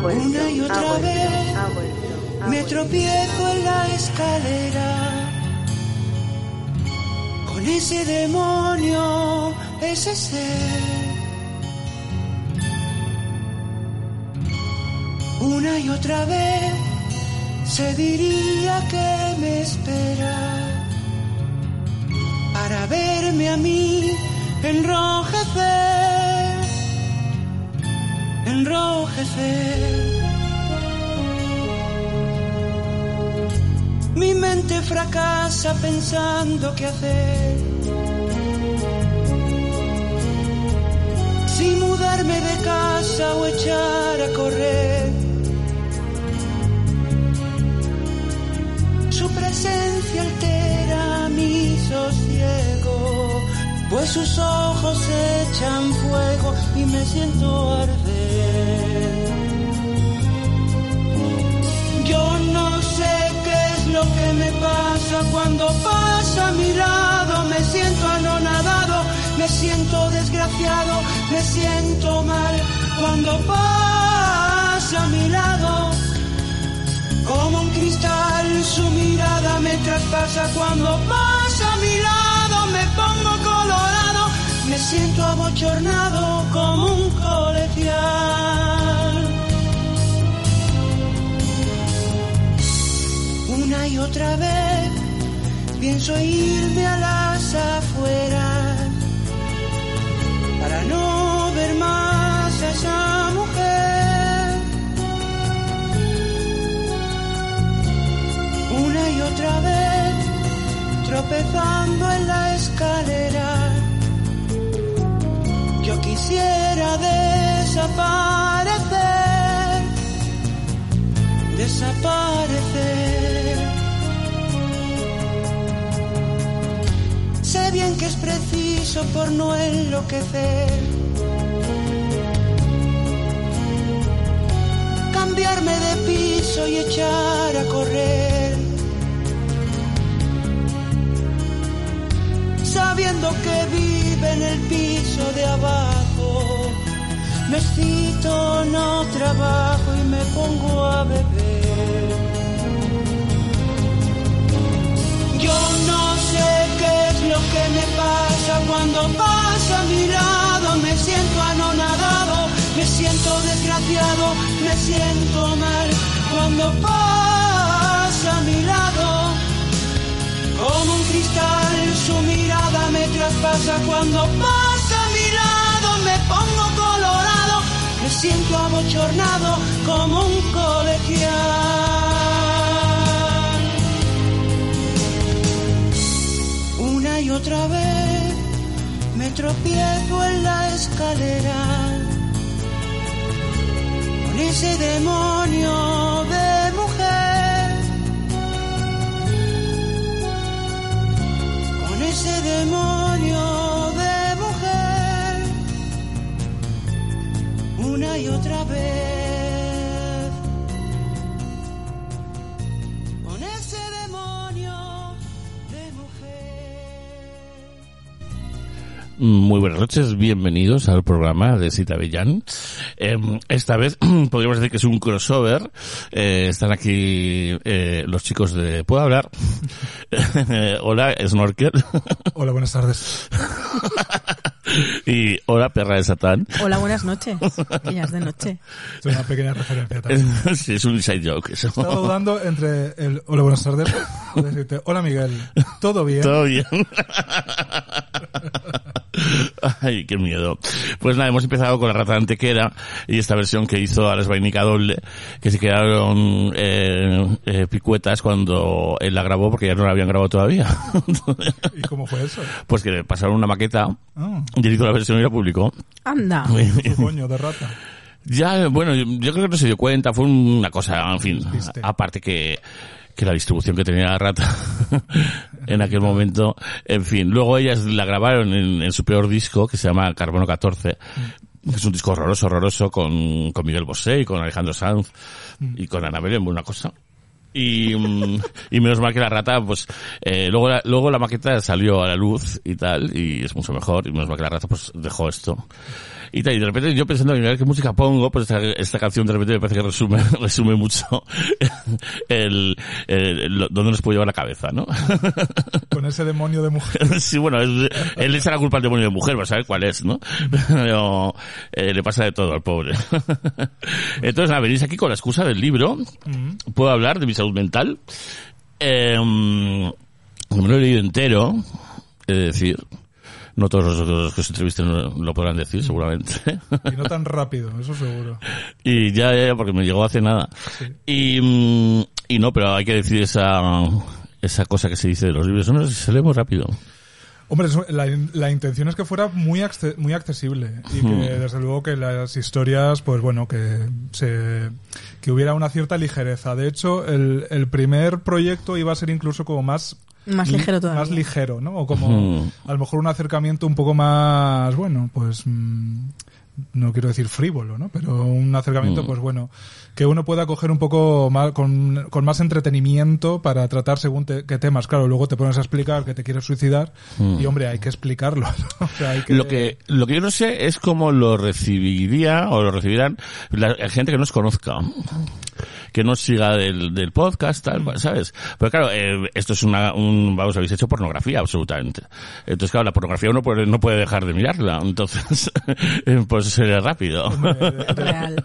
vuelto, Una y otra vuelto, vez ha vuelto, ha Me tropiezo en la escalera con ese demonio, ese ser. Una y otra vez se diría que me espera para verme a mí enrojecer, enrojecer. Mente fracasa pensando qué hacer. Si mudarme de casa o echar a correr. Su presencia altera mi sosiego, pues sus ojos echan fuego y me siento arder. Yo no sé qué es lo que me cuando pasa a mi lado. Me siento anonadado, me siento desgraciado, me siento mal cuando pasa a mi lado. Como un cristal su mirada me traspasa cuando pasa a mi lado. Me pongo colorado, me siento abochornado como un colegial. Una y otra vez pienso irme a las afueras para no ver más a esa mujer. Una y otra vez tropezando en la escalera. Yo quisiera desaparecer, desaparecer. Bien que es preciso por no enloquecer. Cambiarme de piso y echar a correr. Sabiendo que vive en el piso de abajo. Me excito, no trabajo y me pongo a beber. Cuando pasa a mi lado. Me siento anonadado, me siento desgraciado, me siento mal cuando pasa a mi lado. Como un cristal su mirada me traspasa cuando pasa a mi lado. Me pongo colorado, me siento abochornado como un colegial. Una y otra vez me en la escalera. Con ese demonio de mujer, con ese demonio Muy buenas noches, bienvenidos al programa de Cita Bellán. Eh, esta vez podríamos decir que es un crossover. Eh, están aquí eh, los chicos de ¿Puedo hablar? Eh, hola, Snorkel. Hola, buenas tardes. y hola, Perra de Satán. Hola, buenas noches. Que ya es de noche. Es una pequeña referencia también. sí, es un inside joke eso. Estaba dudando entre el hola, buenas tardes decirte hola, Miguel. ¿Todo bien? Todo bien. Ay, qué miedo. Pues nada, hemos empezado con la rata antequera y esta versión que hizo Alex Vainica doble, que se quedaron eh, eh, picuetas cuando él la grabó porque ya no la habían grabado todavía. ¿Y cómo fue eso? pues que le pasaron una maqueta Ah, y él hizo la versión y la publicó. Anda. tu coño de rata. Ya, bueno, yo, yo creo que no se dio cuenta, fue una cosa, en fin, Viste. aparte que, que la distribución que tenía la rata en aquel momento, en fin. Luego ellas la grabaron en, en su peor disco, que se llama Carbono 14, que es un disco horroroso, horroroso, con, con Miguel Bosé y con Alejandro Sanz y con Ana Belén, una cosa. Y, mm, y menos mal que la rata, pues, eh, luego, la, luego la maqueta salió a la luz y tal, y es mucho mejor, y menos mal que la rata, pues, dejó esto. Y tal, y de repente yo pensando en qué música pongo, pues esta, esta canción de repente me parece que resume, resume mucho el, el- lo- dónde nos puede llevar la cabeza, ¿no? Con ese demonio de mujer. sí, bueno, él le echa la culpa al demonio de mujer, va a saber cuál es, ¿no? Pero eh, le pasa de todo al pobre. Entonces, nada, venís aquí con la excusa del libro. Puedo hablar de mi salud mental. Eh, me lo he leído entero, es decir, no todos los, los que os entrevisten lo, podrán decir, seguramente. Y no tan rápido, eso seguro. y ya, ya, ya, porque me llegó hace nada. Y, mm, y no, pero hay que decir esa, esa cosa que se dice de los libros. No, se lee muy rápido. Hombre, la, la intención es que fuera muy acce- muy accesible y que desde luego que las historias, pues bueno, que se que hubiera una cierta ligereza. De hecho, el, el primer proyecto iba a ser incluso como más Más ligero todavía. más ligero, ¿no? O como a lo mejor un acercamiento un poco más, bueno, pues mm, no quiero decir frívolo, ¿no? Pero un acercamiento, Mm. pues bueno, que uno pueda coger un poco más, con, con más entretenimiento para tratar según te- qué temas. Claro, luego te pones a explicar que te quieres suicidar y hombre, hay que explicarlo. ¿no? O sea, hay que- Mm. Lo que, lo que yo no sé es cómo lo recibiría o lo recibirán la, la gente que nos conozca. Que no siga del, del podcast, tal, ¿sabes? Pero claro, eh, esto es una, un, vamos, habéis hecho pornografía, absolutamente. Entonces, claro, la pornografía uno puede- no puede dejar de mirarla. Entonces, eh, pues sería rápido. Real.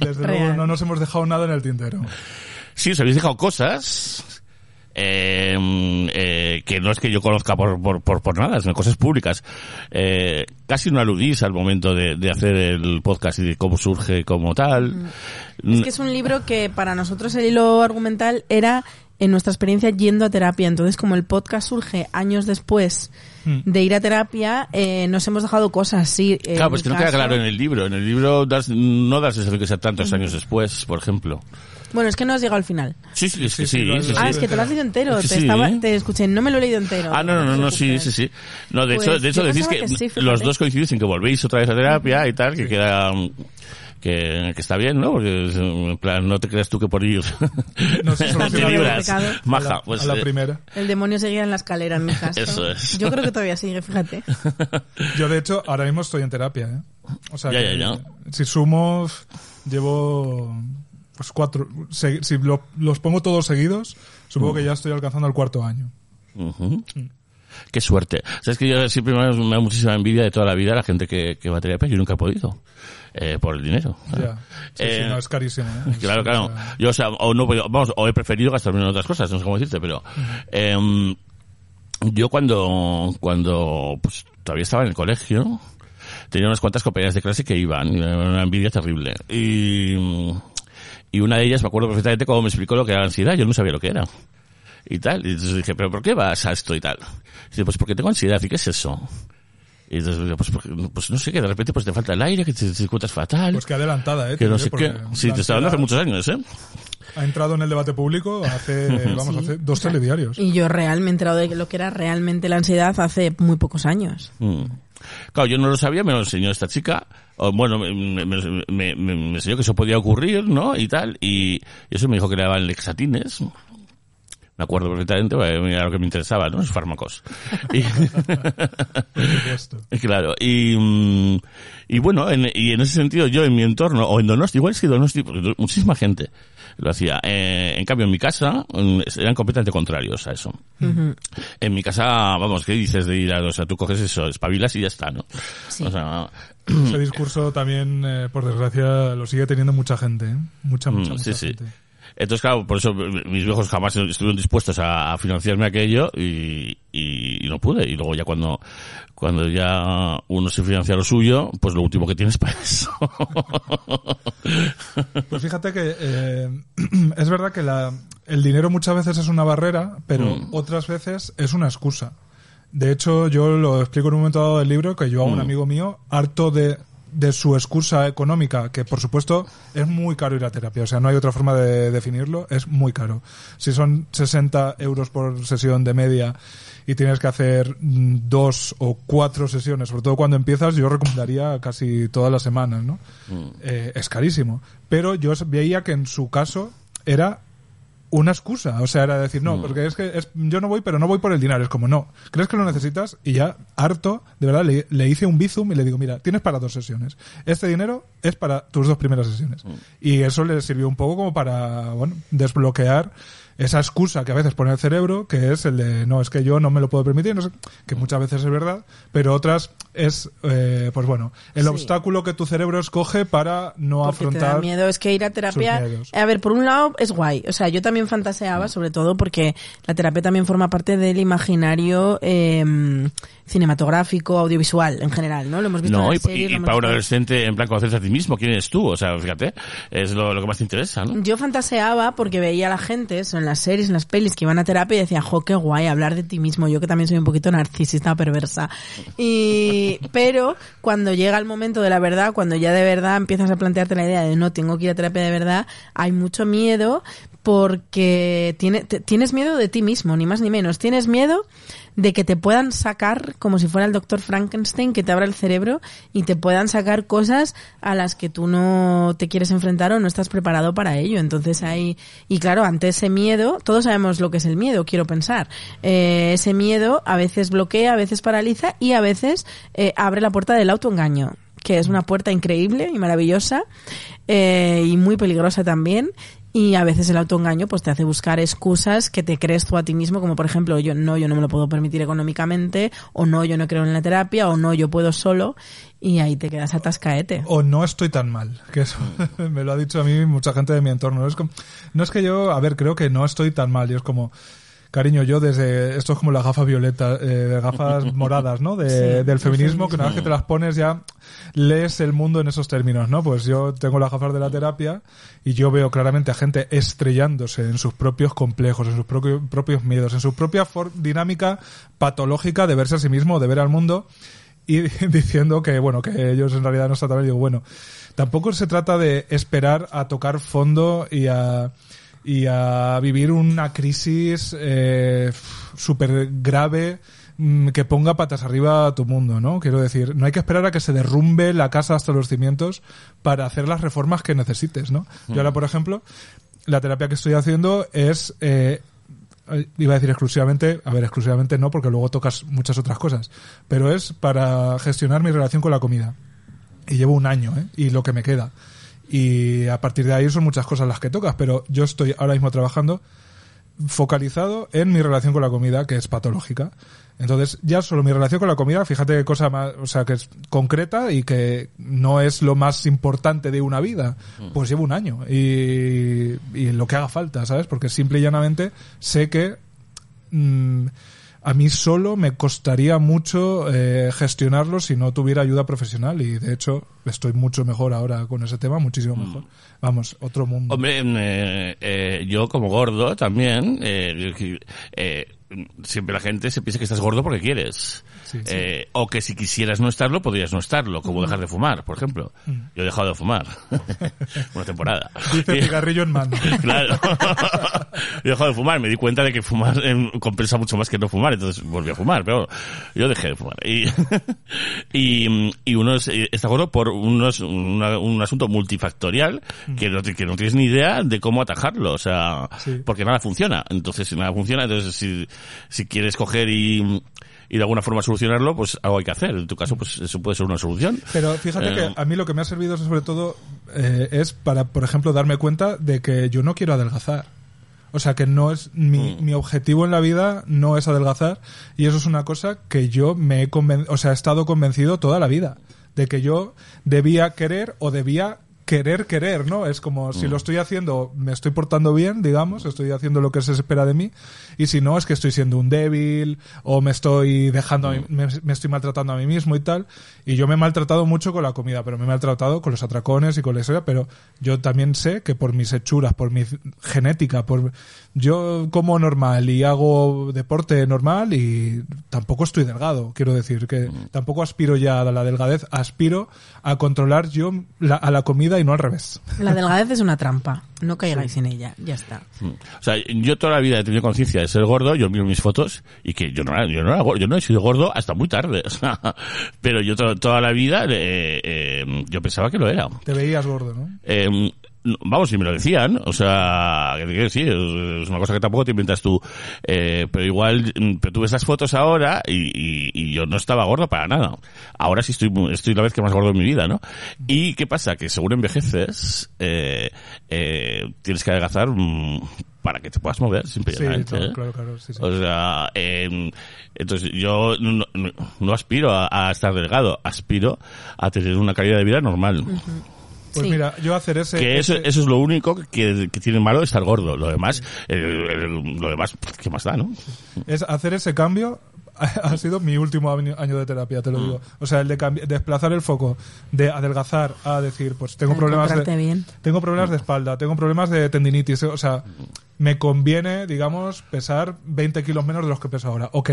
Desde Real. luego no nos hemos dejado nada en el tintero. Sí, os habéis dejado cosas eh, eh, que no es que yo conozca por, por, por, por nada, son cosas públicas. Eh, casi no aludís al momento de, de hacer el podcast y de cómo surge como tal. Es que es un libro que para nosotros el hilo argumental era en nuestra experiencia yendo a terapia. Entonces, como el podcast surge años después Mm. de ir a terapia, eh, nos hemos dejado cosas, sí. Claro, pues que mi no queda caso- claro en el libro. En el libro das, no das sensación que sea tantos años después, por ejemplo. Bueno, es que no has llegado al final. Sí, sí, es que Sí, sí. sí, ah, sí. es que te lo has leído entero. Es que te, estaba, ¿eh? te escuché, no me lo he leído entero. Ah, no, no, no, no, sí, preocupes. sí, sí. No, de Pues, hecho, de hecho decís que, que los dos coincidís en que volvéis otra vez a terapia y tal, que queda, que, que está bien, ¿no? Porque, en plan, no te creas tú que por ir No se te libras. Maja, a la, pues, a la eh, primera. El demonio seguía en la escalera en mi caso. Eso es. Yo creo que todavía sigue, fíjate. Yo, de hecho, ahora mismo estoy en terapia, ¿eh? O sea, Ya, que, ya, ya. si sumo, llevo pues cuatro, si lo- los pongo todos seguidos, supongo Mm. que ya estoy alcanzando el cuarto año. Ujú. Qué suerte. Sabes que yo siempre me da, me da muchísima envidia de toda la vida la gente que, que va a terapia. Yo nunca he podido. Eh, por el dinero. Ya. Sí, sí, Eh, no, es carísimo, ¿eh? Claro, claro. Yo, o sea, o no, vamos, o he preferido gastarme en otras cosas, no sé cómo decirte, pero, em, yo cuando, cuando, pues, todavía estaba en el colegio, tenía unas cuantas compañeras de clase que iban, una envidia terrible. Y, y una de ellas me acuerdo perfectamente cómo me explicó lo que era la ansiedad, yo no sabía lo que era. Y tal, y entonces dije, pero ¿por qué vas a esto y tal? Y dice, pues porque tengo ansiedad, ¿y qué es eso? Y entonces, pues, pues, no sé, que de repente pues te falta el aire, que te, te encuentras fatal. Pues que adelantada, ¿eh? que no sé qué. Sí, te está hablando hace muchos años, ¿eh? Ha entrado en el debate público hace, vamos, Sí. hace dos telediarios. Y yo realmente me he enterado de lo que era realmente la ansiedad hace muy pocos años. Mm. Claro, yo no lo sabía, me lo enseñó esta chica. O, bueno, me, me, me- me- me enseñó que eso podía ocurrir, ¿no? Y tal. Y, y eso me dijo que le daban lexatines. Me acuerdo perfectamente, era lo que me interesaba, ¿no? Los fármacos. Y, Por supuesto. claro, y, mm, y bueno, en, y en ese sentido yo en mi entorno, o en Donosti, igual es que Donosti, porque muchísima gente lo hacía. Eh, en cambio, en mi casa mm, eran completamente contrarios a eso. En mi casa, vamos, ¿qué dices de ir a, o sea, tú coges eso, espabilas y ya está, ¿no? Sí. O sea, Ese discurso también, eh, por desgracia, lo sigue teniendo mucha gente, ¿eh? Mucha, mucha, Mm, mucha sí, sí. Entonces, claro, por eso mis viejos jamás estuvieron dispuestos a, a financiarme aquello y, y- y no pude. Y luego ya cuando, cuando ya uno se financia lo suyo, pues lo último que tienes para eso. Pues fíjate que eh, es verdad que la, el dinero muchas veces es una barrera, pero Mm. otras veces es una excusa. De hecho, yo lo explico en un momento dado del libro que yo a un Mm. amigo mío, harto de, de su excusa económica, que por supuesto es muy caro ir a terapia, o sea, no hay otra forma de definirlo, es muy caro. Si son 60 euros por sesión de media y tienes que hacer mm, dos o cuatro sesiones, sobre todo cuando empiezas, yo recomendaría casi todas las semanas, ¿no? Eh, es carísimo. Pero yo veía que en su caso era una excusa. O sea, era decir, no, porque es que es- yo no voy, pero no voy por el dinero. Es como, no, crees que lo necesitas y ya harto, de verdad, le, le hice un bizum y le digo, mira, tienes para dos sesiones. Este dinero es para tus dos primeras sesiones. Y eso le sirvió un poco como para, bueno, desbloquear esa excusa que a veces pone el cerebro, que es el de, no, es que yo no me lo puedo permitir, no sé, que muchas veces es verdad, pero otras es, eh, pues bueno, el Sí. obstáculo que tu cerebro escoge para no Porque te afrontar. da miedo. Es que ir a terapia. A ver, por un lado es guay. O sea, yo también fantaseaba, sobre todo porque la terapia también forma parte del imaginario eh, cinematográfico, audiovisual en general, ¿no? Lo hemos visto en no, y, series, y- y para un adolescente, en plan, conocerte a ti mismo, ¿quién eres tú? O sea, fíjate, es lo, lo que más te interesa, ¿no? Yo fantaseaba porque veía a la gente, eso, en las series, en las pelis, que iban a terapia y decía, jo, qué guay hablar de ti mismo. Yo que también soy un poquito narcisista perversa. Y, pero cuando llega el momento de la verdad, cuando ya de verdad empiezas a plantearte la idea de no tengo que ir a terapia de verdad, hay mucho miedo porque tiene, te- tienes miedo de ti mismo, ni más ni menos. Tienes miedo de que te puedan sacar, como si fuera el doctor Frankenstein, que te abra el cerebro y te puedan sacar cosas a las que tú no te quieres enfrentar o no estás preparado para ello. Entonces hay, y claro, ante ese miedo, todos sabemos lo que es el miedo, quiero pensar. Eh, ese miedo a veces bloquea, a veces paraliza y a veces eh, abre la puerta del autoengaño que es una puerta increíble y maravillosa eh, y muy peligrosa también y a veces el autoengaño pues te hace buscar excusas que te crees tú a ti mismo como por ejemplo yo no yo no me lo puedo permitir económicamente o no yo no creo en la terapia o no yo puedo solo y ahí te quedas atascaete o no estoy tan mal, que eso me lo ha dicho a mí mucha gente de mi entorno. Es como, no es que yo, a ver, creo que no estoy tan mal, y es como, cariño, yo desde, esto es como las gafas violetas, eh, gafas moradas, ¿no? De, Sí, del feminismo, que una vez que te las pones ya lees el mundo en esos términos, ¿no? Pues yo tengo las gafas de la terapia y yo veo claramente a gente estrellándose en sus propios complejos, en sus propios, propios miedos, en su propia for- dinámica patológica de verse a sí mismo, de ver al mundo y diciendo que bueno que ellos en realidad no están tan bien. digo bueno tampoco se trata de esperar a tocar fondo y a y a vivir una crisis eh, súper grave mm, que ponga patas arriba a tu mundo, ¿no? Quiero decir, no hay que esperar a que se derrumbe la casa hasta los cimientos para hacer las reformas que necesites, ¿no? Yo ahora, por ejemplo, la terapia que estoy haciendo es eh, eh, iba a decir exclusivamente, a ver, exclusivamente no, porque luego tocas muchas otras cosas, pero es para gestionar mi relación con la comida. Y llevo un año, ¿eh? Y lo que me queda. Y a partir de ahí son muchas cosas las que tocas, pero yo estoy ahora mismo trabajando focalizado en mi relación con la comida, que es patológica. Entonces, ya solo mi relación con la comida, fíjate qué cosa más, o sea, que es concreta y que no es lo más importante de una vida. Pues llevo un año y, y lo que haga falta, ¿sabes? Porque simple y llanamente sé que mm, a mí solo me costaría mucho eh, gestionarlo si no tuviera ayuda profesional y de hecho estoy mucho mejor ahora con ese tema, muchísimo mejor. Vamos, otro mundo. Hombre, eh, eh, yo como gordo también, eh, siempre la gente se piensa que estás gordo porque quieres. Sí, sí. Eh, o que si quisieras no estarlo, podrías no estarlo, como dejar de fumar, por ejemplo. Yo he dejado de fumar. Una temporada. Dice cigarrillo en mano. Claro. he dejado de fumar, me di cuenta de que fumar eh, compensa mucho más que no fumar, entonces volví a fumar, pero yo dejé de fumar. Y, y, y uno es- eh, está gordo por unos, una- un asunto multifactorial que no, que no tienes ni idea de cómo atajarlo, o sea, Sí. porque nada funciona. Entonces, si nada funciona, entonces si, si quieres coger y, y de alguna forma solucionarlo, pues algo hay que hacer. En tu caso, pues eso puede ser una solución. Pero fíjate Eh, que a mí lo que me ha servido sobre todo eh, es para, por ejemplo, darme cuenta de que yo no quiero adelgazar. O sea, que no es mi, Mm. mi objetivo en la vida no es adelgazar y eso es una cosa que yo me he o sea, he estado convencido toda la vida de que yo debía querer o debía querer querer, ¿no? Es como Mm. si lo estoy haciendo, me estoy portando bien, digamos, estoy haciendo lo que se espera de mí y si no es que estoy siendo un débil o me estoy dejando, a mí- me, me estoy maltratando a mí mismo y tal. Y yo me he maltratado mucho con la comida, pero me he maltratado con los atracones y con la historia, pero yo también sé que por mis hechuras, por mi genética, por yo como normal y hago deporte normal y tampoco estoy delgado, quiero decir que tampoco aspiro ya a la delgadez, aspiro a controlar yo la- a la comida y no al revés. La delgadez es una trampa. No caigáis en ella. Ya está. O sea, yo toda la vida he tenido conciencia de ser gordo, yo miro mis fotos y que yo no era, yo no era gordo, yo no he sido gordo hasta muy tarde, pero yo to- toda la vida eh, eh, yo pensaba que lo era. Te veías gordo, ¿no? Eh, no, vamos, si me lo decían, o sea, que, que sí, es es una cosa que tampoco te inventas tú, eh, pero igual, mm, pero tú ves las fotos ahora y, y- y yo no estaba gordo para nada. Ahora sí estoy, mu- estoy la vez que más gordo en mi vida, ¿no? Y qué pasa, que según envejeces, eh, eh, tienes que adelgazar mm, para que te puedas mover, Sí, simplemente. claro, ¿eh? claro, claro, sí, sí. O sea, eh, entonces yo no, no- no aspiro a, a estar delgado, aspiro a tener una calidad de vida normal. Pues Sí. mira, yo hacer ese... Que eso, ese- eso es lo único que, que tiene malo de estar gordo. Lo demás, eh, lo demás, ¿qué más da, no? es hacer ese cambio ha sido mi último año de terapia, Mm. te lo digo. O sea, el de desplazar el foco de adelgazar a decir, pues tengo problemas de, bien. tengo problemas de espalda, tengo problemas de tendinitis, o sea, me conviene, digamos, pesar 20 kilos menos de los que peso ahora. Ok,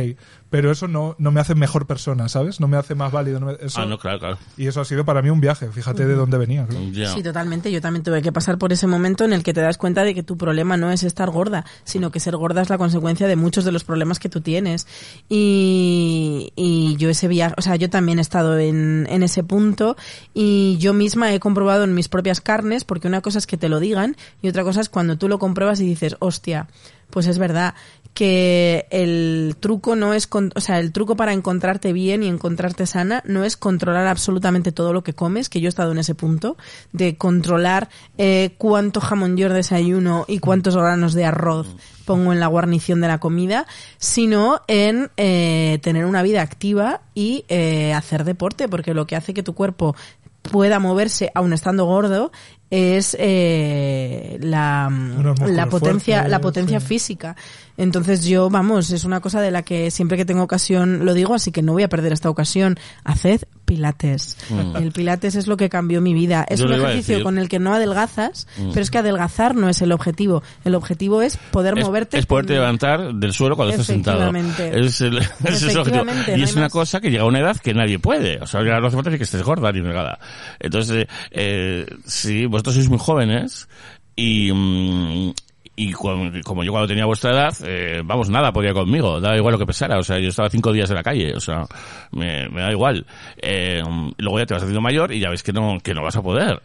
pero eso no, no me hace mejor persona, ¿sabes? No me hace más válido. no me- eso, Ah, no, claro, claro. Y eso ha sido para mí un viaje, fíjate de dónde venía. claro. Sí, totalmente. Yo también tuve que pasar por ese momento en el que te das cuenta de que tu problema no es estar gorda, sino que ser gorda es la consecuencia de muchos de los problemas que tú tienes. Y, y yo ese viaje, o sea, yo también he estado en, en ese punto y yo misma he comprobado en mis propias carnes, porque una cosa es que te lo digan y otra cosa es cuando tú lo compruebas y dices, hostia, pues es verdad que el truco no es, o sea, el truco para encontrarte bien y encontrarte sana no es controlar absolutamente todo lo que comes, que yo he estado en ese punto, de controlar eh, cuánto jamón york desayuno y cuántos granos de arroz pongo en la guarnición de la comida, sino en eh, tener una vida activa y eh, hacer deporte, porque lo que hace que tu cuerpo pueda moverse aun estando gordo es eh, la, músculos la potencia fuertes, la potencia sí. física entonces yo vamos es una cosa de la que siempre que tengo ocasión lo digo así que no voy a perder esta ocasión haced pilates el pilates es lo que cambió mi vida es Mm. Yo un ejercicio. Mm. con el que no adelgazas pero es que adelgazar no es el objetivo el objetivo es poder Es, moverte es poderte con- levantar del suelo cuando estás sentado. Es el, es el objetivo. Y no es una más. cosa que llega a una edad que nadie puede. O sea, ya no hace falta que estés gorda ni delgada. Entonces, eh, sí, vosotros sois muy jóvenes y, mm, y como yo cuando tenía vuestra edad, eh, vamos, nada podía conmigo, daba igual lo que pesara, o sea, yo estaba cinco días en la calle, o sea, me, me da igual. Eh, luego ya te vas haciendo mayor y ya ves que no, que no vas a poder.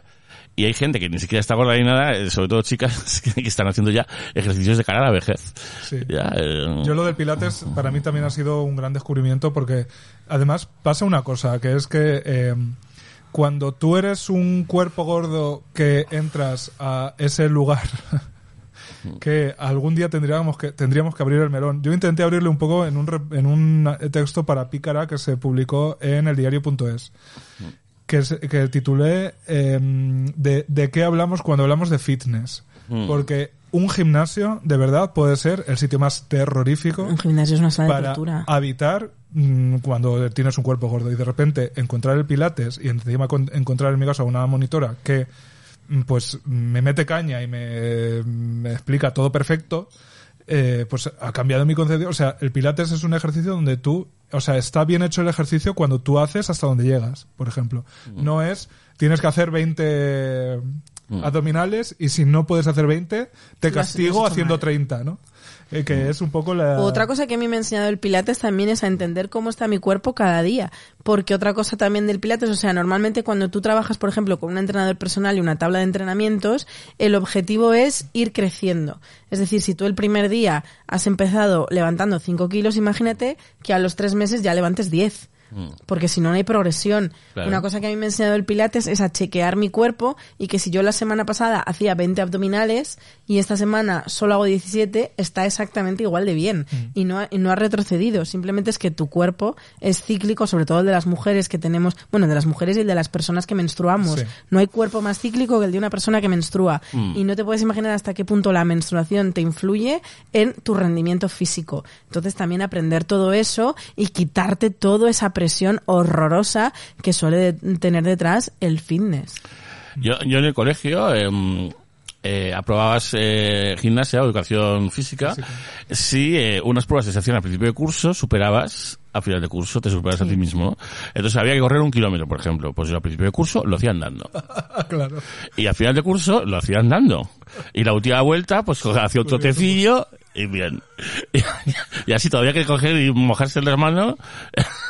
Y hay gente que ni siquiera está gorda ni nada, eh, sobre todo chicas que están haciendo ya ejercicios de cara a la vejez. Sí. Ya, eh, Yo lo del Pilates para mí también ha sido un gran descubrimiento porque además pasa una cosa, que es que eh, cuando tú eres un cuerpo gordo que entras a ese lugar que algún día tendríamos que tendríamos que abrir el melón. Yo intenté abrirle un poco en un en un texto para Pícara que se publicó en el diario.es que, se- que titulé eh, de, de qué hablamos cuando hablamos de fitness. Porque un gimnasio, de verdad, puede ser el sitio más terrorífico un gimnasio es una sala de para tortura habitar mm, cuando tienes un cuerpo gordo y de repente encontrar el pilates y encima con- encontrar en mi caso una monitora que mm, pues me mete caña y me, me explica todo perfecto eh, pues ha cambiado mi concepción. O sea, el Pilates es un ejercicio donde tú, o sea, está bien hecho el ejercicio cuando tú haces hasta donde llegas, por ejemplo. No es, tienes que hacer 20 abdominales y si no puedes hacer 20, te castigo haciendo mal. 30, ¿no? Eh, que es un poco la... Otra cosa que a mí me ha enseñado el Pilates también es a entender cómo está mi cuerpo cada día. Porque otra cosa también del Pilates, o sea, normalmente cuando tú trabajas, por ejemplo, con un entrenador personal y una tabla de entrenamientos, el objetivo es ir creciendo. Es decir, si tú el primer día has empezado levantando 5 kilos, imagínate que a los tres meses ya levantes 10. Porque si no, no hay progresión. Claro. Una cosa que a mí me ha enseñado el Pilates es a chequear mi cuerpo y que si yo la semana pasada hacía 20 abdominales y esta semana solo hago 17, está exactamente igual de bien y, no ha, y no ha retrocedido. Simplemente es que tu cuerpo es cíclico, sobre todo el de las mujeres que tenemos, bueno, de las mujeres y el de las personas que menstruamos. Sí. No hay cuerpo más cíclico que el de una persona que menstrua y no te puedes imaginar hasta qué punto la menstruación te influye en tu rendimiento físico. Entonces también aprender todo eso y quitarte toda esa presión horrorosa que suele tener detrás el fitness. Yo, yo en el colegio em, eh, aprobabas eh, gimnasia o educación física si eh, unas pruebas que se hacían al principio de curso superabas a final de curso, te superabas a ti mismo. Entonces había que correr un kilómetro, por ejemplo. Pues yo al principio de curso lo hacía andando. claro. Y al final de curso lo hacía andando. Y la última vuelta, pues hacía un trotecillo y bien. Y, así todavía que coger y mojarse las manos,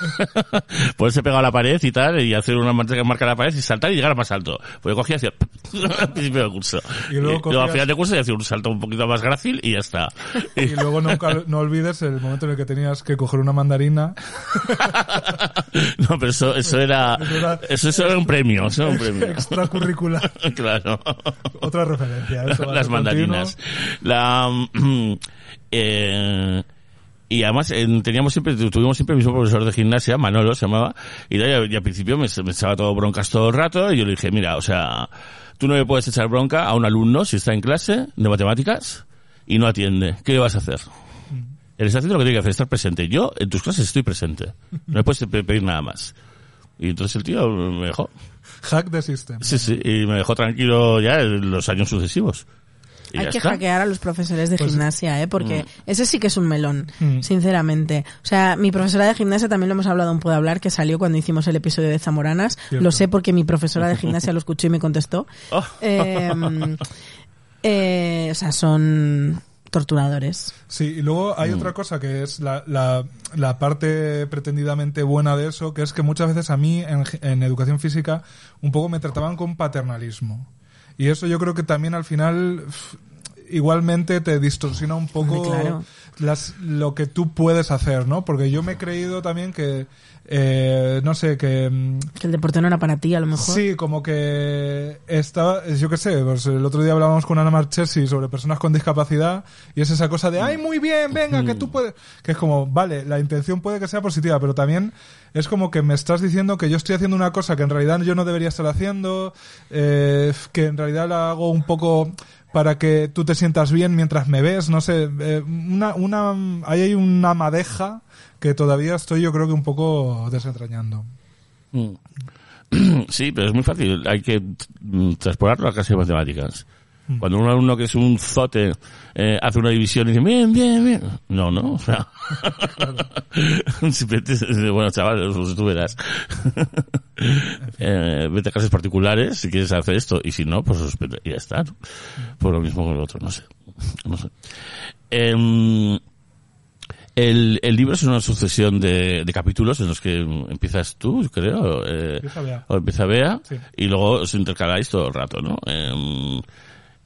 ponerse pegado a la pared y tal, y hacer una marca marca a la pared y saltar y llegar a más alto. Pues yo cogía y hacía al principio del curso. Y luego al cogías- final de curso y hacía un salto un poquito más grácil y ya está. Y luego nunca, no olvides el momento en el que tenías que coger una mandarina. no, pero eso, eso era, Eso era- eso, era un premio, eso era un premio. extracurricular. claro. Otra referencia. eso va a las mandarinas. La, eh, y además eh, teníamos siempre, tuvimos siempre el mismo profesor de gimnasia, Manolo se llamaba, y, ya- al principio me, me echaba todo broncas todo el rato, y yo le dije, mira, o sea, tú no le puedes echar bronca a un alumno si está en clase de matemáticas y no atiende. ¿Qué le vas a hacer? Él está haciendo lo que tiene que hacer, estar presente. Yo en tus clases estoy presente. No le puedes pe- pedir nada más. Y entonces el tío me dejó. Hack the system. Sí, sí, y me dejó tranquilo ya en los años sucesivos. Y Hay que está. hackear a los profesores de Pues- gimnasia, ¿eh? Porque ese sí que es un melón, Mm. sinceramente. O sea, mi profesora de gimnasia también lo hemos hablado un Puedo Hablar, que salió cuando hicimos el episodio de Zamoranas. Cierto. Lo sé porque mi profesora de gimnasia lo escuchó y me contestó. Oh. Eh, eh, o sea, son torturadores. Sí, y luego Mm. hay otra cosa que es la, la, la parte pretendidamente buena de eso, que es que muchas veces a mí en, en educación física un poco me trataban con paternalismo. Y eso yo creo que también al final igualmente te distorsiona un poco. Las, lo que tú puedes hacer, ¿no? Porque yo me he creído también que, eh, no sé, que... mm, Que el deporte no era para ti, a lo mejor. Sí, como que estaba, yo qué sé, pues el otro día hablábamos con Ana Marchesi sobre personas con discapacidad y es esa cosa de, ay, muy bien, venga, que tú puedes, que es como, vale, la intención puede que sea positiva, pero también es como que me estás diciendo que yo estoy haciendo una cosa que en realidad yo no debería estar haciendo, eh, que en realidad la hago un poco para que tú te sientas bien mientras me ves, no sé, eh, una, una, ahí hay una madeja que todavía estoy yo creo que un poco desentrañando. Mm. Sí, pero es muy fácil. Hay que mm, transportarlo a la clase de matemáticas. Cuando un alumno que es un zote eh, hace una división y dice, bien, bien, bien. No, no, o sea. Bueno, chaval, pues tú verás. eh, vete a clases particulares si quieres hacer esto y si no, pues ya está. ¿no? Por lo mismo con el otro, no sé. No sé. Em, el, el libro es una sucesión de, de capítulos en los que empiezas tú, creo, eh, Empieza Bea. o empieza Bea, Sí. y luego os intercaláis todo el rato, ¿no? Em,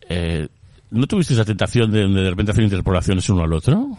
eh, ¿No tuvisteis la tentación de, de repente hacer interpolaciones uno al otro?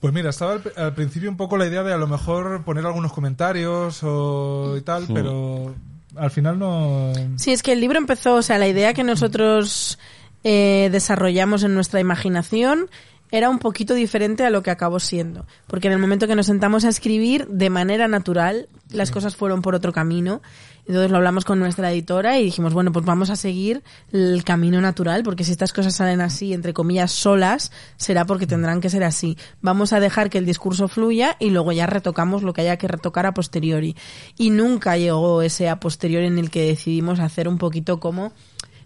Pues mira, estaba al, al principio un poco la idea de a lo mejor poner algunos comentarios o y tal, pero al final no. Sí, es que el libro empezó, o sea, la idea que nosotros eh, desarrollamos en nuestra imaginación era un poquito diferente a lo que acabó siendo. Porque en el momento que nos sentamos a escribir de manera natural, las cosas fueron por otro camino. Entonces lo hablamos con nuestra editora y dijimos, bueno, pues vamos a seguir el camino natural, porque si estas cosas salen así, entre comillas, solas, será porque tendrán que ser así. Vamos a dejar que el discurso fluya y luego ya retocamos lo que haya que retocar a posteriori. Y nunca llegó ese a posteriori en el que decidimos hacer un poquito como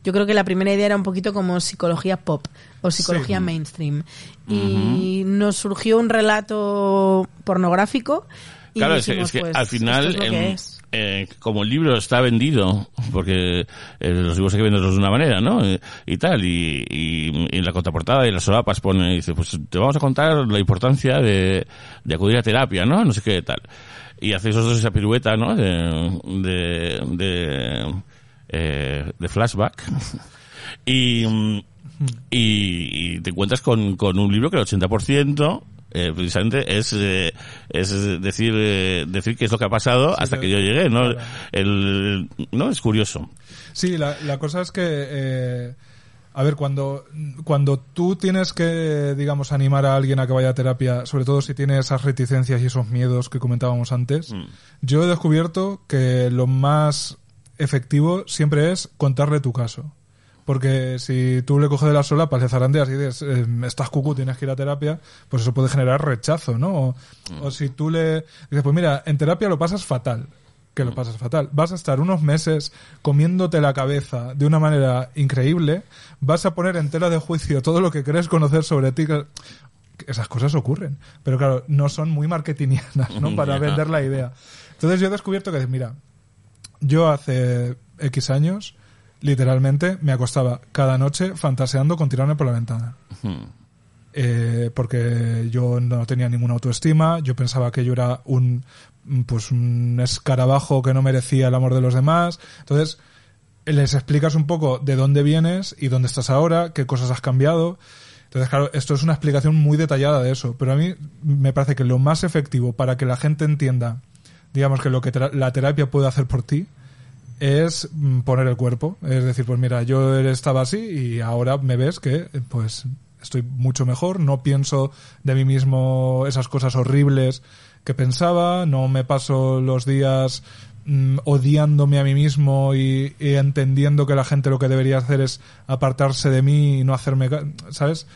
Yo creo que la primera idea era un poquito como psicología pop o psicología Sí. mainstream. Y nos surgió un relato pornográfico. Y Claro, es, dijimos, es que pues, al final, es. Eh, como el libro está vendido, porque eh, los libros hay que venderlos de una manera, ¿no? Eh, y tal, y, y, y en la contraportada y las solapas pone, dice, pues te vamos a contar la importancia de, de acudir a terapia, ¿no? No sé qué tal. Y hacéis vosotros esa pirueta, ¿no? De, de, de, eh, de flashback. y, y, y te encuentras con, con un libro que el 80% eh, precisamente es, eh, es decir, eh, decir qué es lo que ha pasado hasta que yo llegué, ¿no? claro. El, no, es curioso. Sí, la, la cosa es que, eh, a ver, cuando, cuando tú tienes que, digamos, animar a alguien a que vaya a terapia, sobre todo si tiene esas reticencias y esos miedos que comentábamos antes, Mm. yo he descubierto que lo más efectivo siempre es contarle tu caso. Porque si tú le coges de la solapas, le zarandeas y dices, eh, estás cucu, tienes que ir a terapia, pues eso puede generar rechazo, ¿no? O, o si tú le dices, pues mira, en terapia lo pasas fatal, que lo pasas fatal. Vas a estar unos meses comiéndote la cabeza de una manera increíble, vas a poner en tela de juicio todo lo que crees conocer sobre ti. Esas cosas ocurren, pero claro, no son muy marketingianas, ¿no? Para vender la idea. Entonces yo he descubierto que, mira, yo hace X años, literalmente, me acostaba cada noche fantaseando con tirarme por la ventana. Hmm. Eh, porque yo no tenía ninguna autoestima, yo pensaba que yo era un pues un escarabajo que no merecía el amor de los demás. Entonces, les explicas un poco de dónde vienes y dónde estás ahora, qué cosas has cambiado. Entonces, claro, esto es una explicación muy detallada de eso, pero a mí me parece que lo más efectivo para que la gente entienda, digamos que lo que la terapia puede hacer por ti, es mm, poner el cuerpo. Es decir, pues mira, yo estaba así y ahora me ves que pues estoy mucho mejor, no pienso de mí mismo esas cosas horribles que pensaba, no me paso los días mm, odiándome a mí mismo y, entendiendo que la gente lo que debería hacer es apartarse de mí y no hacerme, ¿sabes?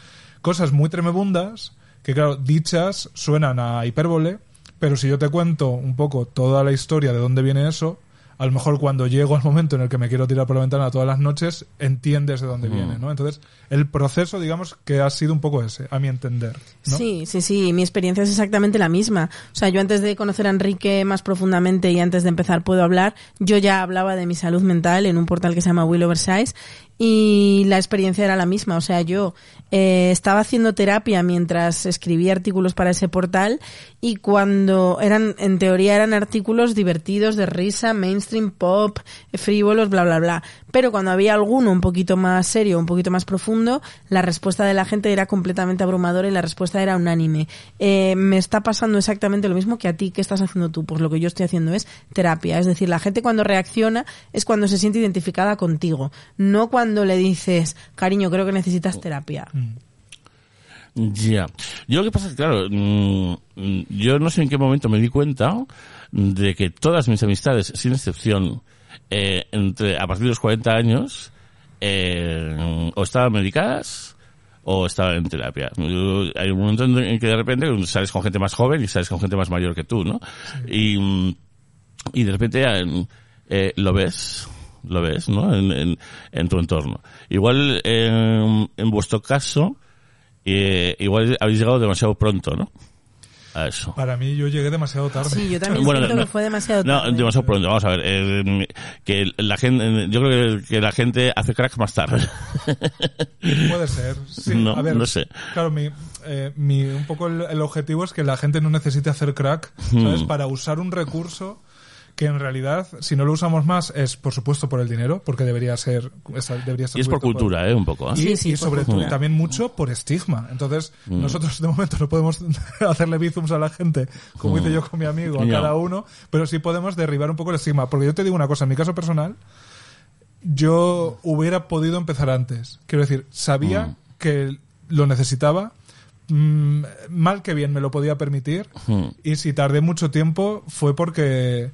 Cosas muy tremebundas que claro, dichas suenan a hipérbole, pero si yo te cuento un poco toda la historia de dónde viene eso, a lo mejor cuando llego al momento en el que me quiero tirar por la ventana todas las noches, entiendes de dónde viene, ¿no? Entonces, el proceso, digamos, que ha sido un poco ese, a mi entender, ¿no? Sí, sí, sí, mi experiencia es exactamente la misma. O sea, yo antes de conocer a Enrique más profundamente y antes de empezar puedo hablar, yo ya hablaba de mi salud mental en un portal que se llama Will Oversize y la experiencia era la misma. O sea, yo eh, estaba haciendo terapia mientras escribía artículos para ese portal y cuando eran, en teoría eran artículos divertidos, de risa, mainstream, pop, frívolos, bla, bla, bla. Pero cuando había alguno un poquito más serio, un poquito más profundo, la respuesta de la gente era completamente abrumadora y la respuesta era unánime. Eh, me está pasando exactamente lo mismo que a ti, ¿qué estás haciendo tú? Pues lo que yo estoy haciendo es terapia. Es decir, la gente cuando reacciona es cuando se siente identificada contigo, no cuando le dices, cariño, creo que necesitas terapia. Ya. Yo lo que pasa es que, claro, mm, yo no sé en qué momento me di cuenta de que todas mis amistades, sin excepción, eh, entre, a partir de los 40 años, eh, o estaban medicadas o estaban en terapia. Hay un momento en que de repente sales con gente más joven y sales con gente más mayor que tú, ¿no? Y, mm, y de repente eh, eh, lo ves, lo ves, ¿no? En, en, en tu entorno. Igual eh, en vuestro caso, eh, igual habéis llegado demasiado pronto, ¿no? A eso. Para mí yo llegué demasiado tarde. Sí, yo también Bueno, siento no, que fue demasiado No, tarde. demasiado pronto. Vamos a ver. eh, que la gente, yo creo que, que la gente hace cracks más tarde. Puede ser. Sí, No, a ver, no sé. Claro, mi, eh, mi, un poco el, el objetivo es que la gente no necesite hacer crack, ¿sabes? Hmm. Para usar un recurso que en realidad, si no lo usamos más, es por supuesto por el dinero, porque debería ser, debería ser y es por cultura, ¿eh? Un poco. ¿eh? Y, Sí, sí, y por sobre todo también mucho por estigma. Entonces, Mm. nosotros de momento no podemos hacerle bizums a la gente, como hice yo con mi amigo, a Mm. Cada uno, pero sí podemos derribar un poco el estigma. Porque yo te digo una cosa, en mi caso personal, yo hubiera podido empezar antes. Quiero decir, sabía Mm. que lo necesitaba, mm, mal que bien me lo podía permitir, Mm. y si tardé mucho tiempo fue porque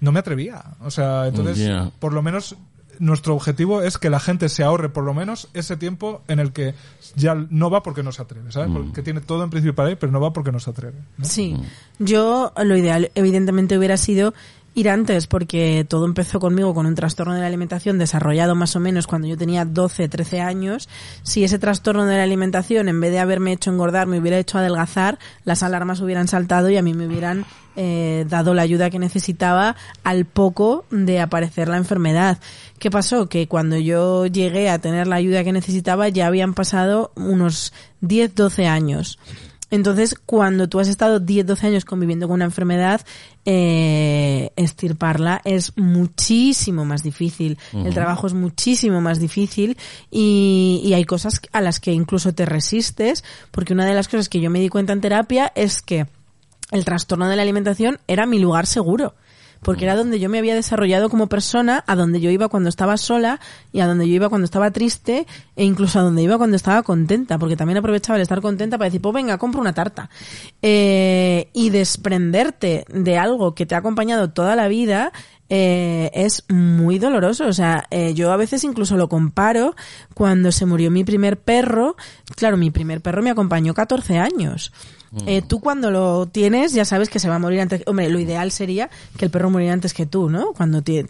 no me atrevía. O sea, entonces, por lo menos nuestro objetivo es que la gente se ahorre por lo menos ese tiempo en el que ya no va porque no se atreve, ¿sabes? Porque tiene todo en principio para ir, pero no va porque no se atreve. ¿no? Sí, yo lo ideal evidentemente hubiera sido ir antes porque todo empezó conmigo con un trastorno de la alimentación desarrollado más o menos cuando yo tenía 12, 13 años. Si ese trastorno de la alimentación en vez de haberme hecho engordar me hubiera hecho adelgazar, las alarmas hubieran saltado y a mí me hubieran eh, dado la ayuda que necesitaba al poco de aparecer la enfermedad. ¿Qué pasó? Que cuando yo llegué a tener la ayuda que necesitaba ya habían pasado unos 10, 12 años. Entonces, cuando tú has estado 10, 12 años conviviendo con una enfermedad, eh, estirparla es muchísimo más difícil. El trabajo es muchísimo más difícil y, y hay cosas a las que incluso te resistes, porque una de las cosas que yo me di cuenta en terapia es que el trastorno de la alimentación era mi lugar seguro porque era donde yo me había desarrollado como persona, a donde yo iba cuando estaba sola y a donde yo iba cuando estaba triste e incluso a donde iba cuando estaba contenta, porque también aprovechaba el estar contenta para decir, pues venga, compro una tarta. Eh, y desprenderte de algo que te ha acompañado toda la vida eh, es muy doloroso. O sea, eh, yo a veces incluso lo comparo cuando se murió mi primer perro. Claro, mi primer perro me acompañó 14 años. Eh, tú cuando lo tienes ya sabes que se va a morir antes. Hombre, lo ideal sería que el perro muriera antes que tú, ¿no? Cuando te-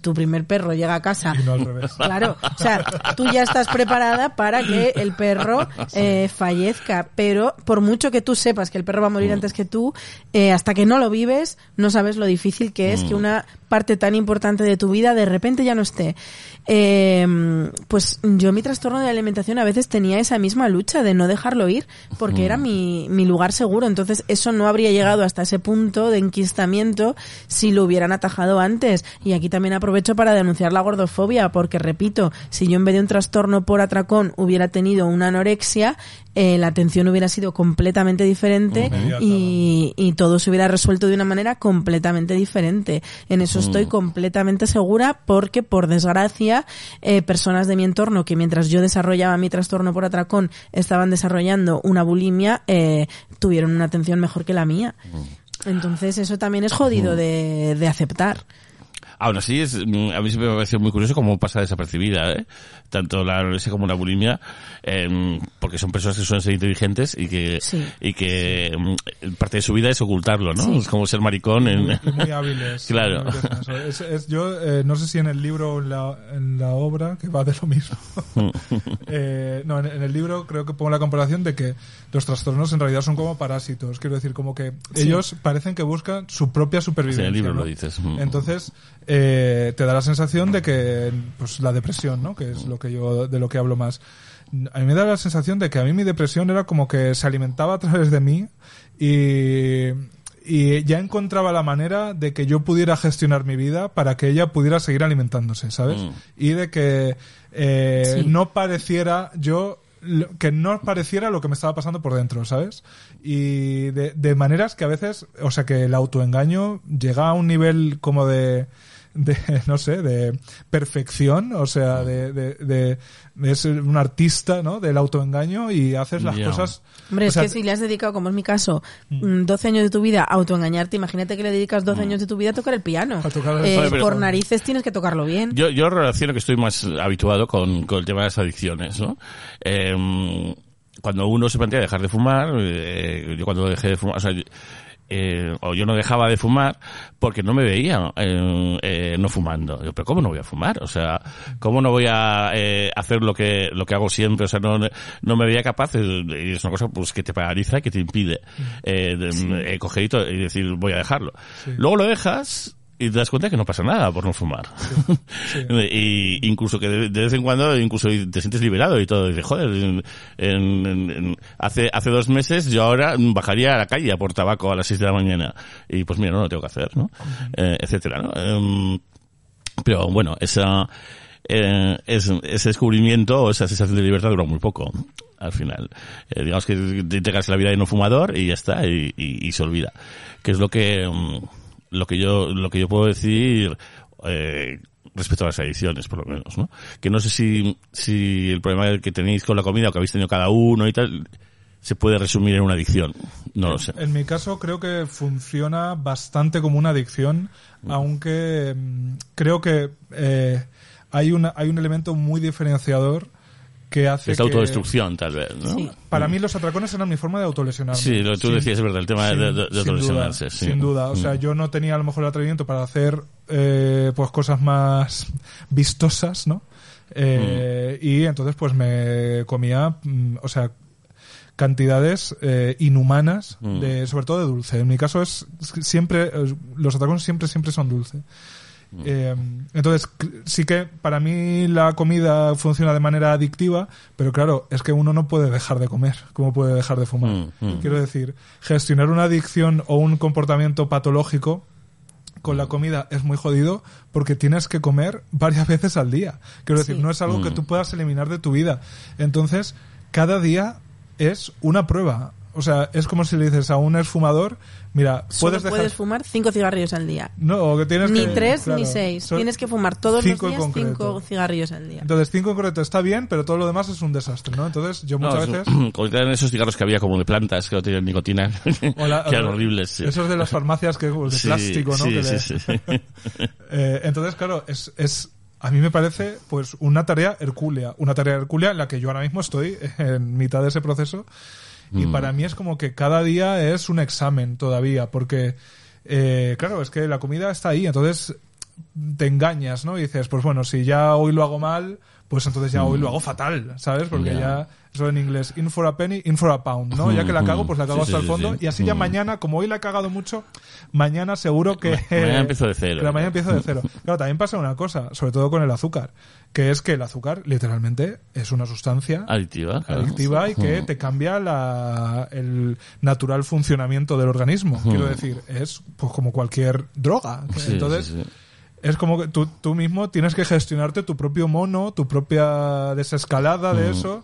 tu primer perro llega a casa. Y no al revés. Claro, o sea, tú ya estás preparada para que el perro eh, fallezca, pero por mucho que tú sepas que el perro va a morir antes que tú, eh, hasta que no lo vives, no sabes lo difícil que es que una parte tan importante de tu vida de repente ya no esté. Eh, pues yo mi trastorno de alimentación a veces tenía esa misma lucha de no dejarlo ir, porque era mi, mi lugar seguro, entonces eso no habría llegado hasta ese punto de enquistamiento si lo hubieran atajado antes. Y aquí también aprovecho para denunciar la gordofobia, porque repito, si yo en vez de un trastorno por atracón hubiera tenido una anorexia, eh, la atención hubiera sido completamente diferente y, y todo se hubiera resuelto de una manera completamente diferente. En eso estoy completamente segura porque, por desgracia, eh, personas de mi entorno que mientras yo desarrollaba mi trastorno por atracón estaban desarrollando una bulimia, eh, tuvieron una atención mejor que la mía. Entonces eso también es jodido de, de aceptar. Aún así, es, mm, a mí siempre me ha parecido muy curioso cómo pasa desapercibida, ¿eh? Tanto la anorexia como la bulimia, em, porque son personas que suelen ser inteligentes y que, Sí. y que mm, parte de su vida es ocultarlo, ¿no? Sí. Es como ser maricón en... Y muy hábiles. Claro. muy. Es- es- yo eh, no sé si en el libro o en la, en la obra, que va de lo mismo. Eh, no, en, en el libro creo que pongo la comparación de que los trastornos en realidad son como parásitos. Quiero decir, como que ellos parecen que buscan su propia Sí, supervivencia. en el libro ¿no? lo dices. Mm. Entonces, eh, te da la sensación de que, pues, la depresión, ¿no? Que es lo que yo, de lo que hablo más. A mí me da la sensación de que a mí mi depresión era como que se alimentaba a través de mí y, y ya encontraba la manera de que yo pudiera gestionar mi vida para que ella pudiera seguir alimentándose, ¿sabes? Mm. Y de que eh, Sí. no pareciera yo que no pareciera lo que me estaba pasando por dentro, ¿sabes? Y de, de maneras que a veces, o sea, que el autoengaño llega a un nivel como de, de no sé, de perfección, o sea, de, de, de, de ser un artista, ¿no? Del autoengaño y haces las cosas. Hombre, o es que si le has dedicado, como es mi caso, mm, 12 años de tu vida a autoengañarte, imagínate que le dedicas 12 años de tu vida a tocar el piano. A tocar el- Eh, por narices tienes que tocarlo bien. Yo, yo relaciono que estoy más habituado con, con el tema de las adicciones, ¿no? Em, cuando uno se plantea dejar de fumar, eh, yo cuando dejé de fumar, o sea, eh, o yo no dejaba de fumar porque no me veía eh, eh, no fumando. Yo, pero ¿cómo no voy a fumar? O sea, ¿cómo no voy a eh, hacer lo que lo que hago siempre? O sea, no, no me veía capaz. Y es una cosa pues que te paraliza, que te impide eh, de- coger y, to- y decir voy a dejarlo. Luego lo dejas y te das cuenta que no pasa nada por no fumar. y incluso que de, de vez en cuando incluso te sientes liberado y todo. Y dices, joder, en- en- en- hace, hace dos meses yo ahora bajaría a la calle a por tabaco a las 6 de la mañana. Y pues mira, no lo tengo que hacer, ¿no? Eh, etcétera, ¿no? Em, pero bueno, esa, eh, es- ese descubrimiento o esa sensación de libertad dura muy poco al final. Eh, digamos que te integras en la vida de no fumador y ya está, y, y- y se olvida. Que es lo que, mm, lo que yo, lo que yo puedo decir, eh, respecto a las adicciones, por lo menos, ¿no? Que no sé si, si el problema que tenéis con la comida o que habéis tenido cada uno y tal, se puede resumir en una adicción. No lo sé. En mi caso creo que funciona bastante como una adicción, aunque mm, creo que eh, hay, una, hay un elemento muy diferenciador que hace Esta que- autodestrucción, tal vez, ¿no? Sí. Para mí los atracones eran mi forma de autolesionarme. Sí, lo que tú Sin- decías es verdad, el tema de, de, de sin autolesionarse, duda, sí. Sin duda. O sea, Mm. yo no tenía a lo mejor el atrevimiento para hacer eh, pues cosas más vistosas, ¿no? Eh, Mm. Y entonces pues me comía, mm, o sea, cantidades eh, inhumanas, Mm. de, sobre todo de dulce. En mi caso es siempre, eh, los atracones siempre, siempre son dulce. Mm. Eh, entonces, sí que para mí la comida funciona de manera adictiva, pero claro, es que uno no puede dejar de comer, como puede dejar de fumar. Mm, mm. Quiero decir, gestionar una adicción o un comportamiento patológico con la comida es muy jodido porque tienes que comer varias veces al día. Quiero decir, Sí. no es algo que tú puedas eliminar de tu vida. Entonces, cada día es una prueba. O sea, es como si le dices a un exfumador, mira, Solo puedes dejar... puedes fumar cinco cigarrillos al día. No, o que tienes Ni que- tres claro, ni seis. son Tienes que fumar todos los cinco días cinco cigarrillos al día. Entonces, cinco en concreto está bien, pero todo lo demás es un desastre, ¿no? Entonces, yo muchas es- veces... como eran esos cigarros que había como de plantas que no tenían nicotina, o la- que eran horribles. Sí. Esos de las farmacias que de Sí, plástico, ¿no? sí, Que sí, le- sí. Eh, entonces, claro, es, es, a mí me parece pues una tarea hercúlea, una tarea hercúlea en la que yo ahora mismo estoy en mitad de ese proceso y Mm. para mí es como que cada día es un examen todavía, porque, eh, claro, es que la comida está ahí, entonces te engañas, ¿no? Y dices, pues bueno, si ya hoy lo hago mal, pues entonces ya hoy lo hago fatal, ¿sabes? Porque Mm. Ya. Eso en inglés, in for a penny, in for a pound, ¿no? Ya que la cago, pues la cago hasta el fondo y así ya Mm. mañana, como hoy la he cagado mucho, mañana seguro que... Mañana empiezo de cero. Claro, mañana empiezo de cero. Claro, también pasa una cosa, sobre todo con el azúcar, que es que el azúcar literalmente es una sustancia Adictiva, claro. adictiva y que Mm. te cambia la, el natural funcionamiento del organismo. Quiero decir, es pues como cualquier droga. Sí, Entonces, sí, sí. es como que tú, tú mismo tienes que gestionarte tu propio mono, tu propia desescalada de Mm. eso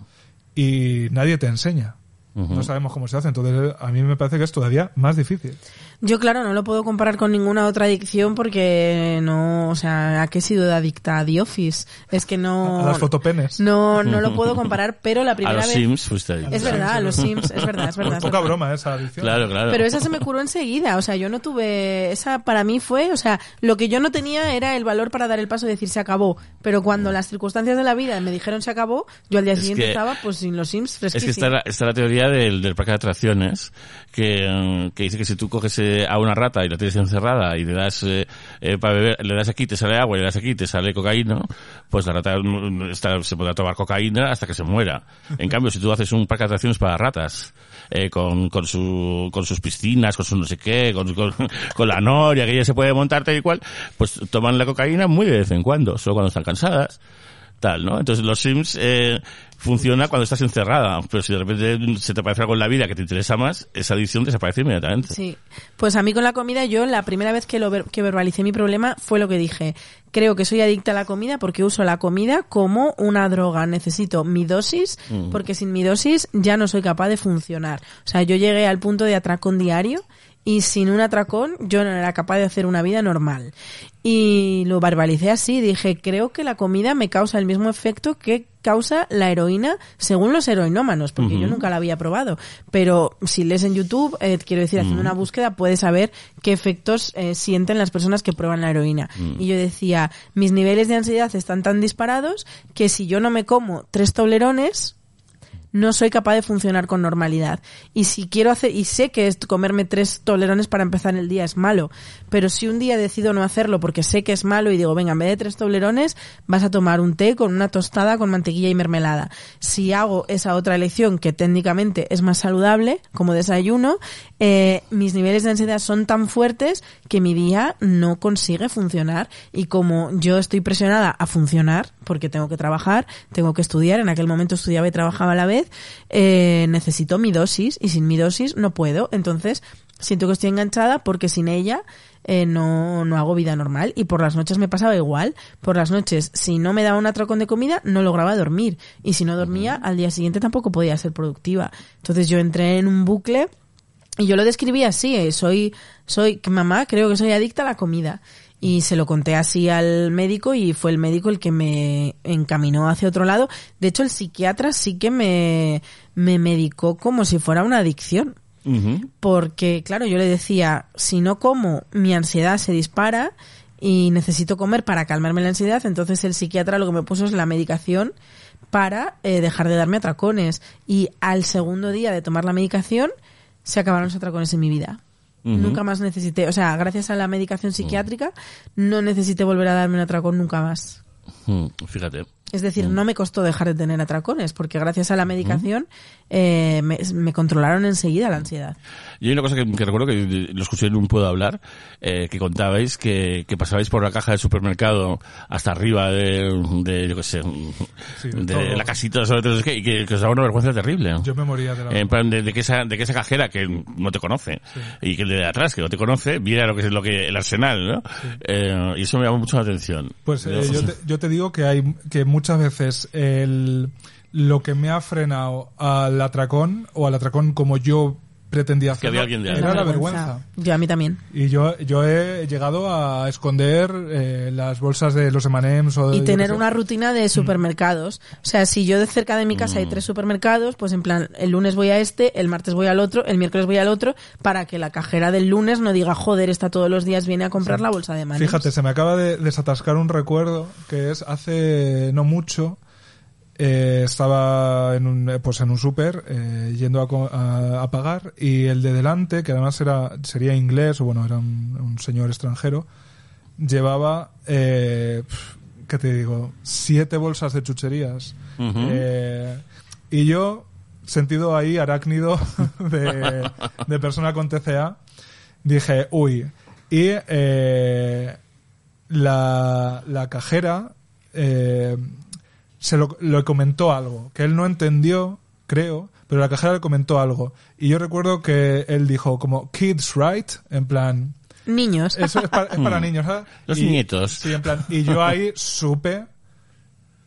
y nadie te enseña. No sabemos cómo se hace. Entonces, a mí me parece que es todavía más difícil. Yo, claro, no lo puedo comparar con ninguna otra adicción porque no, o sea, ¿a qué he sido adicta? A The Office. Es que no... A las fotopenes. No, no lo puedo comparar, pero la A primera los vez... Sims fuiste. Es verdad, a los Sims, es verdad, es verdad. es Poca verdad. broma esa adicción. Claro, claro. Pero esa se me curó enseguida, o sea, yo no tuve, esa para mí fue, o sea, lo que yo no tenía era el valor para dar el paso y decir se acabó, pero cuando las circunstancias de la vida me dijeron se acabó, yo al día Es siguiente que- estaba pues sin los Sims Es fresquísimo. que está la, está la teoría del, del parque de atracciones que, mm, que dice que si tú coges eh, a una rata y la tienes encerrada y le das eh, eh, para beber, le das aquí te sale agua y le das aquí te sale cocaína, pues la rata mm, está- se podrá tomar cocaína hasta que se muera. En cambio, si tú haces un parque de atracciones para ratas, eh, con, con, su, con sus piscinas, con su no sé qué, con, con, con la noria, que ella se puede montar tal y cual, pues toman la cocaína muy de vez en cuando, solo cuando están cansadas tal, ¿no? Entonces los Sims eh, funciona cuando estás encerrada, pero si de repente se te aparece algo en la vida que te interesa más, esa adicción desaparece inmediatamente. Sí, pues a mí con la comida yo la primera vez que lo ver- que verbalicé mi problema fue lo que dije. Creo que soy adicta a la comida porque uso la comida como una droga. Necesito mi dosis porque sin mi dosis ya no soy capaz de funcionar. O sea, yo llegué al punto de atracón diario y sin un atracón yo no era capaz de hacer una vida normal. Y lo verbalicé así, dije, creo que la comida me causa el mismo efecto que causa la heroína según los heroinómanos, porque yo nunca la había probado. Pero si lees en YouTube, eh, quiero decir, haciendo una búsqueda, puedes saber qué efectos eh, sienten las personas que prueban la heroína. Y yo decía, mis niveles de ansiedad están tan disparados que si yo no me como tres toblerones, no soy capaz de funcionar con normalidad. Y si quiero hacer, y sé que es comerme tres tolerones para empezar el día es malo, pero si un día decido no hacerlo porque sé que es malo y digo, venga, en vez de tres toblerones, vas a tomar un té con una tostada con mantequilla y mermelada. Si hago esa otra elección que técnicamente es más saludable, como desayuno, eh, mis niveles de ansiedad son tan fuertes que mi día no consigue funcionar. Y como yo estoy presionada a funcionar, porque tengo que trabajar, tengo que estudiar, en aquel momento estudiaba y trabajaba a la vez, eh, necesito mi dosis y sin mi dosis no puedo. Entonces siento que estoy enganchada porque sin ella eh, no, no hago vida normal. Y por las noches me pasaba igual. Por las noches, si no me daba un atracón de comida, no lograba dormir. Y si no dormía, al día siguiente tampoco podía ser productiva. Entonces yo entré en un bucle y yo lo describí así, eh, soy, soy, mamá, creo que soy adicta a la comida. Y se lo conté así al médico y fue el médico el que me encaminó hacia otro lado. De hecho, el psiquiatra sí que me, me medicó como si fuera una adicción. Porque, claro, yo le decía, si no como, mi ansiedad se dispara y necesito comer para calmarme la ansiedad. Entonces el psiquiatra lo que me puso es la medicación para eh, dejar de darme atracones. Y al segundo día de tomar la medicación, se acabaron los atracones en mi vida. Nunca más necesité, o sea, gracias a la medicación psiquiátrica, no necesité volver a darme un atracón nunca más. Fíjate. Es decir, no me costó dejar de tener atracones, porque gracias a la medicación eh, me, me controlaron enseguida la ansiedad. Y hay una cosa que, que recuerdo que lo escuché en un Puedo Hablar, eh, que contabais que, que pasabais por la caja del supermercado hasta arriba de, de yo qué sé, Sí, de todo. la casita, sobre todo, es que, y que, que os daba una vergüenza terrible. Yo me moría de la En plan, de, de que esa, de que esa cajera que no te conoce, y que el de atrás que no te conoce, viera lo que es lo que, el arsenal, ¿no? Eh, y eso me llamó mucho la atención. Pues eh, yo, te, yo te digo que hay que muchas veces el, lo que me ha frenado al atracón o al atracón como yo pretendía Que hacerlo había alguien de era la vergüenza. Yo a mí también. Y yo, yo he llegado a esconder eh, las bolsas de los M&M's o de- Y tener una rutina de supermercados. O sea, si yo de cerca de mi casa hay tres supermercados, pues en plan, el lunes voy a este, el martes voy al otro, el miércoles voy al otro, para que la cajera del lunes no diga, joder, esta todos los días viene a comprar la bolsa de manos. Fíjate, se me acaba de desatascar un recuerdo que es hace no mucho eh, estaba en un eh, pues en un súper eh, yendo a, a- a pagar y el de delante que además era sería inglés o bueno era un, un señor extranjero llevaba eh, qué te digo siete bolsas de chucherías. Eh, y yo sentido ahí arácnido de, de persona con TCA dije uy y eh, la, la cajera eh, se lo, lo comentó algo, que él no entendió, creo, pero la cajera le comentó algo. Y yo recuerdo que él dijo como, kids right, en plan, Niños. eso es para, es para niños, ¿sabes? Los Y- nietos. Sí, en plan, y yo ahí supe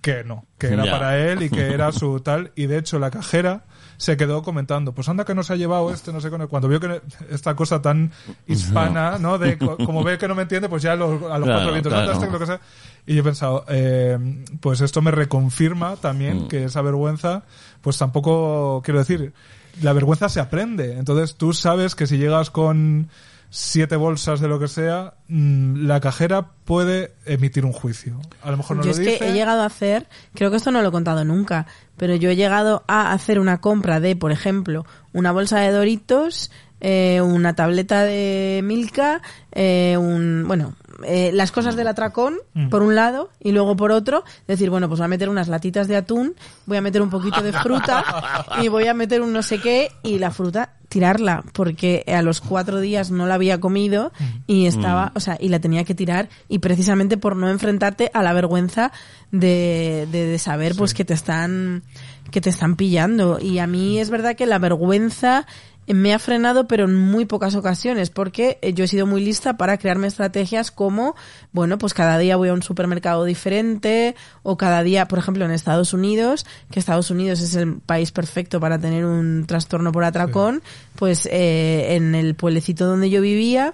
que no, que era Ya. para él y que era su tal, y de hecho la cajera se quedó comentando, pues anda que nos ha llevado este, no sé qué, cuando vio que esta cosa tan hispana, ¿no? De co- como ve que no me entiende, pues ya a los, a los Claro, cuatro vientos, claro. "Anda, este", lo que sea. Y yo he pensado, eh, pues esto me reconfirma también que esa vergüenza, pues tampoco, quiero decir, la vergüenza se aprende. Entonces tú sabes que si llegas con siete bolsas de lo que sea, mm, la cajera puede emitir un juicio. A lo mejor no yo lo es dice. que he llegado a hacer, creo que esto no lo he contado nunca, pero yo he llegado a hacer una compra de, por ejemplo, una bolsa de Doritos, eh, una tableta de Milka, eh, un, bueno, eh, las cosas del atracón, Mm. por un lado, y luego por otro, decir, bueno, pues voy a meter unas latitas de atún, voy a meter un poquito de fruta, y voy a meter un no sé qué, y la fruta tirarla, porque a los cuatro días no la había comido y estaba, o sea, y la tenía que tirar, y precisamente por no enfrentarte a la vergüenza de, de, de saber pues que te están, que te están pillando. Y a mí es verdad que la vergüenza me ha frenado, pero en muy pocas ocasiones, porque eh, yo he sido muy lista para crearme estrategias como, bueno, pues cada día voy a un supermercado diferente, o cada día, por ejemplo, en Estados Unidos, que Estados Unidos es el país perfecto para tener un trastorno por atracón, pues eh, en el pueblecito donde yo vivía,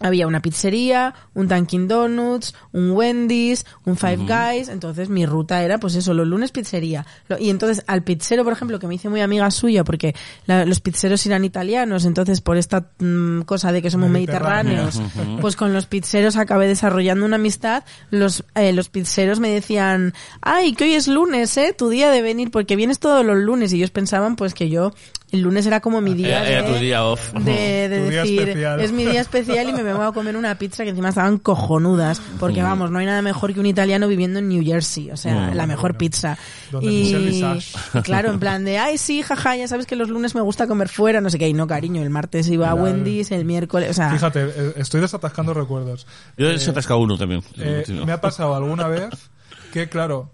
había una pizzería, un Dunkin' Donuts, un Wendy's, un Five Guys, entonces mi ruta era pues eso, los lunes pizzería. Lo- Y entonces al pizzero, por ejemplo, que me hice muy amiga suya porque la- los pizzeros eran italianos, entonces por esta mm, cosa de que somos mediterráneos, pues con los pizzeros acabé desarrollando una amistad. Los, eh, los pizzeros me decían, ay, que hoy es lunes, eh, tu día de venir, porque vienes todos los lunes. Y ellos pensaban pues que yo, el lunes era como mi día Era, era de- tu día off. de, de Tu día decir especial. es mi día especial y me vengo a comer una pizza que encima estaban cojonudas porque vamos no hay nada mejor que un italiano viviendo en New Jersey o sea la mejor pizza. Donde y, claro en plan de ay sí jaja ya sabes que los lunes me gusta comer fuera no sé qué y no cariño el martes iba a Wendy's el miércoles o sea. Fíjate, eh, estoy desatascando recuerdos. Yo he atascado uno también. Eh, me ha pasado alguna vez que, claro,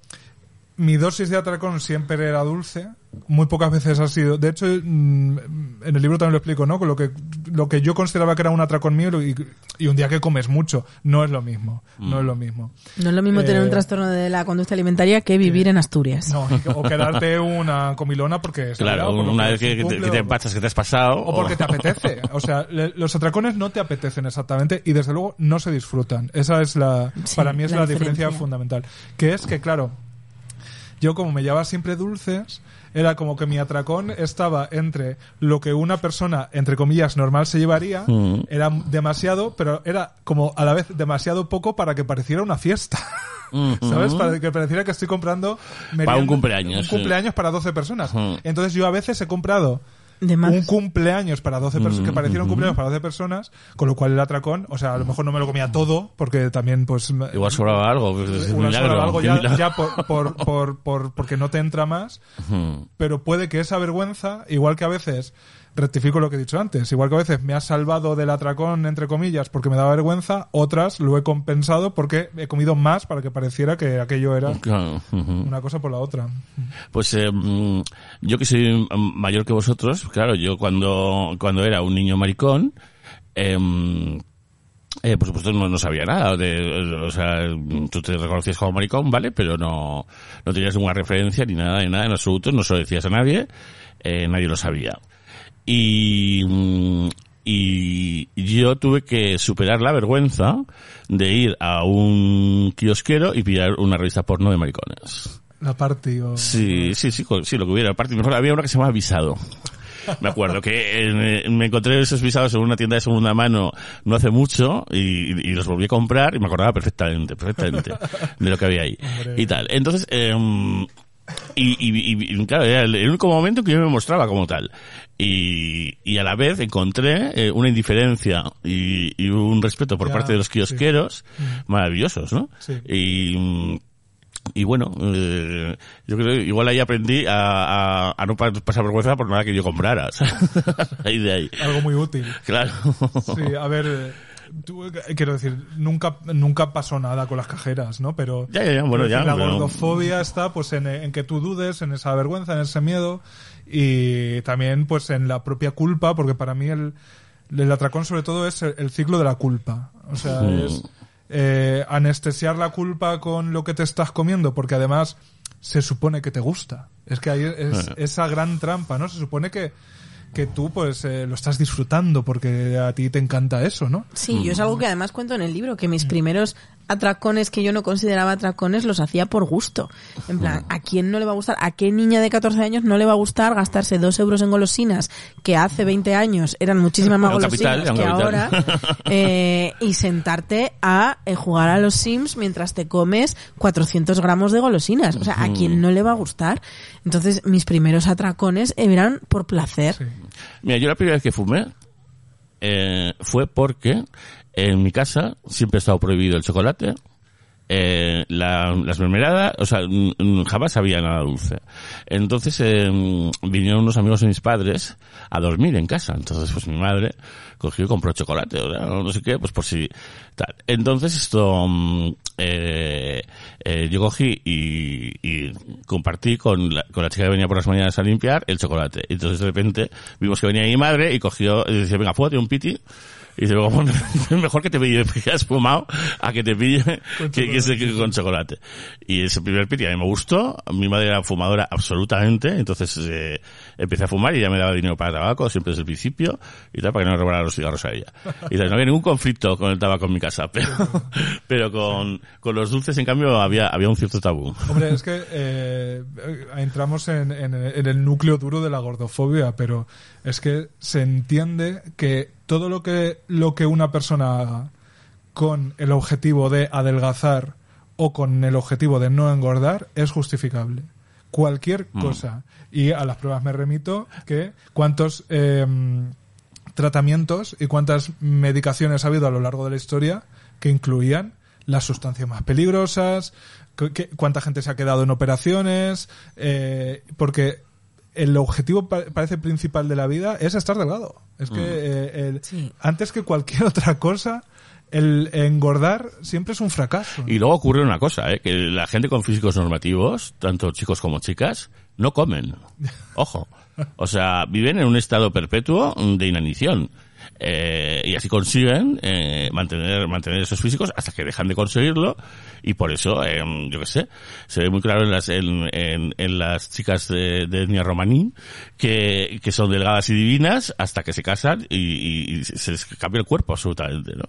mi dosis de atracón siempre era dulce, muy pocas veces ha sido. De hecho, mm, en el libro también lo explico, ¿no? Con lo que, lo que yo consideraba que era un atracón mío y, y un día que comes mucho, no es lo mismo. No es lo mismo. no es lo mismo tener eh, un trastorno de la conducta alimentaria que vivir en Asturias No, o quedarte una comilona porque es Claro, por una vez que, te, cumple, que te o- empachas, que te has pasado. o porque te apetece. O sea, le- los atracones no te apetecen exactamente y desde luego no se disfrutan. Esa es la, Sí, para mí es la la, diferencia diferencia. fundamental. Que es que, claro, yo como me llevaba siempre dulces, era como que mi atracón estaba entre lo que una persona, entre comillas, normal se llevaría, Mm. era demasiado, pero era como a la vez demasiado poco para que pareciera una fiesta. ¿Sabes? Para que pareciera que estoy comprando merienda- un cumpleaños, Un sí. cumpleaños para 12 personas. Ujú. Entonces yo a veces he comprado De más. un cumpleaños para 12 personas, que Mm, pareciera un ujú. cumpleaños para 12 personas, con lo cual el atracón, o sea, a lo mejor no me lo comía todo, porque también, pues, Igual sobraba algo. pues, milagro, algo ya, ya por, por, por, por- porque no te entra más, Ujú. pero puede que esa vergüenza, igual que a veces, rectifico lo que he dicho antes, igual que a veces me ha salvado del atracón, entre comillas, porque me daba vergüenza, otras lo he compensado porque he comido más para que pareciera que aquello era Claro, una cosa por la otra. Pues eh, mm, yo que soy mm, mayor que vosotros, claro, yo cuando, cuando era un niño maricón, em, eh, por supuesto no, no sabía nada de, o sea, tú te reconocías como maricón, ¿vale? Pero no, no tenías ninguna referencia ni nada, ni nada en absoluto, no se lo decías a nadie, eh, nadie lo sabía. Y, y yo tuve que superar la vergüenza de ir a un kiosquero y pillar una revista porno de maricones. La parte o... Sí, sí, sí, sí, lo que hubiera. Aparte, mejor había una que se llamaba Visado. Me acuerdo que me encontré esos visados en una tienda de segunda mano no hace mucho y, y los volví a comprar y me acordaba perfectamente, perfectamente de lo que había ahí Hombre. y tal. Entonces, eh, y, y- y- claro, era el, único momento que yo me mostraba como tal. Y, y a la vez encontré eh, una indiferencia y, un respeto por Ya, parte de los sí. kiosqueros maravillosos, ¿no? Sí. Y, mm, y bueno, eh, yo creo que igual ahí aprendí a, a, a no pa- pasar vergüenza por nada que yo comprara. ahí de ahí. Algo muy útil. Claro. Sí, a ver, eh, tú, quiero decir, nunca, nunca pasó nada con las cajeras, ¿no? Pero Ya, ya, ya, bueno, quiero ya, decir, la gordofobia está pues en, en que tú dudes, en esa vergüenza, en ese miedo y también pues en la propia culpa, porque para mí el, el atracón sobre todo es el, el ciclo de la culpa. O sea, Mm. es eh, anestesiar la culpa con lo que te estás comiendo, porque además se supone que te gusta. Es que ahí es Eh. esa gran trampa, ¿no? Se supone que que tú pues eh, lo estás disfrutando porque a ti te encanta eso, ¿no? Sí, yo es algo que además cuento en el libro, que mis primeros atracones que yo no consideraba atracones los hacía por gusto. En plan, ¿a quién no le va a gustar? ¿A qué niña de 14 años no le va a gustar gastarse dos euros en golosinas que hace 20 años eran muchísimas más capital, golosinas que ahora? eh, y sentarte a eh, jugar a los Sims mientras te comes 400 gramos de golosinas. O sea, ¿a quién no le va a gustar? Entonces, mis primeros atracones eran por placer. Sí. Mira, yo la primera vez que fumé eh, fue porque en mi casa siempre ha estado prohibido el chocolate, eh, la- las mermeladas, o sea, jamás había nada dulce. Entonces eh, vinieron unos amigos de mis padres a dormir en casa. Entonces, pues mi madre cogió y compró chocolate, o no sé qué, pues por si tal. Entonces esto, mm, eh, eh, yo cogí y, y compartí con la, con la chica que venía por las mañanas a limpiar el chocolate. Entonces de repente vimos que venía mi madre y cogió y decía, venga, fúate un piti. Y dice, "Bueno, mejor que te pille que has fumado a que te pille que, que que con chocolate. Y ese primer piti a mí me gustó. Mi madre era fumadora absolutamente. Entonces eh, empecé a fumar y ella me daba dinero para tabaco siempre desde el principio y tal, para que no me los cigarros a ella. Y tal, no había ningún conflicto con el tabaco en mi casa, pero, pero con, con los dulces en cambio había, había un cierto tabú. Hombre, es que eh, entramos en, en- en el núcleo duro de la gordofobia, pero es que se entiende que todo lo que, lo que una persona haga con el objetivo de adelgazar o con el objetivo de no engordar es justificable. Cualquier cosa. Y a las pruebas me remito que cuántos eh, tratamientos y cuántas medicaciones ha habido a lo largo de la historia que incluían las sustancias más peligrosas, que- cuánta gente se ha quedado en operaciones, eh, porque el objetivo pa- parece principal de la vida es estar delgado. Es que eh, el- Sí. antes que cualquier otra cosa, el engordar siempre es un fracaso. Y luego ocurre una cosa, ¿eh? que la gente con físicos normativos, tanto chicos como chicas, no comen. Ojo. O sea, viven en un estado perpetuo de inanición. Eh, y así consiguen eh, mantener mantener esos físicos hasta que dejan de conseguirlo y por eso eh, yo qué sé se ve muy claro en las en, en, las chicas de, de etnia romaní que, que son delgadas y divinas hasta que se casan y, y- se les cambia el cuerpo absolutamente no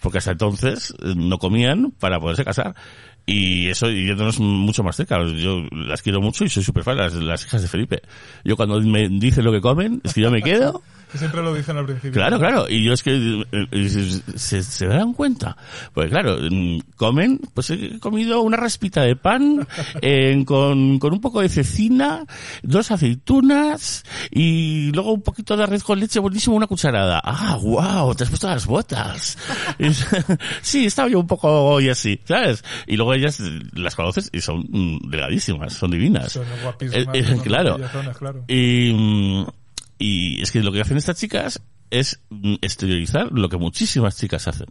porque hasta entonces eh, no comían para poderse casar Y eso, y yéndonos mucho más cerca. Yo las quiero mucho y soy súper fan, las, las hijas de Felipe. Yo cuando me dicen lo que comen, es que yo me quedo. Siempre lo dicen al principio. Claro, claro. Y yo es que eh, eh, se, se dan cuenta. Pues claro, mm, comen, pues he comido una raspita de pan eh, con, con un poco de cecina, dos aceitunas y luego un poquito de arroz con leche buenísimo, una cucharada. Ah, wow, te has puesto las botas. Sí, estaba yo un poco hoy así, ¿sabes? Y luego ellas eh, las conoces y son mm, delgadísimas, son divinas. Son guapísimas. Eh, eh, claro. claro. Y, mm, y es que lo que hacen estas chicas es mm, exteriorizar lo que muchísimas chicas hacen.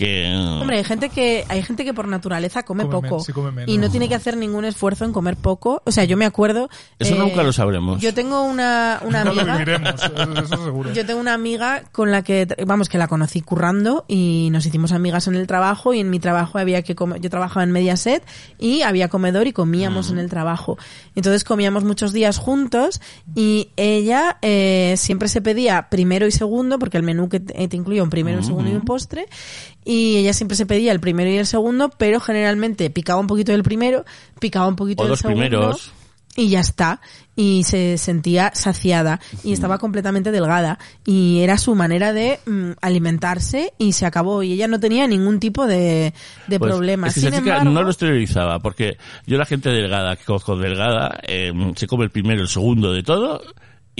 Que, Hombre, hay gente que hay gente que por naturaleza come, Come men- poco sí come menos. y no tiene que hacer ningún esfuerzo en comer poco. O sea, yo me acuerdo. Eso eh, nunca lo sabremos. Yo tengo una, una No lo amiga. viviremos, eso, seguro. Yo tengo una amiga con la que, vamos, que la conocí currando y nos hicimos amigas en el trabajo y en mi trabajo había que comer, yo trabajaba en Mediaset y había comedor y comíamos en el trabajo. Entonces comíamos muchos días juntos y ella eh, siempre se pedía primero y segundo porque el menú que te, te incluía un primero, un segundo y un postre y ella siempre se pedía el primero y el segundo, pero generalmente picaba un poquito del primero, picaba un poquito O del los segundo primeros. y ya está. Y se sentía saciada y estaba completamente delgada. Y era su manera de mm, alimentarse y se acabó. Y ella no tenía ningún tipo de, de Pues, problema. Es que Sin esa chica embargo, no lo exteriorizaba, porque yo la gente delgada que conozco delgada, eh, se come el primero, el segundo de todo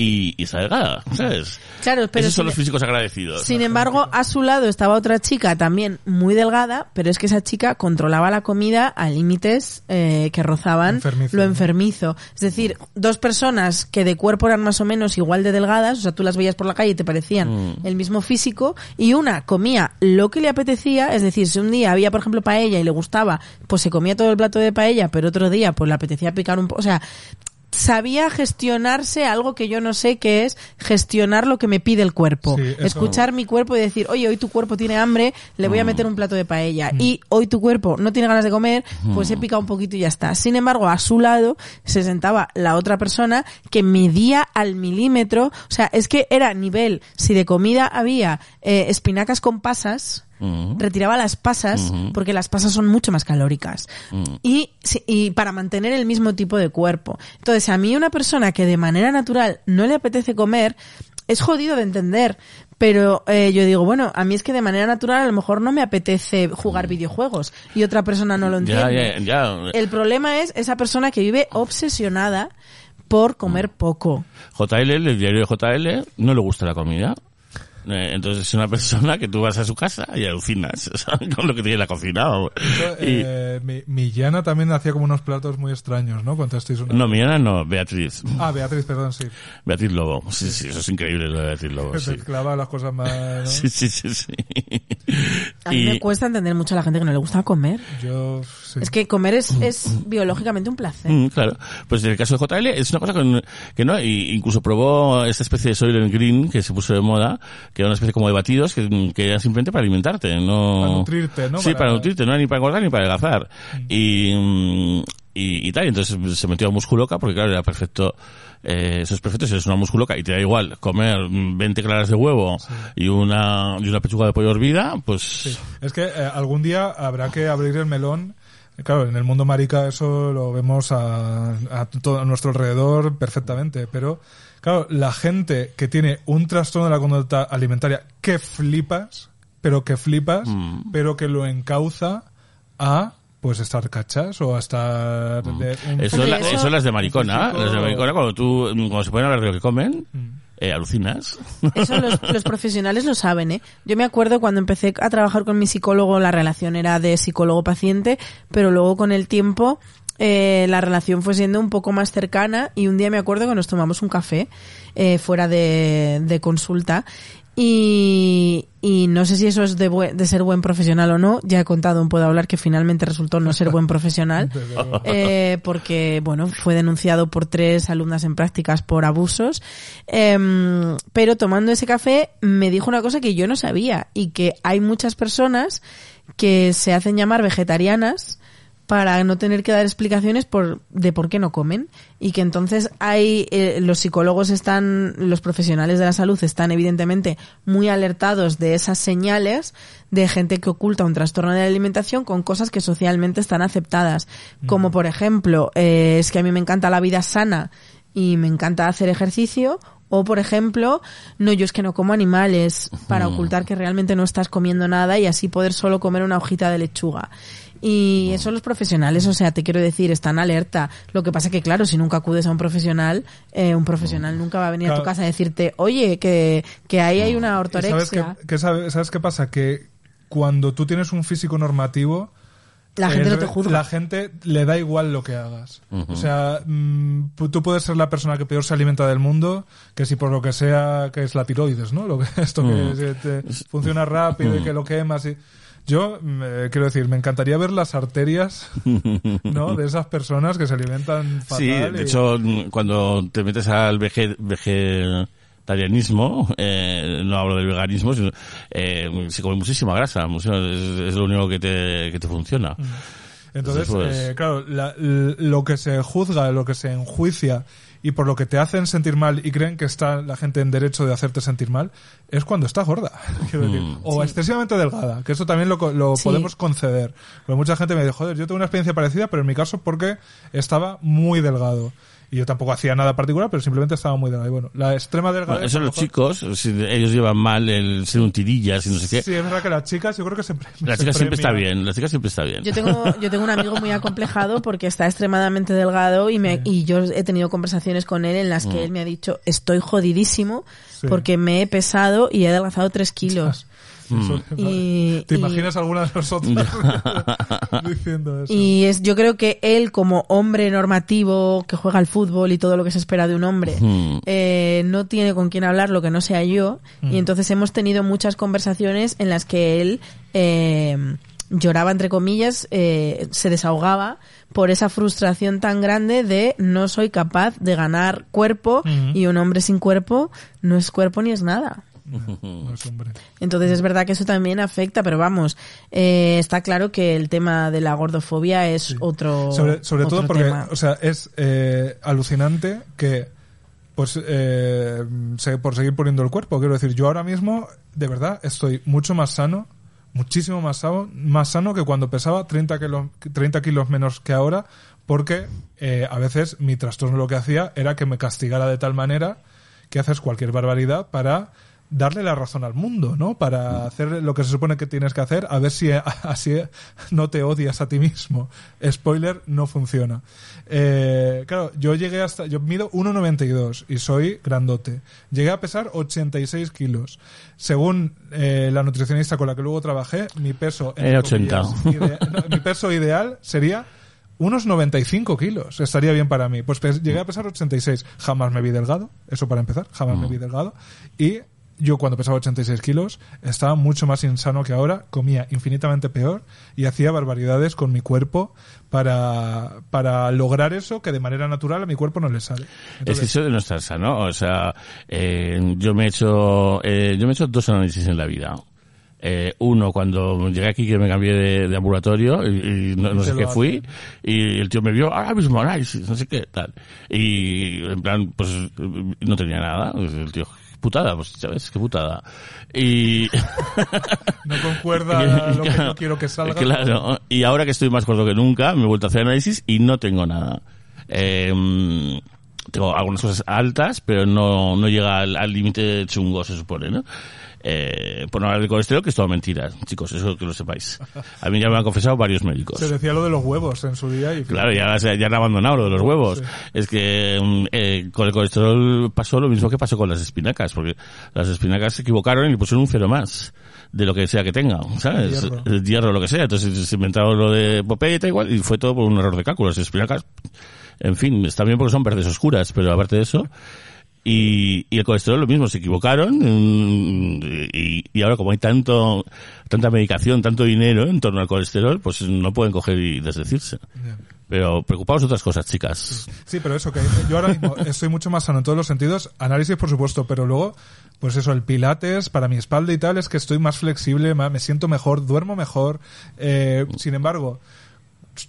y, y está delgada, ¿sabes? Claro, pero Esos son sin- los físicos agradecidos. Sin embargo, a su lado estaba otra chica también muy delgada, pero es que esa chica controlaba la comida a límites eh, que rozaban Enfermizo, lo ¿no? enfermizo. Es decir, dos personas que de cuerpo eran más o menos igual de delgadas, o sea, tú las veías por la calle y te parecían Mm. el mismo físico, y una comía lo que le apetecía, es decir, si un día había, por ejemplo, paella y le gustaba, pues se comía todo el plato de paella, pero otro día pues le apetecía picar un poco, o sea, sabía gestionarse algo que yo no sé que es gestionar lo que me pide el cuerpo. Sí, Escuchar mi cuerpo y decir, oye, hoy tu cuerpo tiene hambre, le voy a meter un plato de paella. Y hoy tu cuerpo no tiene ganas de comer, pues he picado un poquito y ya está. Sin embargo, a su lado se sentaba la otra persona que medía al milímetro. O sea, es que era nivel, si de comida había eh, espinacas con pasas, Mm. retiraba las pasas porque las pasas son mucho más calóricas Mm. y, y para mantener el mismo tipo de cuerpo. Entonces, a mí una persona que de manera natural no le apetece comer es jodido de entender. Pero eh, yo digo, bueno, a mí es que de manera natural a lo mejor no me apetece jugar videojuegos y otra persona no lo Mm. Entiende. El problema es esa persona que vive obsesionada por comer poco. JL, el diario de JL, no le gusta la comida. Eh, Entonces es una persona que tú vas a su casa y alucinas ¿sabes? con lo que tiene en la cocina. Eso, Y- eh, mi, Millana también hacía como unos platos muy extraños, ¿no? Contasteis una... no, Millana no, Beatriz. Ah, Beatriz, perdón, sí. Beatriz Lobo. Sí, sí, eso es increíble lo de Beatriz Lobo. Que Sí, se clava las cosas más... ¿no? sí, sí. sí, sí. A mí Y- me cuesta entender mucho a la gente que no le gusta comer. Yo, sí. Es que comer es, es biológicamente un placer. Mm, claro. Pues en el caso de JL es una cosa que, que no, y incluso probó esta especie de Soylent Green que se puso de moda, que era una especie como de batidos que, que era simplemente para alimentarte, no... Para nutrirte, ¿no? Sí, para, Para- nutrirte, no era ni para engordar ni para adelgazar. Y, mm, y, y tal, y entonces se metió a musculoca porque claro, era perfecto, eh, eso es perfecto si eres una musculoca y te da igual comer mm, 20 claras de huevo y una, y una pechuga de pollo hervida, pues... Sí. Es que eh, algún día habrá que abrir el melón. Claro, en el mundo marica eso lo vemos a, a todo a nuestro alrededor perfectamente, pero claro, la gente que tiene un trastorno de la conducta alimentaria que flipas, pero que flipas, Mm. pero que lo encauza a pues estar cachas o a estar de un Mm. Eso, Hombre, la- eso- eso las de maricona, las de maricona cuando tú, cuando se ponen a hablar de lo que comen, Mm. Eh, alucinas. Eso los, los profesionales lo saben, ¿eh? Yo me acuerdo cuando empecé a trabajar con mi psicólogo, la relación era de psicólogo-paciente, pero luego con el tiempo eh, la relación fue siendo un poco más cercana y un día me acuerdo que nos tomamos un café eh, fuera de, de consulta y, y no sé si eso es de, bue- de ser buen profesional o no. Ya he contado en Puedo Hablar que finalmente resultó no ser buen profesional. Eh, porque, bueno, fue denunciado por tres alumnas en prácticas por abusos. Em, pero tomando ese café me dijo una cosa que yo no sabía y que hay muchas personas que se hacen llamar vegetarianas para no tener que dar explicaciones por, de por qué no comen. Y que entonces hay, eh, los psicólogos están, los profesionales de la salud están evidentemente muy alertados de esas señales de gente que oculta un trastorno de la alimentación con cosas que socialmente están aceptadas. Como por ejemplo, eh, es que a mí me encanta la vida sana y me encanta hacer ejercicio o, por ejemplo, no, yo es que no como animales para ocultar que realmente no estás comiendo nada y así poder solo comer una hojita de lechuga. Y eso los profesionales, o sea, te quiero decir, están alerta. Lo que pasa que, claro, si nunca acudes a un profesional, eh, un profesional nunca va a venir a tu casa a decirte, oye, que, que ahí hay una ¿Y ¿Sabes ortorexia. qué, qué sabe- ¿Sabes qué pasa? Que cuando tú tienes un físico normativo, La gente el no te re- juzga. La gente le da igual lo que hagas. O sea, mm, tú puedes ser la persona que peor se alimenta del mundo, que si por lo que sea, que es la tiroides, ¿no? Lo que, esto que te funciona rápido y que lo quemas y... Yo, mm, eh, quiero decir, me encantaría ver las arterias, ¿no? De esas personas que se alimentan fatal. Sí, de y- hecho, mm, cuando te metes al vege- vegetarianismo, eh, no hablo del veganismo, sino, eh, se come muchísima grasa, es, es lo único que te, que te funciona. Entonces, Pues- eh, claro, la- lo que se juzga, lo que se enjuicia y por lo que te hacen sentir mal y creen que está la gente en derecho de hacerte sentir mal, es cuando está gorda. quiero decir. O excesivamente delgada, que eso también lo, co- lo Sí. podemos conceder. Porque mucha gente me dice, joder, yo tengo una experiencia parecida, pero en mi caso porque estaba muy delgado. Y yo tampoco hacía nada particular, pero simplemente estaba muy delgado. Y bueno, la extrema delgadez... Bueno, eso los mejor- chicos, ellos llevan mal el ser un tirillas y no sé qué. Sí, es verdad que las chicas yo creo que siempre... la se chica siempre está bien, la chica siempre está bien. Yo tengo, yo tengo un amigo muy acomplejado porque está extremadamente delgado y me, y yo he tenido conversaciones con él en las que él me ha dicho estoy jodidísimo Sí. porque me he pesado y he adelgazado tres kilos. Eso- Y- ¿Te y- imaginas alguna de nosotros diciendo eso? Y es, yo creo que él, como hombre normativo que juega al fútbol y todo lo que se espera de un hombre, Mm. eh, no tiene con quién hablar lo que no sea yo. Y entonces hemos tenido muchas conversaciones en las que él eh, lloraba, entre comillas, eh, se desahogaba por esa frustración tan grande de no soy capaz de ganar cuerpo Ujú. y un hombre sin cuerpo no es cuerpo ni es nada. No es hombre. Entonces es verdad que eso también afecta, pero vamos, eh, está claro que el tema de la gordofobia es otro sobre, sobre todo porque tema. o sea es eh, alucinante que pues eh, se- por seguir poniendo el cuerpo quiero decir yo ahora mismo de verdad estoy mucho más sano muchísimo más sano más sano que cuando pesaba 30 kilos 30 kilos menos que ahora porque eh, a veces mi trastorno lo que hacía era que me castigara de tal manera que haces cualquier barbaridad para darle la razón al mundo, ¿no? Para hacer lo que se supone que tienes que hacer, a ver si así no te odias a ti mismo. Spoiler, no funciona. Eh, claro, yo llegué hasta, yo mido 1,92 y soy grandote. Llegué a pesar 86 kilos. Según eh, la nutricionista con la que luego trabajé, mi peso, Era 80. comillas, ide- no, mi peso ideal sería unos 95 kilos. Estaría bien para mí. Pues llegué a pesar 86. Jamás me vi delgado. Eso para empezar. Jamás me vi delgado. Y yo cuando pesaba 86 kilos estaba mucho más insano que ahora. Comía infinitamente peor y hacía barbaridades con mi cuerpo para, para lograr eso que de manera natural a mi cuerpo no le sale. Es que Entonces, eso de no estar sano, o sea, eh, yo me he hecho, eh, yo me he hecho dos análisis en la vida. Eh, uno cuando llegué aquí que me cambié de, de ambulatorio y, y no, no sé qué fui y el tío me vio ahora mismo análisis no sé qué tal y en plan pues no tenía nada el tío putada pues sabes qué putada y no concuerda lo que no quiero que salga. Claro, y ahora que estoy más gordo que nunca, me he vuelto a hacer análisis y no tengo nada. Eh, tengo algunas cosas altas, pero no, no llega al al límite chungo, se supone, ¿no? Eh, por no hablar de colesterol, que es todo mentira, chicos, eso que lo sepáis. A mí ya me han confesado varios médicos. Se decía lo de los huevos en su día y Claro, ya, ya han abandonado lo de los huevos. Sí. Es que mm, eh, con el colesterol pasó lo mismo que pasó con las espinacas, porque las espinacas se equivocaron y le pusieron un cero más de lo que sea que tenga, ¿sabes? Hierro. El hierro, lo que sea. Entonces se inventaron lo de tal igual, y fue todo por un error de cálculo. Las espinacas, en fin, está bien porque son verdes oscuras, pero aparte de eso, y, y el colesterol lo mismo, se equivocaron mm, y, y ahora como hay tanto tanta medicación, tanto dinero en torno al colesterol, pues no pueden coger y desdecirse. Pero preocupaos de otras cosas, chicas. Sí, pero eso, que yo ahora mismo estoy mucho más sano en todos los sentidos. Análisis, por supuesto, pero luego, pues eso, el pilates para mi espalda y tal es que estoy más flexible, ma- me siento mejor, duermo mejor. Eh, sin embargo,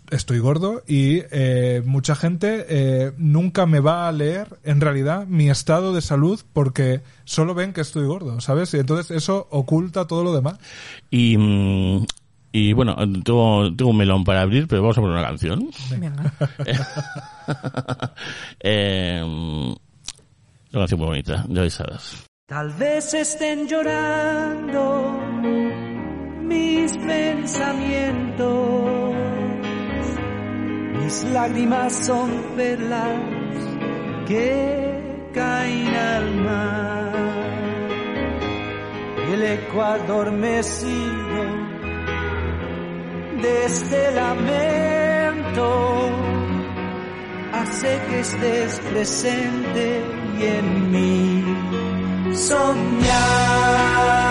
estoy gordo y eh, mucha gente eh, nunca me va a leer en realidad mi estado de salud porque solo ven que estoy gordo, ¿sabes? Y entonces eso oculta todo lo demás. Y, mm, y bueno, tengo, tengo un melón para abrir, pero vamos a poner una canción. Venga. eh, una canción muy bonita, ya sabes. Tal vez estén llorando mis pensamientos, mis lágrimas son perlas que caen al mar. El eco adormecido de este lamento hace que estés presente y en mí soñar.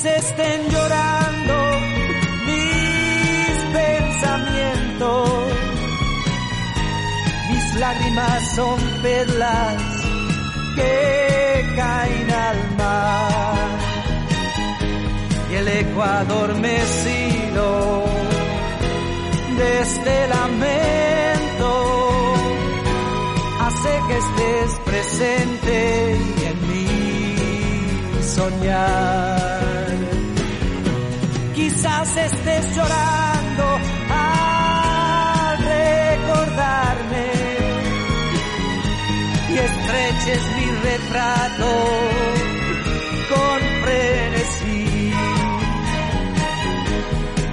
Vez estén llorando mis pensamientos, mis lágrimas son perlas que caen al mar y el eco adormecido de este lamento hace que estés presente y en mí soñar. Quizás estés llorando al recordarme. Y estreches mi retrato con frenesí.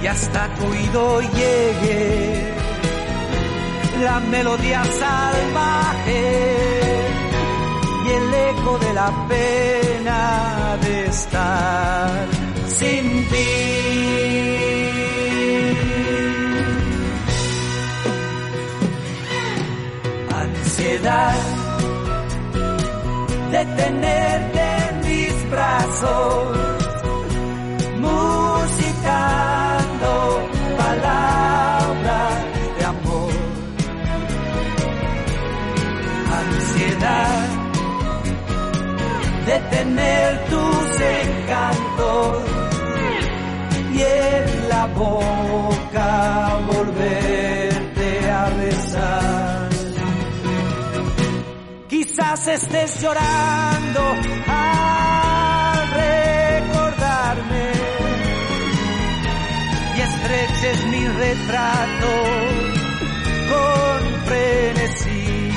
Y hasta tu oído llegue la melodía salvaje y el eco de la pena de estar sin ti. Ansiedad de tenerte en mis brazos musicando palabras de amor. Ansiedad de tener tus encantos boca volverte a besar. Quizás estés llorando al recordarme y estreches mi retrato con frenesí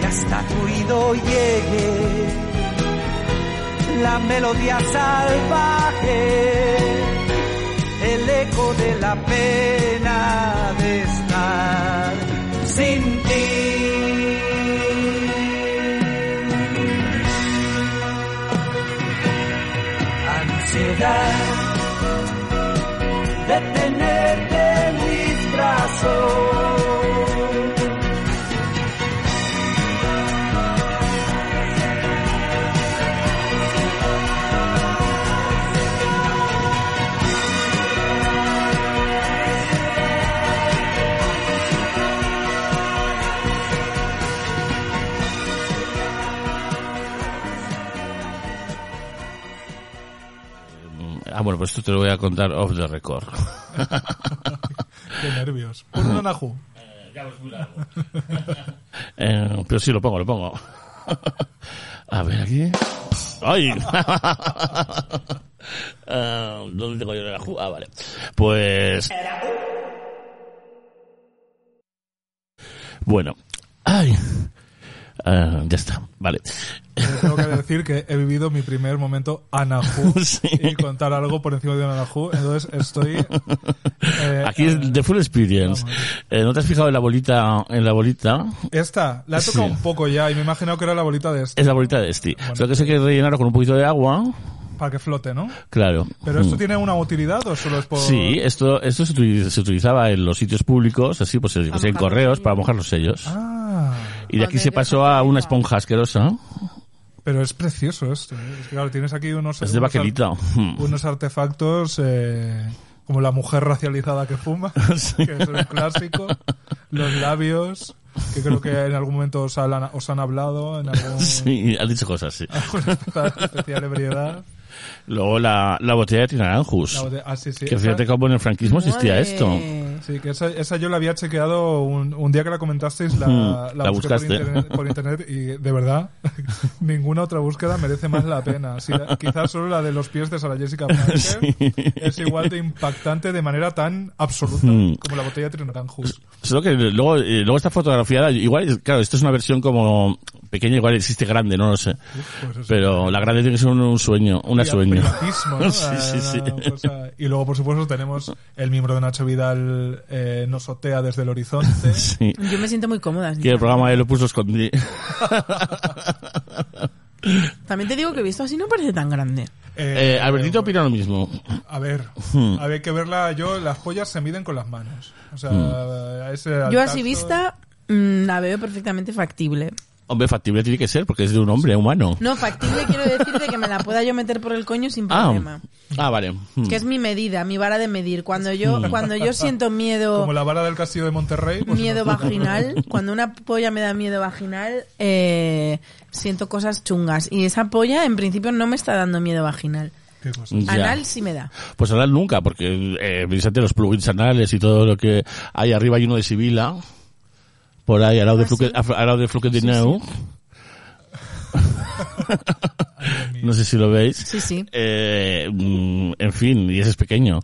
y hasta tu oído llegue la melodía salvaje, el eco de la pena de estar sin bueno, pues esto te lo voy a contar off the record. Qué nervios. Pon un anajú. Eh, pero sí, lo pongo, lo pongo. A ver, aquí. ¡Ay! Ah, ¿Dónde tengo yo el ajú? Ah, vale. Pues... Bueno. ¡Ay! Ah, ya está, vale. Tengo que decir que he vivido mi primer momento Anahu Sí. y contar algo por encima de un Anahu. Entonces estoy... eh, Aquí es eh, The Full Experience. Eh, ¿No te has fijado en la bolita? En la bolita Esta, la he tocado Sí. un poco ya y me he imaginado que era la bolita de este. es la bolita de este. Solo que sé que rellenarlo con un poquito de agua. Para que flote, ¿no? Claro. ¿Pero esto Mm. tiene una utilidad o solo es por...? Sí, esto, esto se, utiliza- se utilizaba en los sitios públicos, así pues en correos, para mojar los sellos. Ah, y de aquí se pasó a una esponja asquerosa. pero es precioso esto. ¿eh? Es que claro, tienes aquí unos... Es de unos ar-. Unos artefactos eh, como la mujer racializada que fuma, Sí. que es un clásico. Los labios, que creo que en algún momento os, hablan- os han hablado, en algún, Sí, has dicho cosas, sí. especial, especial ebriedad. Luego la, la botella de Tinaranjus. Ah, sí, sí, Que fíjate cómo en el franquismo existía Madre. esto. Sí, que esa, esa yo la había chequeado un, un día que la comentasteis, la, Mm, la, la busqué por buscaste. internet, por internet y de verdad ninguna otra búsqueda merece más la pena. Sí, la- quizás solo la de los pies de Sarah Jessica Parker Sí. es igual de impactante de manera tan absoluta Mm. como la botella de Trinaranjus. Solo que luego, eh, luego está fotografiada, igual, claro, esto es una versión como pequeña, igual existe grande, no lo sé. Pues. Pero la grande tiene que ser un, un sueño, una Pri- sueño. ¿no? Sí, sí, sí. Cosa- Y luego, por supuesto, tenemos el miembro de Nacho Vidal eh, nos sotea desde el horizonte. Sí. Yo me siento muy cómoda. Que el programa de lo escondí. También te digo que visto así no parece tan grande. Eh, Albertito opina lo mismo. A ver, Hmm. a ver que verla. Yo, las pollas se miden con las manos. O sea, Hmm. a ese Yo así vista mm, la veo perfectamente factible. Hombre, factible tiene que ser, porque es de un hombre humano. No, factible quiero decir de que me la pueda yo meter por el coño sin Ah, problema. ah, vale. Hmm. Que es mi medida, mi vara de medir. Cuando yo, cuando yo siento miedo, Como la vara del castillo de Monterrey. pues miedo no. vaginal, cuando una polla me da miedo vaginal, eh, siento cosas chungas. Y esa polla, en principio, no me está dando miedo vaginal. Qué cosa. Anal sí me da. Pues anal nunca, porque eh, los plugins anales y todo lo que hay arriba hay uno de Sibila. Por ahí, al lado de ¿Ah, Fluke, sí? al lado de Fluke de Neu. no sé si lo veis. Sí, sí. Eh, mm, en fin, y ese es pequeño.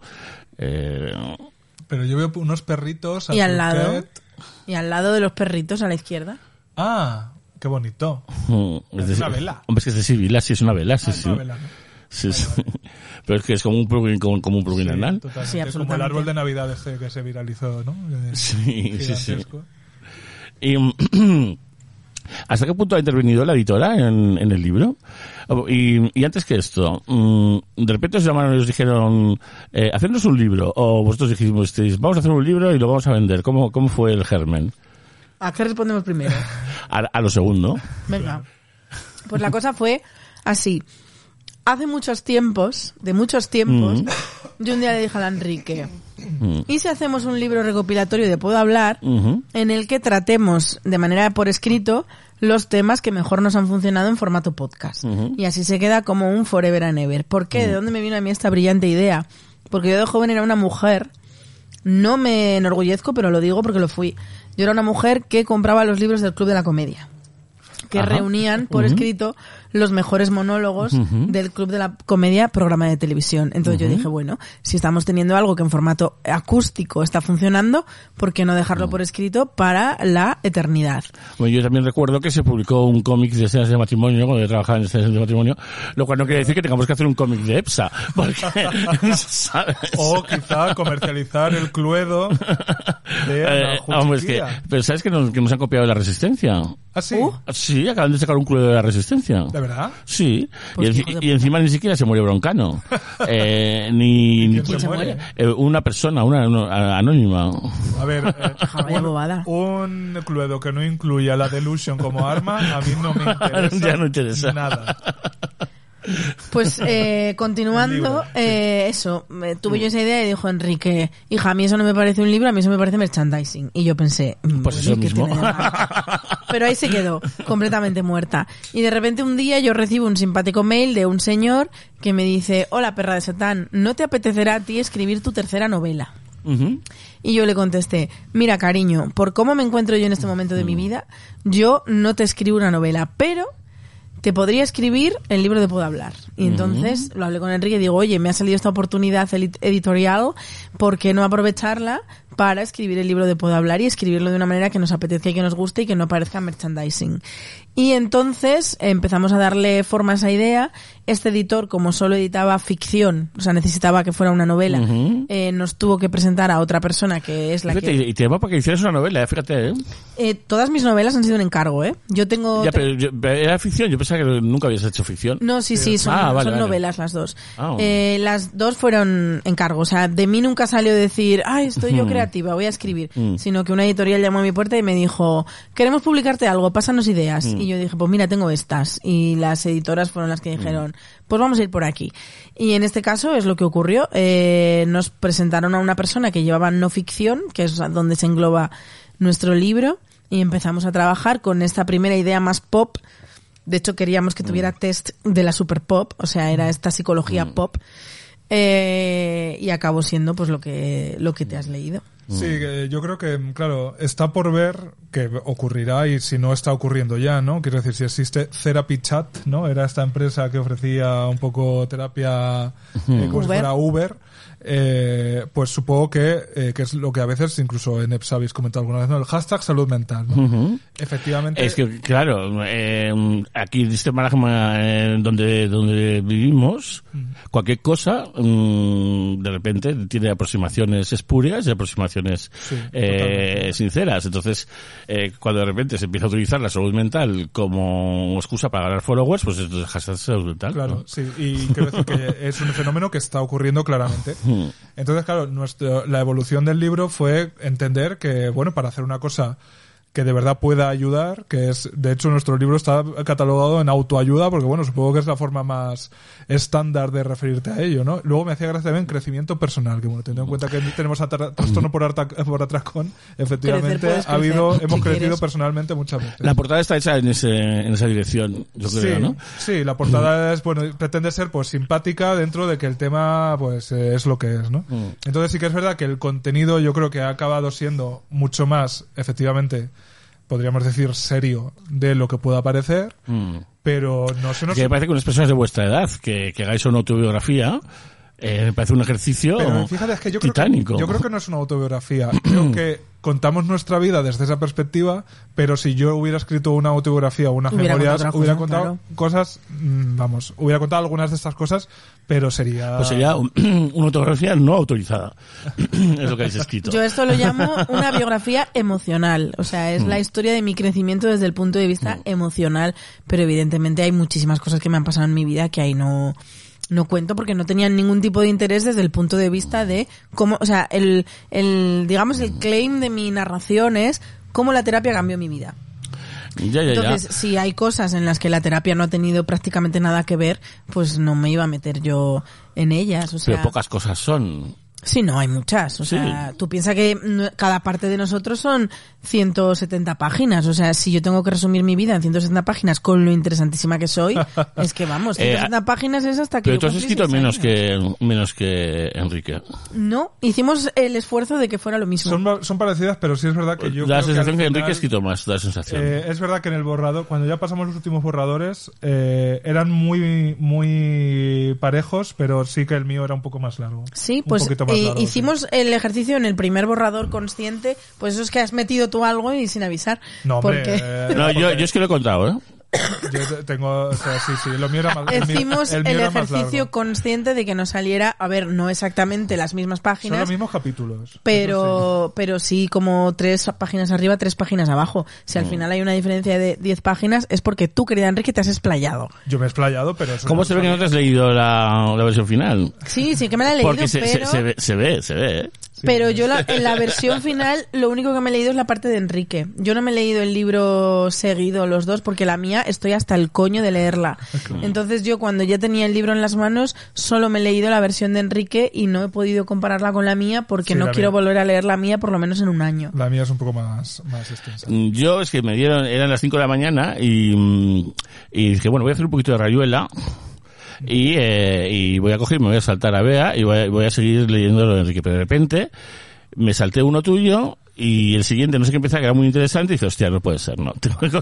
Eh, Pero yo veo unos perritos. Y al lado, y al lado de los perritos a la izquierda. Ah, qué bonito. mm, Es de- una vela. Hombre, es que es de Sibila, sí, es una vela, sí, Ah, es sí. una vela, ¿no? Sí, sí. Pero es que es como un plugin, como, como un plugin Sí, anal. Sí, Como el árbol de Navidad ese que se viralizó, ¿no? Eh, Sí, sí, sí. Y, mm, ¿Hasta qué punto ha intervenido la editora en, en el libro? Y, y antes que esto, mm, de repente os llamaron y os dijeron, eh, hacernos un libro, o vosotros dijisteis, vamos a hacer un libro y lo vamos a vender. ¿Cómo, cómo fue el germen? ¿A qué respondemos primero? A, a lo segundo. Venga. Pues la cosa fue así. Hace muchos tiempos, de muchos tiempos, yo un día le dije a la Enrique, Mm. ¿y si hacemos un libro recopilatorio de Puedo Hablar en el que tratemos de manera por escrito los temas que mejor nos han funcionado en formato podcast? Y así se queda como un forever and ever. ¿Por qué? ¿De dónde me vino a mí esta brillante idea? Porque yo de joven era una mujer no me enorgullezco, pero lo digo porque lo fui. Yo era una mujer que compraba los libros del Club de la Comedia, que Ajá. reunían por escrito los mejores monólogos del Club de la Comedia, programa de televisión. Entonces yo dije, bueno, si estamos teniendo algo que en formato acústico está funcionando, ¿por qué no dejarlo por escrito para la eternidad? Bueno, yo también recuerdo que se publicó un cómic de escenas de matrimonio, cuando yo trabajaba en escenas de matrimonio, lo cual no quiere decir que tengamos que hacer un cómic de EPSA, porque, ¿sabes? O quizá comercializar el cluedo de Eh, Ana hombre, es que, pero ¿sabes que nos, que nos han copiado de la Resistencia? ¿Ah, sí? Uh. Sí, acaban de sacar un club de la Resistencia. ¿De verdad? Sí, Pues y, encima ni siquiera se muere Broncano. Eh, ni, ni- ¿Quién se muere? eh, una persona, una, una anónima. A ver, eh, bobada. un cluedo que no incluya la Delusion como arma, a mí no me interesa. Ya no interesa. Nada. Pues eh, continuando, libro, sí. eh, eso, me- tuve yo esa idea y dijo Enrique, hija, a mí eso no me parece un libro, a mí eso me parece merchandising. Y yo pensé, mm, Pues. Pero ahí se quedó, completamente muerta. Y de repente un día yo recibo un simpático mail de un señor que me dice, hola perra de Satán, ¿no te apetecerá a ti escribir tu tercera novela? Y yo le contesté, mira cariño, por cómo me encuentro yo en este momento de mi vida, yo no te escribo una novela, pero te podría escribir el libro de Puedo Hablar. Y entonces lo hablé con Enrique y digo, oye, me ha salido esta oportunidad editorial, ¿por qué no aprovecharla para escribir el libro de Puedo Hablar y escribirlo de una manera que nos apetezca y que nos guste y que no parezca merchandising. Y entonces empezamos a darle forma a esa idea. Este editor, como solo editaba ficción, o sea, necesitaba que fuera una novela, eh, nos tuvo que presentar a otra persona que es la Fíjate, que... Y te llamo para que hicieras una novela, eh, fíjate, ¿eh? Eh, todas mis novelas han sido un encargo, ¿eh? Yo tengo... Ya, pero yo- era ficción, yo pensaba que nunca habías hecho ficción. No, sí, sí, son, Ah, vale, son vale. novelas las dos. Ah. Eh, las dos fueron encargos. O sea, de mí nunca salió decir, ay, estoy yo Mm. creativa, voy a escribir. Mm. Sino que una editorial llamó a mi puerta y me dijo, queremos publicarte algo, pásanos ideas. Mm. Y yo dije, pues mira, tengo estas. Y las editoras fueron las que Mm. dijeron, pues vamos a ir por aquí. Y en este caso es lo que ocurrió. Eh, nos presentaron a una persona que llevaba no ficción, que es donde se engloba nuestro libro, y empezamos a trabajar con esta primera idea más pop. De hecho, queríamos que tuviera test de la super pop, o sea, era esta psicología pop. Eh, y acabó siendo pues lo que, lo que te has leído. Sí, que yo creo que, claro, está por ver que ocurrirá y si no está ocurriendo ya, ¿no? Quiero decir, si existe Therapy Chat, ¿no? Era esta empresa que ofrecía un poco terapia eh, como si Uber. fuera Uber. Eh, pues supongo que, eh, que es lo que a veces, incluso en EPS habéis comentado alguna vez, ¿no? El hashtag salud mental, ¿no? Efectivamente. Es que, claro, eh, aquí en este eh, donde, donde vivimos, cualquier cosa, mm, de repente tiene aproximaciones espurias y aproximaciones Sí, eh, sinceras. Entonces, eh, cuando de repente se empieza a utilizar la salud mental como excusa para ganar followers, pues es el hashtag salud mental. Claro, ¿no? sí, y quiero decir que es un fenómeno que está ocurriendo claramente. Mm. Entonces, claro, nuestro, la evolución del libro fue entender que, bueno, para hacer una cosa que de verdad pueda ayudar, que es, de hecho, nuestro libro está catalogado en autoayuda, porque bueno, supongo que es la forma más estándar de referirte a ello, ¿no? Luego me hacía gracia también crecimiento personal, que bueno, teniendo en cuenta que tenemos trastorno por, por atracón, efectivamente, ha habido, crecer, hemos crecido quieres. personalmente muchas veces. La portada está hecha en, ese, en esa dirección, yo creo, sí, ¿no? sí, la portada es, bueno, pretende ser pues simpática dentro de que el tema pues eh, es lo que es, ¿no? Mm. Entonces sí que es verdad que el contenido yo creo que ha acabado siendo mucho más, efectivamente, podríamos decir serio de lo que pueda parecer, Mm. pero no se nos... Que parece que unas personas de vuestra edad que, que hagáis una autobiografía, eh, me parece un ejercicio Pero fíjate, es que yo creo que, titánico. yo creo que no es una autobiografía. Creo que contamos nuestra vida desde esa perspectiva, pero si yo hubiera escrito una autobiografía o unas Hubiera memorias, contado hubiera cosa, contado claro. cosas, mm, vamos, hubiera contado algunas de estas cosas, pero sería... Pues sería un- una autografía no autorizada. es lo que habéis escrito. Yo esto lo llamo una biografía emocional. O sea, es la historia de mi crecimiento desde el punto de vista emocional. Pero evidentemente hay muchísimas cosas que me han pasado en mi vida que ahí no, no cuento porque no tenían ningún tipo de interés desde el punto de vista de cómo, o sea, el, el, digamos, el claim de mi narración es cómo la terapia cambió mi vida. Ya, ya, ya. Entonces, si hay cosas en las que la terapia no ha tenido prácticamente nada que ver, pues no me iba a meter yo en ellas. O sea, Pero pocas cosas son. Sí, no, hay muchas. O Sí. sea, tú piensas que mm, cada parte de nosotros son 170 páginas. O sea, si yo tengo que resumir mi vida en 170 páginas con lo interesantísima que soy, es que vamos, Eh, 170 páginas es hasta que Pero yo tú has escrito menos que, menos que Enrique. No, hicimos el esfuerzo de que fuera lo mismo. Son, son parecidas, pero sí es verdad que yo la creo sensación al que, Enrique final, ha escrito más, la sensación. eh, es verdad que en el borrador, cuando ya pasamos los últimos borradores, eh, eran muy muy parejos, pero sí que el mío era un poco más largo. Sí, Un pues poquito más largo, sí. hicimos el ejercicio en el primer borrador consciente, pues eso es que has metido tú algo y sin avisar. No, hombre, porque eh, no, yo, yo es que lo he contado, ¿eh? Yo te- tengo, o sea, sí, sí, lo mío era más el mío- hicimos el ejercicio consciente de que nos saliera, a ver, no exactamente las mismas Son páginas, los mismos capítulos. pero pero sí como tres páginas arriba, tres páginas abajo. Si Mm. al final hay una diferencia de 10 páginas es porque tú, querida Enrique, te has explayado. sí. Yo me he explayado, pero eso ¿Cómo no se ve que no te has leído la, la versión final? Sí, sí que me la he leído, Porque se, pero se ve, se ve, se ve, ¿eh? Pero yo la- en la versión final lo único que me he leído es la parte de Enrique. Yo no me he leído el libro seguido los dos porque la mía estoy hasta el coño de leerla. Entonces yo cuando ya tenía el libro en las manos solo me he leído la versión de Enrique y no he podido compararla con la mía porque Sí, no quiero mía. volver a leer la mía por lo menos en un año. La mía es un poco más, más extensa. Mm, Yo es que me dieron, eran las 5 de la mañana y, mm, y dije, bueno, voy a hacer un poquito de rayuela y, eh, y voy a coger, me voy a saltar a Bea y voy a, voy a seguir leyendo lo de Enrique. Pero de repente me salté uno tuyo y el siguiente no sé qué empieza que era muy interesante y dice, hostia, no puede ser, no.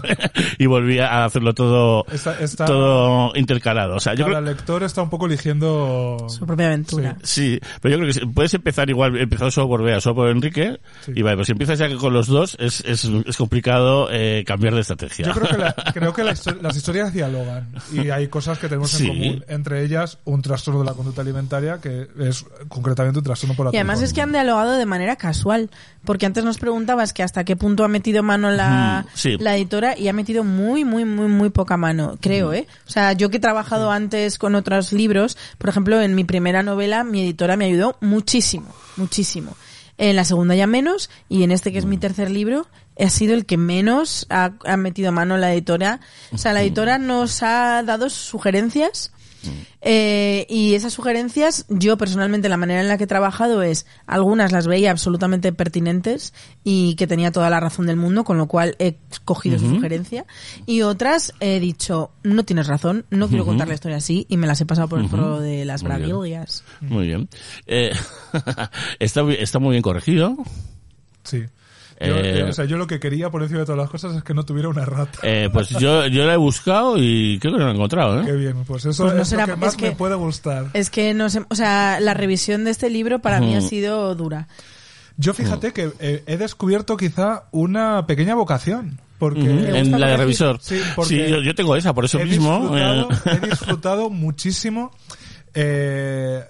y volví a hacerlo todo, Está- está- todo intercalado. O sea, yo Ahora, creo, el lector está un poco eligiendo... Su propia aventura. Sí, pero yo creo que sí, puedes empezar igual, empezado solo por Bea, solo por Enrique, Sí. y vale, pero si empiezas ya con los dos, es, es, es complicado eh, cambiar de estrategia. Yo creo que, la- creo que la las historias dialogan y hay cosas que tenemos Sí. en común. Entre ellas, un trastorno de la conducta alimentaria que es concretamente un trastorno por la Y además es que han dialogado de manera casual, porque antes nos preguntabas que hasta qué punto ha metido mano la, sí. la editora y ha metido muy, muy, muy, muy poca mano, creo, ¿eh? O sea, yo que he trabajado antes con otros libros, por ejemplo, en mi primera novela, mi editora me ayudó muchísimo, muchísimo. En la segunda ya menos, y en este que es mi tercer libro, ha sido el que menos ha, ha metido mano la editora. O sea, la editora nos ha dado sugerencias, eh, y esas sugerencias, yo personalmente la manera en la que he trabajado es, algunas las veía absolutamente pertinentes y que tenía toda la razón del mundo, con lo cual he cogido su sugerencia, y otras he dicho, no tienes razón, no quiero contar la historia así, y me las he pasado por el foro de las Muy bien. braguillas. Muy bien. Eh, está, está muy bien corregido. Sí. Yo, Eh, eh, o sea, yo lo que quería por encima de todas las cosas es que no tuviera una rata. Eh, pues yo, yo la he buscado y creo que no la he encontrado, Qué ¿eh? bien, pues eso Pues no es será- lo que más es que- me puede gustar. Es que no sé, o sea, la revisión de este libro para mí ha sido dura. Yo fíjate que eh, he descubierto quizá una pequeña vocación. Porque En la de revisor. Sí, Sí, yo, yo tengo esa, por eso he mismo. Disfrutado, eh, he disfrutado muchísimo eh,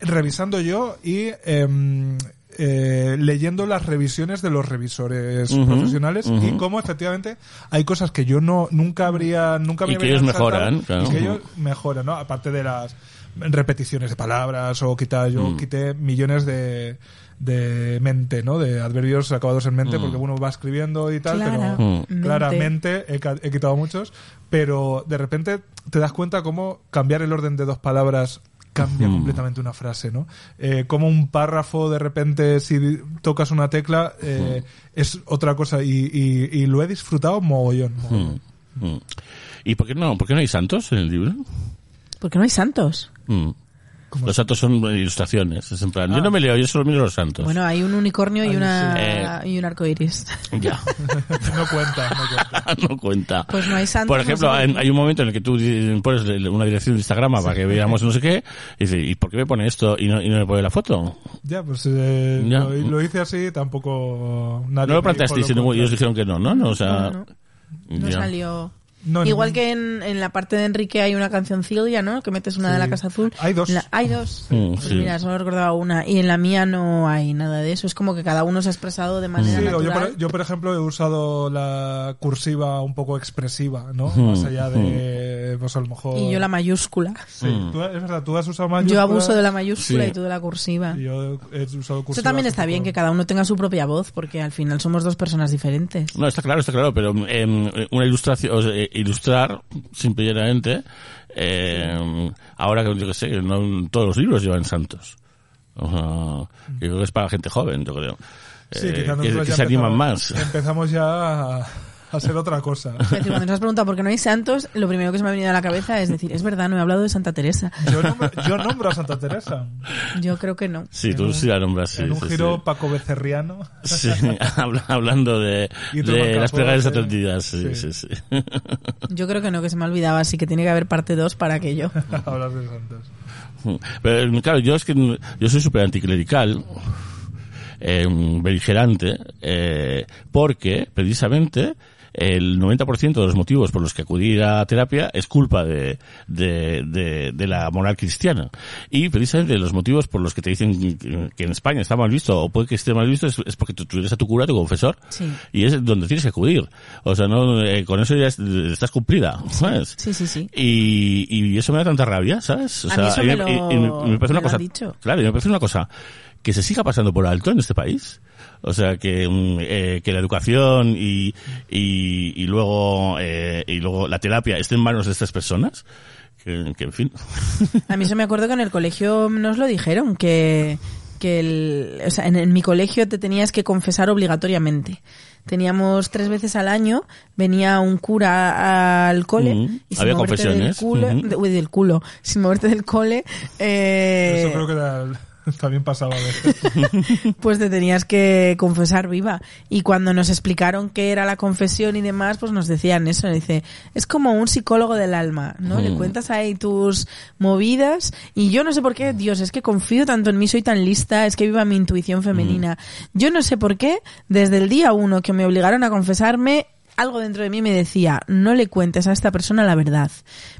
revisando yo y em, eh, leyendo las revisiones de los revisores profesionales y cómo efectivamente hay cosas que yo no nunca habría nunca me Y que ellos mejoran, claro. y que ellos mejoran, ¿no? Aparte de las repeticiones de palabras o quitar yo Mm. quité millones de de mente, ¿no? De adverbios acabados en mente, Mm. porque uno va escribiendo y tal, Clara- pero Mm. mente. claramente he quitado muchos, pero de repente te das cuenta cómo cambiar el orden de dos palabras cambia completamente una frase, ¿no? Eh, como un párrafo de repente si tocas una tecla eh, es otra cosa y, y- y lo he disfrutado mogollón. mogollón. mm, mm. ¿Y por qué no, por qué no hay santos en el libro? Porque no hay santos. ¿Cómo Los santos son ilustraciones. Es en plan, yo Ah. no me leo, yo solo miro los santos. Bueno, hay un unicornio y una sí. y un arco iris. Ya. no cuenta, no cuenta. no cuenta. Pues no hay santos. Por no ejemplo, sé. hay, hay un momento en el que tú pones una dirección de Instagram para que veamos no sé qué, y dices, ¿y por qué me pone esto y no, y no me pone la foto? Ya, pues eh, Ya. Lo, lo hice así, tampoco nadie No lo planteasteis y lo no- y ellos dijeron que no, ¿no? no o sea, No, no. No salió. No, Igual que en, en la parte de Enrique hay una canción Cilia, ¿no? Que metes una de la. Casa Azul. Hay dos. La- hay dos. Mm, Pues sí. mira, solo recordaba una. Y en la mía no hay nada de eso. Es como que cada uno se ha expresado de manera Sí, o yo, natural. por, yo, por ejemplo, he usado la cursiva un poco expresiva, ¿no? Ujú, Más allá de, pues a lo mejor... Y yo la mayúscula. Sí, Mm. tú- es verdad, tú has usado mayúscula. Yo abuso de la mayúscula Sí. y tú de la cursiva. y yo he usado cursiva. Eso también está bien, que cada uno tenga su propia voz, porque al final somos dos personas diferentes. No, está claro, está claro, pero em, una ilustración, o sea, ilustrar, simplemente, eh, ahora que yo que sé, que no todos los libros llevan santos. O sea, que creo que es para gente joven, yo creo. Sí, Eh, que, que se animan más. Empezamos ya a, a ser otra cosa. Es decir, cuando nos has preguntado por qué no hay santos, lo primero que se me ha venido a la cabeza es decir, es verdad, no he hablado de Santa Teresa. Yo nombro, yo nombro a Santa Teresa. Yo creo que no. Sí, tú sí la nombras, sí. en un sí, giro sí. paco becerriano. Sí, habla- hablando de, las plegarias atendidas, sí, sí, Sí. sí. Yo creo que no, que se me olvidaba, así que tiene que haber parte 2 para aquello. Hablar de santos. Pero claro, yo es que yo soy súper anticlerical, eh, beligerante, eh, porque precisamente el 90% de los motivos por los que acudir a terapia es culpa de, de, de, de la moral cristiana. Y precisamente los motivos por los que te dicen que en España está mal visto o puede que esté mal visto es, es porque tú, tú eres a tu cura, tu confesor, Sí. y es donde tienes que acudir. O sea, no, eh, con eso ya es- estás cumplida, ¿sabes? Sí, sí, sí. Y, y eso me da tanta rabia, ¿sabes? O A mí eso y me y- lo- y me me parece una cosa, dicho. claro, y me parece una cosa que se siga pasando por alto en este país. O sea, que, mm, eh, que la educación y, y, y luego, eh, y luego la terapia esté en manos de estas personas. Que, que en fin. A mí eso me acuerdo que en el colegio nos lo dijeron, que, que el, o sea, en, en mi colegio te tenías que confesar obligatoriamente. Teníamos tres veces al año, venía un cura al cole Mm, y sin había moverte confesiones, del culo, de- uy, del culo, sin moverte del cole, eh, Eso creo que era el- También pasaba a veces. pues te tenías que confesar viva. Y cuando nos explicaron qué era la confesión y demás, pues nos decían eso. Dice, es como un psicólogo del alma, ¿no? Le Mm. cuentas ahí tus movidas. Y yo no sé por qué, Dios, es que confío tanto en mí, soy tan lista, es que viva mi intuición femenina. Yo no sé por qué, desde el día uno que me obligaron a confesarme, algo dentro de mí me decía, no le cuentes a esta persona la verdad,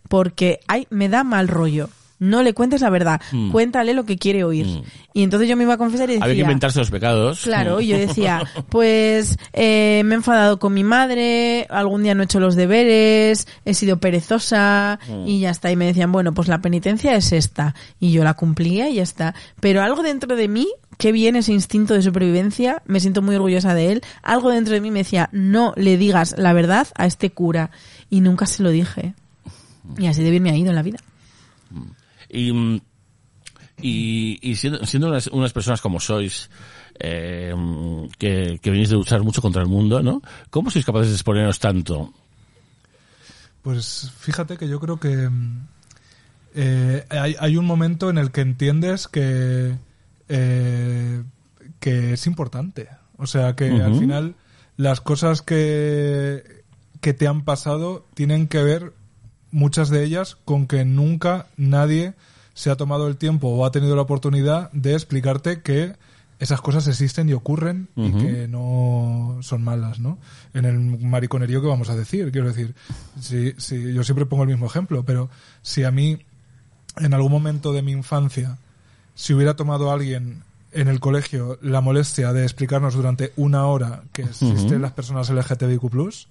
porque ay, me da mal rollo. No le cuentes la verdad, Mm. cuéntale lo que quiere oír. Mm. Y entonces yo me iba a confesar y decía, Había que inventarse los pecados. Claro, y yo decía, pues eh, me he enfadado con mi madre, algún día no he hecho los deberes, he sido perezosa Mm. y ya está. Y me decían, bueno, pues la penitencia es esta. Y yo la cumplía y ya está. Pero algo dentro de mí, qué bien ese instinto de supervivencia, me siento muy orgullosa de él, algo dentro de mí me decía, no le digas la verdad a este cura. Y nunca se lo dije. Y así de bien me ha ido en la vida. Y, y, y siendo, siendo unas, unas personas como sois, eh, que, que venís de luchar mucho contra el mundo, ¿no? ¿Cómo sois capaces de exponeros tanto? Pues fíjate que yo creo que eh, hay, hay un momento en el que entiendes que, eh, que es importante. O sea, que al final las cosas que, que te han pasado tienen que ver, muchas de ellas, con que nunca nadie se ha tomado el tiempo o ha tenido la oportunidad de explicarte que esas cosas existen y ocurren y que no son malas, ¿no? En el mariconerío que vamos a decir, quiero decir, si, si yo siempre pongo el mismo ejemplo, pero si a mí en algún momento de mi infancia si hubiera tomado alguien en el colegio la molestia de explicarnos durante una hora que existen las personas LGTBIQ+,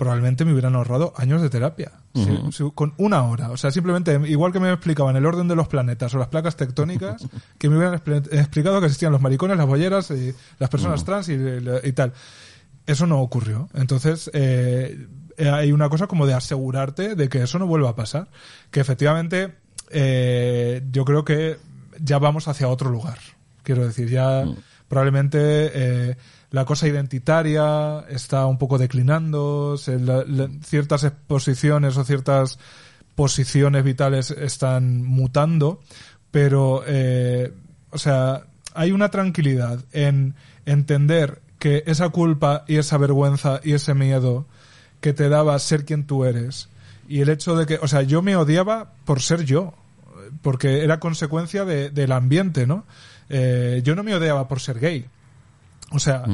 probablemente me hubieran ahorrado años de terapia. Con una hora. O sea, simplemente, igual que me explicaban el orden de los planetas o las placas tectónicas, que me hubieran expli- explicado que existían los maricones, las bolleras, y las personas trans y, y tal. Eso no ocurrió. Entonces, eh, hay una cosa como de asegurarte de que eso no vuelva a pasar. Que efectivamente, eh, yo creo que ya vamos hacia otro lugar. Quiero decir, ya probablemente eh, la cosa identitaria está un poco declinando, ciertas exposiciones o ciertas posiciones vitales están mutando, pero, eh, o sea, hay una tranquilidad en entender que esa culpa y esa vergüenza y ese miedo que te daba ser quien tú eres y el hecho de que, o sea, yo me odiaba por ser yo, porque era consecuencia de- del ambiente, ¿no? Eh, yo no me odiaba por ser gay. O sea,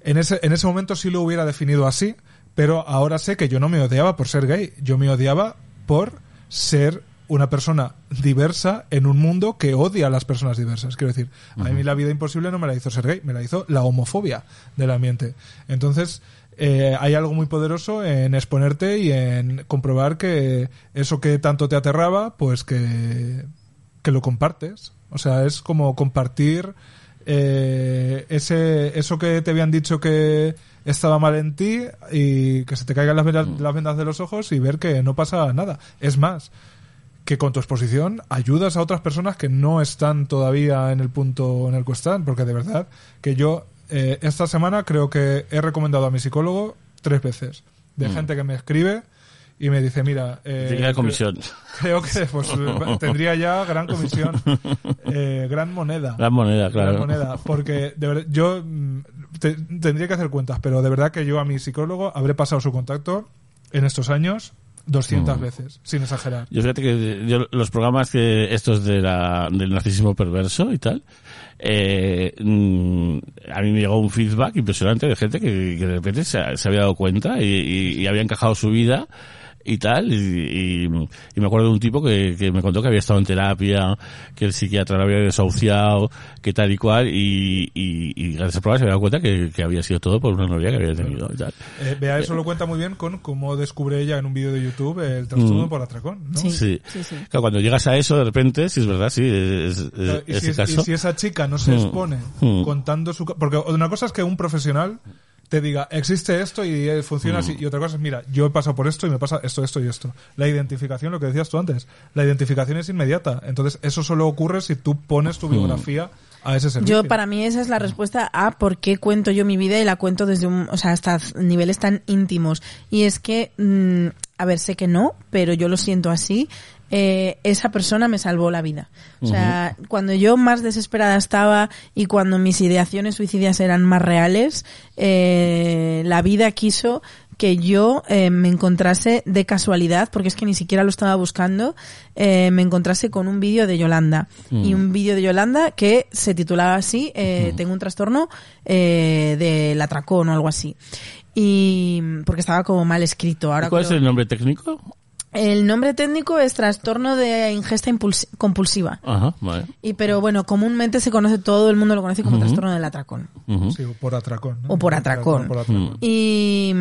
en ese, en ese momento sí lo hubiera definido así, pero ahora sé que yo no me odiaba por ser gay, yo me odiaba por ser una persona diversa en un mundo que odia a las personas diversas. Quiero decir, a mí la vida imposible no me la hizo ser gay, me la hizo la homofobia del ambiente. Entonces, eh, hay algo muy poderoso en exponerte y en comprobar que eso que tanto te aterraba, pues que, que lo compartes. O sea, es como compartir eh, ese eso que te habían dicho que estaba mal en ti y que se te caigan las vendas, las vendas de los ojos y ver que no pasa nada. Es más, que con tu exposición ayudas a otras personas que no están todavía en el punto en el que están, porque de verdad que yo eh, esta semana creo que he recomendado a mi psicólogo tres veces. De gente que me escribe y me dice, mira, eh, comisión. creo que pues, tendría ya gran comisión, eh, gran moneda. La moneda, claro. Gran moneda, porque de verdad, yo mm, te- tendría que hacer cuentas, pero de verdad que yo a mi psicólogo habré pasado su contacto en estos años 200 Mm. veces, sin exagerar. Yo fíjate que yo, los programas que estos de la, del narcisismo perverso y tal, eh, mm, a mí me llegó un feedback impresionante de gente que, que de repente se, se había dado cuenta y, y- y había encajado su vida y tal, y, y- y me acuerdo de un tipo que, que me contó que había estado en terapia, que el psiquiatra lo había desahuciado, que tal y cual, y, y, y gracias al programa se había dado cuenta que, que había sido todo por una novia que había tenido y tal. Eh, Bea eso lo cuenta muy bien con cómo descubre ella en un vídeo de YouTube el trastorno Mm. por atracón, ¿no? Sí. Sí. sí, sí. Claro, cuando llegas a eso, de repente, si es verdad, sí, es, es- Claro, y, si es- caso. y si esa chica no se Mm. expone Mm. contando su... Porque una cosa es que un profesional te diga, existe esto y eh, funciona así. Y otra cosa es, mira, yo he pasado por esto y me pasa esto, esto y esto. La identificación, lo que decías tú antes, la identificación es inmediata. Entonces, eso solo ocurre si tú pones tu biografía a ese servicio. Yo, para mí, esa es la respuesta a por qué cuento yo mi vida y la cuento desde un, o sea, hasta niveles tan íntimos. Y es que, mm, a ver, sé que no, pero yo lo siento así. Eh, esa persona me salvó la vida. O sea, cuando yo más desesperada estaba y cuando mis ideaciones suicidas eran más reales, eh, la vida quiso que yo eh, me encontrase de casualidad, porque es que ni siquiera lo estaba buscando, eh, me encontrase con un vídeo de Yolanda. Y un vídeo de Yolanda que se titulaba así, eh, Tengo un trastorno eh, del atracón o algo así. Y porque estaba como mal escrito. Ahora ¿Cuál es el nombre técnico? El nombre técnico es trastorno de ingesta compulsiva. Ajá, vale. Y pero bueno, comúnmente se conoce, todo el mundo lo conoce como trastorno del atracón. Sí, o por atracón. ¿no? O por atracón. Por atracón. Y,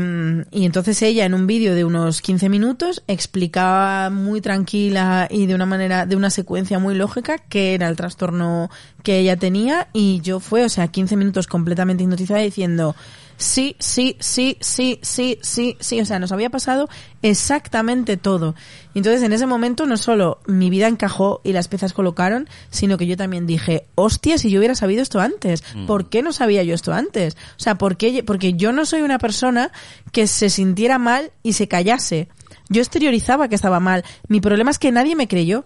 y entonces ella en un vídeo de unos 15 minutos explicaba muy tranquila y de una manera, de una secuencia muy lógica qué era el trastorno que ella tenía y yo fue, o sea, 15 minutos completamente hipnotizada diciendo sí, sí, sí, sí, sí, sí, sí, o sea, nos había pasado exactamente todo. Y entonces en ese momento no solo mi vida encajó y las piezas colocaron, sino que yo también dije, hostia, si yo hubiera sabido esto antes, ¿por qué no sabía yo esto antes? O sea, ¿por qué? Porque yo no soy una persona que se sintiera mal y se callase. Yo exteriorizaba que estaba mal. Mi problema es que nadie me creyó.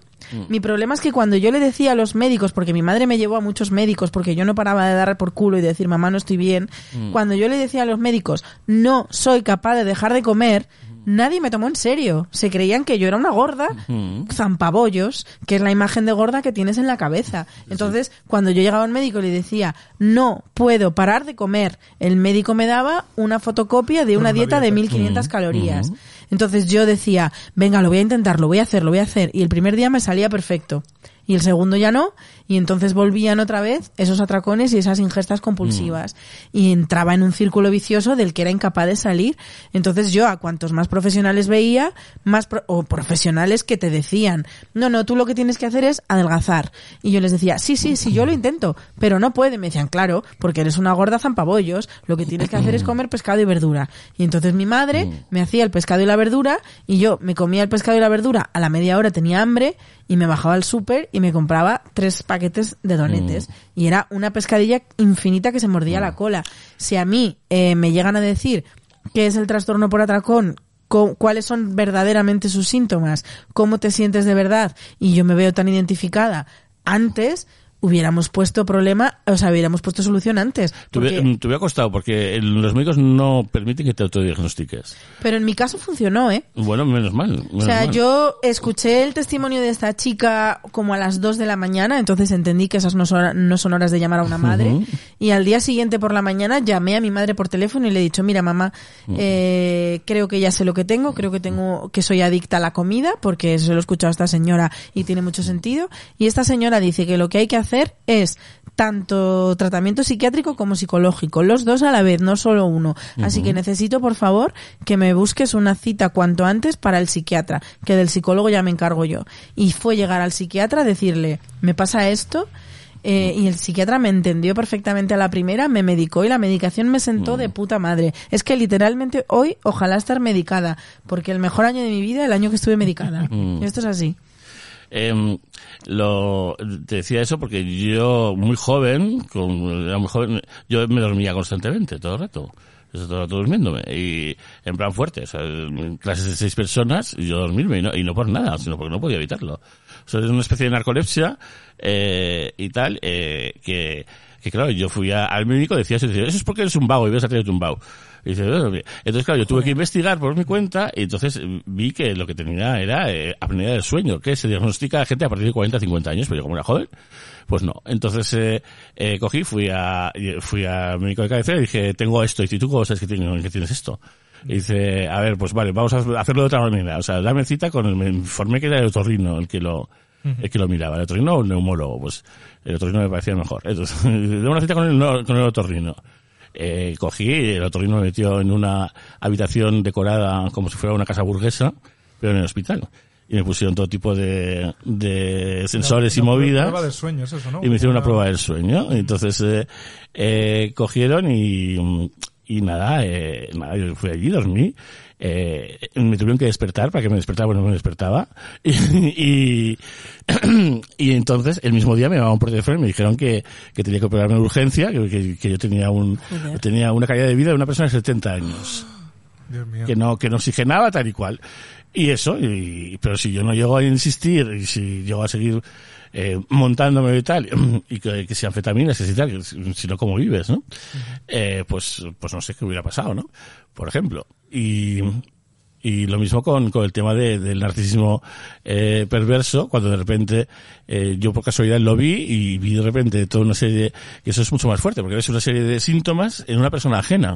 Mi problema es que cuando yo le decía a los médicos, porque mi madre me llevó a muchos médicos, porque yo no paraba de dar por culo y de decir, mamá, no estoy bien, cuando yo le decía a los médicos, no soy capaz de dejar de comer, nadie me tomó en serio. Se creían que yo era una gorda, zampabollos, que es la imagen de gorda que tienes en la cabeza. Entonces, cuando yo llegaba a un médico y le decía, no puedo parar de comer, el médico me daba una fotocopia de una dieta de dieta. 1500 calorías. Entonces yo decía, venga, lo voy a intentar, lo voy a hacer, lo voy a hacer. Y el primer día me salía perfecto. Y el segundo ya no. Y entonces volvían otra vez esos atracones y esas ingestas compulsivas. Y entraba en un círculo vicioso del que era incapaz de salir. Entonces yo a cuantos más profesionales veía, más pro- o profesionales que te decían, no, no, tú lo que tienes que hacer es adelgazar. Y yo les decía, sí, sí, sí, yo lo intento, pero no puede. Me decían, claro, porque eres una gorda zampabollos, lo que tienes que hacer es comer pescado y verdura. Y entonces mi madre me hacía el pescado y la verdura y yo me comía el pescado y la verdura, a la media hora tenía hambre y me bajaba al súper y me compraba tres paquetes de donetes. Y era una pescadilla infinita que se mordía la cola. Si a mí eh, me llegan a decir qué es el trastorno por atracón, cuáles son verdaderamente sus síntomas, cómo te sientes de verdad, y yo me veo tan identificada antes, hubiéramos puesto problema, o sea, hubiéramos puesto solución antes. Porque- te hubiera costado porque los médicos no permiten que te autodiagnostiques. pero en mi caso funcionó, ¿eh? Bueno, menos mal. menos O sea, mal. yo escuché el testimonio de esta chica como a las 2 de la mañana, entonces entendí que esas no son, no son horas de llamar a una madre. Ujú. Y al día siguiente por la mañana llamé a mi madre por teléfono y le he dicho, mira mamá, eh, creo que ya sé lo que tengo, creo que tengo, que soy adicta a la comida, porque se lo he escuchado a esta señora y tiene mucho sentido. Y esta señora dice que lo que hay que hacer es tanto tratamiento psiquiátrico como psicológico, los dos a la vez, no solo uno. Así que necesito, por favor, que me busques una cita cuanto antes para el psiquiatra, que del psicólogo ya me encargo yo. Y fue llegar al psiquiatra, decirle, me pasa esto, eh, y el psiquiatra me entendió perfectamente a la primera, me medicó y la medicación me sentó de puta madre. Es que literalmente hoy ojalá estar medicada, porque el mejor año de mi vida, el año que estuve medicada. Mm. Esto es así. Em, lo, te decía eso porque yo, muy joven, con, era muy joven, yo me dormía constantemente, todo el rato. Yo todo el rato durmiéndome. Y en plan fuerte. O sea, clases de seis personas, y yo dormirme. Y no, y no por nada, sino porque no podía evitarlo. O sea, es una especie de narcolepsia, eh, y tal, eh, que, que claro, yo fui a- al médico, decía eso, decía, eso es porque eres un vago y ves a tener un vago. Y entonces claro, yo tuve que investigar por mi cuenta y entonces vi que lo que tenía era eh, apnea del sueño, que se diagnostica a gente a partir de 40, 50 años, pero yo como era joven, pues no. Entonces eh, eh, cogí, fui a fui al médico de cabecera y dije, tengo esto, y dice, ¿tú cómo sabes que, tienes- que tienes esto? Y dice, a ver, pues vale, vamos a hacerlo de otra manera. O sea, dame cita con el, me informé que era el otorrino el que lo, el que lo miraba. ¿El otorrino o el neumólogo? Pues el otorrino me parecía mejor. Entonces, dame una cita con el, con el otorrino. Eh, cogí, el otorrino me metió en una habitación decorada como si fuera una casa burguesa, pero en el hospital. Y me pusieron todo tipo de, de sensores y Una movidas Prueba de sueño, es eso, ¿no? y me hicieron una Una- prueba del sueño. Entonces eh, eh, cogieron y, y nada, eh, nada, yo fui allí, dormí. Eh, me tuvieron que despertar para que me despertara, bueno, no me despertaba. Y, y, y entonces, el mismo día me llamaron por teléfono y me dijeron que, que tenía que operarme de urgencia, que, que- que yo tenía un Joder. tenía una calidad de vida de una persona de 70 años. Dios mío. que no, que no oxigenaba tal y cual. Y eso, y, pero si yo no llego a insistir y si llego a seguir eh, montándome y tal, y que, que si anfetaminas, que si tal, que si no, ¿cómo vives, no? Eh, pues, pues no sé qué hubiera pasado, ¿no? Por ejemplo. Y, y lo mismo con, con el tema de- del narcisismo eh, perverso, cuando de repente eh, yo por casualidad lo vi y vi de repente toda una serie de... Y eso es mucho más fuerte, porque ves una serie de síntomas en una persona ajena.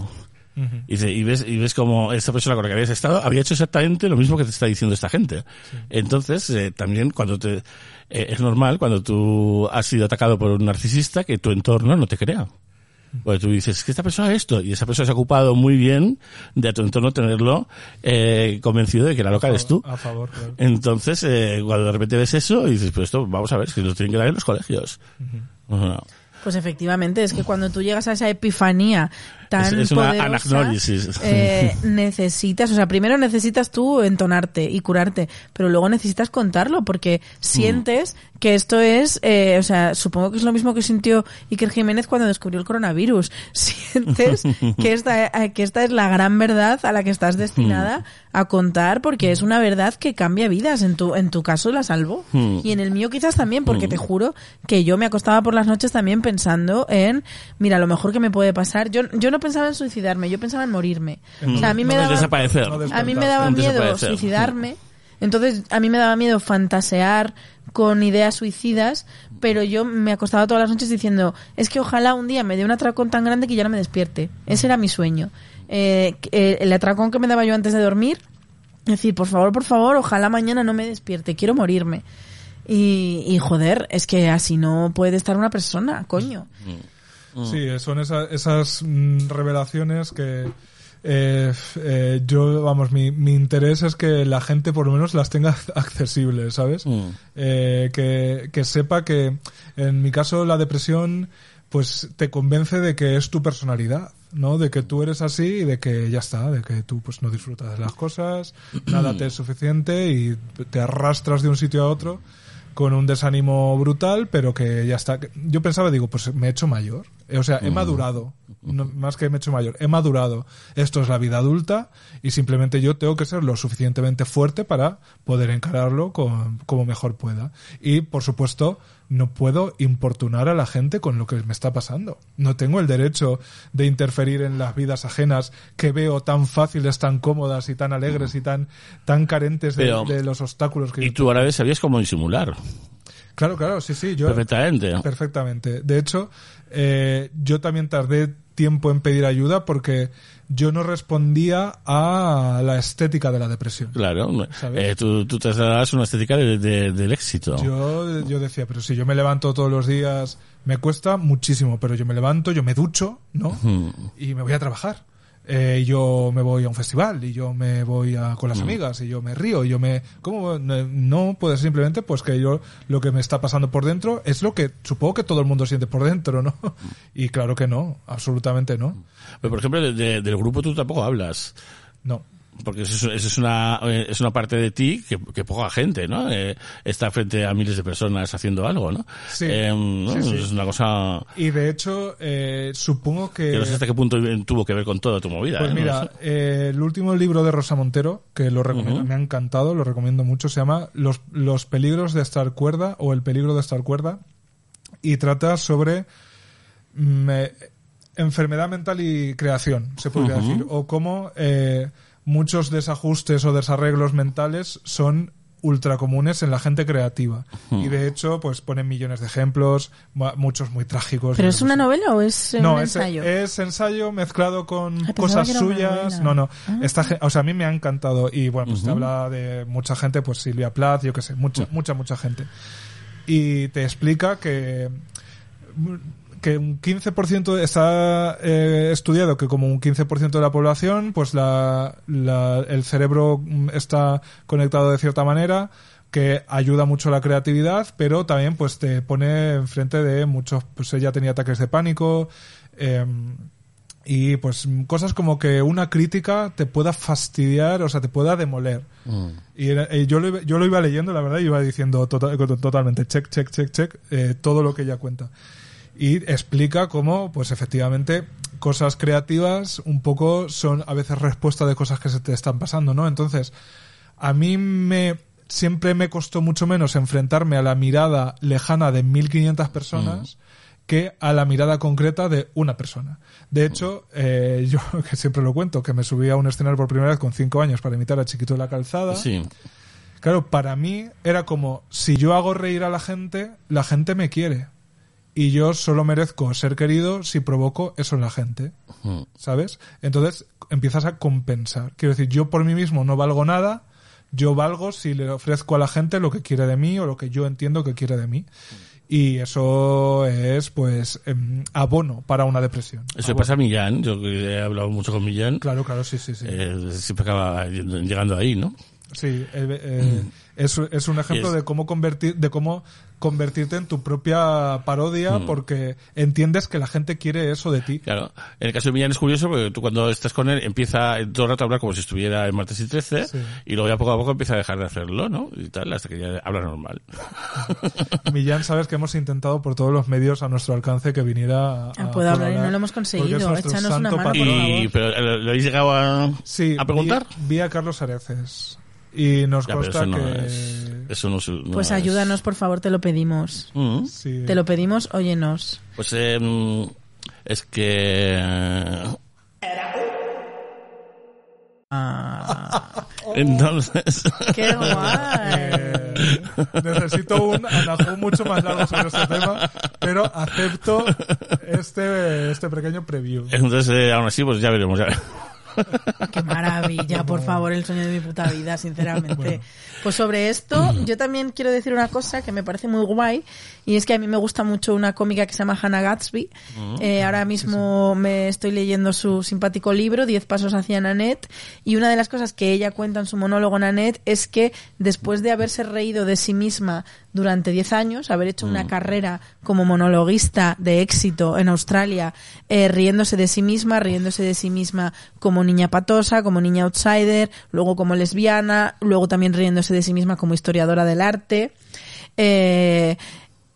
Y ves, y ves como esta persona con la que habías estado había hecho exactamente lo mismo que te está diciendo esta gente. Entonces, eh, también cuando te, eh, es normal cuando tú has sido atacado por un narcisista que tu entorno no te crea. Porque tú dices, es que esta persona es esto, y esa persona se ha ocupado muy bien de a tu entorno tenerlo eh, convencido de que la loca eres tú. A favor, claro. Entonces, eh, cuando de repente ves eso, y dices, pues esto, vamos a ver, es que lo tienen que dar en los colegios. Pues efectivamente, es que cuando tú llegas a esa epifanía tan Es- es una poderosa, anagnórisis. eh, necesitas, o sea, primero necesitas tú entonarte y curarte, pero luego necesitas contarlo porque sientes que esto es, eh, o sea, supongo que es lo mismo que sintió Iker Jiménez cuando descubrió el coronavirus. Sientes que esta, eh, que esta es la gran verdad a la que estás destinada a contar porque es una verdad que cambia vidas. En tu, en tu caso la salvó. Y en el mío quizás también, porque te juro que yo me acostaba por las noches también pensando en, mira, lo mejor que me puede pasar. Yo, yo no pensaba en suicidarme, yo pensaba en morirme. O sea, a mí me No daba, desaparecer. a mí me daba miedo suicidarme. Entonces, a mí me daba miedo fantasear con ideas suicidas, pero yo me acostaba todas las noches diciendo, es que ojalá un día me dé un atracón tan grande que ya no me despierte. Ese era mi sueño. Eh, eh, el atracón que me daba yo antes de dormir, es decir, por favor, por favor, ojalá mañana no me despierte, quiero morirme. Y, y joder, es que así no puede estar una persona, coño. Sí, son esa- esas mm, revelaciones que eh, eh, yo, vamos, mi, mi interés es que la gente por lo menos las tenga accesibles, ¿sabes? Mm. Eh, que, que sepa que, en mi caso, la depresión, pues te convence de que es tu personalidad, ¿no? De que tú eres así y de que ya está, de que tú pues no disfrutas de las cosas, nada te es suficiente y te arrastras de un sitio a otro con un desánimo brutal, pero que ya está. Yo pensaba, digo, pues me he hecho mayor. Eh, O sea, he madurado. No, más que me he hecho mayor, he madurado. Esto es la vida adulta y simplemente yo tengo que ser lo suficientemente fuerte para poder encararlo con- como mejor pueda. Y, por supuesto, no puedo importunar a la gente con lo que me está pasando. No tengo el derecho de interferir en las vidas ajenas que veo tan fáciles, tan cómodas y tan alegres y tan, tan carentes de, Pero- de los obstáculos que Y yo tú ahora vez sabías cómo disimular. Claro, claro, sí, sí. Yo, Perfectamente. Perfectamente. De hecho, eh, yo también tardé tiempo en pedir ayuda porque yo no respondía a la estética de la depresión. Claro. Eh, tú, tú te trasladabas una estética de- de- del éxito. Yo, yo decía, pero si yo me levanto todos los días, me cuesta muchísimo, pero yo me levanto, yo me ducho, ¿no? Y me voy a trabajar. Eh, yo me voy a un festival y yo me voy a, con las amigas y yo me río y yo me... ¿Cómo? No, no puede ser simplemente pues que yo lo que me está pasando por dentro es lo que supongo que todo el mundo siente por dentro, ¿no? Y claro que no, absolutamente no. Pero, por ejemplo, de- de- del grupo tú tampoco hablas. No. Porque eso, es- eso es una eh, es una parte de ti que, que poca gente, ¿no? Eh, está frente a miles de personas haciendo algo, ¿no? Sí. Eh, ¿no? Sí, sí. Es una cosa Y de hecho, eh, supongo que... que no sé hasta qué punto tuvo que ver con toda tu movida. Pues ¿eh? No mira, el último libro de Rosa Montero, que lo recomiendo, me ha encantado, lo recomiendo mucho, se llama Los, los peligros de estar cuerda o El peligro de estar cuerda y trata sobre mm, enfermedad mental y creación, se podría decir, o cómo eh, muchos desajustes o desarreglos mentales son ultra comunes en la gente creativa. Y de hecho, pues ponen millones de ejemplos, mu- muchos muy trágicos. ¿Pero es una novela o es eh, No, un es, ensayo? es ensayo mezclado con pensaba cosas suyas. No, no. Ah. Esta o sea, a mí me ha encantado. Y bueno, pues te habla de mucha gente, pues Silvia Plath, yo qué sé, mucha, mucha, mucha gente. Y te explica que que un 15% está eh, estudiado que como un 15% de la población, pues la, la- el cerebro mm, está conectado de cierta manera que ayuda mucho a la creatividad, pero también pues te pone enfrente de muchos, pues ella tenía ataques de pánico, eh, y pues cosas como que una crítica te pueda fastidiar, o sea, te pueda demoler. Mm. Y eh, yo, lo, iba- yo lo iba leyendo, la verdad, y iba diciendo tota- totalmente check, check, check, check, eh, todo lo que ella cuenta. Y explica cómo, pues efectivamente, cosas creativas un poco son a veces respuesta de cosas que se te están pasando, ¿no? Entonces, a mí me siempre me costó mucho menos enfrentarme a la mirada lejana de 1500 personas que a la mirada concreta de una persona. De hecho, eh, yo que siempre lo cuento, que me subí a un escenario por primera vez con cinco años para imitar a Chiquito de la Calzada. Sí. Claro, para mí era como, si yo hago reír a la gente, la gente me quiere. Y yo solo merezco ser querido si provoco eso en la gente. ¿Sabes? Entonces empiezas a compensar. Quiero decir, yo por mí mismo no valgo nada, yo valgo si le ofrezco a la gente lo que quiere de mí o lo que yo entiendo que quiere de mí. Y eso es, pues, em, abono para una depresión. Eso le pasa a Millán, yo he hablado mucho con Millán, Claro, claro, sí, sí, sí. eh, siempre acaba llegando ahí, ¿no? Sí, eh, eh, es, es un ejemplo es- de cómo convertir, de cómo convertirte en tu propia parodia Mm. porque entiendes que la gente quiere eso de ti. Claro, en el caso de Millán es curioso porque tú cuando estás con él empieza todo el rato a hablar como si estuviera en martes y 13 Sí. y luego ya poco a poco empieza a dejar de hacerlo, ¿no? Y tal, hasta que ya habla normal. Millán, sabes que hemos intentado por todos los medios a nuestro alcance que viniera a, Ah, puedo hablar y no lo hemos conseguido. Échanos una mano, por patrono. favor. Y, pero eh, ¿le habéis llegado a, Sí, a preguntar? Vi, vi a Carlos Areces y nos Ya, consta eso no que... es, eso no es- no Pues es- ayúdanos, por favor, te lo pedimos. Mm. Sí. Te lo pedimos, óyenos. Pues eh, es que Ah, entonces ¡Qué guay! Eh, necesito un anajú mucho más largo sobre este tema, pero acepto este, este pequeño preview. entonces eh, aún así pues ya veremos ya. ¡Qué maravilla! Por favor, el sueño de mi puta vida, sinceramente. Pues sobre esto, yo también quiero decir una cosa que me parece muy guay, y es que a mí me gusta mucho una cómica que se llama Hannah Gatsby. Eh, ahora mismo me estoy leyendo su simpático libro, Diez pasos hacia Nanette, y una de las cosas que ella cuenta en su monólogo Nanette es que después de haberse reído de sí misma durante 10 años, haber hecho una carrera como monologuista de éxito en Australia, eh, riéndose de sí misma, riéndose de sí misma como niña patosa, como niña outsider, luego como lesbiana, luego también riéndose de sí misma como historiadora del arte. Eh,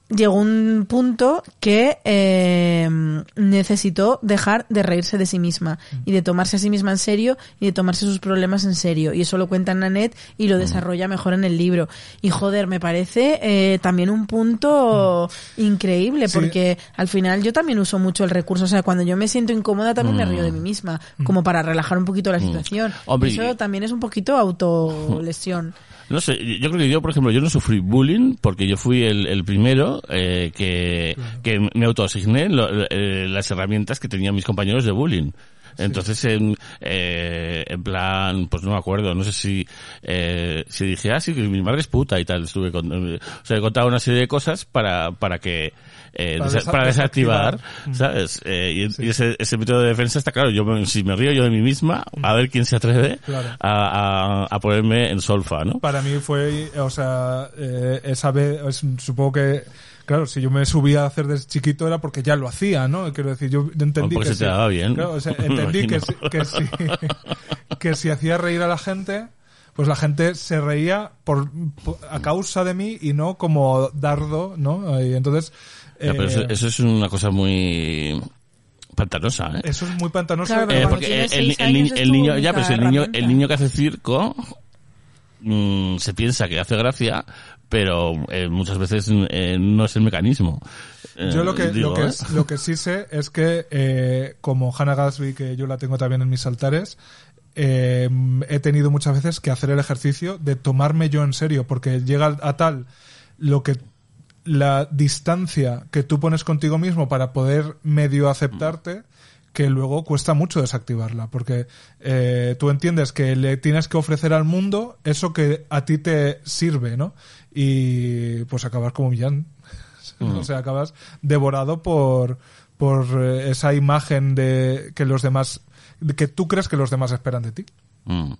llegó un punto que eh, necesitó dejar de reírse de sí misma y de tomarse a sí misma en serio y de tomarse sus problemas en serio. Y eso lo cuenta Nanette y lo desarrolla mejor en el libro. Y joder, me parece eh, también un punto increíble Sí. porque al final yo también uso mucho el recurso. O sea, cuando yo me siento incómoda también me río de mí misma, como para relajar un poquito la situación. Hombre, eso también es un poquito autolesión. No sé, yo creo que yo, por ejemplo, yo no sufrí bullying porque yo fui el, el primero eh, que, que me autoasigné lo- eh, las herramientas que tenían mis compañeros de bullying. Entonces, en, eh, en plan, pues no me acuerdo, no sé si, eh, si dije, ah, sí, que mi madre es puta y tal, estuve con, eh, o sea, he contado una serie de cosas para, para que, eh, Para desa- desa- para desactivar, desactivar. ¿sabes? Eh, y, y ese, ese método de defensa está claro, yo me- si me río yo de mí misma, a ver quién se atreve Claro. a, a, a ponerme en solfa, ¿no? Para mí fue, o sea, eh, esa vez, supongo que, claro, si yo me subía a hacer desde chiquito era porque ya lo hacía, ¿no? Quiero decir, yo entendí que se te daba bien. claro, o sea, Me entendí que, imagino. si- que, si, que si hacía reír a la gente, pues la gente se reía por, por- a causa de mí y no como dardo, ¿no? Y entonces, Ya, pero eh, eso, eso es una cosa muy pantanosa, ¿eh? eso es muy pantanoso. Claro, pero Eh, porque el, el el niño, ya, el niño, el niño que hace circo mm, se piensa que hace gracia, pero eh, muchas veces eh, no es el mecanismo. Eh, Yo lo que, digo, lo, que ¿eh? es- lo que sí sé es que, eh, como Hannah Gatsby, que yo la tengo también en mis altares, eh, he tenido muchas veces que hacer el ejercicio de tomarme yo en serio, porque llega a tal lo que la distancia que tú pones contigo mismo para poder medio aceptarte que luego cuesta mucho desactivarla porque eh, tú entiendes que le tienes que ofrecer al mundo eso que a ti te sirve no y pues acabas como Millán. O sea acabas devorado por por eh, esa imagen de que los demás de que tú crees que los demás esperan de ti. Mm.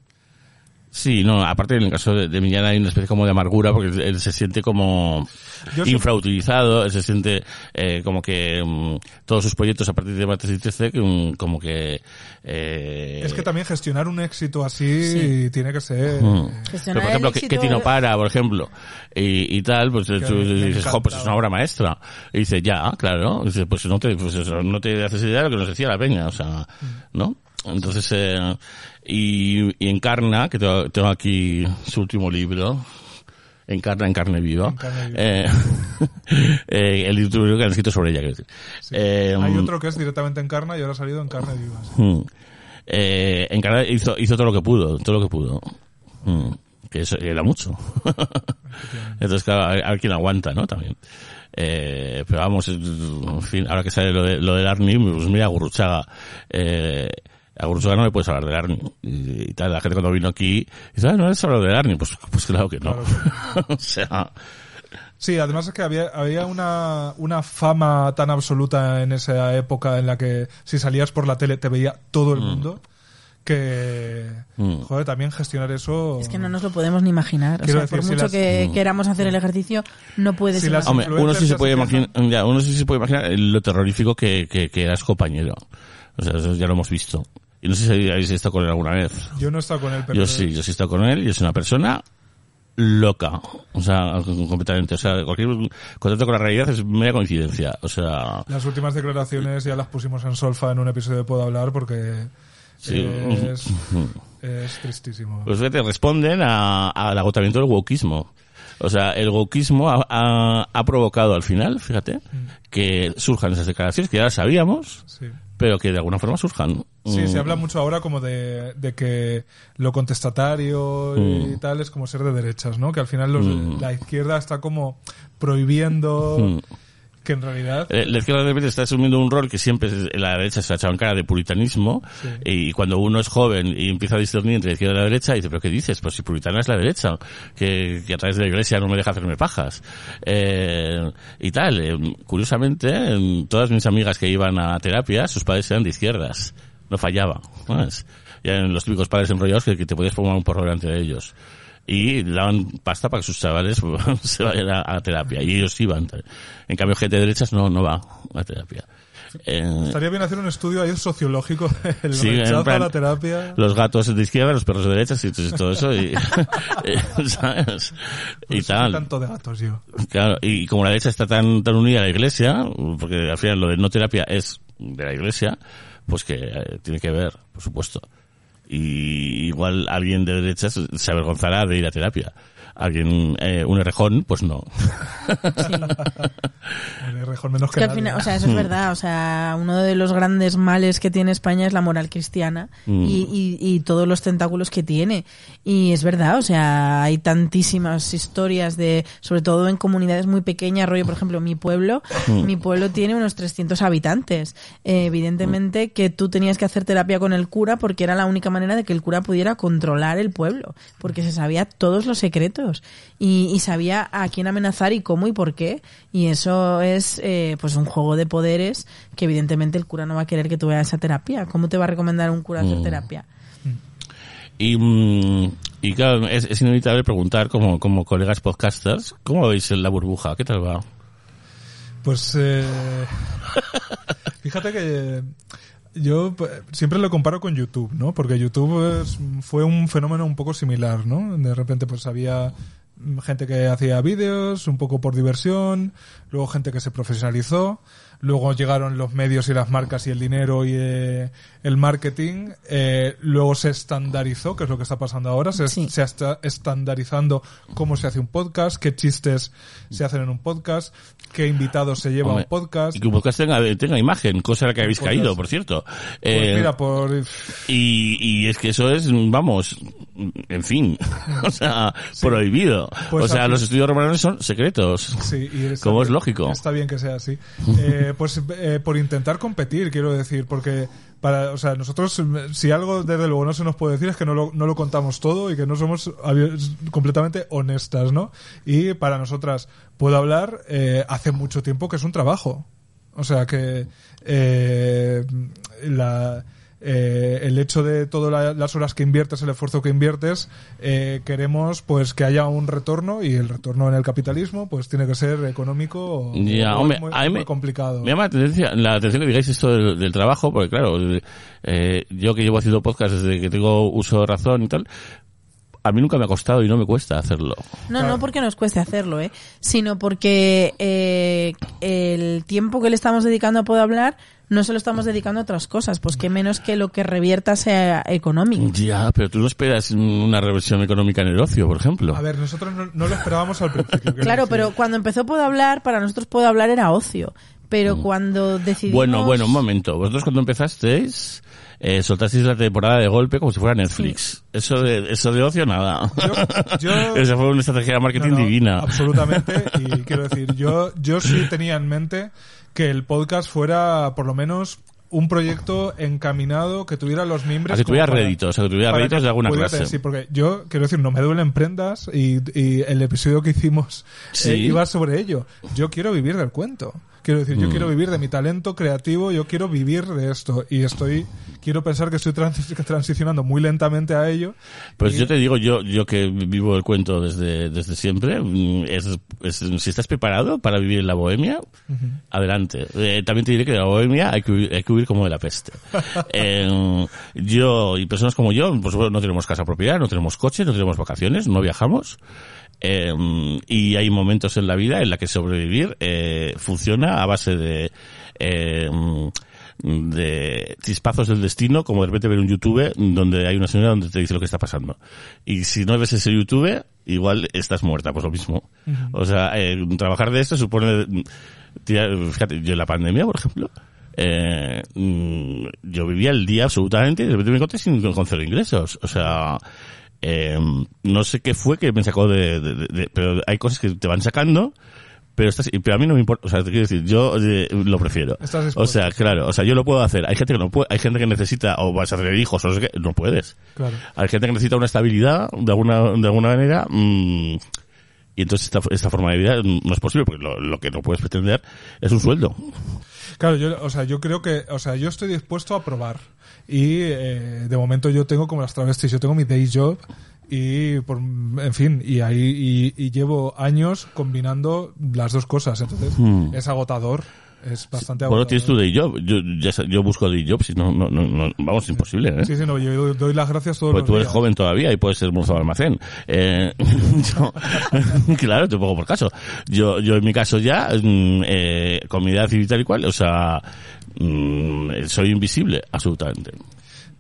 Sí, no, aparte en el caso de, de Millán hay una especie como de amargura porque él, él se siente como Yo infrautilizado, él se siente eh, como que mm, todos sus proyectos a partir de martes y 13 que, mm, como que... Eh, Es que también gestionar un éxito así tiene que ser... Mm. eh, Pero, por ejemplo, que, Tino para, por ejemplo, y, y tal, pues tú me- me dices, jo, pues es una obra maestra. Y dice, ya, claro. Y dice, pues no te, pues eso, no te haces idea de lo que nos decía la peña, o sea, ¿no? Entonces, eh, y, y Encarna, que tengo, tengo aquí su último libro, Encarna en carne viva. En carne viva. Eh, eh, el libro que han escrito sobre ella, quiero decir. Eh, Hay otro que es directamente en carne y ahora ha salido en carne viva. sí. Mm. Eh, Encarna hizo, hizo todo lo que pudo, todo lo que pudo. Mm. Que eso era mucho. Entonces, claro, a ver, a ver quién aguanta, ¿no? También. Eh, pero vamos, en fin, ahora que sale lo, de, lo del Arni, pues mira, Gurruchaga. Eh, a Gurruchaga no le puedes hablar del Arni. Y, y tal, la gente cuando vino aquí, dice, ah, no es hablar del Arni. Pues, pues claro que no. o sea, Sí, además es que había, había una, una fama tan absoluta en esa época en la que si salías por la tele te veía todo el mundo que, Mm. joder, también gestionar eso... Es que no nos lo podemos ni imaginar. O sea, por decir, si mucho las- que queramos hacer el ejercicio, no puedes Si imaginar. Hombre, uno sí se puede imaginar, ya, uno sí se puede imaginar lo terrorífico que, que, que era su compañero. O sea, eso ya lo hemos visto. Y no sé si habéis estado con él alguna vez. Yo no he estado con él, pero... Yo sí, yo sí he estado con él y es una persona loca. O sea, completamente. O sea, cualquier contacto con la realidad es media coincidencia. O sea, Las últimas declaraciones ya las pusimos en solfa en un episodio de Puedo Hablar porque Sí. es, es tristísimo. pues fíjate, responden a- al agotamiento del wokismo. O sea, el wokismo ha, ha- ha provocado al final, fíjate, que surjan esas declaraciones que ya las sabíamos, Sí. pero que de alguna forma surjan. Sí, Mm. se habla mucho ahora como de, de que lo contestatario y Mm. tal es como ser de derechas, ¿no? Que al final los- Mm. la izquierda está como prohibiendo Mm. Que en realidad... Eh, La izquierda de repente está asumiendo un rol que siempre la derecha se ha echado en cara de puritanismo Sí. y cuando uno es joven y empieza a discernir entre la izquierda y la derecha dice, pero ¿qué dices? Pues si puritana es la derecha, que, que a través de la iglesia no me deja hacerme pajas. Eh, y tal, eh, curiosamente, en todas mis amigas que iban a terapia, sus padres eran de izquierdas. No fallaba. ¿sabes? Ya en los típicos padres enrollados que, que te podías formar un porro delante de ellos. Y daban pasta para que sus chavales se vayan a, a terapia. Y ellos iban. En cambio, gente de derechas no, no va a terapia. Eh, Estaría bien hacer un estudio ahí sociológico del Sí, en rechazo plan- a la terapia. los gatos de izquierda, los perros de derechas y todo- eso. Y, ¿sabes? Y qué tal. tanto de gatos yo. Claro, y como la derecha está tan, tan unida a la iglesia, porque al final lo de no terapia es de la iglesia, pues que eh, tiene que ver, por supuesto. Y igual alguien de derechas se avergonzará de ir a terapia. Alguien, eh, un errejón, pues no. El rejón menos Es que, que al final, o sea, eso es verdad. O sea, uno de los grandes males que tiene España es la moral cristiana Mm. y, y- y todos los tentáculos que tiene. Y es verdad, o sea, hay tantísimas historias de, sobre todo en comunidades muy pequeñas, rollo, por ejemplo, mi pueblo, Mm. mi pueblo tiene unos 300 habitantes. Eh, evidentemente que tú tenías que hacer terapia con el cura porque era la única manera de que el cura pudiera controlar el pueblo, porque se sabía todos los secretos y, y sabía a quién amenazar y cómo y por qué. Y eso es eh, pues un juego de poderes que evidentemente el cura no va a querer que tú vayas a terapia. ¿Cómo te va a recomendar un cura hacer Mm. terapia? Y, mm, y claro, es, es inevitable preguntar como, como colegas podcasters, ¿cómo veis la burbuja? ¿Qué tal va? Pues eh, fíjate que yo pues, siempre lo comparo con YouTube, ¿no? Porque YouTube es- fue un fenómeno un poco similar, ¿no? De repente pues había gente que hacía vídeos un poco por diversión, luego gente que se profesionalizó, luego llegaron los medios y las marcas y el dinero y eh, el marketing, eh, luego se estandarizó, que es lo que está pasando ahora, se, Sí. se está estandarizando cómo se hace un podcast, qué chistes se hacen en un podcast, qué invitados se lleva a Hombre, un podcast. Y que un podcast tenga, tenga imagen, cosa en la que habéis podcast. caído, por cierto. Pues Eh, mira, por y, y es que eso es, vamos, en fin, o sea, prohibido. Pues o sea, aquí- los estudios romanos son secretos. Sí, y Como es lógico. Está bien que sea así. Eh, pues eh, por intentar competir, quiero decir, porque para, o sea, nosotros, eh, si algo desde luego no se nos puede decir es que no lo, no lo contamos todo y que no somos completamente honestas, ¿no? Y para nosotras, puedo hablar, eh, hace mucho tiempo que es un trabajo. O sea que eh, la, eh, el hecho de todas la- las horas que inviertes, el esfuerzo que inviertes, eh, queremos pues que haya un retorno y el retorno en el capitalismo pues tiene que ser económico Ya, o hombre, muy, a mí muy me- complicado. Me llama la atención, la atención que digáis esto del, del trabajo, porque claro, eh, yo que llevo haciendo podcast desde que tengo uso de razón y tal, a mí nunca me ha costado y no me cuesta hacerlo. No, Claro. no porque nos cueste hacerlo, ¿eh? sino porque eh, el tiempo que le estamos dedicando a Puedo Hablar no se lo estamos dedicando a otras cosas, pues que menos que lo que revierta sea económico. Ya, pero tú no esperas una reversión económica en el ocio, por ejemplo. A ver, nosotros no, no lo esperábamos al principio. Claro, pero cuando empezó Puedo Hablar, para nosotros Puedo Hablar era ocio. Pero cuando decidimos... Bueno, bueno, un momento. Vosotros cuando empezasteis, eh, soltasteis la temporada de golpe como si fuera Netflix. Eso de, eso de ocio, nada. Yo- yo- Esa fue una estrategia de marketing No, no, divina. Absolutamente. Y quiero decir, yo, yo sí tenía en mente que el podcast fuera por lo menos un proyecto encaminado que tuviera los miembros. Que tuviera réditos, que tuviera réditos de alguna clase. Sí, porque yo quiero decir, no me duelen prendas y, y el episodio que hicimos Sí. eh, iba sobre ello. Yo quiero vivir del cuento. Quiero decir, yo Mm. quiero vivir de mi talento creativo, yo quiero vivir de esto y estoy, quiero pensar que estoy transi- transicionando muy lentamente a ello. Pues Y- yo te digo, yo, yo que vivo el cuento desde, desde siempre, mm, es, es- si estás preparado para vivir en la bohemia, adelante. Eh, también te diré que de la bohemia hay que huir, hay que huir como de la peste. Eh, yo y personas como yo, por supuesto, no tenemos casa propiedad, no tenemos coche, no tenemos vacaciones, no viajamos. Eh, y hay momentos en la vida en la que sobrevivir eh, funciona a base de eh, de chispazos del destino, como de repente ver un YouTube donde hay una señora donde te dice lo que está pasando. Y si no ves ese YouTube, igual estás muerta, pues lo mismo. O sea, eh, trabajar de esto supone, tirar- fíjate, yo en la pandemia, por ejemplo, eh, mm, yo vivía el día absolutamente y de repente me encontré sin con cero ingresos. O sea, eh, no sé qué fue que me sacó de, de- de- de- pero hay cosas que te van sacando pero estás, pero a mí no me importa, o sea, te quiero decir, yo eh, lo prefiero. Estás o sea, claro, o sea, yo lo puedo hacer. Hay gente que no puede, hay gente que necesita, o vas a tener hijos, o no sé qué, no puedes. Claro. Hay gente que necesita una estabilidad, de alguna, de alguna manera, mm, y entonces esta, esta forma de vida no es posible, porque lo, lo que no puedes pretender es un sueldo. Claro, yo, o sea, yo creo que, o sea, yo estoy dispuesto a probar. Y eh, de momento yo tengo como las travestis, yo tengo mi day job y, por, en fin, y ahí y, y llevo años combinando las dos cosas. Entonces Hmm. es agotador, es bastante Bueno, agotador. tienes tu day job. Yo, ya, yo busco day job, si no, no, no, no, vamos, imposible, ¿eh? Sí, sí, no, yo doy, las gracias todos Pues los tú eres días. joven todavía y puedes ser mozo de almacén. Eh, yo- claro, te pongo por caso. Yo, yo en mi caso ya, mm, eh, con mi edad y tal y cual, o sea, mm, soy invisible, absolutamente.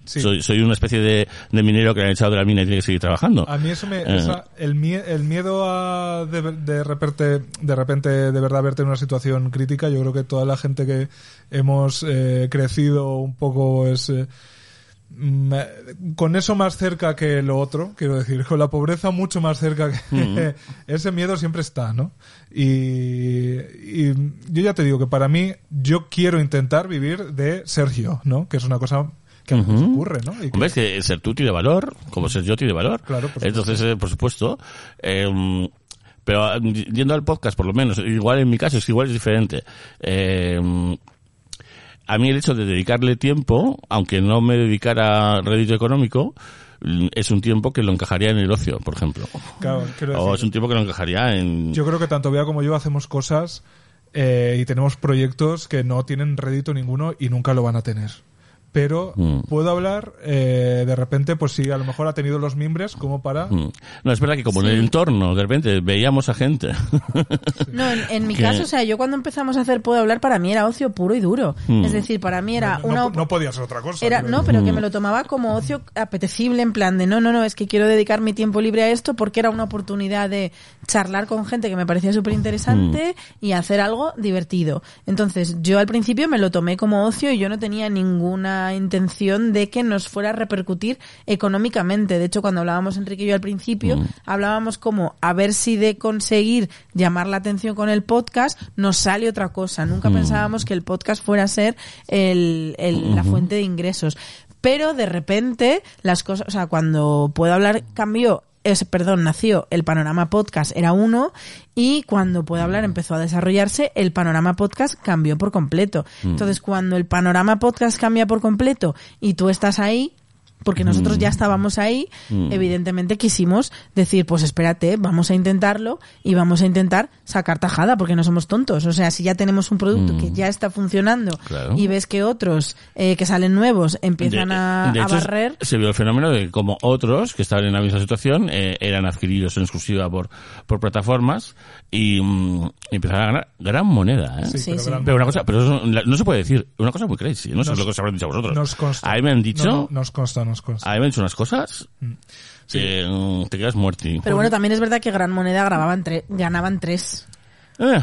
Sí. Soy, soy una especie de, de minero que han echado de la mina y tiene que seguir trabajando. A mí eso me, Eh. esa- el, mie- el miedo a de, de repente, de repente de verdad verte en una situación crítica, yo creo que toda la gente que hemos eh, crecido un poco es eh, con eso más cerca que lo otro, quiero decir, con la pobreza mucho más cerca que ese miedo siempre está, ¿no? Y, y yo ya te digo que para mí yo quiero intentar vivir de Sergio, ¿no? Que es una cosa que a veces Ujú. ocurre, ¿no? Y que- ser tú tiene valor, como ser yo tiene valor. Claro, por supuesto. Entonces, eh, por supuesto, eh, pero eh, yendo al podcast, por lo menos, igual en mi caso, es que igual es diferente. Eh, a mí el hecho de dedicarle tiempo, aunque no me dedicara rédito económico, mm, es un tiempo que lo encajaría en el ocio, por ejemplo. claro, O es un tiempo que lo encajaría en... Yo creo que tanto Bea como yo hacemos cosas eh, y tenemos proyectos que no tienen rédito ninguno y nunca lo van a tener. Pero Mm. puedo hablar, eh, de repente, pues sí, a lo mejor ha tenido los mimbres como para... Mm. No, es verdad que como en el entorno, de repente, veíamos a gente. No, en, en mi Que- caso, o sea, yo cuando empezamos a hacer Puedo Hablar, para mí era ocio puro y duro. Hmm. Es decir, para mí era no, una... no- no podía ser otra cosa. Era, no, pero Mm. que me lo tomaba como ocio apetecible, en plan de no, no, no, es que quiero dedicar mi tiempo libre a esto porque era una oportunidad de charlar con gente que me parecía súper interesante Mm. y hacer algo divertido. Entonces, yo al principio me lo tomé como ocio y yo no tenía ninguna intención de que nos fuera a repercutir económicamente. De hecho, cuando hablábamos Enrique y yo al principio, Mm. hablábamos como a ver si de conseguir llamar la atención con el podcast nos sale otra cosa. Nunca Mm. pensábamos que el podcast fuera a ser el, el- la fuente de ingresos. Pero de repente las cosas, o sea, cuando puedo hablar cambió es, perdón, nació el Panorama Podcast, era uno, y cuando Puedo Hablar empezó a desarrollarse, el Panorama Podcast cambió por completo. Entonces, cuando el Panorama Podcast cambia por completo y tú estás ahí, porque nosotros ya estábamos ahí, evidentemente quisimos decir, pues espérate, vamos a intentarlo y vamos a intentar sacar tajada, porque no somos tontos. O sea, si ya tenemos un producto que ya está funcionando Claro. y ves que otros eh, que salen nuevos empiezan De- a, de a hecho, barrer, Se vio el fenómeno de como otros que estaban en la misma situación eh, eran adquiridos en exclusiva por, por plataformas y, mm, y empezaron a ganar gran moneda. ¿eh? Sí, pero sí. gran- Pero una cosa, pero eso no, se puede decir, una cosa muy crazy, no sé lo que os habrán dicho a vosotros. Nos consta. A mí me han dicho, No, no, nos consta, nos a mí me han dicho unas cosas que mm, te quedas muerto. pero bueno, también es verdad que Gran Moneda grababan tre- ganaban tres. Eh,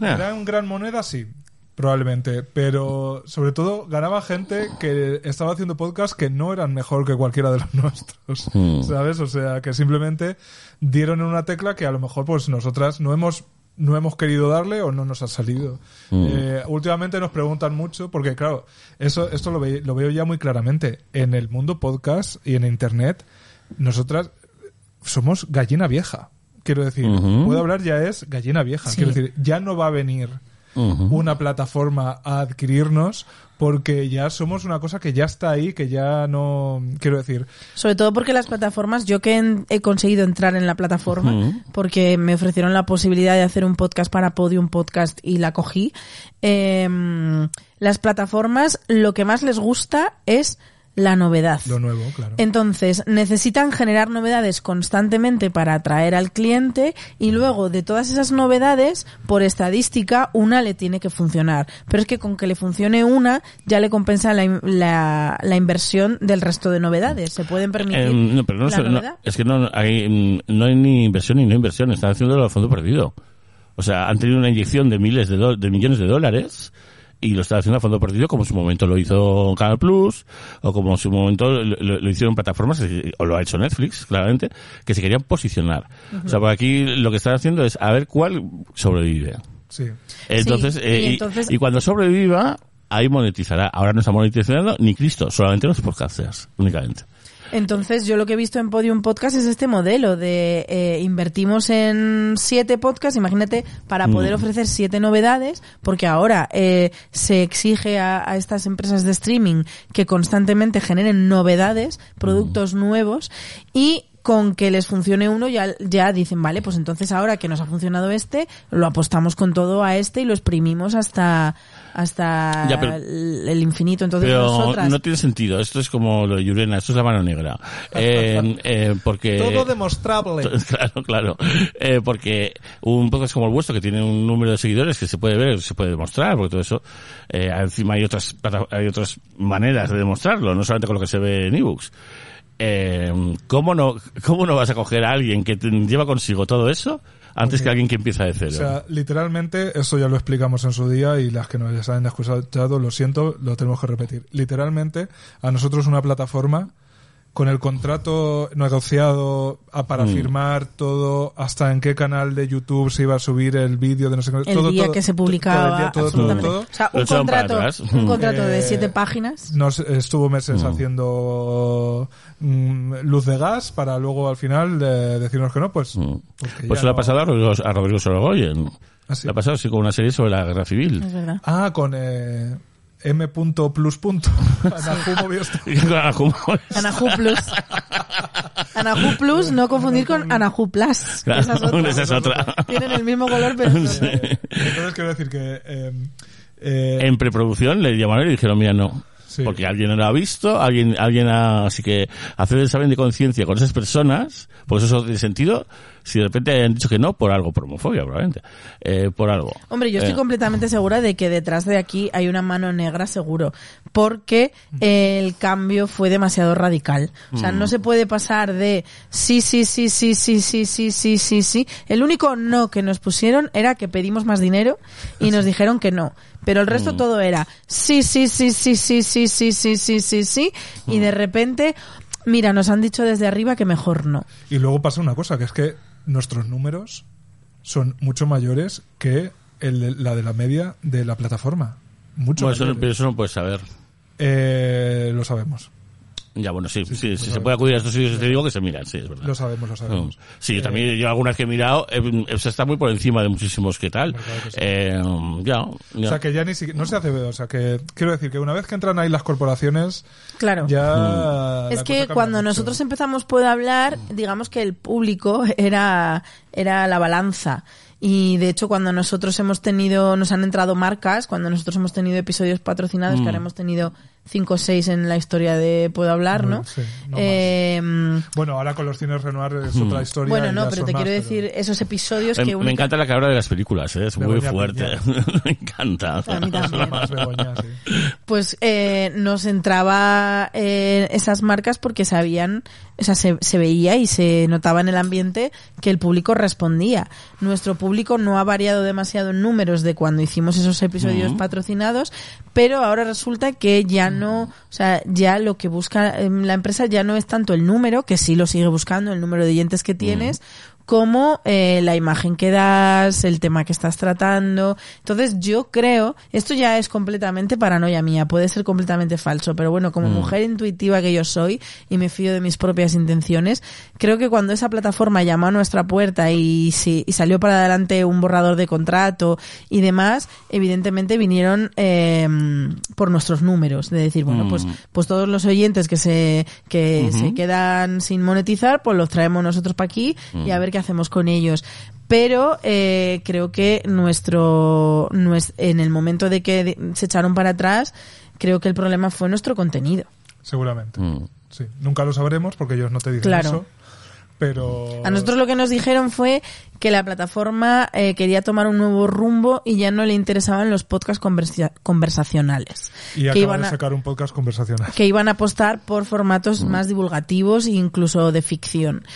Era un gran moneda, sí, probablemente. Pero sobre todo ganaba gente que estaba haciendo podcasts que no eran mejor que cualquiera de los nuestros. Hmm. ¿Sabes? O sea, que simplemente dieron en una tecla que a lo mejor pues nosotras no hemos no hemos querido darle o no nos ha salido. Eh, últimamente nos preguntan mucho, porque claro, eso, esto lo, ve- lo veo ya muy claramente. En el mundo podcast y en internet, nosotras somos gallina vieja. Quiero decir, puedo hablar ya es gallina vieja. Sí. Quiero decir, ya no va a venir una plataforma a adquirirnos porque ya somos una cosa que ya está ahí, que ya no... Quiero decir, Sobre todo porque las plataformas, yo que en- he conseguido entrar en la plataforma, porque me ofrecieron la posibilidad de hacer un podcast para Podium Podcast y la cogí, em, las plataformas lo que más les gusta es la novedad. lo nuevo, claro. Entonces, necesitan generar novedades constantemente para atraer al cliente y luego de todas esas novedades, por estadística, una le tiene que funcionar. Pero es que con que le funcione una, ya le compensa la, la, la inversión del resto de novedades. Se pueden permitir Eh, no, pero no, la no, es que no hay, mm, no hay ni inversión ni no inversión, están haciéndolo a fondo perdido. O sea, han tenido una inyección de miles de, do- de millones de dólares y lo están haciendo a fondo perdido como en su momento lo hizo Canal Plus o como en su momento lo, lo- lo hicieron plataformas eh, o lo ha hecho Netflix, claramente, que se querían posicionar. O sea, por aquí lo que están haciendo es a ver cuál sobrevive. Sí. Entonces, Sí, eh, y y, entonces- y cuando sobreviva, ahí monetizará. Ahora no está monetizando ni Cristo, solamente los podcasters, únicamente. Entonces, yo lo que he visto en Podium Podcast es este modelo de eh, invertimos en siete podcasts, imagínate, para poder Mm. ofrecer siete novedades, porque ahora eh, se exige a, a estas empresas de streaming que constantemente generen novedades, productos Mm. nuevos, y con que les funcione uno ya, ya dicen, vale, pues entonces ahora que nos ha funcionado este, lo apostamos con todo a este y lo exprimimos hasta hasta Ya, pero- el infinito. Entonces Pero nosotras... no tiene sentido. Esto es como lo de Yurena, esto es la mano negra. Eh, eh, porque... Todo demostrable. Claro, claro. Eh, porque un podcast como el vuestro, que tiene un número de seguidores que se puede ver, se puede demostrar, porque todo eso, eh, encima hay otras, plata- hay otras maneras de demostrarlo, no solamente con lo que se ve en ebooks. Eh, ¿cómo no, cómo no vas a coger a alguien que te lleva consigo todo eso antes que alguien que empieza de cero? O sea, literalmente, eso ya lo explicamos en su día y las que nos hayan escuchado, lo siento, lo tenemos que repetir. Literalmente, a nosotros una plataforma con el contrato negociado a- para Mm. firmar todo, hasta en qué canal de YouTube se iba a subir el vídeo de no sé qué. el todo, día todo, que se publicaba día, todo, todo, absolutamente. todo. O sea, Lo un contrato, un contrato de Eh, siete páginas. Nos estuvo meses Mm. haciendo mm, luz de gas para luego al final eh, decirnos que no, pues. Mm. Pues ya eso le ha pasado a Rodrigo, a Rodrigo Sorogoyen. Ah, sí. Le ha pasado así con una serie sobre la guerra civil. Es verdad. Ah, con eh, M. Plus. punto. Anahu Movistar. Anahu Plus. Anahu Plus, no confundir con Anahu Plus. Claro, Esa es otra. esa es otra. Tienen el mismo color, pero es otra. Entonces quiero decir que. eh, eh, En preproducción le llamaron y le dijeron, mira, no. Sí. Porque alguien no lo ha visto, alguien, alguien ha, así que hacer el examen de conciencia con esas personas, pues eso tiene sentido, si de repente han dicho que no, por algo, por homofobia probablemente, eh, por algo. Hombre, yo estoy Eh, completamente segura de que detrás de aquí hay una mano negra seguro, porque el cambio fue demasiado radical. O sea, no se puede pasar de sí, sí, sí, sí, sí, sí, sí, sí, sí, sí. El único no que nos pusieron era que pedimos más dinero y nos dijeron que no. Pero el resto todo era sí, sí, sí, sí, sí, sí, sí, sí, sí, sí, sí. Y de repente, mira, nos han dicho desde arriba que mejor no. y luego pasa una cosa, que es que nuestros números son mucho mayores que el de- la de la media de la plataforma. Mucho bueno, eso, pero eso no puedes saber. Eh, lo sabemos. Ya, bueno, sí, sí, si se puede acudir a estos sitios, te digo que se miran, sí, es verdad. Lo sabemos, lo sabemos. Sí, yo también, yo algunas que he mirado, eh, se está muy por encima de muchísimos que tal. Claro que sí. Eh, ya, ya. O sea, que ya ni siquiera, no se hace, o sea, que quiero decir que una vez que entran ahí las corporaciones, Claro. ya... Mm. Es que cuando mucho. nosotros empezamos Puedo Hablar, digamos que el público era, era la balanza. Y de hecho, cuando nosotros hemos tenido, nos han entrado marcas, cuando nosotros hemos tenido episodios patrocinados, Mm. que ahora hemos tenido cinco o seis en la historia de Puedo Hablar, ¿no? Sí, no. Eh, Bueno, ahora con los cines Renoir es Mm. otra historia. bueno, no, pero te más, quiero pero- decir esos episodios Eh, que me única- encanta la cabra de las películas, eh, es muy Begoña fuerte. me encanta. A mí también. Begoña, sí. pues eh, nos entraba eh, esas marcas porque sabían, o sea, se, se veía y se notaba en el ambiente que el público respondía. Nuestro público no ha variado demasiado en números de cuando hicimos esos episodios Ujú. patrocinados, pero ahora resulta que ya no, o sea, ya lo que busca eh, la empresa ya no es tanto el número, que sí lo sigue buscando, el número de oyentes que tienes, como eh, la imagen que das, el tema que estás tratando. Entonces yo creo, esto ya es completamente paranoia mía, puede ser completamente falso, pero bueno, como mujer intuitiva que yo soy y me fío de mis propias intenciones, creo que cuando esa plataforma llamó a nuestra puerta y, si- y salió para adelante un borrador de contrato y demás, evidentemente vinieron eh, por nuestros números, de decir, bueno, pues, pues todos los oyentes que se, que se quedan sin monetizar, pues los traemos nosotros para aquí y a ver qué hacemos con ellos. Pero eh, creo que nuestro, nues- en el momento de que se echaron para atrás, creo que el problema fue nuestro contenido. Seguramente. Mm. Sí. Nunca lo sabremos porque ellos no te dicen Claro. eso. Pero... A nosotros lo que nos dijeron fue que la plataforma eh, quería tomar un nuevo rumbo y ya no le interesaban los podcasts conversa- conversacionales. Y que acaba iban de a- sacar un podcast conversacional. que iban a apostar por formatos más divulgativos e incluso de ficción.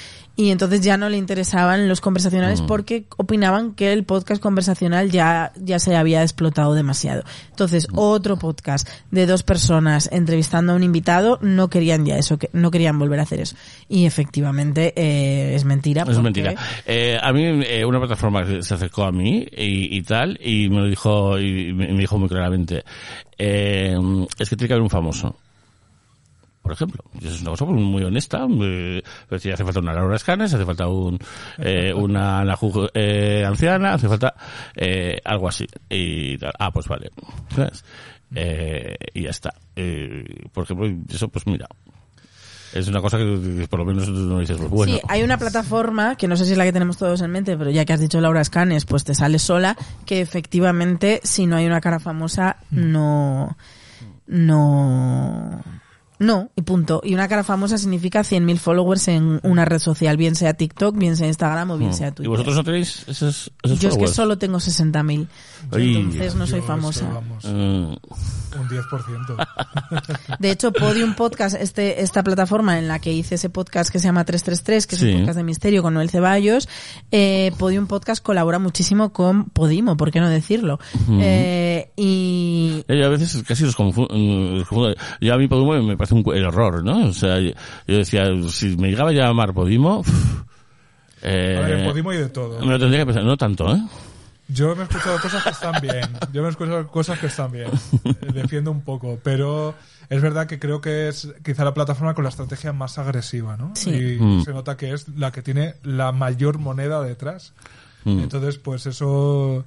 Y entonces ya no le interesaban los conversacionales porque opinaban que el podcast conversacional ya, ya se había explotado demasiado. Entonces, otro podcast de dos personas entrevistando a un invitado, no querían ya eso, que no querían volver a hacer eso. Y efectivamente, eh, es mentira. Es porque- mentira. Eh, a mí eh, una plataforma se acercó a mí y, y tal y me lo dijo y me me dijo muy claramente eh, es que tiene que haber un famoso. Por ejemplo, es una cosa muy honesta. eh, si hace falta una Laura Escanes, hace falta un, eh, una Ju- eh, anciana, hace falta eh, algo así. Y ah, pues vale. Eh, y ya está. Por ejemplo, eso pues mira. Es una cosa que, que por lo menos no dices, pues bueno. Sí, hay una plataforma, que no sé si es la que tenemos todos en mente, pero ya que has dicho Laura Escanes, pues te sale sola, que efectivamente, si no hay una cara famosa, no... No... No, y punto. Y una cara famosa significa 100.000 followers en una red social, bien sea TikTok, bien sea Instagram o bien sea Mm. ¿Y Twitter. vosotros no tenéis esos, esos Yo es que solo tengo 60.000. Ay. Entonces no soy Yo famosa. esto, vamos, Mm, un 10%. De hecho, Podium Podcast, este, esta plataforma en la que hice ese podcast que se llama 333, que es Sí. un podcast de misterio con Noel Ceballos, eh, Podium Podcast colabora muchísimo con Podimo, ¿por qué no decirlo? Eh, y Eh, Yo a veces casi los confundo. Yo a mí Podimo me parece un cu- error, ¿no? O sea, yo, yo decía, si me llegaba a llamar Podimo... eh, A ver, en Podimo hay de todo. Me lo tendría que pensar, no tanto, ¿eh? Yo me he escuchado cosas que están bien. Yo me he escuchado cosas que están bien. Defiendo un poco. Pero es verdad que creo que es quizá la plataforma con la estrategia más agresiva, ¿no? Sí. Y Mm. se nota que es la que tiene la mayor moneda detrás. Mm. Entonces, pues eso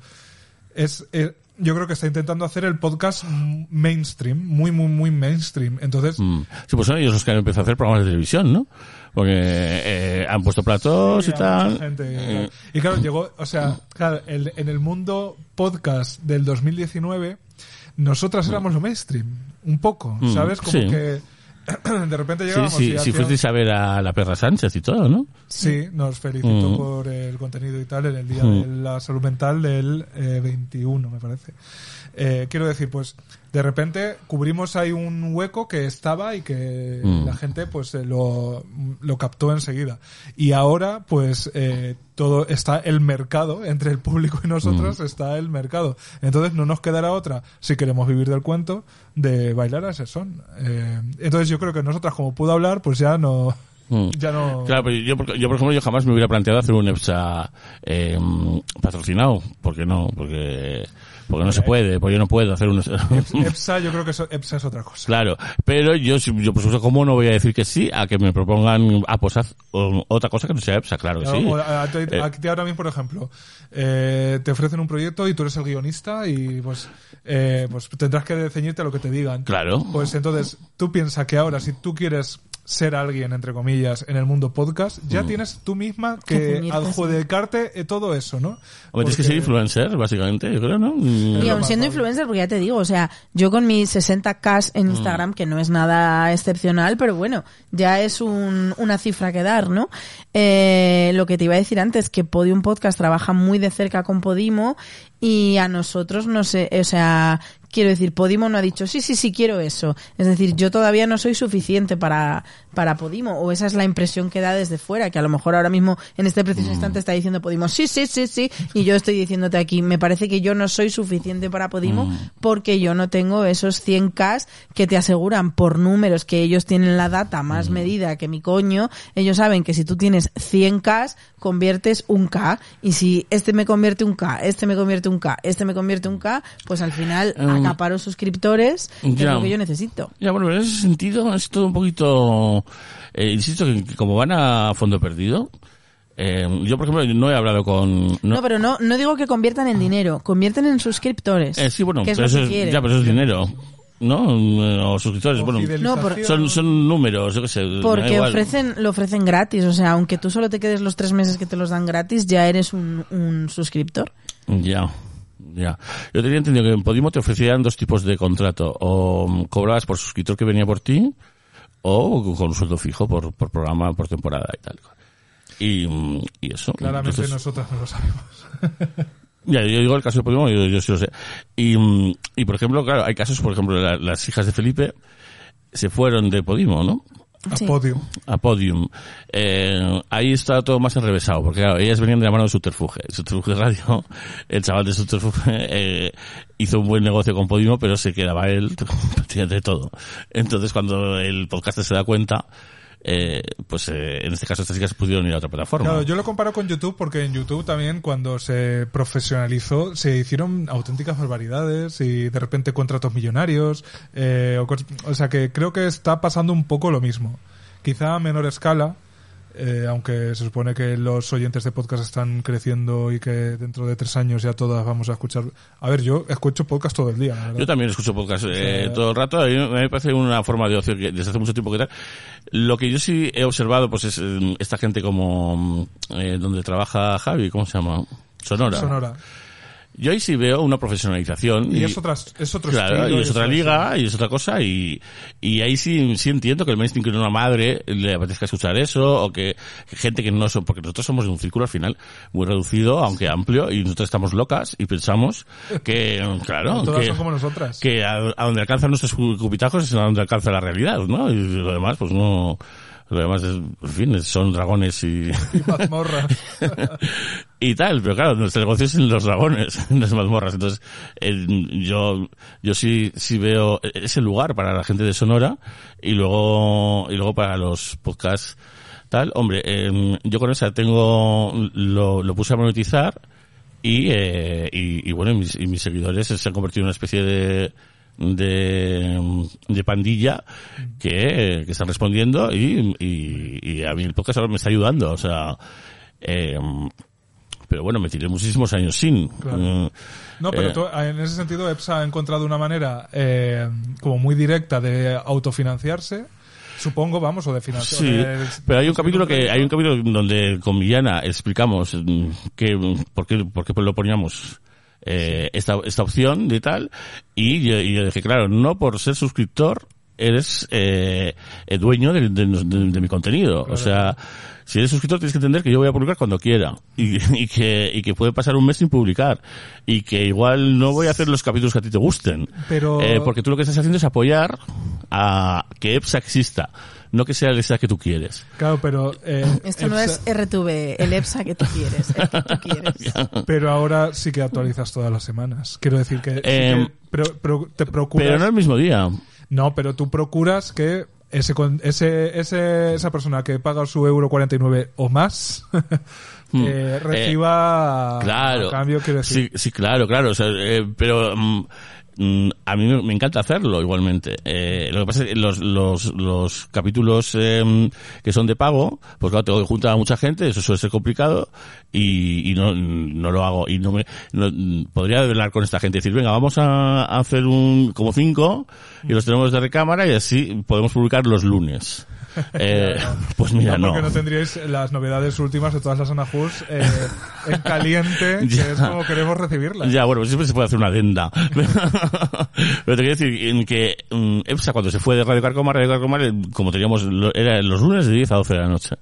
es... yo creo que está intentando hacer el podcast mainstream, muy, muy, muy mainstream. Entonces, Mm. Sí, pues son ellos los que han empezado a hacer programas de televisión, ¿no? Porque eh, han puesto platos Sí, y a tal. gente y tal. Eh, Y claro, llegó, o sea, claro, el- en el mundo podcast del 2019, nosotras éramos lo mainstream, un poco, Mm, ¿sabes? Como sí. que de repente sí, llegábamos sí, y sí, hacía- fuisteis a ver a la perra Sánchez y todo, ¿no? Sí, nos felicitó Mm. por el contenido y tal en el Día Mm. de la Salud Mental del eh, 21, me parece. Eh, quiero decir, pues, de repente cubrimos ahí un hueco que estaba y que Mm. la gente, pues, eh, lo, lo captó enseguida. Y ahora, pues, eh, todo está el mercado, entre el público y nosotros Mm. está el mercado. Entonces no nos quedará otra, si queremos vivir del cuento, de bailar a ese son. Eh, entonces yo creo que nosotras, como puedo hablar, pues ya no... Mm. ya no... Claro, pero yo, yo, por ejemplo, yo jamás me hubiera planteado hacer un EPSA eh, patrocinado. ¿Por qué no? Porque, porque no se puede, porque yo no puedo hacer un... EPSA, yo creo que eso- EPSA es otra cosa. Claro, pero yo, yo por supuesto, ¿cómo no voy a decir que sí a que me propongan a haz o- otra cosa que no sea EPSA? Claro que sí. o a- ti- Eh, ahora mismo, por ejemplo, eh, te ofrecen un proyecto y tú eres el guionista y pues, eh, pues tendrás que ceñirte a lo que te digan. Claro. Pues entonces, tú piensas que ahora, si tú quieres ser alguien, entre comillas, en el mundo podcast, ya tienes tú misma Que adjudicarte eh, todo eso, ¿no? Hombre, tienes que ser influencer, básicamente, yo creo, ¿no? Mm. Y aún siendo influencer, porque ya te digo, o sea, yo con mis 60k en Instagram, que no es nada excepcional, pero bueno, ya es un- una cifra que dar, ¿no? Eh, lo que te iba a decir antes, que Podium Podcast trabaja muy de cerca con Podimo y a nosotros no sé, o sea, quiero decir, Podimo no ha dicho, sí, sí, sí, quiero eso. Es decir, yo todavía no soy suficiente para, para Podimo, o esa es la impresión que da desde fuera, que a lo mejor ahora mismo en este preciso instante está diciendo Podimo, sí, sí, sí, sí, y yo estoy diciéndote aquí, me parece que yo no soy suficiente para Podimo porque yo no tengo esos 100k que te aseguran por números que ellos tienen la data más medida que mi coño, ellos saben que si tú tienes 100k, conviertes un K, y si este me convierte un K, este me convierte un K, este me convierte un K, pues al final Mm. acaparo suscriptores, que es lo que yo necesito. Ya, bueno, en ese sentido es todo un poquito... eh, insisto que, como van a fondo perdido, eh, yo, por ejemplo, no he hablado con... No, No, pero no, no digo que conviertan en dinero, convierten en suscriptores. eh, sí, bueno, que es pero lo eso que es, ya, pero eso es dinero, ¿no? Mm, O suscriptores, o bueno. No, por- son, son números, yo qué sé. Porque igual. ofrecen, lo ofrecen gratis, o sea, aunque tú solo te quedes los tres meses que te los dan gratis, ya eres un, un suscriptor. Ya, ya. Yo tenía entendido que en Podimo te ofrecían dos tipos de contrato. O mm, cobrabas por suscriptor que venía por ti, o con un sueldo fijo por, por programa, por temporada y tal. Y, y eso. Claramente Entonces, nosotras no lo sabemos. Ya, yo digo el caso de Podimo, yo, yo sí lo sé. Y, y por ejemplo, claro, hay casos, por ejemplo, la- las hijas de Felipe se fueron de Podimo, ¿no? A Sí. podio. a Podium. Eh, ahí está todo más enrevesado, porque claro, ellas venían de la mano de Subterfuge. Subterfuge Radio, el chaval de Subterfuge, eh, hizo un buen negocio con Podimo, pero se quedaba él de todo. Entonces, cuando el podcaster se da cuenta, eh, pues eh, en este caso estas chicas pudieron ir a otra plataforma. Yo lo comparo con YouTube porque en YouTube también cuando se profesionalizó se hicieron auténticas barbaridades y de repente contratos millonarios. eh, o, o sea que creo que está pasando un poco lo mismo. Quizá a menor escala, eh, aunque se supone que los oyentes de podcast están creciendo y que dentro de tres años ya todas vamos a escuchar. A ver, yo escucho podcast todo el día, la. Yo también escucho podcast eh, todo el rato. A mí me parece una forma de ocio que desde hace mucho tiempo que tal. Lo que yo sí he observado, pues es eh, esta gente como mm, eh, donde trabaja Javi, ¿cómo se llama? Sonora. Sonora. Yo ahí sí veo una profesionalización. Y, es, otra, es otro Claro, estilo. y es otra liga, y es otra cosa, y, y ahí sí, sí entiendo que el mainstream que una madre le apetezca escuchar eso, o que, que gente que no son, porque nosotros somos de un círculo al final muy reducido, aunque amplio, y nosotros estamos locas y pensamos que, claro, Todas que, son como nosotras. que a, a donde alcanzan nuestros cu- cupitajos es a donde alcanza la realidad, ¿no? Y lo demás, pues no, lo demás, es, en fin, son dragones y, Y mazmorra. y tal, pero claro, nuestro negocio es en los dragones, en las mazmorras. Entonces, yo, yo sí, sí veo ese lugar para la gente de Sonora y luego, y luego para los podcasts tal. Hombre, em, yo con esa tengo, lo, lo puse a monetizar y, eh, y, y bueno, y mis, y mis seguidores se han convertido en una especie de, de, de pandilla que, que están respondiendo y, y, y a mí el podcast ahora me está ayudando, o sea, em, pero bueno, me tiré muchísimos años sin. Claro. Mm, No, pero eh, tú- en ese sentido EPSA ha encontrado una manera eh, como muy directa de autofinanciarse, supongo, vamos, o de financiar. Sí, pero hay un capítulo que hay un capítulo donde con Villana explicamos mm, que por qué, por qué lo poníamos eh, esta, esta opción de tal y yo, y yo dije claro no por ser suscriptor eres eh, eh, dueño de, de- de- de mi contenido. O sea si eres suscriptor tienes que entender que yo voy a publicar cuando quiera y, y que y que puede pasar un mes sin publicar y que igual no voy a hacer los capítulos que a ti te gusten. Pero- Eh, porque tú lo que estás haciendo es apoyar a que EPSA exista no que sea el EPSA que tú quieres Claro, pero... eh, Esto no es RTV, el EPSA que tú quieres, el que tú quieres. Pero ahora sí que actualizas todas las semanas. Quiero decir que, sí Em, que pro- pro- te procuras... pero no el mismo día No, pero tú procuras que ese, con- ese, ese, esa persona que paga su euro 49 o más Hmm. eh, reciba Claro. a cambio, quiero decir. Sí, sí, claro, claro. o sea, eh, pero mm, a mí me, encanta hacerlo igualmente. Eh, lo que pasa es que los, los, los capítulos eh, que son de pago, pues claro, tengo que juntar a mucha gente, eso suele ser complicado y, y no, no lo hago. Y no me, mm, podría hablar con esta gente y decir, venga, vamos a hacer un, como cinco y los tenemos de recámara y así podemos publicar los lunes. Eh, pues mira, no, porque no tendríais las novedades últimas de todas las Anahus eh, en caliente, que es como queremos recibirlas. Ya, bueno, pues siempre se puede hacer una adenda. Pero te quiero decir que mm, EPSA cuando se fue de Radio Carcoma, Radio Carcoma, eh, como teníamos, era los lunes de 10 a 12 de la noche.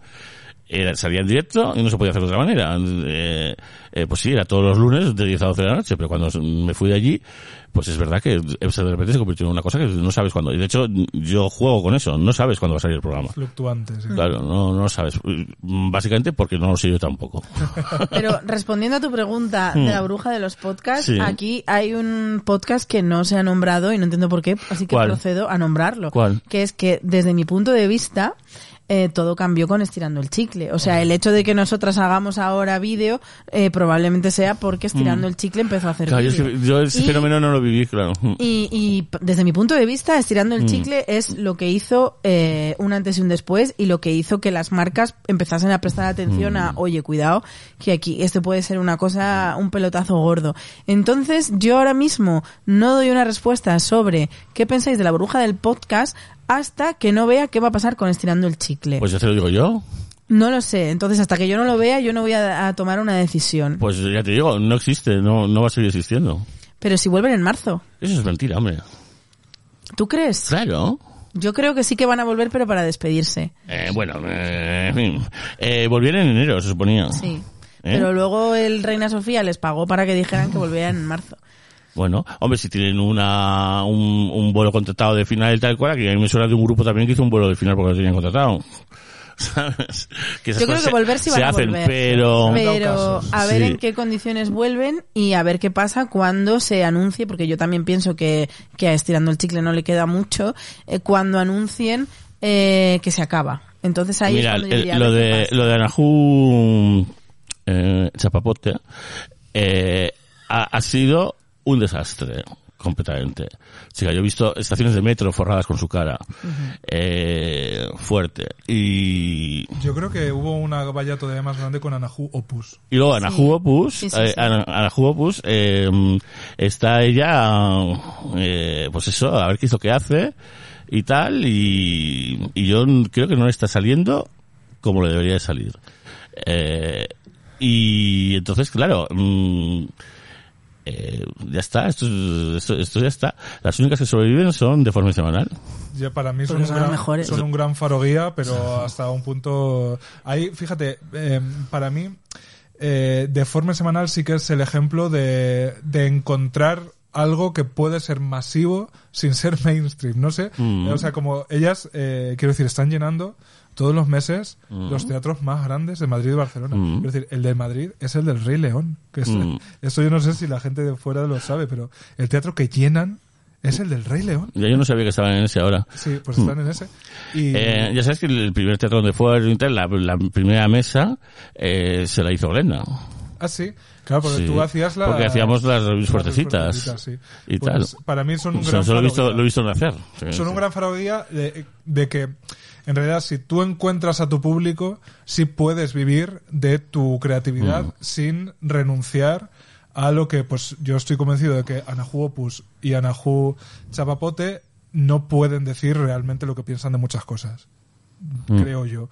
Era, salía en directo y no se podía hacer de otra manera. Eh, eh, pues sí, era todos los lunes de 10 a 12 de la noche, pero cuando me fui de allí, pues es verdad que EPSA de repente se convirtió en una cosa que no sabes cuándo. Y de hecho, yo juego con eso, no sabes cuándo va a salir el programa. Fluctuantes. sí. Claro, no, no lo sabes. Básicamente porque no lo sé yo tampoco. Pero respondiendo a tu pregunta de la bruja de los podcasts, Hmm. Sí. aquí hay un podcast que no se ha nombrado y no entiendo por qué, así que ¿Cuál? procedo a nombrarlo. ¿Cuál? Que es que desde mi punto de vista eh, todo cambió con estirando el chicle. O sea, el hecho de que nosotras hagamos ahora vídeo eh, probablemente sea porque estirando el chicle empezó a hacer. Claro, yo, ese Y- fenómeno no lo viví, claro. Y, desde mi punto de vista, estirando Mm. el chicle es lo que hizo eh, un antes y un después y lo que hizo que las marcas empezasen a prestar atención Mm. a, oye, cuidado, que aquí esto puede ser una cosa, un pelotazo gordo. Entonces, yo ahora mismo no doy una respuesta sobre qué pensáis de la bruja del podcast hasta que no vea qué va a pasar con estirando el chicle. Pues ya te lo digo yo. no lo sé. Entonces, hasta que yo no lo vea, yo no voy a, a tomar una decisión. Pues ya te digo, no existe, no, no va a seguir existiendo. Pero si vuelven en marzo, Eso es mentira, hombre. ¿tú crees? Claro. Yo creo que sí que van a volver, pero para despedirse. Eh, bueno, eh. Eh, volvieron en enero, se suponía. Sí. ¿Eh? Pero luego el Reina Sofía les pagó para que dijeran que volvían en marzo. Bueno, hombre, si tienen una, un, un vuelo contratado de final y tal cual, que a mí me suena de un grupo también que hizo un vuelo de final porque lo tenían contratado. ¿Sabes? Que Yo creo que volver sí se, van se a hacen, volver. pero... Pero a ver Sí. en qué condiciones vuelven y a ver qué pasa cuando se anuncie, porque yo también pienso que, que a Estirando el Chicle no le queda mucho, eh, cuando anuncien eh, que se acaba. Entonces ahí Mira, es yo el- diría, a lo, de, lo de Anahu eh, Chapapote eh, ha, ha sido un desastre completamente. Chica, yo he visto estaciones de metro forradas con su cara. eh, fuerte. Y, Yo creo que hubo una valla todavía más grande con Anahu Opus. y luego Anahu Opus, Sí, sí, eh, sí. Ana- Anahu Opus, eh, está ella, eh, pues eso, a ver qué es lo que hace y tal, y, y yo creo que no le está saliendo como le debería de salir. Eh, y entonces, claro, mm, eh, ya está, esto, es- esto, esto ya está. Las únicas que sobreviven son de forma semanal. Ya para mí son, un son las gran, mejores. son un gran faro guía, pero hasta un punto... Ahí, fíjate, eh, para mí, eh, de forma semanal sí que es el ejemplo de, de encontrar algo que puede ser masivo sin ser mainstream, no sé. Mm. O sea, como ellas, eh, quiero decir, están llenando todos los meses los teatros más grandes de Madrid y Barcelona. Mm. Es decir, el de Madrid es el del Rey León. Que es, Mm. Esto yo no sé si la gente de fuera lo sabe, pero el teatro que llenan es el del Rey León. Ya yo no sabía que estaban en ese ahora. Sí, pues están en ese. Y Eh, ya sabes que el primer teatro donde fue la, la primera mesa, eh, se la hizo Glenda. ah, sí, claro, porque Sí, tú hacías la porque hacíamos las reviews fuertecitas sí. y Pues, tal. Para mí son un sea, gran solo he visto, lo he visto nacer. Sí, son un gran faro guía de, de que en realidad si tú encuentras a tu público sí puedes vivir de tu creatividad Mm. sin renunciar a lo que pues yo estoy convencido de que Anahu Opus y Anahu Chapapote no pueden decir realmente lo que piensan de muchas cosas Mm. creo yo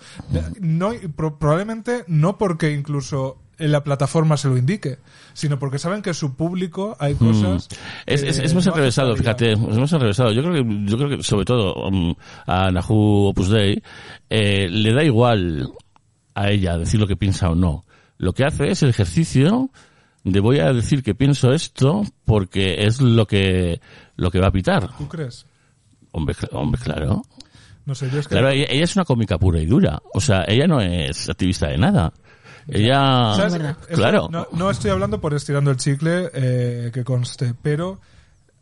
no y pro- probablemente no porque incluso en la plataforma se lo indique sino porque saben que su público hay cosas Mm. Es, es, que es más no fíjate, es más enrevesado. Yo creo que, yo creo que sobre todo um, a Nahu Opus Dei, eh, le da igual a ella decir lo que piensa o no. Lo que hace es el ejercicio de voy a decir que pienso esto porque es lo que, lo que va a pitar. ¿Tú crees? Hombre, hombre, claro. No sé, yo es que... Claro, ella, ella es una cómica pura y dura. O sea, ella no es activista de nada. Ella, claro. No, no estoy hablando por estirando el chicle, eh, que conste, pero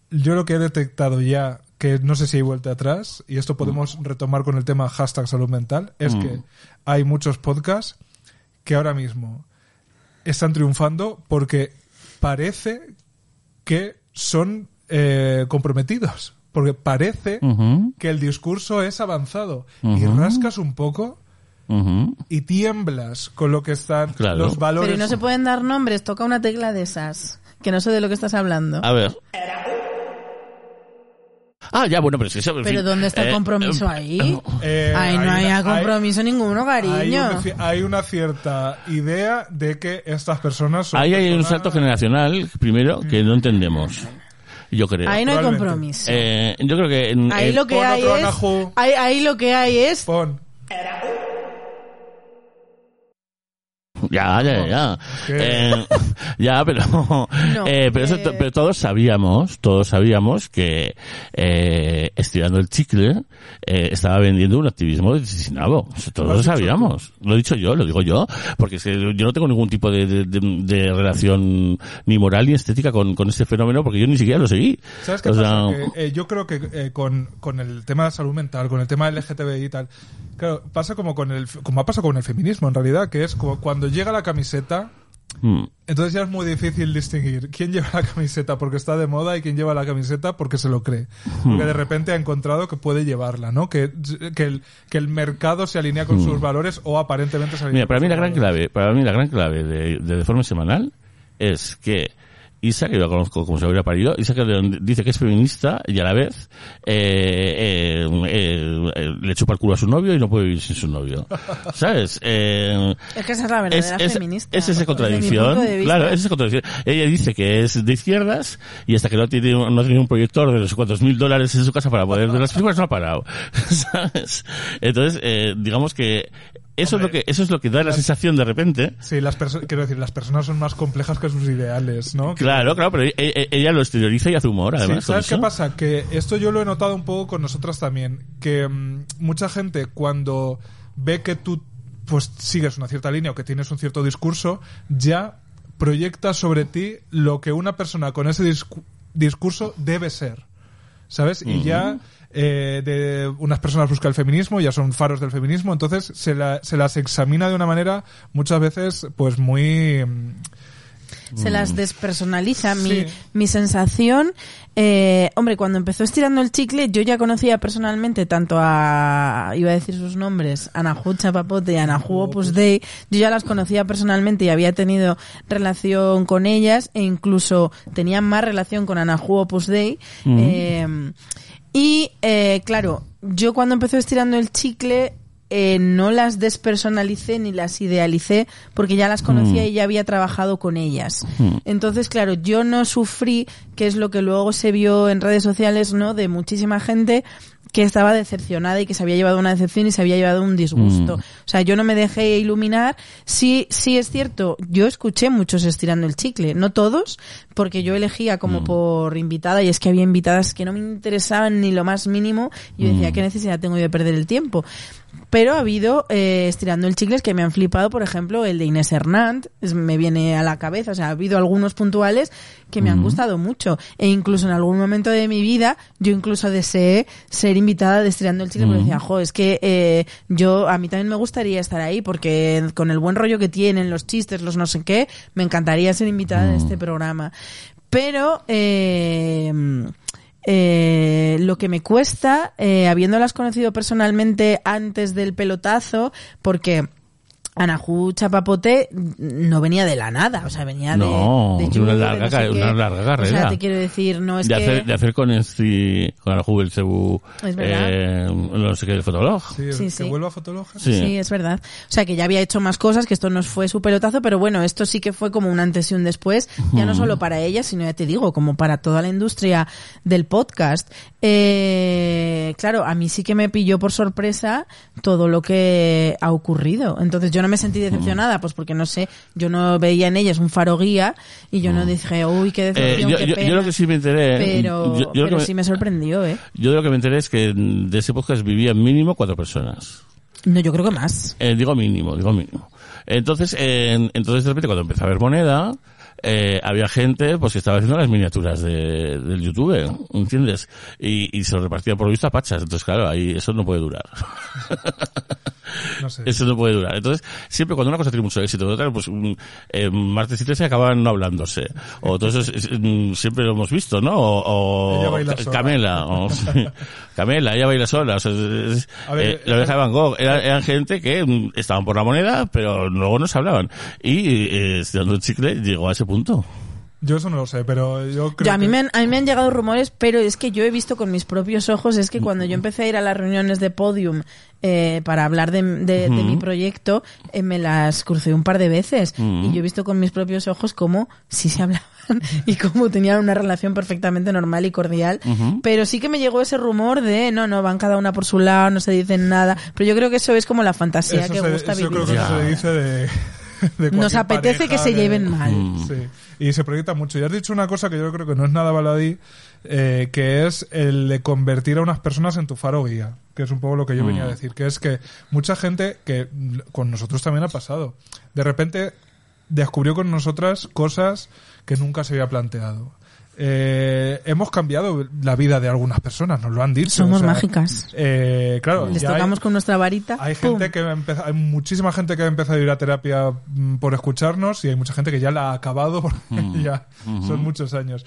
yo lo que he detectado ya que no sé si hay vuelta atrás, y esto podemos retomar con el tema hashtag salud mental, es Mm. que hay muchos podcasts que ahora mismo están triunfando porque parece que son eh, comprometidos. Porque parece que el discurso es avanzado. Y rascas un poco ujú. y tiemblas con lo que están Claro. los valores. Pero y no se pueden dar nombres, toca una tecla de esas. Que no sé de lo que estás hablando. A ver. Ah, ya, bueno, pero es que eso, en Pero fin, ¿dónde está el eh, compromiso eh, ahí? Eh, Ay, no hay hay una- compromiso ninguno, Hay cariño. una, ci- hay una cierta idea de que estas personas son Ahí hay un personas- salto generacional, primero, que no entendemos. Yo creo. Ahí no hay compromiso. Eh, yo creo que... en- ahí en- lo que hay es... Ahí, ahí lo que hay es... Pon. Ya, ya, ya. Eh, ya, pero, eh, pero, eso, eh. pero todos sabíamos, todos sabíamos que eh, estirando el chicle eh, estaba vendiendo un activismo desasinado. Eso todos Lo sabíamos. Lo he dicho yo, lo digo yo, porque es que yo no tengo ningún tipo de, de, de- de relación ni moral ni estética con, con este fenómeno porque yo ni siquiera lo seguí. ¿Sabes qué O sea, pasa? Que, eh, yo creo que con, con el tema de salud mental, con el tema LGTBI y tal, claro, pasa como con el, como ha pasado con el feminismo en realidad, que es como cuando llega la camiseta, mm, entonces ya es muy difícil distinguir quién lleva la camiseta porque está de moda y quién lleva la camiseta porque se lo cree. Porque de repente ha encontrado que puede llevarla, ¿no? Que, que, el, que el mercado se alinea con sus valores o aparentemente se alinea Mira, para con mí la gran valores. clave, para mí la gran clave de, de Deforme Semanal es que Isa, que yo la conozco como se hubiera parido, Isa que dice que es feminista y a la vez eh, eh, eh, eh, le chupa el culo a su novio y no puede vivir sin su novio. ¿Sabes? Eh, Es que esa es la verdadera es- feminista. es esa contradicción. Claro, es esa contradicción. Ella dice que es de izquierdas y hasta que no tiene, no tiene un proyector de los cuantos mil dólares en su casa para poder ver las películas no ha parado. ¿Sabes? Entonces, eh, digamos que eso es lo que, eso es lo que da la sensación de repente. Sí, las quiero decir, las personas son más complejas que sus ideales, ¿no? Claro, claro, pero e- e- ella lo exterioriza y hace humor, además. ¿Sabes qué eso. pasa? Que esto yo lo he notado un poco con nosotras también. Que mm, mucha gente cuando ve que tú pues sigues una cierta línea o que tienes un cierto discurso, ya proyecta sobre ti lo que una persona con ese discu- discurso debe ser. ¿Sabes? Y ya eh, de unas personas buscan el feminismo, ya son faros del feminismo, entonces se, la- se las examina de una manera muchas veces pues muy... mm, se las despersonaliza. Mi, Sí. mi sensación, eh, hombre, cuando empezó estirando el chicle, yo ya conocía personalmente tanto a, iba a decir sus nombres, Anahu Chapapote y Anahu Opus Dei, yo ya las conocía personalmente y había tenido relación con ellas e incluso tenía más relación con Anahu Opus Dei. Eh, y, eh, claro, yo cuando empezó estirando el chicle, eh, no las despersonalicé ni las idealicé porque ya las conocía y ya había trabajado con ellas. Entonces, claro, yo no sufrí, que es lo que luego se vio en redes sociales, ¿no? De muchísima gente que estaba decepcionada y que se había llevado una decepción y se había llevado un disgusto. Mm. O sea, yo no me dejé iluminar. Sí, sí es cierto, yo escuché muchos estirando el chicle, no todos, porque yo elegía como por invitada y es que había invitadas que no me interesaban ni lo más mínimo y yo decía, ¿qué necesidad tengo yo de perder el tiempo? Pero ha habido eh, estirando el chicles que me han flipado, por ejemplo, el de Inés Hernández, es- me viene a la cabeza, o sea, ha habido algunos puntuales que me han gustado mucho. E incluso en algún momento de mi vida, yo incluso deseé ser invitada de estirando el chicle, porque decía, jo, es que eh, yo, a mí también me gustaría estar ahí, porque con el buen rollo que tienen, los chistes, los no sé qué, me encantaría ser invitada de este programa. Pero, eh, eh, lo que me cuesta, eh, habiéndolas conocido personalmente antes del pelotazo, porque Anahu Chapapote no venía de la nada, o sea, venía de- No, de, una larga no sé ca- qué. una larga O carrera. sea, te quiero decir, no es de, que... hacer, de hacer con este, con el Cebu, eh, no sé qué, de Fotolog. Sí, Sí, que sí. vuelva Fotolog. Sí. Sí, es verdad. O sea, que ya había hecho más cosas, que esto no fue su pelotazo, pero bueno, esto sí que fue como un antes y un después, ya no solo para ella, sino ya te digo, como para toda la industria del podcast. Eh, claro, a mí sí que me pilló por sorpresa todo lo que ha ocurrido. Entonces yo no me sentí decepcionada, pues porque no sé, yo no veía en ellas un faro guía y yo no dije, uy, qué Eh, decepción, yo, qué yo- pena. yo lo que sí me enteré, pero, yo, yo pero me, sí me sorprendió, ¿eh? yo de lo que me enteré es que de ese podcast vivían mínimo cuatro personas. No, yo creo que más. Eh, digo mínimo, digo mínimo. Entonces, eh, entonces de repente cuando empezó a haber moneda, eh, había gente pues que estaba haciendo las miniaturas de, del YouTube, ¿entiendes? Y, y se lo repartía por lo visto a pachas. Entonces, claro, ahí eso no puede durar. No sé. Eso no puede durar. Entonces, siempre cuando una cosa tiene mucho éxito, otra, pues mm, eh, martes y 13 acaban no hablándose. O todo eso es- es- mm, siempre lo hemos visto, ¿no? O, o Ella baila Ca- sola. Camela. o- Camela, ella baila sola. O sea, es- ver, eh, la oreja de Van Gogh. Era- eran gente que mm, estaban por la moneda, pero luego no se hablaban. Y eh, Estirando el chicle llegó a ese punto. Yo eso no lo sé, pero yo creo Yo, a, mí que- me han, a mí me han llegado rumores, pero es que yo he visto con mis propios ojos, es que cuando yo empecé a ir a las reuniones de Podium eh, para hablar de, de- de mi proyecto, eh, me las crucé un par de veces y yo he visto con mis propios ojos cómo sí se hablaban y cómo tenían una relación perfectamente normal y cordial, pero sí que me llegó ese rumor de no, no, van cada una por su lado, no se dicen nada, pero yo creo que eso es como la fantasía eso que se- gusta eso vivir. creo que Ya. se dice de, de Nos apetece pareja que se lleven mal. Sí. Y se proyecta mucho. Y has dicho una cosa que yo creo que no es nada baladí, eh, que es el de convertir a unas personas en tu faro guía, que es un poco lo que yo venía a decir, que es que mucha gente, que con nosotros también ha pasado, de repente descubrió con nosotras cosas que nunca se había planteado. Eh, hemos cambiado la vida de algunas personas, nos lo han dicho. Somos o sea, mágicas. eh, claro, Les hay- tocamos con nuestra varita. hay ¡pum! gente que ha empezado, hay muchísima gente que ha empezado a ir a terapia mm, por escucharnos y hay mucha gente que ya la ha acabado porque ya son muchos años.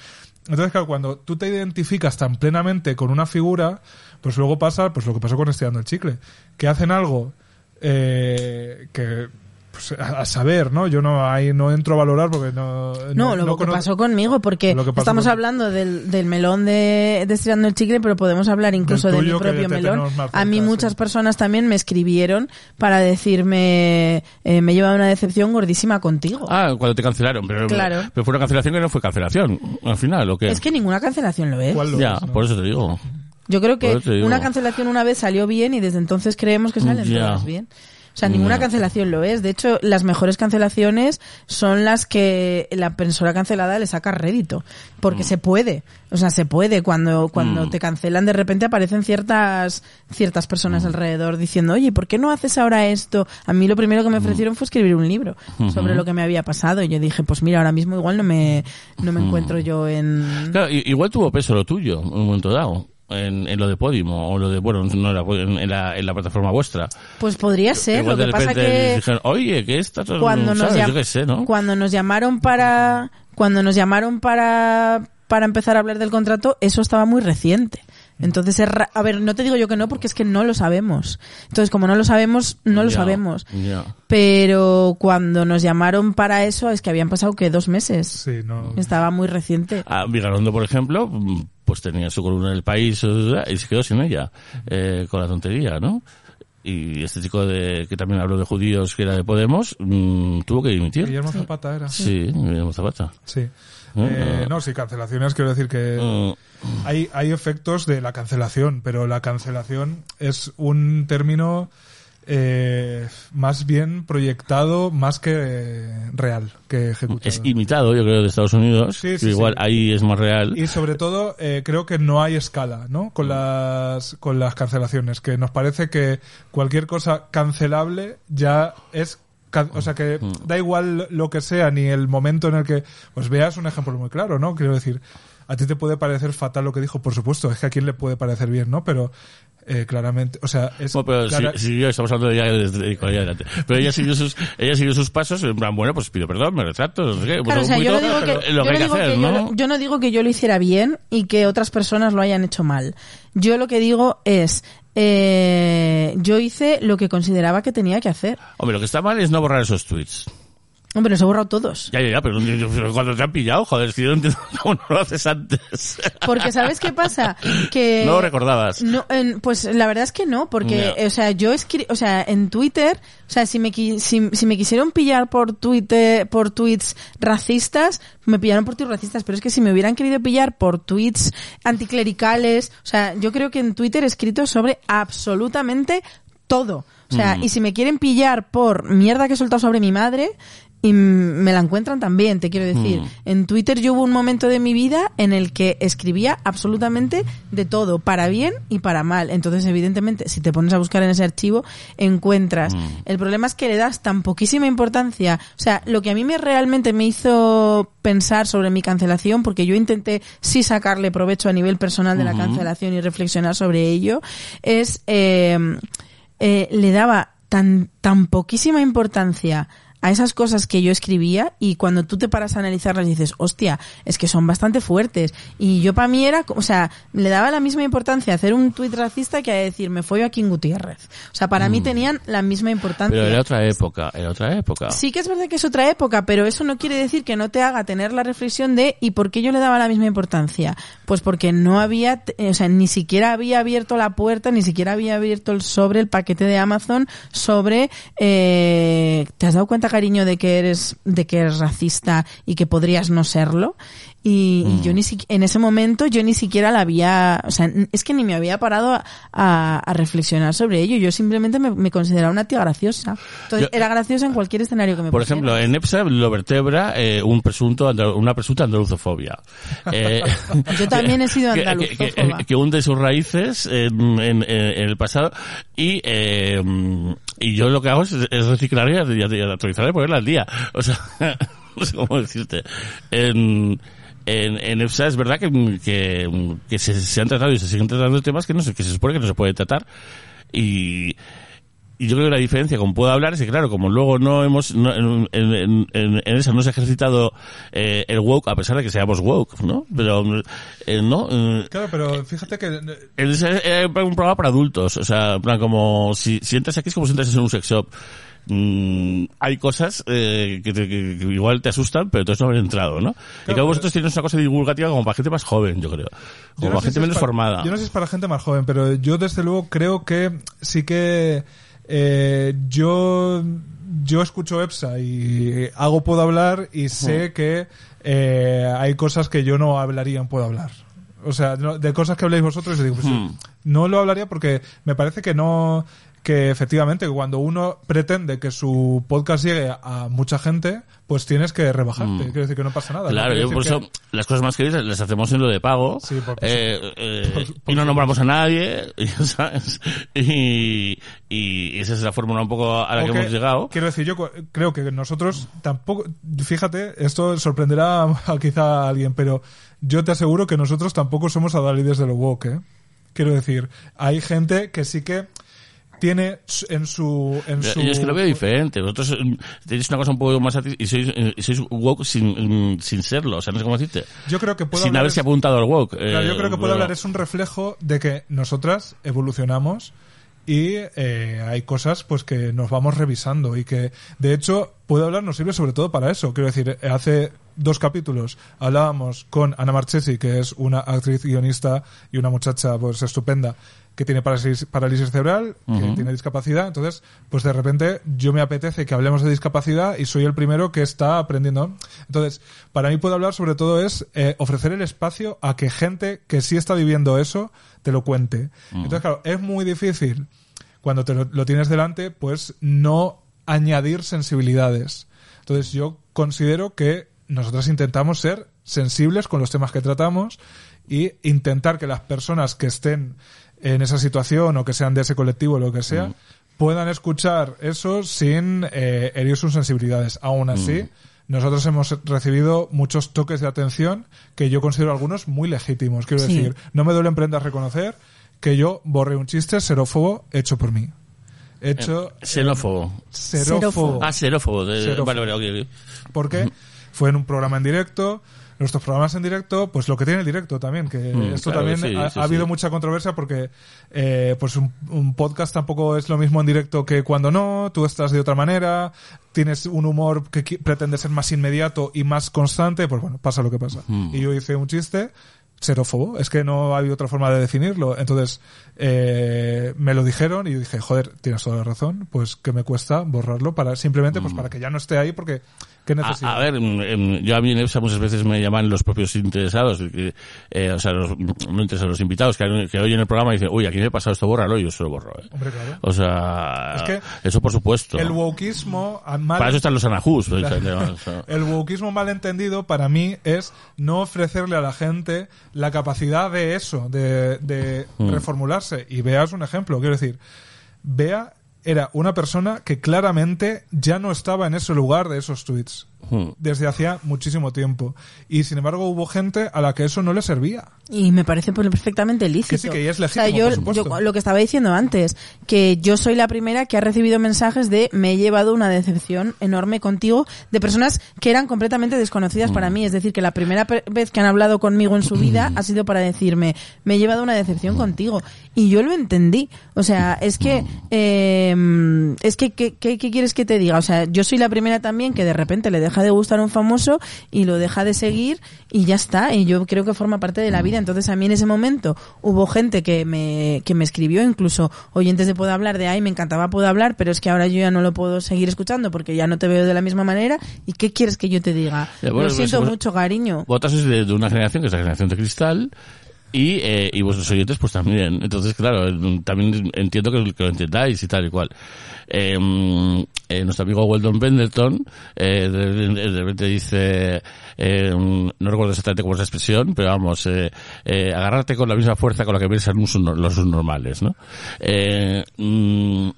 Entonces, claro, cuando tú te identificas tan plenamente con una figura, pues luego pasa pues lo que pasó con Estirando el Chicle, que hacen algo eh, que pues, a, a saber, ¿no? Yo no ahí no entro a valorar porque no No, lo que conozco- pasó conmigo, porque estamos con- hablando del, del melón de, de Estirando el Chicle, pero podemos hablar incluso Del de mi propio melón. A mí muchas sí. personas también me escribieron para decirme, eh, me he llevado una decepción gordísima contigo. Ah, cuando te cancelaron. Pero, Claro. pero fue una cancelación que no fue cancelación. Al final, ¿o qué? Es que ninguna cancelación lo es. ¿Cuál lo ya, es, no? por eso te digo. Yo creo que una cancelación una vez salió bien y desde entonces creemos que salen todas bien. O sea, ninguna Ya. cancelación lo es. De hecho, las mejores cancelaciones son las que la persona cancelada le saca rédito. Porque se puede. O sea, se puede. Cuando, cuando Mm. te cancelan, de repente aparecen ciertas, ciertas personas alrededor diciendo, oye, ¿por qué no haces ahora esto? A mí lo primero que me ofrecieron fue escribir un libro sobre lo que me había pasado. Y yo dije, pues mira, ahora mismo igual no me, no me encuentro yo en... Claro, igual tuvo peso lo tuyo en un momento dado. En, en lo de Podimo o lo de, bueno, no era en, en la, en la plataforma vuestra. Pues podría ser. igual lo de que pasa que... dijeron, oye, que estás cuando nos, Yo qué sé, ¿no? cuando nos llamaron para cuando nos llamaron para para empezar a hablar del contrato eso estaba muy reciente entonces es ra- a ver no te digo yo que no porque es que no lo sabemos entonces como no lo sabemos no lo sabemos pero cuando nos llamaron para eso es que habían pasado que dos meses Sí, no. estaba muy reciente A Vigalondo, por ejemplo, pues tenía su columna en el país y se quedó sin ella, eh, con la tontería, ¿no? Y este chico de, que también habló de judíos, que era de Podemos, mm, tuvo que dimitir. Guillermo Zapata era. Sí, Guillermo Zapata. Sí. Ah. Eh, no, sí, cancelaciones, quiero decir que Mm, hay, hay efectos de la cancelación, pero la cancelación es un término eh, más bien proyectado, más que eh, real, que ejecutado. es imitado, yo creo, de Estados Unidos. Sí, igual sí. ahí es más real. Y sobre todo, eh, creo que no hay escala, ¿no? Con las, con las cancelaciones, que nos parece que cualquier cosa cancelable ya es o sea que Mm. da igual lo que sea ni el momento en el que pues veas un ejemplo muy claro no quiero decir a ti te puede parecer fatal lo que dijo por supuesto es que a quién le puede parecer bien no pero eh, claramente o sea es Bueno, pero clara- si, si yo estamos hablando de ella desde adelante. Pero ella siguió sus, ella siguió sus pasos, en plan, bueno, pues pido perdón, me retracto, no sé qué. Claro, o sea, yo no digo que yo lo hiciera bien y que otras personas lo hayan hecho mal. Yo lo que digo es, eh, yo hice lo que consideraba que tenía que hacer. Hombre, lo que está mal es no borrar esos tweets. Hombre, los he borrado todos. Ya, ya, ya, pero, cuando te han pillado, joder, si yo no entiendo cómo no lo haces antes. Porque ¿sabes qué pasa? Que No lo recordabas. No, en- pues la verdad es que no, porque, o sea, yo escri o sea, en Twitter, o sea, si me, si, si me quisieron pillar por Twitter, por tweets racistas, me pillaron por tweets racistas, pero es que si me hubieran querido pillar por tweets anticlericales, o sea, yo creo que en Twitter he escrito sobre absolutamente todo. O sea, y si me quieren pillar por mierda que he soltado sobre mi madre, y me la encuentran también, te quiero decir. Mm. En Twitter yo hubo un momento de mi vida en el que escribía absolutamente de todo, para bien y para mal. Entonces, evidentemente, si te pones a buscar en ese archivo, encuentras. Mm. El problema es que le das tan poquísima importancia. O sea, lo que a mí me realmente me hizo pensar sobre mi cancelación, porque yo intenté sí sacarle provecho a nivel personal de la cancelación y reflexionar sobre ello, es eh, eh, le daba tan, tan poquísima importancia a esas cosas que yo escribía y cuando tú te paras a analizarlas dices, hostia, es que son bastante fuertes. Y yo para mí era, o sea, le daba la misma importancia a hacer un tuit racista que a decir, me fue Joaquín Gutiérrez. O sea, para mí tenían la misma importancia. Pero era otra época, era otra época. Sí que es verdad que es otra época, pero eso no quiere decir que no te haga tener la reflexión de ¿y por qué yo le daba la misma importancia? Pues porque no había, o sea, ni siquiera había abierto la puerta, ni siquiera había abierto el sobre, el paquete de Amazon sobre, eh, ¿te has dado cuenta, cariño, de que eres, de que eres racista y que podrías no serlo? Y, y yo ni si, en ese momento yo ni siquiera la había, o sea, es que ni me había parado a, a- a reflexionar sobre ello. Yo simplemente me, me consideraba una tía graciosa. Entonces, Yo- era graciosa en cualquier escenario que me Por pusiera. ejemplo, en EPSA lo vertebra eh, un presunto una presunta andaluzofobia. Eh, Yo también he sido que- andaluzófoba. Que, que hunde sus raíces en, en- en el pasado y eh, y yo lo que hago es, es reciclar y, y- y ponerla al día. O sea, no sé cómo decirte. En, en, en EPSA es verdad que, que, que se, se han tratado y se siguen tratando temas que no se, que se supone que no se puede tratar y y yo creo que la diferencia, como puedo hablar, es que claro, como luego no hemos, no, en, en, en, en esa no se ha ejercitado eh, el woke, a pesar de que seamos woke, ¿no? Pero, eh, no, eh, Claro, pero fíjate que es, eh, un programa para adultos, o sea, plan como, si, si entras aquí es como si entras en un sex shop. Mm, hay cosas eh, que, te- que- que igual te asustan, pero entonces no haber entrado, ¿no? y pero- que vosotros tenéis una cosa divulgativa como para gente más joven, yo creo. Como Yo no para gente si menos para- formada. Yo no sé si es para gente más joven, pero yo desde luego creo que sí que eh, yo yo escucho EPSA y hago puedo hablar y sé que eh, hay cosas que yo no hablaría en puedo hablar. O sea, de cosas que habléis vosotros, yo digo, pues, Hmm. no lo hablaría porque me parece que no que efectivamente cuando uno pretende que su podcast llegue a mucha gente, pues tienes que rebajarte. Quiero decir que no pasa nada. Claro, No yo por eso las cosas más queridas las hacemos en lo de pago Sí, por- por eh, eh, por- por y no nombramos a nadie ¿sabes? Y, y esa es la fórmula un poco a la que hemos llegado Quiero decir, yo creo que nosotros tampoco, fíjate, esto sorprenderá a quizá a alguien, pero yo te aseguro que nosotros tampoco somos adalides de lo woke, ¿eh? Quiero decir, hay gente que sí que tiene su- en su... En yo su es que lo veo diferente. Vosotros eh, tenéis una cosa un poco más y sois, eh, y sois woke sin, mm, sin serlo o sea no sé cómo decirte. Yo creo que puedo sin hablar haberse es- apuntado al woke Claro, yo eh, creo que puedo hablar es un reflejo de que nosotras evolucionamos y eh, hay cosas pues que nos vamos revisando y que de hecho puedo hablar nos sirve sobre todo para eso quiero decir hace dos capítulos hablábamos con Ana Marchesi que es una actriz guionista y una muchacha pues estupenda que tiene parálisis, parálisis cerebral, que tiene discapacidad, entonces, pues de repente yo me apetece que hablemos de discapacidad y soy el primero que está aprendiendo. Entonces, para mí puedo hablar sobre todo es eh, ofrecer el espacio a que gente que sí está viviendo eso te lo cuente. Entonces, claro, es muy difícil cuando te lo, lo tienes delante, pues no añadir sensibilidades. Entonces, yo considero que nosotros intentamos ser sensibles con los temas que tratamos y intentar que las personas que estén en esa situación o que sean de ese colectivo o lo que sea, puedan escuchar eso sin eh, herir sus sensibilidades. Aún así, nosotros hemos recibido muchos toques de atención que yo considero algunos muy legítimos. Quiero Sí. decir, no me duele en prendas reconocer que yo borré un chiste serófobo hecho por mí. Hecho xenófobo serófobo. ah xerófobo de- Xerófobo. vale vale ok, ok. Porque fue en un programa en directo. Nuestros programas en directo, pues lo que tiene el directo también, que Mm, esto claro, también sí, ha, sí, ha habido sí. mucha controversia porque eh, pues un, un podcast tampoco es lo mismo en directo que cuando no, tú estás de otra manera, tienes un humor que pretende ser más inmediato y más constante, pues bueno, pasa lo que pasa. Mm. Y yo hice un chiste xerófobo. Es que no había otra forma de definirlo. Entonces, eh, me lo dijeron y dije, joder, tienes toda la razón, pues que me cuesta borrarlo para simplemente pues para que ya no esté ahí porque ¿qué A, necesidad? a ver, mm, em, yo a mí en EPSA muchas veces me llaman los propios interesados, que, eh, o sea, los, no interesados, los invitados que, que oyen el programa y dicen, uy, aquí me he pasado esto, bórralo, y yo se lo borro. ¿eh? Hombre, claro. O sea, Es que eso por supuesto. El wokeismo a mal- Para eso están los sea, El wokeismo malentendido para mí es no ofrecerle a la gente la capacidad de eso, de, de Mm. reformularse. Y veas un ejemplo, quiero decir, Bea era una persona que claramente ya no estaba en ese lugar de esos tweets. Desde hacía muchísimo tiempo. Y sin embargo hubo gente a la que eso no le servía. Y me parece pues, perfectamente lícito. Que sí, que es O sea, legítimo, yo, por supuesto. yo lo que estaba diciendo antes, que yo soy la primera que ha recibido mensajes de me he llevado una decepción enorme contigo de personas que eran completamente desconocidas Mm. para mí. Es decir, que la primera vez que han hablado conmigo en su vida ha sido para decirme me he llevado una decepción contigo. Y yo lo entendí. O sea, es que, eh, es que, ¿qué, qué, qué quieres que te diga? O sea, yo soy la primera también que de repente le deja de gustar un famoso y lo deja de seguir y ya está. Y yo creo que forma parte de la vida. Entonces a mí en ese momento hubo gente que me, que me escribió, incluso oyentes de Puedo Hablar, de ay, me encantaba Puedo Hablar, pero es que ahora yo ya no lo puedo seguir escuchando porque ya no te veo de la misma manera. ¿Y qué quieres que yo te diga? Ya, bueno, lo siento pues, mucho, cariño. Vosotras sois de, de una generación que es la generación de cristal y, eh, y vuestros oyentes pues también. Entonces, claro, también entiendo que, lo entendáis y tal y cual. Mm, eh, nuestro amigo Weldon Pendleton eh, de, repente dice, eh, no recuerdo exactamente cómo es la expresión, pero vamos, eh, eh, agarrarte con la misma fuerza con la que ves a los subnormales, ¿no? Eh, mm,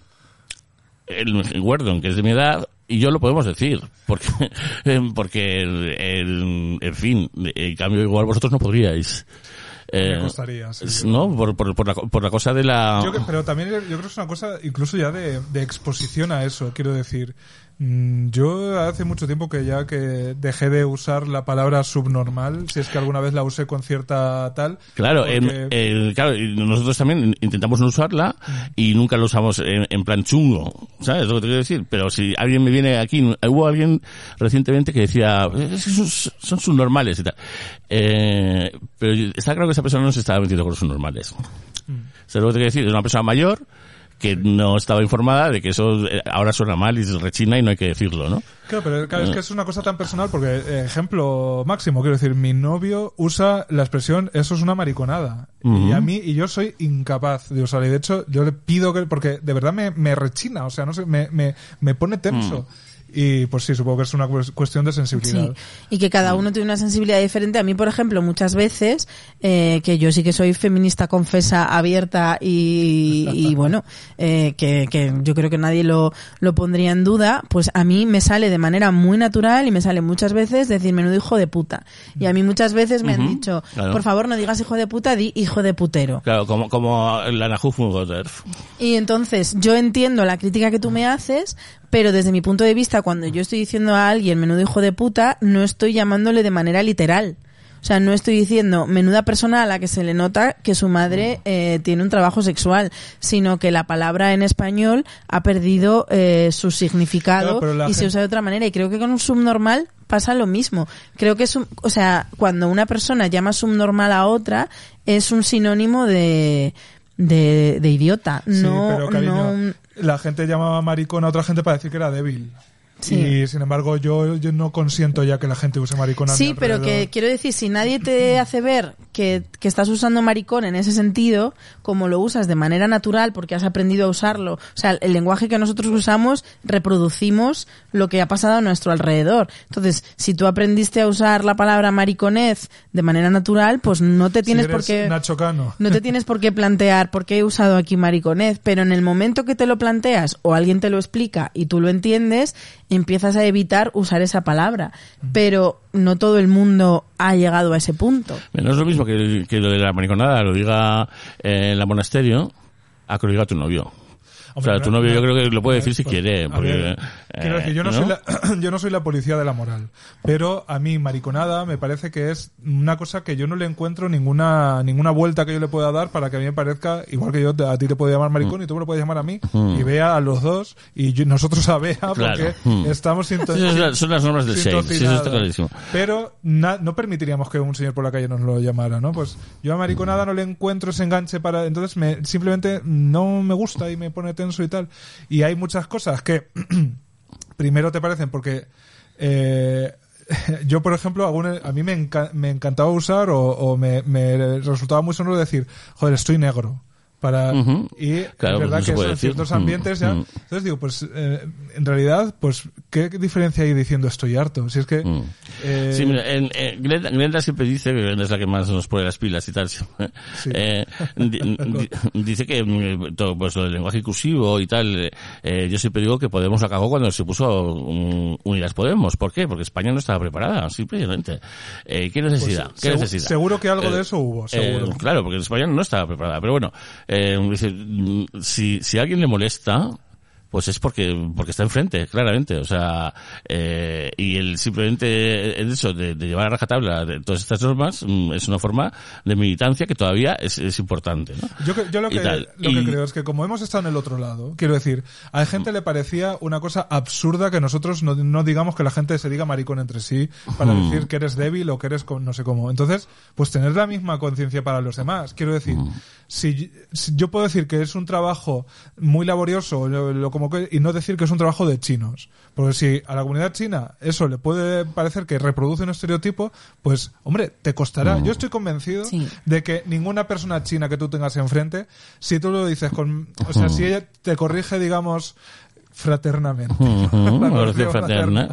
el Gordon, que es de mi edad, y yo lo podemos decir, porque, porque el, el- en fin, en cambio igual vosotros no podríais. Eh, Me costaría, sí. ¿No? Por, por, por, la, por la cosa de la... Yo que- pero también yo creo que es una cosa incluso ya de, de exposición a eso, quiero decir. Mm, Yo hace mucho tiempo que ya que dejé de usar la palabra subnormal, si es que alguna vez la usé con cierta tal. Claro, porque- claro, nosotros también intentamos no usarla y nunca lo usamos en, en plan chungo, ¿sabes lo que te quiero decir? Pero si alguien me viene aquí, hubo alguien recientemente que decía, "Es que son, son subnormales y tal. Eh, pero está claro que esa persona no se estaba metiendo con los subnormales. ¿Sabes lo que te quiero decir? Es una persona mayor que no estaba informada de que eso eh, ahora suena mal y se rechina y no hay que decirlo, ¿no? Claro, pero claro, es que es una cosa tan personal porque, eh, ejemplo máximo, quiero decir, mi novio usa la expresión eso es una mariconada. Y a mí, y yo soy incapaz de usarla. Y de hecho, yo le pido que, porque de verdad me, me rechina, o sea, no sé, me, me, me pone tenso. Y pues sí, supongo que es una cues- cuestión de sensibilidad. Sí, y que cada uno tiene una sensibilidad diferente. A mí, por ejemplo, muchas veces, eh, que yo sí que soy feminista confesa, abierta y, y bueno, eh, que, que yo creo que nadie lo, lo pondría en duda, pues a mí me sale de manera muy natural y me sale muchas veces decir menudo hijo de puta. Y a mí muchas veces me han dicho, claro. por favor no digas hijo de puta, di hijo de putero. Claro, como, como la. Y entonces yo entiendo la crítica que tú me haces, pero desde mi punto de vista, cuando yo estoy diciendo a alguien menudo hijo de puta, no estoy llamándole de manera literal. O sea, no estoy diciendo menuda persona a la que se le nota que su madre eh, tiene un trabajo sexual, sino que la palabra en español ha perdido eh, su significado Claro, y se usa de otra manera. Y creo que con un subnormal pasa lo mismo. Creo que es un, o sea, cuando una persona llama subnormal a otra, es un sinónimo de, de, de idiota. Sí, no, pero cariño, no la gente llamaba maricón a otra gente para decir que era débil. Sí. Y sin embargo, yo, yo no consiento ya que la gente use maricón a Sí, pero que quiero decir, si nadie te hace ver que, que estás usando maricón en ese sentido, como lo usas de manera natural porque has aprendido a usarlo, o sea, el lenguaje que nosotros usamos reproducimos lo que ha pasado a nuestro alrededor. Entonces, si tú aprendiste a usar la palabra mariconez de manera natural, pues no te Si tienes eres por qué... Nacho Cano. No te tienes por qué plantear por qué he usado aquí mariconez, pero en el momento que te lo planteas o alguien te lo explica y tú lo entiendes, empiezas a evitar usar esa palabra. Pero no todo el mundo ha llegado a ese punto. No es lo mismo que, que lo de la mariconada lo diga eh, en la monasterio a que lo diga tu novio. o sea, tu novio yo creo que lo puede decir si pues, quiere. Porque, quiero decir, yo no, ¿no? Soy la, yo no soy la policía de la moral, pero a mí mariconada me parece que es una cosa que yo no le encuentro ninguna ninguna vuelta que yo le pueda dar para que a mí me parezca, igual que yo a ti te puedo llamar maricón y tú me lo puedes llamar a mí, y vea a los dos y yo- nosotros a Bea porque. Mm. estamos sinton- Sí, son las- normas del sí, eso está clarísimo. Pero na- no permitiríamos que un señor por la calle nos lo llamara, ¿no? Pues yo a mariconada no le encuentro ese enganche para... Entonces me, simplemente no me gusta y me pone tenso y tal. Y hay muchas cosas que primero te parecen porque... eh, yo, por ejemplo, a mí me, me encantaba usar o, o me, me resultaba muy sonoro decir, joder, estoy negro. Para. Y Claro, es verdad no se que eso en ciertos ambientes ya... Mm. Entonces digo, pues eh, en realidad, pues, ¿qué diferencia hay diciendo estoy harto? Si es que... Mm. eh, Sí, mira, en, en- Glenda, Glenda siempre dice, que Glenda es la que más nos pone las pilas y tal, eh, di- di- dice que mm, todo pues, lo del lenguaje inclusivo y tal, eh, yo siempre digo que Podemos lo acabó cuando se puso mm, Unidas Podemos. ¿Por qué? Porque España no estaba preparada, simplemente. Eh, ¿Qué necesidad? Pues, ¿Qué segu- necesidad? seguro que algo de eso hubo, seguro. claro, porque España no estaba preparada. Pero bueno, eh, mm, si, si alguien le molesta, pues es porque porque está enfrente, claramente. O sea, eh, y el simplemente el hecho de, de llevar a rajatabla de todas estas normas mm, es una forma de militancia que todavía es, es importante. ¿no? Yo, yo lo, que, lo Y- que creo es que como hemos estado en el otro lado, quiero decir, a gente le parecía una cosa absurda que nosotros no, no digamos que la gente se diga maricón entre sí para Mm. decir que eres débil o que eres con- no sé cómo. Entonces, pues tener la misma conciencia para los demás. Quiero decir, Mm. si, si yo puedo decir que es un trabajo muy laborioso lo- lo como que- y no decir que es un trabajo de chinos. Porque si a la comunidad china eso le puede parecer que reproduce un estereotipo, pues, hombre, te costará. Yo estoy convencido Sí. de que ninguna persona china que tú tengas enfrente, si tú lo dices con, o sea, si ella te corrige, digamos, fraternamente. Fraterna. fraterna.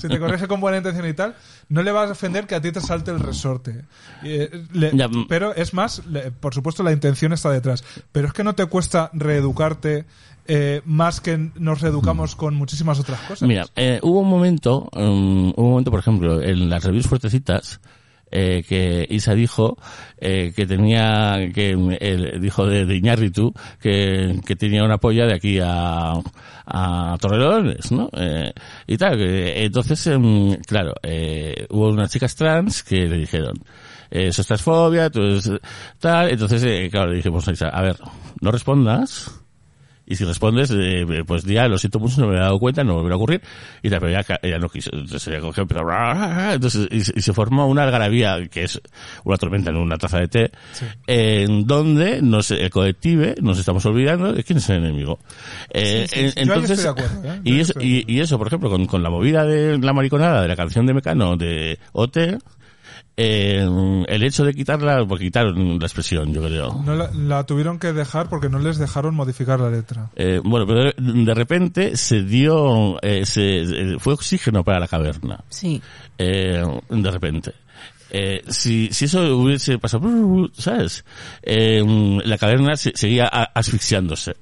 Si te corrige con buena intención y tal, no le vas a ofender que a ti te salte el resorte. Eh, le- mm. pero es más, le- por supuesto la intención está detrás. Pero es que no te cuesta reeducarte eh, más que nos reeducamos con muchísimas otras cosas. Mira, eh, hubo un momento, um, un momento, por ejemplo, en las reviews fuertecitas, eh, que Isa dijo eh, que tenía, que él dijo de, de que, que tenía una polla de aquí a, a Torrelodones, ¿no? Eh, y tal, que, entonces, em, claro, eh, hubo unas chicas trans que le dijeron, eh, eso es transfobia, tú eres tal, entonces, eh, claro, le dijimos a Isa, a ver, no respondas, y si respondes, eh, pues ya lo siento mucho, no me he dado cuenta, no me volverá a ocurrir. Y tal, pero ca- ella no quiso. Entonces ella cogió, empezó, entonces, y, se- y se formó una algarabía, que es una tormenta en una taza de té, en donde nos, el colectivo nos estamos olvidando de quién es el enemigo. Eh, en- Yo ahí entonces, estoy de acuerdo, ¿eh? Yo y, eso, estoy de y, acuerdo. y eso, por ejemplo, con, con la movida de la mariconada de la canción de Mecano de OT, eh, el hecho de quitarla, porque quitaron la expresión, yo creo. No la, la tuvieron que dejar porque no les dejaron modificar la letra. Eh, bueno, pero de, de repente se dio, eh, se, eh, fue oxígeno para la caverna. Sí. Eh, de repente. Eh, si, si eso hubiese pasado, ¿sabes? Eh, la caverna se- seguía a- asfixiándose.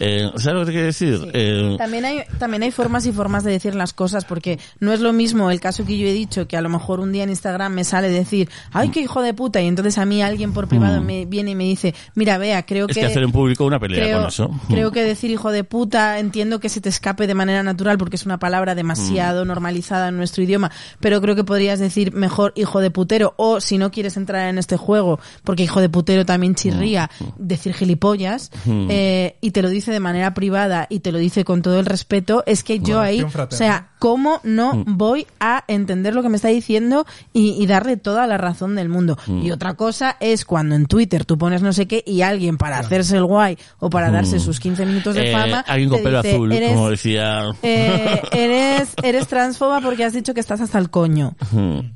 Eh, ¿Sabes lo que te quiero decir? Eh, También hay, también hay formas y formas de decir las cosas, porque no es lo mismo el caso que yo he dicho, que a lo mejor un día en Instagram me sale decir, ay, qué hijo de puta, y entonces a mí alguien por privado Mm. me viene y me dice, mira, vea, creo es que... que hacer en público una pelea creo, con eso. creo que decir hijo de puta, entiendo que se te escape de manera natural porque es una palabra Mm. demasiado normalizada en nuestro idioma, pero creo que podrías decir mejor hijo de putero o si no quieres entrar en este juego, porque hijo de putero también chirría, Mm. decir gilipollas, eh, y te lo dice de manera privada y te lo dice con todo el respeto, es que yo ahí, o sea, ¿cómo no Mm. voy a entender lo que me está diciendo y, y darle toda la razón del mundo? Mm. Y otra cosa es cuando en Twitter tú pones no sé qué y alguien para hacerse el guay o para darse sus 15 minutos de Eh, fama, alguien con pelo dice, azul, "Eres- como decía. eh, eres, eres transfoba porque has dicho que estás hasta el coño.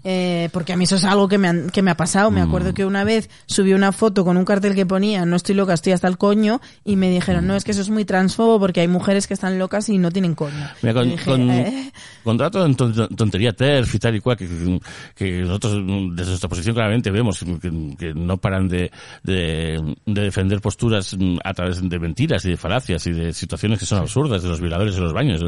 Eh, porque a mí eso es algo que me, han- que me ha pasado. Me acuerdo que una vez subí una foto con un cartel que ponía no estoy loca, estoy hasta el coño y me dijeron, no, es que eso es muy transfobo porque hay mujeres que están locas y no tienen coño. Mira, con, Y dije, con, "Eh". con ton- ton- tontería TERF y tal y cual, que, que nosotros desde nuestra posición claramente vemos que, que no paran de, de, de defender posturas mm, a través de mentiras y de falacias y de situaciones que son absurdas, de los violadores en los baños,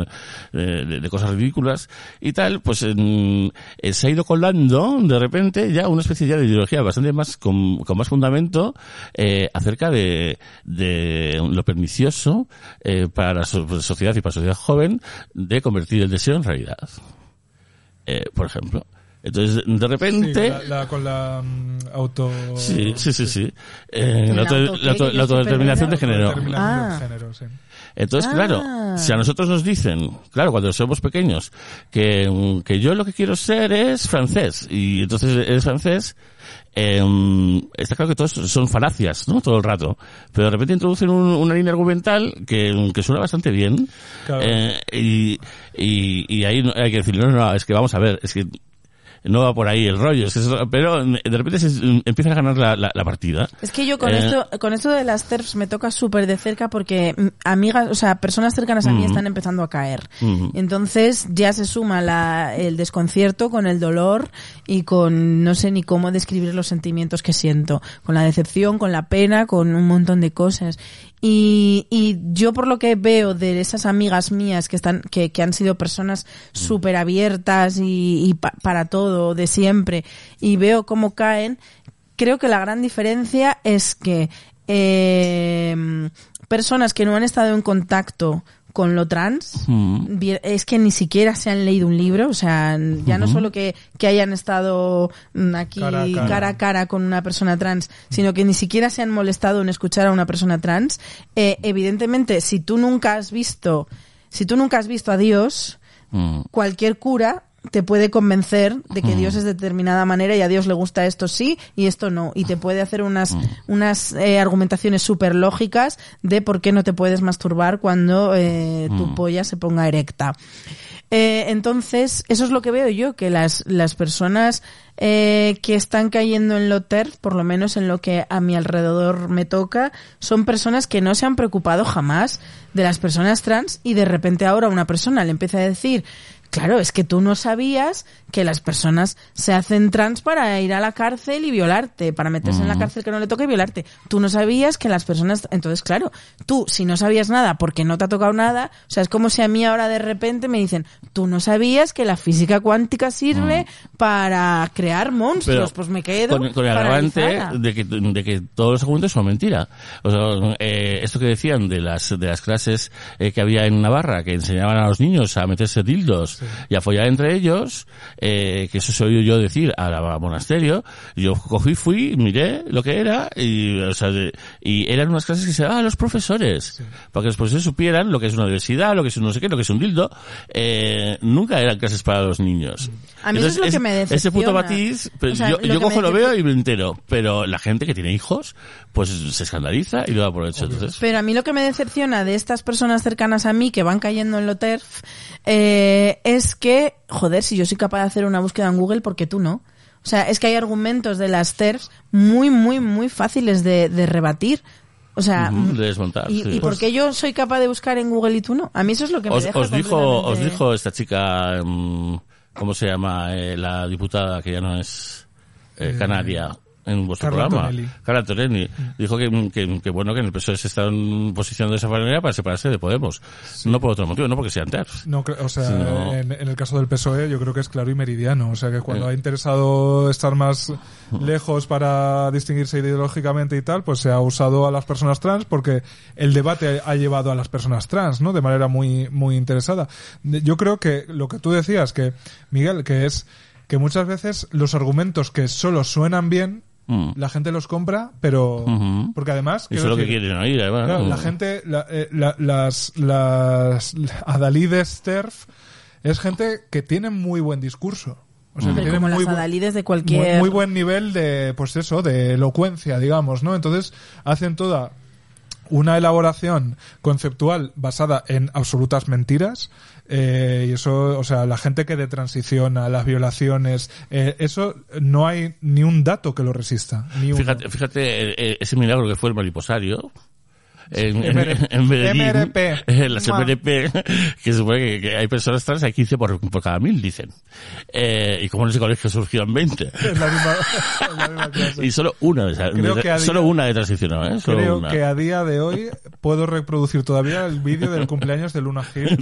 de, cosas ridículas y tal, pues eh, se ha ido colando de repente ya una especie ya de ideología bastante más, con, con más fundamento, eh, acerca de, de lo pernicioso eh, para la so- sociedad y para la sociedad joven de convertir el deseo en realidad. Eh, por ejemplo. Entonces, de Sí, repente... la- la- con la mm, auto... Sí, sí, sí, sí. Eh, ¿El la, auto- auto- autodeterminación de género. Determinación Ah. del género, sí. Entonces, Ah. claro, si a nosotros nos dicen, claro, cuando somos pequeños, que, mm, que yo lo que quiero ser es francés, y entonces eres francés, eh, está claro que todos son falacias, ¿no? Todo el rato. Pero de repente introducen un- una línea argumental que, que suena bastante bien, Claro. eh, y, y, y ahí hay que decir, no, no, no, es que vamos a ver, es que no va por ahí el rollo, es que eso- pero de repente se empieza a ganar la, la- la partida. Es que yo con Eh, esto, con esto de las TERFs me toca súper de cerca porque mm, amigas, o sea, personas cercanas a mí están empezando a caer. Entonces ya se suma la, el desconcierto con el dolor y con no sé ni cómo describir los sentimientos que siento, con la decepción, con la pena, con un montón de cosas. Y, y yo por lo que veo de esas amigas mías que están, que, que han sido personas súper abiertas y, y pa- para todo de siempre, y veo cómo caen, creo que la gran diferencia es que eh, personas que no han estado en contacto con lo trans, Mm. es que ni siquiera se han leído un libro, o sea, ya no solo que, que hayan estado mm, aquí Cara a cara. cara a cara con una persona trans, sino que ni siquiera se han molestado en escuchar a una persona trans, eh, evidentemente, si tú nunca has visto, si tú nunca has visto a Dios, Mm. cualquier cura te puede convencer de que Dios es de determinada manera y a Dios le gusta esto sí y esto no. Y te puede hacer unas, unas eh, argumentaciones súper lógicas de por qué no te puedes masturbar cuando eh, tu polla se ponga erecta. Eh, entonces, eso es lo que veo yo, que las, las personas eh, que están cayendo en lo TERF, por lo menos en lo que a mi alrededor me toca, son personas que no se han preocupado jamás de las personas trans y de repente ahora una persona le empieza a decir, claro, es que tú no sabías que las personas se hacen trans para ir a la cárcel y violarte, para meterse en la cárcel que no le toque y violarte. Tú no sabías que las personas, entonces claro, tú si no sabías nada porque no te ha tocado nada, o sea, es como si a mí ahora de repente me dicen, tú no sabías que la física cuántica sirve para crear monstruos, pues me quedo con, con el agravante de que, de que todos los argumentos son mentira. O sea, eh, esto que decían de las de las clases eh, que había en Navarra que enseñaban a los niños a meterse dildos y a follar entre ellos, eh, que eso se yo decir al monasterio, yo cogí, fui, miré lo que era y, o sea, de- y eran unas clases que se daban a los profesores, para que los profesores supieran lo que es una diversidad, lo que es un no sé qué, lo que es un dildo, eh, nunca eran clases para los niños. A mí eso es lo que me Ese puto decepciona. matiz, pues, O sea, yo, lo yo cojo, lo veo y me entero, pero la gente que tiene hijos, pues se escandaliza y lo da por hecho. Entonces, Pero a mí lo que me decepciona de estas personas cercanas a mí que van cayendo en lo TERF eh, es que, joder, si yo soy capaz de hacer una búsqueda en Google, ¿por qué tú no? O sea, es que hay argumentos de las TERFs muy, muy, muy fáciles de, de rebatir. O sea, de desmontar, ¿y, sí. y por qué yo soy capaz de buscar en Google y tú no? A mí eso es lo que me os, deja os dijo, os dijo esta chica, mm, ¿cómo se llama? Eh, la diputada que ya no es eh, canaria en vuestro Carla programa. Antonelli. Carla Antonelli. Dijo que, que, que bueno, que en el PSOE se está en posición de esa manera para separarse de Podemos. No por otro motivo, no porque sean TERFs. No, o sea, en, en el caso del PSOE yo creo que es claro y meridiano. O sea, que cuando Eh. ha interesado estar más lejos para distinguirse ideológicamente y tal, pues se ha usado a las personas trans porque el debate ha llevado a las personas trans, ¿no? De manera muy, muy interesada. Yo creo que lo que tú decías, que, Miguel, que es que muchas veces los argumentos que solo suenan bien, Mm. la gente los compra, pero... Porque además... Eso es lo que quieren oír, además. Claro, Mm. la gente, la- eh, la- las, las adalides TERF es gente que tiene muy buen discurso. O sea, que Hombre, tiene como muy, las adalides de muy, cualquier... muy buen nivel de, pues eso, de elocuencia, digamos, ¿no? Entonces hacen toda una elaboración conceptual basada en absolutas mentiras eh, y eso, o sea, la gente que de transiciona, las violaciones, eh, eso no hay ni un dato que lo resista. Ni. Fíjate, fíjate eh, eh, ese milagro que fue el mariposario. En, en, MRP. en Medellín, MRP. en las MRP, que supone que, hay personas trans, hay 15 por, por cada mil, dicen. Eh, y como en ese colegio surgieron 20. Es la misma, es la misma clase. Y solo una de, Creo de- que a solo día- una de transicionó, ¿eh? Solo Creo una. que a día de hoy puedo reproducir todavía el vídeo del cumpleaños de Luna Hill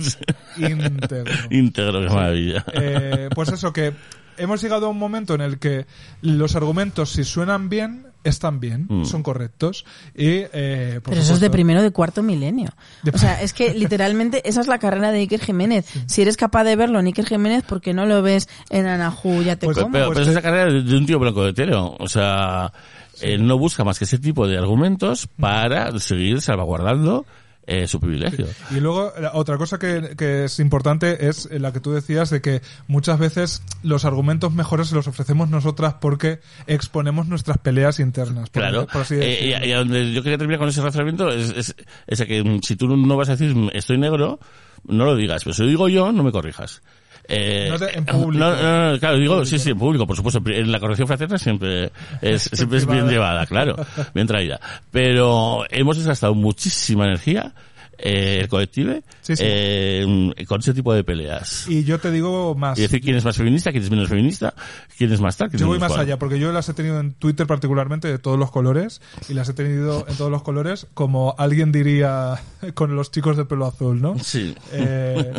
íntegro. Íntegro, qué maravilla. Eh, pues eso, que hemos llegado a un momento en el que los argumentos, si suenan bien, están bien, Mm. son correctos. Y, eh, por Pero eso es de primero de cuarto milenio. De- O sea, es que literalmente esa es la carrera de Iker Jiménez. Si eres capaz de verlo en Iker Jiménez, ¿por qué no lo ves en Anahu? Ya te Pues- como. pero, pues pero te- es la carrera de, de un tío blanco de hetero. O sea, él no busca más que ese tipo de argumentos para seguir salvaguardando eh, su privilegio. Y luego, otra cosa que, que es importante es la que tú decías de que muchas veces los argumentos mejores se los ofrecemos nosotras porque exponemos nuestras peleas internas. por- Claro. por así Eh, y, y a donde yo quería terminar con ese razonamiento es, es, que si tú no vas a decir estoy negro, no lo digas. Pero si lo digo yo, no me corrijas. Eh, No te- en público. no, no, no, claro, digo, sí, sí, en público, por supuesto. En la corrección fraterna siempre es, siempre es bien llevada, claro, bien traída. Pero hemos desgastado muchísima energía, eh, el colectivo, Sí, sí. eh, con ese tipo de peleas. Y yo te digo más. Y decir quién es más feminista, quién es menos feminista, quién es más tal, quién Yo voy más cual. allá, porque yo las he tenido en Twitter particularmente de todos los colores, y las he tenido en todos los colores, como alguien diría con los chicos de pelo azul, ¿no? Sí. Eh,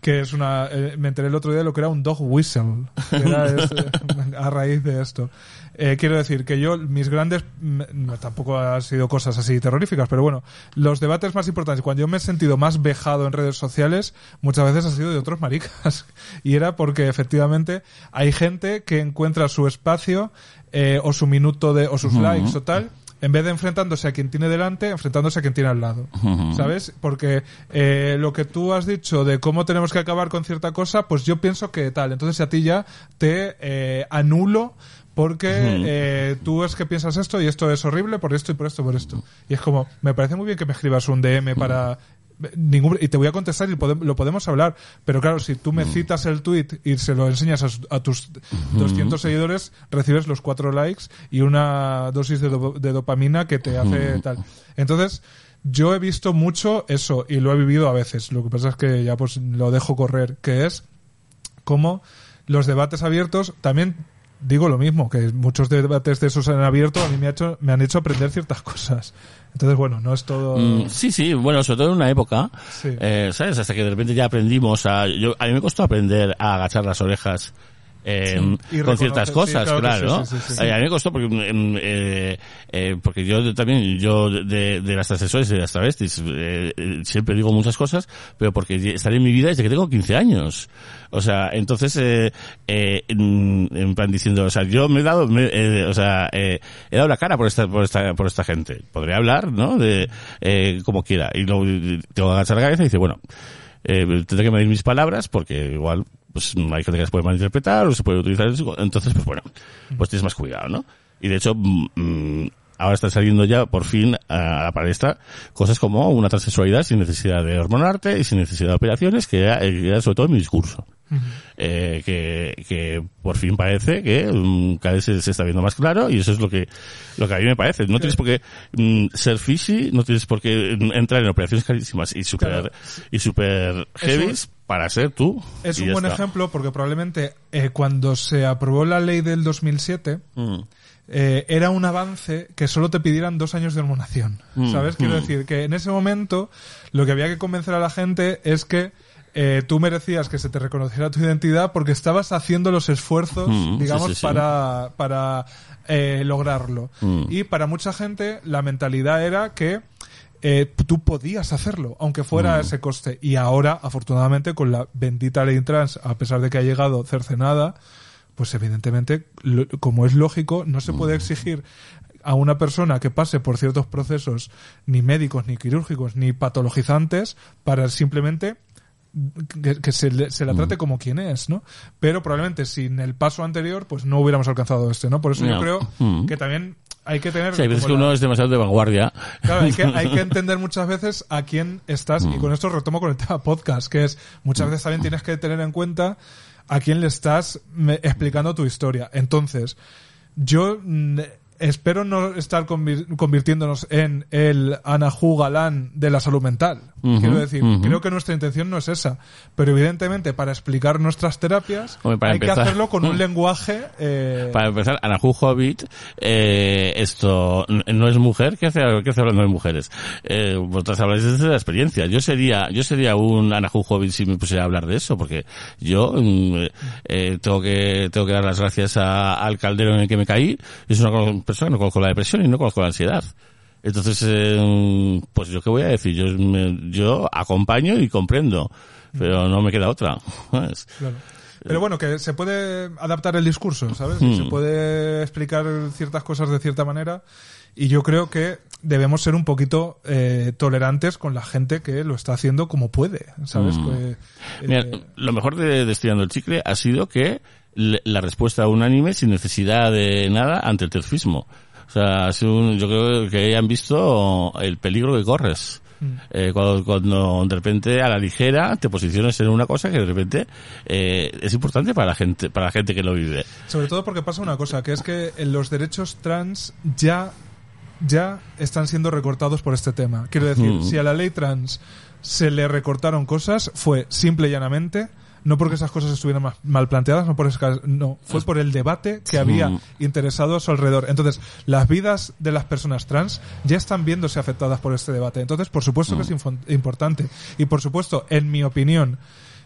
que es una... eh, me enteré el otro día de lo que era un dog whistle, que era a raíz de esto. Eh, quiero decir que yo, mis grandes, no, tampoco han sido cosas así terroríficas, pero bueno, los debates más importantes, cuando yo me he sentido más vejado en redes sociales, muchas veces ha sido de otros maricas. Y era porque efectivamente hay gente que encuentra su espacio eh, o su minuto de, o sus likes o tal, en vez de enfrentándose a quien tiene delante, enfrentándose a quien tiene al lado. ¿Sabes? Porque eh, lo que tú has dicho de cómo tenemos que acabar con cierta cosa, pues yo pienso que tal. Entonces a ti ya te eh, anulo porque eh, tú es que piensas esto y esto es horrible por esto y por esto y por esto. Y es como, me parece muy bien que me escribas un DM para... Ningún, y te voy a contestar y podem- lo podemos hablar. Pero claro, si tú me citas el tweet y se lo enseñas a, tus 200 seguidores, recibes los cuatro likes y una dosis de, do- de dopamina que te hace tal. Entonces, yo he visto mucho eso y lo he vivido a veces. Lo que pasa es que ya pues lo dejo correr, que es como los debates abiertos también digo lo mismo que muchos debates de esos en abierto a mí me, ha hecho, me han hecho aprender ciertas cosas entonces bueno no es todo Mm, sí, sí, bueno, sobre todo en una época, Sí. eh, ¿sabes? Hasta que de repente ya aprendimos a... Yo, a mí me costó aprender a agachar las orejas eh, Sí, con ciertas sí, cosas, claro que claro. sí, sí, sí, sí. Eh, A mí me costó porque, mm, eh, eh, porque yo también, yo de, de las transexuales y de las travestis, eh, siempre digo muchas cosas, pero porque estaré en mi vida desde que tengo 15 años. O sea, entonces, eh, eh, en, en plan diciendo, o sea, yo me he dado, me- eh, o sea, eh, he dado la cara por esta, por esta, por esta gente. Podría hablar, ¿no? De, eh, como quiera. Y luego tengo que agachar la cabeza y dice, bueno, eh, tendré que medir mis palabras porque igual pues hay gente que las puede malinterpretar o se puede utilizar entonces pues bueno pues tienes más cuidado ¿no? y de hecho mm, mm, ahora están saliendo ya por fin a la palestra cosas como una transexualidad sin necesidad de hormonarte y sin necesidad de operaciones que era, eh, era sobre todo mi discurso. Eh, que, que por fin parece que mm, cada vez se, se está viendo más claro y eso es lo que lo que a mí me parece. No tienes por qué mm, ser fishy no tienes por qué entrar en operaciones carísimas y super Claro. y super heavies para ser tú es un buen está. ejemplo porque probablemente eh, cuando se aprobó la ley del 2007 Mm. eh, era un avance que solo te pidieran dos años de hormonación. Mm, ¿Sabes? Quiero mm. decir que en ese momento lo que había que convencer a la gente es que eh, tú merecías que se te reconociera tu identidad porque estabas haciendo los esfuerzos, Mm, sí, digamos, sí, sí. para, para eh, lograrlo. Mm. Y para mucha gente la mentalidad era que eh, tú podías hacerlo, aunque fuera Mm. a ese coste. Y ahora, afortunadamente, con la bendita ley trans, a pesar de que ha llegado cercenada, pues evidentemente, lo- como es lógico, no se puede exigir a una persona que pase por ciertos procesos ni médicos, ni quirúrgicos, ni patologizantes para simplemente que, que se, le- se la Mm. trate como quien es, ¿no? Pero probablemente sin el paso anterior, pues no hubiéramos alcanzado este, ¿no? Por eso yo creo Mm. que también hay que tener... Sí, hay veces que la- uno es demasiado de vanguardia Claro, hay que, hay que entender muchas veces a quién estás, y con esto retomo con el tema podcast, que es muchas veces también tienes que tener en cuenta a quién le estás me- explicando tu historia. Entonces, yo mm, espero no estar convir- convirtiéndonos en el Anahu galán de la salud mental. Quiero decir, creo que nuestra intención no es esa. Pero evidentemente, para explicar nuestras terapias, Hombre, hay que hacerlo con un lenguaje... eh, Para empezar, Anahu Hobbit, eh, esto no es mujer, ¿qué hace, qué hace hablando de mujeres? Eh, vosotras habláis desde la experiencia. Yo sería, yo sería un Anahu Hobbit si me pusiera a hablar de eso, porque yo mm, eh, tengo que tengo que dar las gracias a- al caldero en el que me caí. Es una persona que no conozco la depresión y no conozco la ansiedad. Entonces, eh, pues yo qué voy a decir, yo, me- yo acompaño y comprendo, pero no me queda otra. ¿sabes? Claro. Pero bueno, que se puede adaptar el discurso, ¿sabes? Hmm. Se puede explicar ciertas cosas de cierta manera y yo creo que debemos ser un poquito eh, tolerantes con la gente que lo está haciendo como puede, ¿sabes? Hmm. Que, eh, Mira, lo mejor de, de Estirando el Chicle ha sido que la respuesta unánime sin necesidad de nada ante el terfismo. O sea, un- yo creo que hayan visto el peligro que corres. Eh, cuando, cuando de repente a la ligera te posicionas en una cosa que de repente eh, es importante para la gente para la gente que lo vive. Sobre todo porque pasa una cosa, que es que los derechos trans ya, ya están siendo recortados por este tema. Quiero decir, Mm. si a la ley trans se le recortaron cosas, fue simple y llanamente, no porque esas cosas estuvieran ma- mal planteadas, no por esas- no, fue por el debate que había Mm. interesado a su alrededor. Entonces, las vidas de las personas trans ya están viéndose afectadas por este debate. Entonces, por supuesto que es info- importante. Y por supuesto, en mi opinión,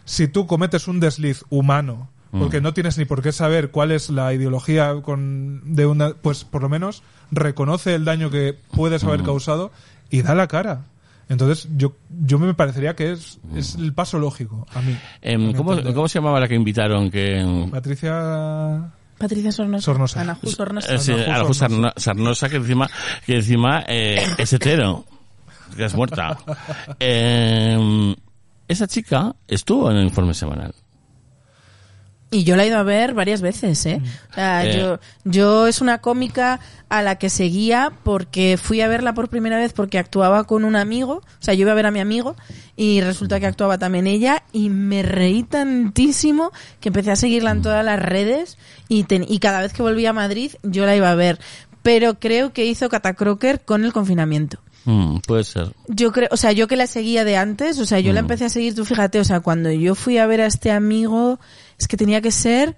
si tú cometes un desliz humano, porque no tienes ni por qué saber cuál es la ideología con, de una, pues por lo menos reconoce el daño que puedes haber causado y da la cara. Entonces, yo, yo me parecería que es, es el paso lógico a mí. Em, a mi ¿cómo. ¿Cómo se llamaba la que invitaron? Que, Patricia Patricia Sornosa. Sornosa. Sornosa. Eh, sí. Sarno- Sarnosa, que encima, que encima eh, es hetero, que es muerta. Eh, esa chica estuvo en el informe semanal. Y yo la he ido a ver varias veces, ¿eh? O sea, Eh. yo, yo es una cómica a la que seguía porque fui a verla por primera vez porque actuaba con un amigo. O sea, yo iba a ver a mi amigo y resulta que actuaba también ella y me reí tantísimo que empecé a seguirla en todas las redes y, ten- y cada vez que volvía a Madrid yo la iba a ver. Pero creo que hizo Catacroker con el confinamiento. Mm, puede ser. Yo creo, o sea, yo que la seguía de antes, o sea, yo la Mm. empecé a seguir, tú fíjate, o sea, cuando yo fui a ver a este amigo, es que tenía que ser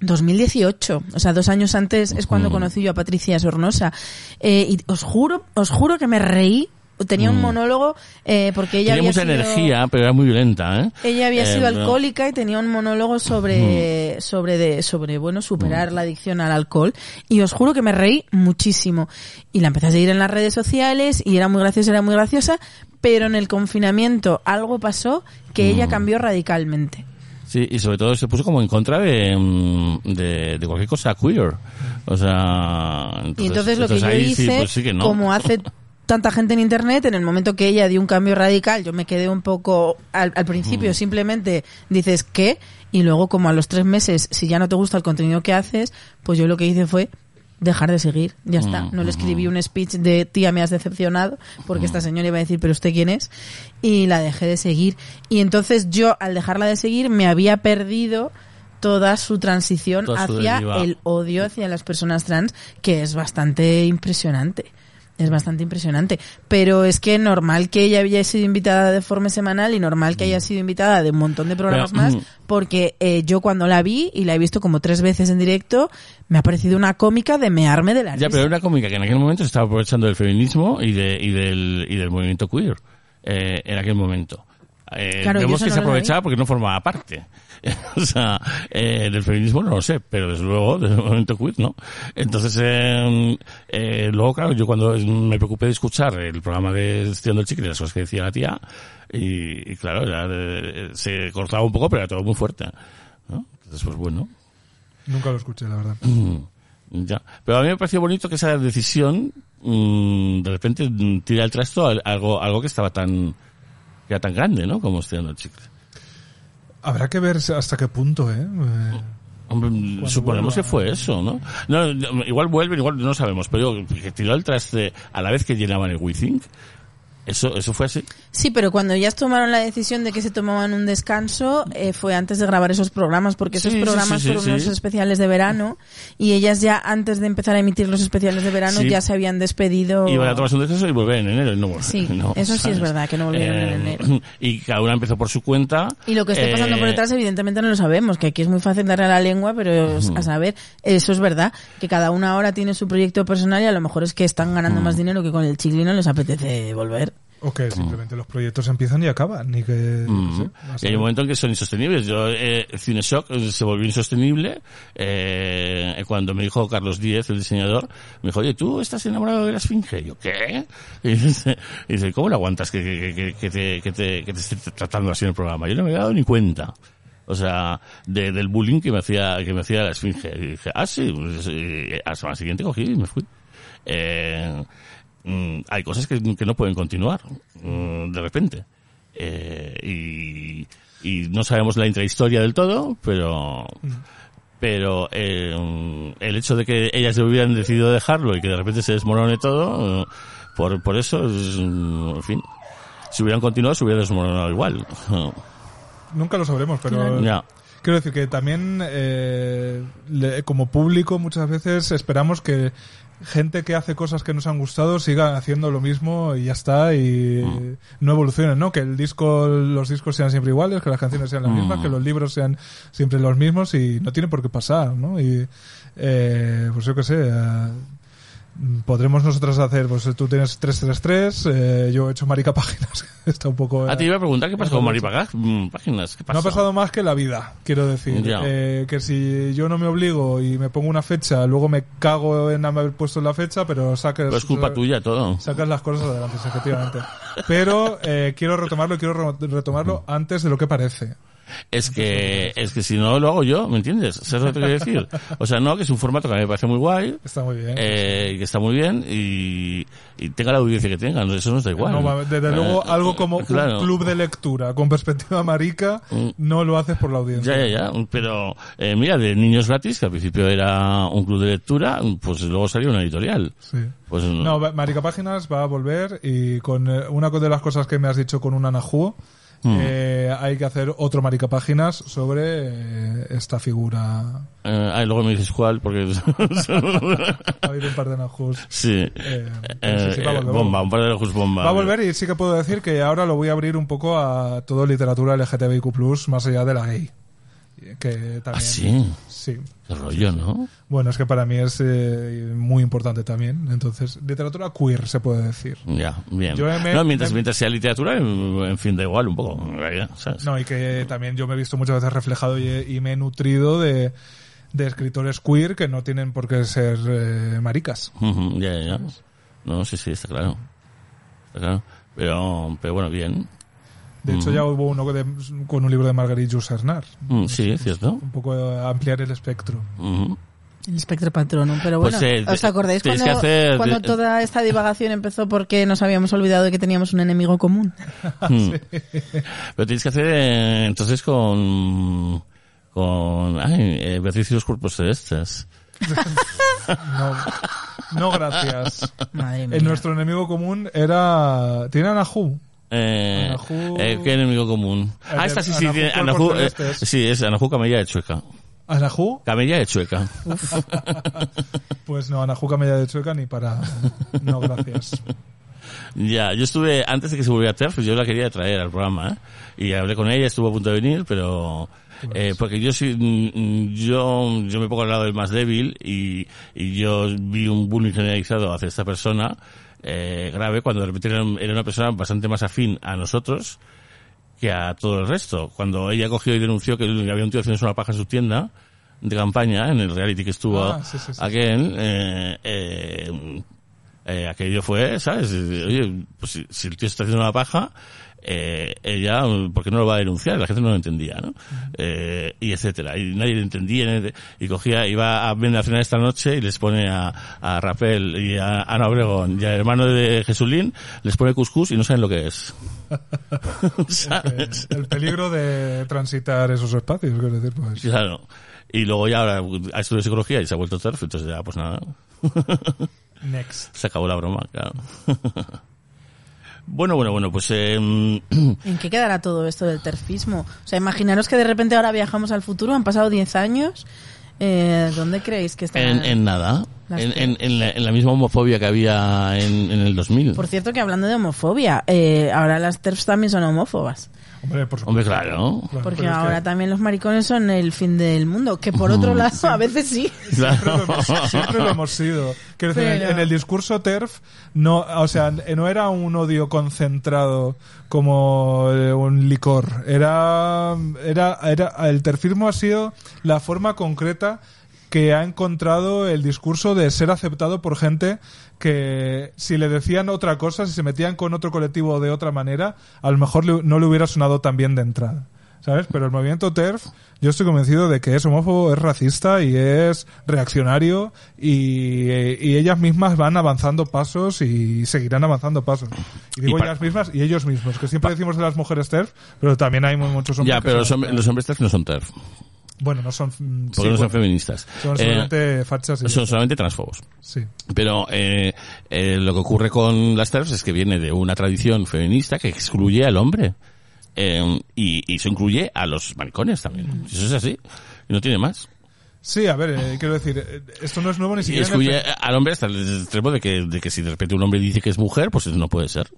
2018, o sea, dos años antes es cuando Mm. conocí yo a Patricia Sornosa. Eh, y os juro, os juro que me reí, tenía un Mm. monólogo, eh, porque ella Tenía había mucha sido- energía, pero era muy violenta, ¿eh? ella había Eh, sido alcohólica y tenía un monólogo sobre, sobre de, sobre, bueno, superar la adicción al alcohol. Y os juro que me reí muchísimo. Y la empecé a seguir en las redes sociales y era muy graciosa, era muy graciosa. Pero en el confinamiento algo pasó que ella cambió radicalmente. Sí, y sobre todo se puso como en contra de, mm, de, de cualquier cosa queer. O sea... y entonces lo que yo sí, hice, pues sí que no. como hace tanta gente en internet, en el momento que ella dio un cambio radical, yo me quedé un poco, al, al principio simplemente dices ¿qué? Y luego como a los tres meses, si ya no te gusta el contenido que haces, pues yo lo que hice fue dejar de seguir, ya está. Mm, No le escribí un speech de tía me has decepcionado, porque esta señora iba a decir, pero usted quién es, y la dejé de seguir. Y entonces yo, al dejarla de seguir, me había perdido toda su transición Toda hacia el odio hacia las personas trans, que es bastante impresionante. Es bastante impresionante. Pero es que normal que ella haya sido invitada de forma semanal y normal que haya sido invitada de un montón de programas Pero, más, mm. porque eh, yo cuando la vi, y la he visto como tres veces en directo, me ha parecido una cómica de mearme de la Ya, risa. pero era una cómica que en aquel momento se estaba aprovechando del feminismo y, de, y, del, y del movimiento queer. Eh, en aquel momento. Eh, Claro, vemos que no se aprovechaba porque no formaba parte. o sea, eh, del feminismo no lo sé, pero desde luego del movimiento queer no. Entonces, eh, eh, luego, claro, yo cuando me preocupé de escuchar el programa de Estirando el Chicle, las cosas que decía la tía, y, y claro, era de- se cortaba un poco, pero era todo muy fuerte. ¿no? Entonces, pues bueno. Nunca lo escuché, la verdad. Mm, Ya. Pero a mí me pareció bonito que esa decisión mm, de repente mm, tira el trasto a algo, algo que estaba tan que era tan grande, ¿no? Como estirando el chicle. Habrá que ver hasta qué punto, ¿eh? Eh, Hombre, suponemos vuelva. que fue eso, ¿no? No, Igual vuelven, igual no sabemos, pero digo que tiró el traste a la vez que llenaban el WeThink. Eso, eso fue así. Sí, pero cuando ellas tomaron la decisión de que se tomaban un descanso, eh, fue antes de grabar esos programas, porque esos Sí, programas sí, sí, fueron unos especiales de verano, y ellas ya antes de empezar a emitir los especiales de verano ya se habían despedido. Iban a tomarse un descanso y volver en enero. No, Sí, no, eso sí es verdad, que no volvieron en enero. Y cada una empezó por su cuenta. Y lo que esté pasando Eh, por detrás, evidentemente no lo sabemos, que aquí es muy fácil darle a la lengua, pero a saber, eso es verdad, que cada una ahora tiene su proyecto personal y a lo mejor es que están ganando más dinero que con el chigli no les apetece volver. O que simplemente los proyectos empiezan y acaban. Y que, no Mm. sé, a y hay un momento en que son insostenibles. Yo, eh, Cineshock eh, se volvió insostenible eh, cuando me dijo Carlos Díez, el diseñador, me dijo, oye, ¿tú estás enamorado de la Esfinge? Y yo, ¿qué? Y dice, y dice, ¿cómo lo aguantas que, que, que, te, que, te, que te esté tratando así en el programa? Yo no me he dado ni cuenta. O sea, de, del bullying que me hacía, que me hacía la Esfinge. Y dije, ah, sí, pues, eh, a la semana siguiente cogí y me fui. Eh, mm, hay cosas que, que no pueden continuar mm, de repente. Eh, y, y no sabemos la intrahistoria del todo, pero pero eh, el hecho de que ellas hubieran decidido dejarlo y que de repente se desmorone todo, eh, por, por eso, es, mm, en fin, si hubieran continuado se hubiera desmoronado igual. Nunca lo sabremos, pero quiero decir que también eh, como público muchas veces esperamos que gente que hace cosas que nos han gustado siga haciendo lo mismo y ya está y Mm. no evolucionen, ¿no? Que el disco, los discos sean siempre iguales, que las canciones sean las Mm. mismas, que los libros sean siempre los mismos y no tiene por qué pasar, ¿no? Y eh, pues yo qué sé. Eh, Podremos nosotros hacer, pues tú tienes 333, eh, yo he hecho marica páginas, está un poco... Ah, te iba a preguntar qué pasó con Mari Pagá- mm, Páginas. ¿Qué pasó? No ha pasado más que la vida, quiero decir. Eh, que si yo no me obligo y me pongo una fecha, luego me cago en haber puesto la fecha, pero sacas, Pero es culpa tuya todo. sacas las cosas adelante, efectivamente. Pero eh, quiero retomarlo quiero re- retomarlo antes de lo que parece. Es que, es que si no lo hago yo, ¿me entiendes? ¿Sabes lo que te quiero decir? O sea, no, que es un formato que a mí me parece muy guay, Está muy bien. eh, que está muy bien, y, y tenga la audiencia que tenga, eso nos da igual. No, desde luego, Eh, algo como claro. un club de lectura con perspectiva marica, Mm. no lo haces por la audiencia. Ya, ya, ya. Pero, eh, mira, de niños gratis, que al principio era un club de lectura, pues luego salió una editorial. Sí. Pues No, Marica Páginas va a volver y con eh, una de las cosas que me has dicho con un Anahu, Mm. eh, hay que hacer otro Marica Páginas sobre eh, esta figura. eh, ah, y luego me dices cuál, porque... Ha habido un par de Anahus. sí. Eh, sí, sí, va a eh, volver, bomba, un par de lujos bomba. Va a volver y sí que puedo decir que ahora lo voy a abrir un poco a todo literatura LGTBIQ+, más allá de la gay. Que también, Ah, sí. Sí. Qué rollo, ¿no? Bueno, es que para mí es eh, muy importante también. Entonces, literatura queer se puede decir. Ya, bien. Yo me- no, mientras, me- mientras sea literatura, en fin, da igual un poco, en realidad, ¿sabes? No, y que también yo me he visto muchas veces reflejado y, y me he nutrido de, de escritores queer que no tienen por qué ser eh, maricas. Ya, ya. No, sí, sí, está claro. Está claro. Pero, pero bueno, bien. De hecho, ya hubo uno de- con un libro de Marguerite Yourcenar. Mm, sí, es cierto. Un poco ampliar el espectro. El espectro patrono. Pero Pues, bueno, eh, ¿os acordáis cuando, que hacer- cuando toda esta divagación empezó porque nos habíamos olvidado de que teníamos un enemigo común? Mm. Pero tienes que hacer eh, entonces con con ay, eh, Beatriz y los cuerpos celestes. No, no gracias. Madre mía. El nuestro enemigo común era... ¿Tiene Anahu? Eh, Anahu- eh, ¿Qué enemigo común? El Ah, esta sí, sí, tiene, Anahu, eh, Celestes. sí, es Anahu Camella de Chueca. ¿Anahu? Camella de Chueca. Pues no, Anahu Camella de Chueca ni para... No, gracias. Ya, yo estuve, antes de que se volviera TERF, yo la quería traer al programa, ¿eh? Y hablé con ella, estuvo a punto de venir, pero, eh, porque yo sí, mm, yo, yo me pongo al lado del más débil y, y yo vi un bullying generalizado hacia esta persona, eh, grave, cuando de repente era, una persona bastante más afín a nosotros que a todo el resto. Cuando ella cogió y denunció que había un tío haciendo una paja en su tienda de campaña, en el reality que estuvo Ah, sí, sí, sí. aquel, eh, eh, eh, aquello fue, ¿sabes? Oye, pues si, si el tío está haciendo una paja, eh, ella, ¿por qué no lo va a denunciar? La gente no lo entendía, ¿no? Eh, y etcétera. Y nadie lo entendía. Y cogía, iba a a cenar esta noche y les pone a, a Rapel y a Ana Obregón y al hermano de Jesulín, les pone cuscús y no saben lo que es. ¿Sabes? El peligro de transitar esos espacios, quiero decir, pues... Claro. Y luego ya ahora ha estudiado psicología y se ha vuelto TERF, entonces ya, pues nada, Next. se acabó la broma, claro. Bueno, bueno, bueno, pues eh, ¿En qué quedará todo esto del terfismo? O sea, imaginaros que de repente ahora viajamos al futuro, han pasado 10 años. Eh, ¿Dónde creéis que está? en, en nada. En, en- en la, en la misma homofobia que había en, en el 2000. Por cierto, que hablando de homofobia, eh, ahora las TERFs también son homófobas. Hombre, por Hombre, supuesto. claro. Claro, Porque que ahora también los maricones son el fin del mundo. Que por otro lado, a veces sí. Siempre lo, hemos, siempre lo hemos sido. Quiero decir, Pero- en el discurso TERF, no, o sea, no era un odio concentrado como eh, un licor. Era, era, era, el terfismo ha sido la forma concreta que ha encontrado el discurso de ser aceptado por gente que si le decían otra cosa, si se metían con otro colectivo de otra manera, a lo mejor no le hubiera sonado tan bien de entrada. ¿Sabes? Pero el movimiento TERF, yo estoy convencido de que es homófobo, es racista y es reaccionario y, y ellas mismas van avanzando pasos y seguirán avanzando pasos. Y digo Y ellas mismas y ellos mismos, que siempre decimos de las mujeres TERF, pero también hay muchos hombres Ya, pero los, son- hom- los hombres TERF no son TERF, Bueno, no son... mm, porque sí, no son feministas. son Eh, solamente fachas y... son solamente transfobos. Sí. Pero eh, eh, lo que ocurre con las TERFs es que viene de una tradición feminista que excluye al hombre. Eh, y, y eso incluye a los maricones también. Eso es así. Y no tiene más. Sí, a ver, eh, quiero decir, esto no es nuevo ni siquiera... excluye al hombre hasta el extremo de que, de que si de repente un hombre dice que es mujer, pues no puede ser.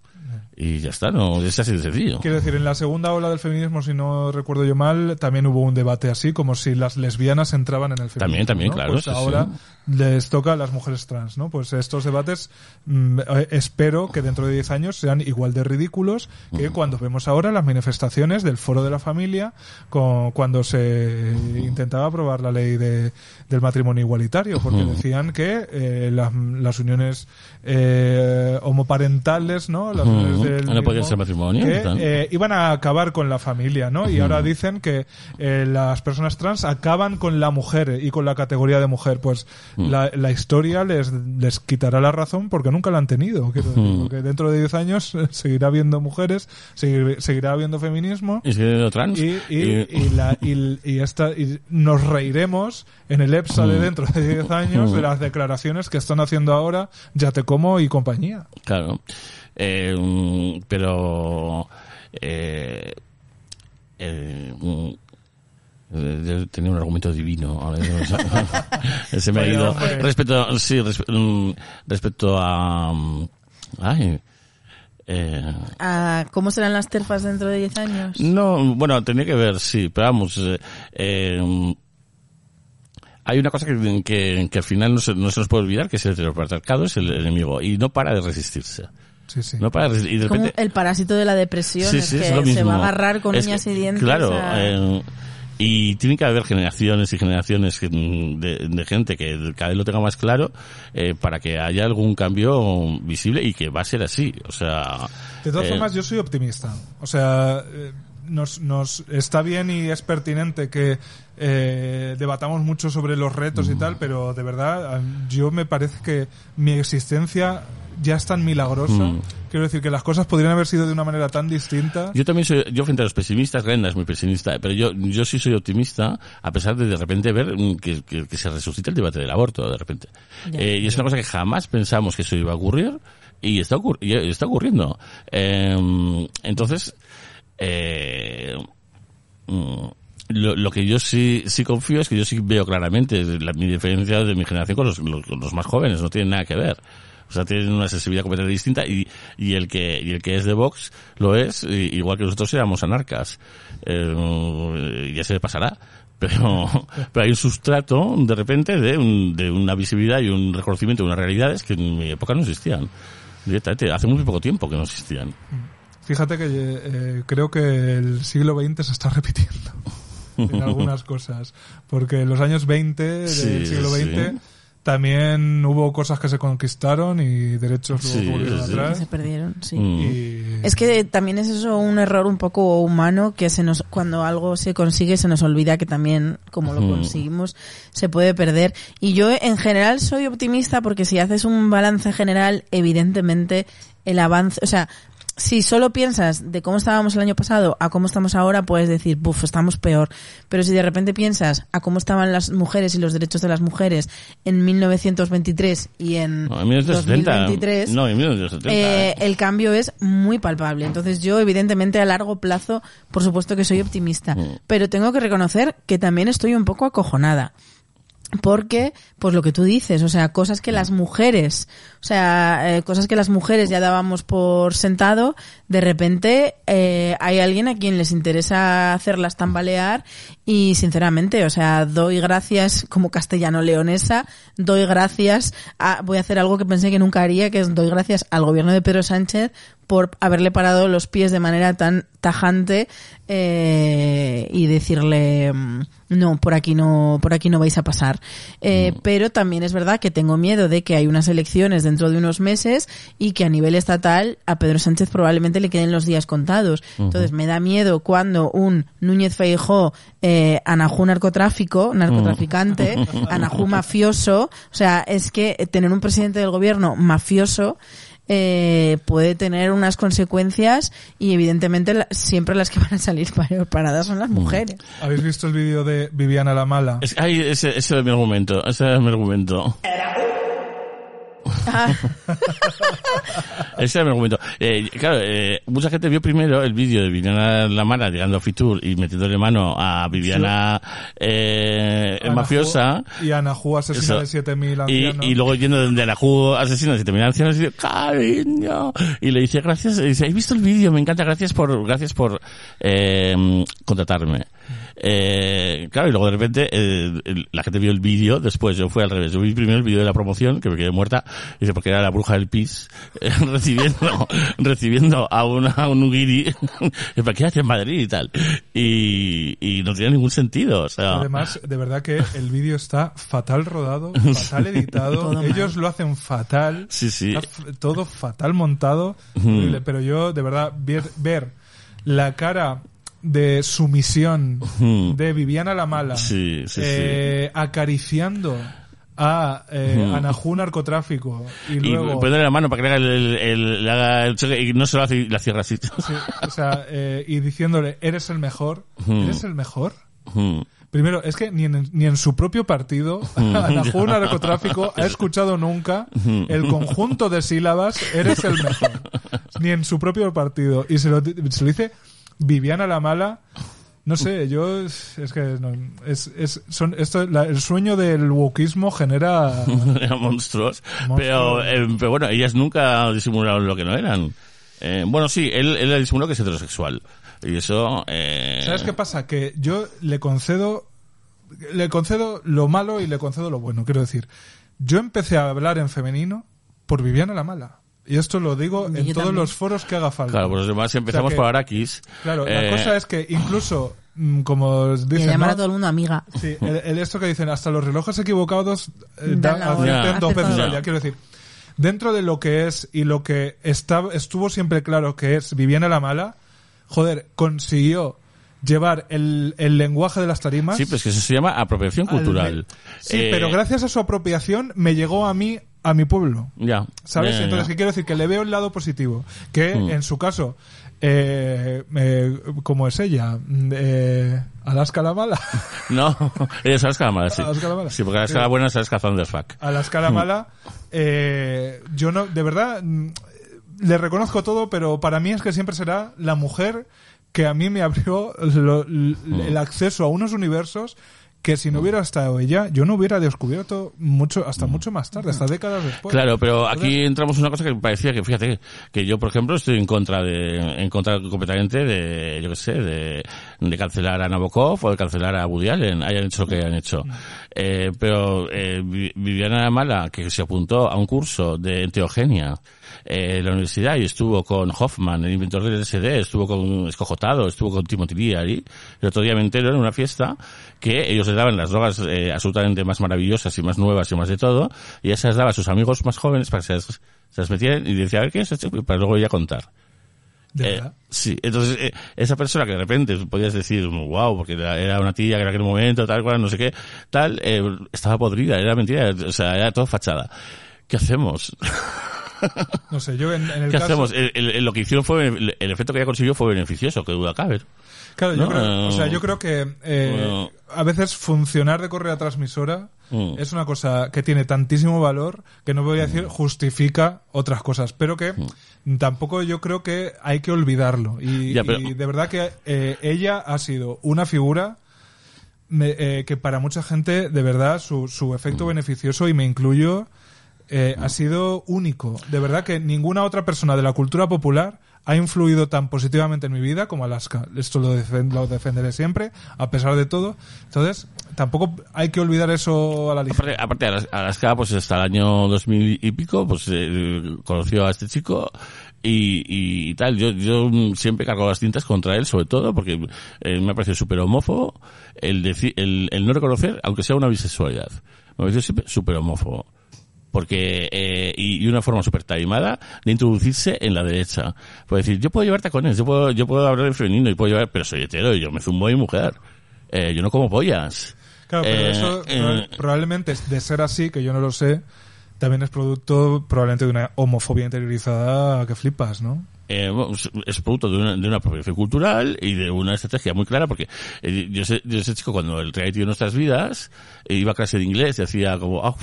Y ya está, no, es así de sencillo. Quiero decir, en la segunda ola del feminismo, si no recuerdo yo mal, también hubo un debate así, como si las lesbianas entraban en el feminismo. También, también, ¿no? claro, Pues sí, ahora sí. les toca a las mujeres trans, ¿no? Pues estos debates mm, eh, espero que dentro de 10 años sean igual de ridículos que cuando vemos ahora las manifestaciones del Foro de la Familia con, cuando se intentaba aprobar la ley de, del matrimonio igualitario, porque decían que eh, las, las uniones eh, homoparentales, ¿no? Las uniones del No mismo- ser matrimonio, que, eh, iban a acabar con la familia, ¿no? Y ahora dicen que eh, las personas trans acaban con la mujer y con la categoría de mujer. Pues la, la historia les, les quitará la razón porque nunca la han tenido. quiero decir, Porque dentro de 10 años eh, seguirá habiendo mujeres, seguir- seguirá habiendo feminismo. Y de trans. Y, y, y- y la, y, y esta, y nos reiremos en el EPSA de dentro de 10 años de las declaraciones que están haciendo ahora Ya te como y compañía. Claro. Eh, mm, pero. Eh, eh, mm, yo tenía un argumento divino. ahora no sé. Se me ha ido. hombre. Respecto, sí, respe- mm, respecto a. mm, Ay. Eh, Ah, ¿Cómo serán las terfas dentro de 10 años? no, bueno, tenía que ver, sí, pero vamos. eh, eh, hay una cosa que, que, que al final no se, no se nos puede olvidar, que es el heteropatriarcado, es el enemigo, y no para de resistirse. Sí, sí. No para de resistir. Y de Como el parásito de la depresión, es que es lo se va a agarrar con Es uñas que- y dientes. Claro, a- eh, y tiene que haber generaciones y generaciones que- de, de gente que cada vez lo tenga más claro eh, para que haya algún cambio visible y que va a ser así. O sea, De todas eh, formas, yo soy optimista. O sea, nos, nos está bien y es pertinente que eh, debatamos mucho sobre los retos y tal, pero de verdad, yo me parece que mi existencia ya es tan milagrosa. Mm. Quiero decir que las cosas podrían haber sido de una manera tan distinta. Yo también soy, yo frente a los pesimistas, Glenda es muy pesimista, pero yo, yo sí soy optimista, a pesar de de repente ver mm, que, que- que se resucita el debate del aborto, de repente. Ya. Eh, y es una cosa que jamás pensamos que eso iba a ocurrir, y está, ocur- y está ocurriendo. Eh, entonces, eh, mm, lo, lo que yo sí, sí confío es que yo sí veo claramente la, mi diferencia de mi generación con los, los- con los más jóvenes, no tiene nada que ver. O sea, tienen una sensibilidad completamente distinta y, y el que y el que es de Vox lo es, igual que nosotros éramos anarcas. Eh, ya se le pasará. Pero, pero hay un sustrato, de repente, de, un- de una visibilidad y un reconocimiento de unas realidades que en mi época no existían. Directamente, hace muy poco tiempo que no existían. Fíjate que eh, creo que el siglo XX se está repitiendo en algunas cosas. Porque en los años 20 del Sí, siglo XX sí. También hubo cosas que se conquistaron y derechos Sí, atrás. se perdieron, sí. Mm. Y- Es que también es eso un error un poco humano que se nos cuando algo se consigue se nos olvida que también como lo Mm. conseguimos se puede perder y yo en general soy optimista porque si haces un balance general evidentemente el avance, o sea, si solo piensas de cómo estábamos el año pasado a cómo estamos ahora, puedes decir, buf, estamos peor. Pero si de repente piensas a cómo estaban las mujeres y los derechos de las mujeres en 1923 y en, No, en 1970. 2023, No, en 1970. eh, el cambio es muy palpable. Entonces yo, evidentemente, a largo plazo, por supuesto que soy optimista. Mm. Pero tengo que reconocer que también estoy un poco acojonada. Porque, pues lo que tú dices, o sea, cosas que las mujeres, o sea, eh, cosas que las mujeres ya dábamos por sentado, de repente eh, hay alguien a quien les interesa hacerlas tambalear y sinceramente, o sea, doy gracias como castellano leonesa, doy gracias a, voy a hacer algo que pensé que nunca haría, que es doy gracias al gobierno de Pedro Sánchez por haberle parado los pies de manera tan tajante eh, y decirle mm, no por aquí no por aquí no vais a pasar Eh, pero también es verdad que tengo miedo de que hay unas elecciones dentro de unos meses y que a nivel estatal a Pedro Sánchez probablemente le queden los días contados entonces me da miedo cuando un Núñez Feijó eh, Anajú narcotráfico narcotraficante Anajú mafioso o sea es que tener un presidente del gobierno mafioso eh, puede tener unas consecuencias y evidentemente la- siempre las que van a salir pa- paradas son las mujeres. ¿Habéis visto el vídeo de Viviana la Mala? Es, ay, ese, ese es mi argumento, ese es mi argumento. Ah, Ese era mi argumento. Eh, claro, eh, mucha gente vio primero el vídeo de Viviana La Mala llegando a Fitur y metiéndole mano a Viviana eh, Anajú- mafiosa. Y Anajú asesina Eso. de 7.000 Y, ancianos. y luego yendo donde Anajú asesina de 7.000 ancianos y dice, cariño. Y le dice, gracias, y dice, he visto el vídeo, me encanta, gracias por, gracias por, eh, contratarme. Eh, claro, y luego de repente, eh, la gente vio el vídeo, después yo fui al revés, yo vi primero el vídeo de la promoción, que me quedé muerta, dice, porque era la bruja del pis, eh, recibiendo, recibiendo a una, a un guiri, ¿para qué hace en Madrid y tal? Y, y no tenía ningún sentido, o sea. Además, de verdad que el vídeo está fatal rodado, fatal editado. Mal. Ellos lo hacen fatal. Sí, sí. Todo fatal montado. Pero yo, de verdad, ver, ver la cara de sumisión de Viviana la Mala Sí, sí, eh, acariciando a eh, Anajú narcotráfico y y luego ponerle la mano para que le haga el, el- y no se lo hace y la cierra así. sí, o sea eh, y diciéndole eres el mejor eres el mejor. Primero, es que ni en, ni en su propio partido, Anajú Narcotráfico ha escuchado nunca el conjunto de sílabas, eres el mejor. Ni en su propio partido. Y se lo, se lo dice Viviana la Mala. No sé, yo es, es que no, es, es, son, esto, la- el sueño del wokismo genera... Monstruos. Pero, eh, pero bueno, ellas nunca disimularon lo que no eran. Eh, bueno, sí, él, él disimuló que es heterosexual. Y eso... Eh, ¿Sabes qué pasa? Que yo le concedo, le concedo lo malo y le concedo lo bueno. Quiero decir, yo empecé a hablar en femenino por Viviana la Mala. Y esto lo digo Y en yo todos también. los foros que haga falta. Claro, pues los demás si empezamos que- por Arakis. Claro, la eh, cosa es que incluso, mm, como y dicen, llamar ¿no? a todo el mundo amiga. Sí, el, el esto que dicen, hasta los relojes equivocados eh, Dan da- hora. dos veces al día. Quiero decir, dentro de lo que es y lo que está, estuvo siempre claro que es Viviana la Mala, joder, consiguió llevar el, el lenguaje de las tarimas. Sí, pues que eso se llama apropiación al cultural. Sí, Eh, pero gracias a su apropiación me llegó a mí, a mi pueblo. Ya. ¿Sabes? Ya, ya, Entonces. ¿qué quiero decir? Que le veo el lado positivo. Que Mm. en su caso, eh, eh, como es ella, Mm, eh, Alaska la mala, No, es Alaska la mala, sí. Alaska la mala. Sí, porque Alaska la buena es Alaska Thunderfuck. Alaska la mala, eh, yo no, de verdad, mm, le reconozco todo, pero para mí es que siempre será la mujer que a mí me abrió lo- el acceso a unos universos que si no hubiera estado ella, yo no hubiera descubierto mucho, hasta mucho más tarde, hasta décadas después. Claro, pero aquí entramos en una cosa que me parecía que, fíjate, que yo, por ejemplo, estoy en contra de, en contra completamente de, yo qué sé, de, de cancelar a Nabokov o de cancelar a Woody Allen, hayan hecho lo que hayan hecho. Eh, pero eh, Vi- Viviana Mala, que se apuntó a un curso de enteogenia eh, en la universidad y estuvo con Hoffman, el inventor del LSD, estuvo con Escojotado, estuvo con Timothy Leary, el otro día me entero en una fiesta que ellos les daban las drogas eh, absolutamente más maravillosas y más nuevas y más de todo, y esas daba a sus amigos más jóvenes para que se las, se las metieran y decía, a ver qué es esto, para luego ya contar. De Eh, sí, entonces eh, esa persona que de repente podías decir, wow, porque era una tía que en aquel momento, tal cual, no sé qué, tal, eh, estaba podrida, era mentira, o sea, era todo fachada. ¿Qué hacemos? No sé, yo en, en el ¿Qué caso... hacemos? El, el- lo que hicieron fue, el, el efecto que ella consiguió fue beneficioso, que duda cabe. Claro, yo No, creo, o sea, yo creo que eh, a veces funcionar de correa transmisora Mm. es una cosa que tiene tantísimo valor que no voy a decir justifica otras cosas, pero que tampoco yo creo que hay que olvidarlo. Y, Mm. Ya, pero- y de verdad que eh, ella ha sido una figura me- eh, que para mucha gente, de verdad, su, su efecto Mm. beneficioso, y me incluyo, eh, ha sido único. De verdad que ninguna otra persona de la cultura popular ha influido tan positivamente en mi vida como Alaska. Esto lo, defen- lo defenderé siempre, a pesar de todo. Entonces, tampoco hay que olvidar eso a la ligera. Aparte, aparte Alas- Alaska, pues hasta el año 2000 y pico, pues eh, conoció a este chico y, y tal. Yo, yo siempre cargo las tintas contra él, sobre todo, porque eh, me ha parecido súper homófobo el, deci- el, el no reconocer, aunque sea una bisexualidad. Me ha parecido siempre súper homófobo. Porque, eh, y, y una forma súper taimada de introducirse en la derecha. Puede decir, yo puedo llevar tacones, yo puedo, yo puedo hablar en femenino, y puedo llevar, pero soy hetero y yo me zumbo y mujer. Eh, yo no como pollas. Claro, pero Eh, eso eh, proba- probablemente de ser así, que yo no lo sé, también es producto probablemente de una homofobia interiorizada que flipas, ¿no? eh, bueno, es- producto de una, de una apropiación cultural y de una estrategia muy clara porque eh, yo, sé, yo sé chico cuando el reality de nuestras vidas eh, iba a clase de inglés y hacía como "Ah,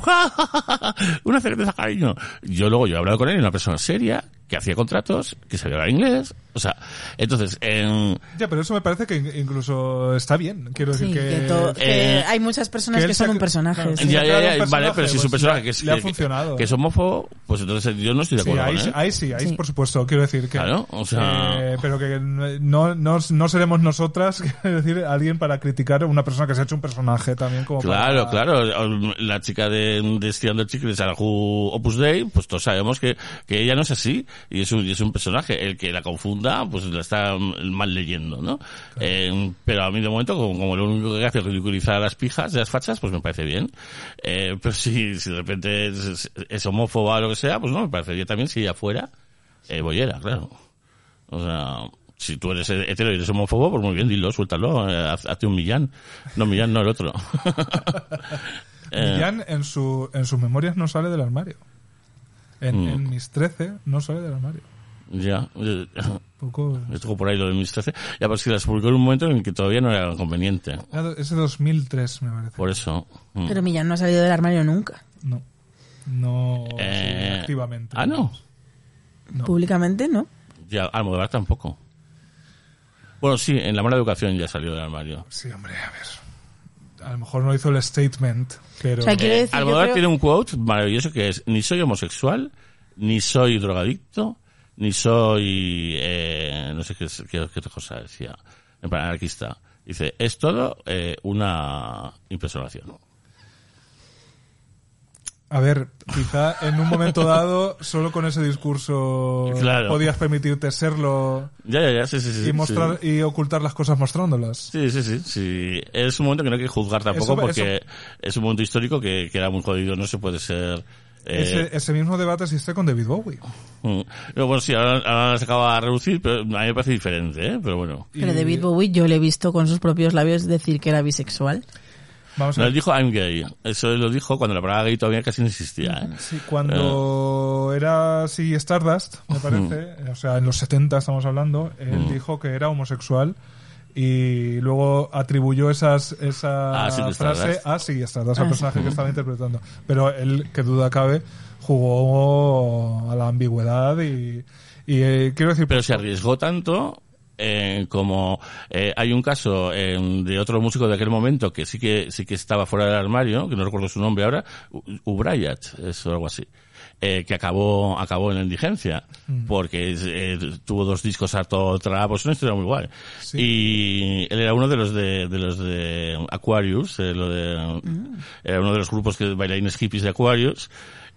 ja". una cerveza cariño yo luego yo he hablado con él una persona seria que hacía contratos que sabía hablar inglés o sea entonces en, Ya, pero eso me parece que in- incluso está bien. Quiero decir Sí, que, que, to- que eh, hay muchas personas que que, son un personaje. claro, sí. sí. ya, ha ya, ya, un vale personaje, pero si es un pues, personaje le- que es, le ha que- funcionado. que es homófobo pues entonces yo no estoy de Sí, acuerdo ahí, con él. ahí sí, ahí Sí. por supuesto. Quiero decir que. Claro, o sea- eh, pero que no, no, no seremos nosotras, quiero decir, alguien para criticar a una persona que se ha hecho un personaje también como Claro, para- claro. La chica de, de Estirando el Chicle de Sarah Who Opus Dei, pues todos sabemos que, que ella no es así. Y es, un, y es un personaje. El que la confunda, pues la está mal leyendo, ¿no? Eh, pero a mí de momento, como, como lo único que hace es ridiculizar a las pijas de las fachas, pues me parece bien. Eh, pero si, si de repente es, es homófoba o lo que sea, pues no, me parecería también si ella fuera eh, bollera, claro. O sea, si tú eres hetero y eres homófobo, pues muy bien, dilo, suéltalo, eh, haz- hazte un millán. No, millán, no el otro. Millán en, su, en sus memorias no sale del armario. En, Mm. en mis 13 no sale del armario. Ya, eh, poco... estuvo por ahí lo de mis 13. Ya, pues que las publicó en un momento en el que todavía no era conveniente. Ah, Ese 2003 me parece. Por eso. mm. Pero Millán no ha salido del armario nunca. No. No Eh, sí, activamente. Ah, no. No. Públicamente no. Ya, Almodóvar tampoco. Bueno, sí, en la mala educación ya salió del armario. Sí, hombre, a ver. A lo mejor no hizo el statement, pero... O sea, Eh, decir, yo Almodóvar creo- tiene un quote maravilloso que es ni soy homosexual, ni soy drogadicto, ni soy eh, no sé qué, qué, qué otra cosa decía, en plan anarquista. Dice, es todo eh, una impersonación. A ver, quizá en un momento dado, solo con ese discurso Claro. podías permitirte serlo Ya, ya, ya, sí, sí, sí. y mostrar sí. y ocultar las cosas mostrándolas. Sí, sí, sí, sí. Es un momento que no hay que juzgar tampoco Eso- porque es un momento histórico que, que era muy jodido, no se puede ser... eh, Ese, ese mismo debate existe con David Bowie. mm. Bueno, sí, ahora, ahora se acaba a reducir, pero a mí me parece diferente, ¿eh? Pero bueno. Pero David Bowie yo le he visto con sus propios labios decir que era bisexual. Vamos a No, él dijo I'm gay. Eso lo dijo cuando la palabra gay todavía casi no existía, ¿eh? Sí, cuando era así Stardust, me parece, o sea, en los 70 estamos hablando, él dijo que era homosexual y luego atribuyó esas, esa Ah, Ziggy frase a Ziggy Stardust, al Ah, personaje que estaba interpretando. Pero él, que duda cabe, jugó a la ambigüedad y, y eh, quiero decir... Pero se arriesgó tanto eh, como eh, hay un caso eh, de otro músico de aquel momento que sí que sí que estaba fuera del armario, que no recuerdo su nombre ahora, U- Ubrayat, es algo así. Eh, que acabó acabó en la indigencia porque eh, tuvo dos discos harto trapos una historia muy guay Sí. y él era uno de los de, de los de Aquarius eh, lo de era uno de los grupos que bailarines hippies de Aquarius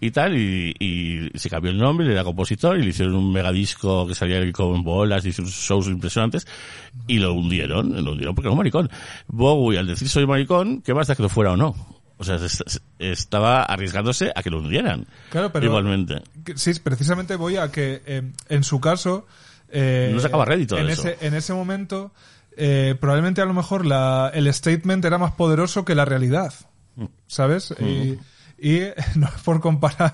y tal, y, y se cambió el nombre, era compositor, y le hicieron un megadisco que salía en bolas, y hicieron shows impresionantes, y lo hundieron, lo hundieron porque era un maricón. Bowie, al decir soy maricón, ¿qué más da que lo fuera o no? O sea, es- es- estaba arriesgándose a que lo hundieran. Claro, pero- Igualmente. Sí, precisamente voy a que eh, en su caso... eh, No sacaba rédito de en eso. Ese, en ese momento, eh, probablemente a lo mejor la, el statement era más poderoso que la realidad. Mm. ¿Sabes? Y, Y no es por comparar,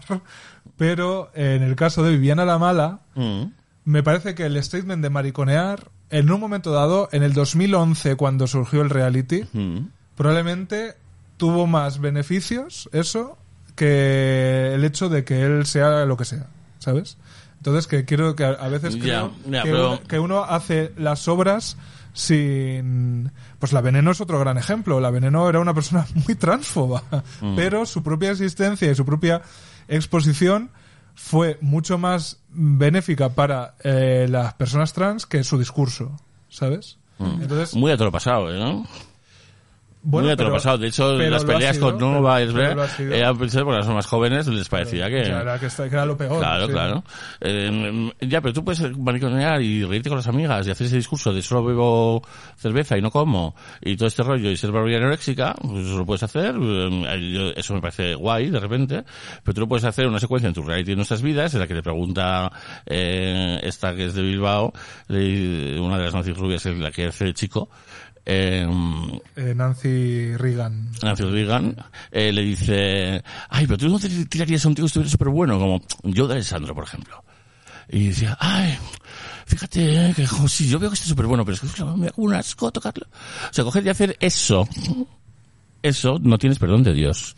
pero en el caso de Viviana la Mala, Mm. me parece que el statement de mariconear, en un momento dado, en el 2011, cuando surgió el reality, Mm. probablemente tuvo más beneficios eso que el hecho de que él sea lo que sea, ¿sabes? Entonces que quiero que a, veces creo ya, que, pero- uno, que uno hace las obras sin pues la veneno es otro gran ejemplo la veneno era una persona muy transfoba Mm. pero su propia existencia y su propia exposición fue mucho más benéfica para eh, las personas trans que su discurso ¿sabes? entonces Muy a todo lo pasado, ¿eh? ¿no? Bueno, Muy a todo lo pero- pasado. De hecho, las peleas sido, con Nova lo ha sido. eran precisamente porque son más jóvenes, les parecía que... que era, que está- que era lo peor Claro, sí. claro. Eh, ya, pero tú puedes mariconear y reírte con las amigas y hacer ese discurso de solo bebo cerveza y no como y todo este rollo y ser barbilla anoréxica, pues eso lo puedes hacer. eh, Eso me parece guay de repente, pero tú lo puedes hacer una secuencia en tu reality de nuestras vidas en la que te pregunta eh, esta que es de Bilbao, una de las Nancy rubias, es la que hace el chico, eh, Eh, Nancy Reagan Nancy Reagan eh, le dice, ay, pero tú no te tirarías a un tío que estuviera súper bueno, como yo de Alessandro, por ejemplo. Y decía, ay, fíjate, eh, que jo, sí, yo veo que está súper bueno, pero es que me da un asco tocarlo. O sea, coger y hacer eso, eso no tienes perdón de Dios.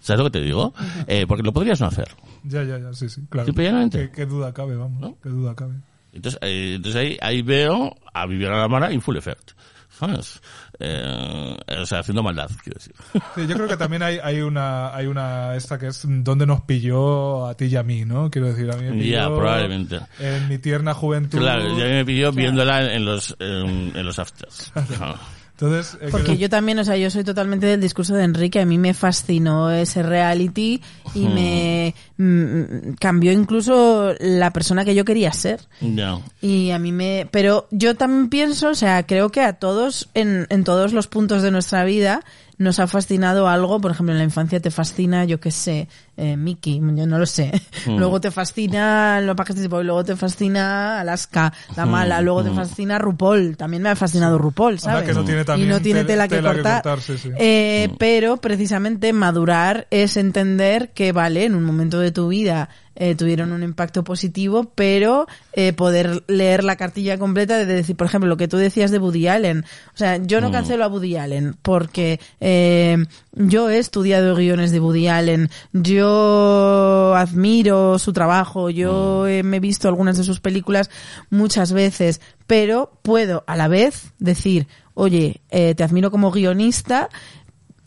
¿Sabes lo que te digo? Eh, porque lo podrías no hacer. Ya, ya, ya, sí, sí, claro. Y. ¿Qué, qué duda cabe, vamos. ¿No? Qué duda cabe. Entonces, eh, entonces ahí, ahí veo a Viviana la Mara in full effect. ¿Sabes? Eh, o sea, haciendo maldad, quiero decir. Sí, yo creo que también hay, hay una, hay una, esta que es donde nos pilló a ti y a mí, ¿no? Quiero decir, a mí me pilló Ya, probablemente. En mi tierna juventud. Claro, ya me pidió viéndola en los, en, en los afters. Ajá. Entonces, eh, Porque yo también, o sea, yo soy totalmente del discurso de Enrique. A mí me fascinó ese reality y me mm, cambió incluso la persona que yo quería ser. Ya. Y a mí me... Pero yo también pienso, o sea, creo que a todos, en, en todos los puntos de nuestra vida, nos ha fascinado algo. Por ejemplo, en la infancia te fascina, yo qué sé, eh, Mickey, yo no lo sé. Luego te fascina Los Boy, luego te fascina Alaska, La Mala, luego te fascina RuPaul. También me ha fascinado RuPaul, ¿sabes? que no tiene y no tiene tel- tela que tela que cortar. cortar, sí, sí. Eh, Pero precisamente madurar es entender que, vale, en un momento de tu vida eh, tuvieron un impacto positivo, pero eh, poder leer la cartilla completa de decir, por ejemplo, lo que tú decías de Woody Allen. O sea, yo no cancelo a Woody Allen porque eh, yo he estudiado guiones de Woody Allen, yo admiro su trabajo, yo eh, me he visto algunas de sus películas muchas veces, pero puedo a la vez decir, oye, eh, te admiro como guionista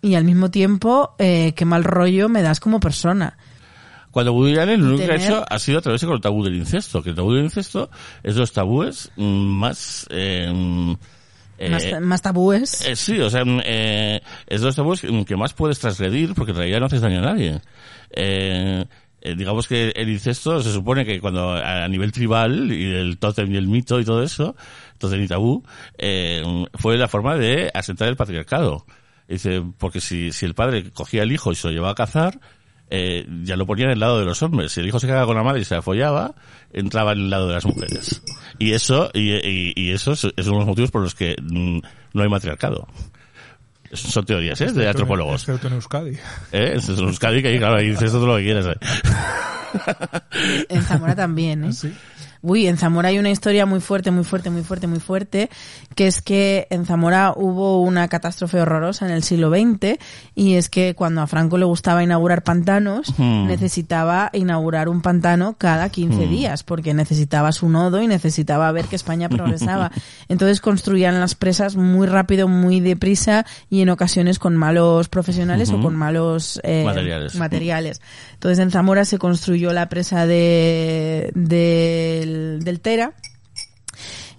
y al mismo tiempo eh, qué mal rollo me das como persona. Cuando Woody Allen lo único que ha hecho ha sido atreverse con el tabú del incesto, que el tabú del incesto es de los tabúes más... Eh, eh, más, más tabúes. eh, sí, o sea, eh, es de los tabúes que, más puedes transgredir porque en realidad no haces daño a nadie. Eh, eh, digamos que el incesto se supone que cuando a, a nivel tribal y el tótem y el mito y todo eso, tótem y tabú, eh, fue la forma de asentar el patriarcado. Dice, porque si, si el padre cogía al hijo y se lo llevaba a cazar, eh, ya lo ponían en el lado de los hombres. Si el hijo se quedaba con la madre y se la follaba, entraba en el lado de las mujeres. Y eso, y, y- y eso es, es uno de los motivos por los que mm, no hay matriarcado. Son teorías, ¿eh? De antropólogos. Excepto en Euskadi. ¿Eh? Eso es Euskadi, que ahí, claro, ahí dices todo lo que quieras. ¿eh? En Zamora también, ¿eh? Sí. Uy, en Zamora hay una historia muy fuerte, muy fuerte, muy fuerte, muy fuerte, que es que en Zamora hubo una catástrofe horrorosa en el siglo XX y es que cuando a Franco le gustaba inaugurar pantanos, Hmm. necesitaba inaugurar un pantano cada 15 días porque necesitaba su nodo y necesitaba ver que España progresaba. Entonces construían las presas muy rápido, muy deprisa y en ocasiones con malos profesionales o con malos eh, Materiales. materiales. Entonces en Zamora se construyó la presa de, del, del Tera.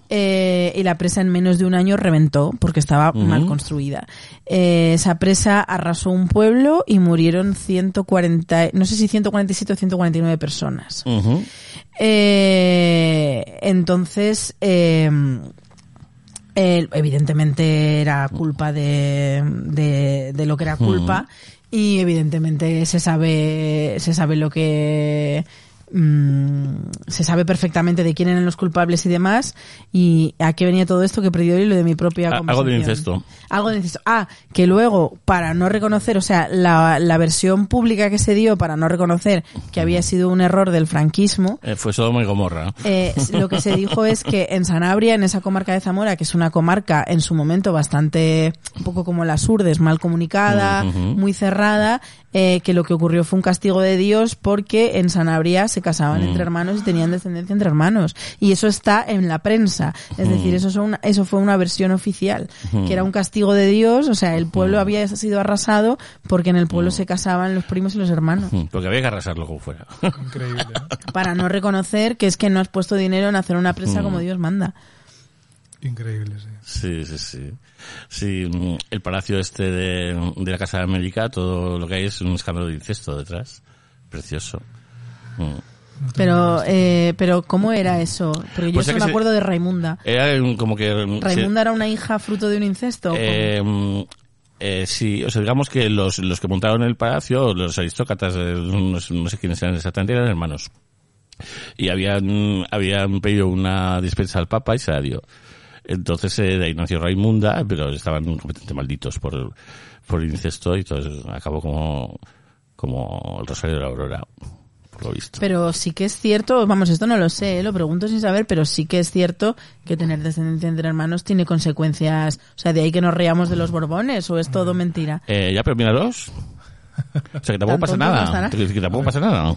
eh, y la presa en menos de un año reventó porque estaba mal construida. Eh, esa presa arrasó un pueblo y murieron 140, no sé si 147 o 149 personas. Eh, entonces, eh, evidentemente era culpa de, de, de lo que era culpa y evidentemente se sabe, se sabe lo que mm, se sabe perfectamente de quién eran los culpables y demás. ¿Y a qué venía todo esto? Que perdió el hilo de mi propia A- algo de conversación. incesto. Algo de incesto. Ah, que luego, para no reconocer, o sea, la, la versión pública que se dio para no reconocer que había sido un error del franquismo, Eh, fue Sodoma y Gomorra. eh, lo que se dijo es que en Sanabria, en esa comarca de Zamora, que es una comarca en su momento bastante, un poco como las Urdes, mal comunicada, muy cerrada, eh, que lo que ocurrió fue un castigo de Dios porque en Sanabria se casaban Mm. entre hermanos y tenían descendencia entre hermanos. Y eso está en la prensa. Es Mm. decir, eso, es una- eso fue una versión oficial, que era un castigo de Dios, o sea, el pueblo Mm. había sido arrasado porque en el pueblo se casaban los primos y los hermanos. Mm, Porque había que arrasarlo como fuera. Increíble. ¿eh? Para no reconocer que es que no has puesto dinero en hacer una prensa Mm. como Dios manda. Increíble, sí. Sí, sí, sí. Sí, mm, el palacio este de, de la Casa de América, todo lo que hay es un escándalo de incesto detrás. Precioso. Pero, eh, pero ¿cómo era eso? Porque yo Pues solo me se- acuerdo de Raimunda. Era un- como que... mm, ¿Raimunda era una hija fruto de un incesto? cómo? Eh, sí, o sea, digamos que los, los que montaron el palacio, los aristócratas, eh, no, sé- no sé quiénes eran exactamente, eran hermanos. Y habían, habían pedido una dispensa al Papa y se la dio. Entonces eh, de ahí nació Raimunda, pero estaban completamente malditos por, por el incesto y entonces acabó como, como el Rosario de la Aurora, por lo visto. Pero sí que es cierto, vamos, esto no lo sé, eh, lo pregunto sin saber, pero sí que es cierto que tener descendencia entre hermanos tiene consecuencias. O sea, de ahí que nos reíamos de los Borbones, o es todo mentira. Eh, ya, pero míralos. O sea, que tampoco pasa no nada. Que, que tampoco pasa nada.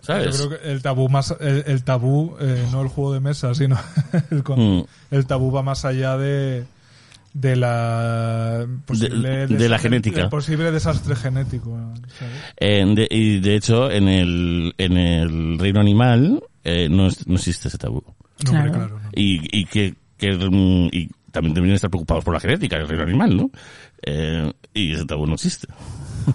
¿Sabes? Yo creo que el tabú más, el, el tabú, eh, no el juego de mesa, sino el, con- Mm. el tabú va más allá de de la posible De- de la desastre- genética. posible desastre genético. ¿sabes? Eh, de- y de hecho, en el, en el reino animal eh, no, es- no existe ese tabú. No, Claro. hombre, claro, no. Y, y que, que, mm, y también deberían estar preocupados por la genética del reino animal, ¿no? Eh, y ese tabú no existe.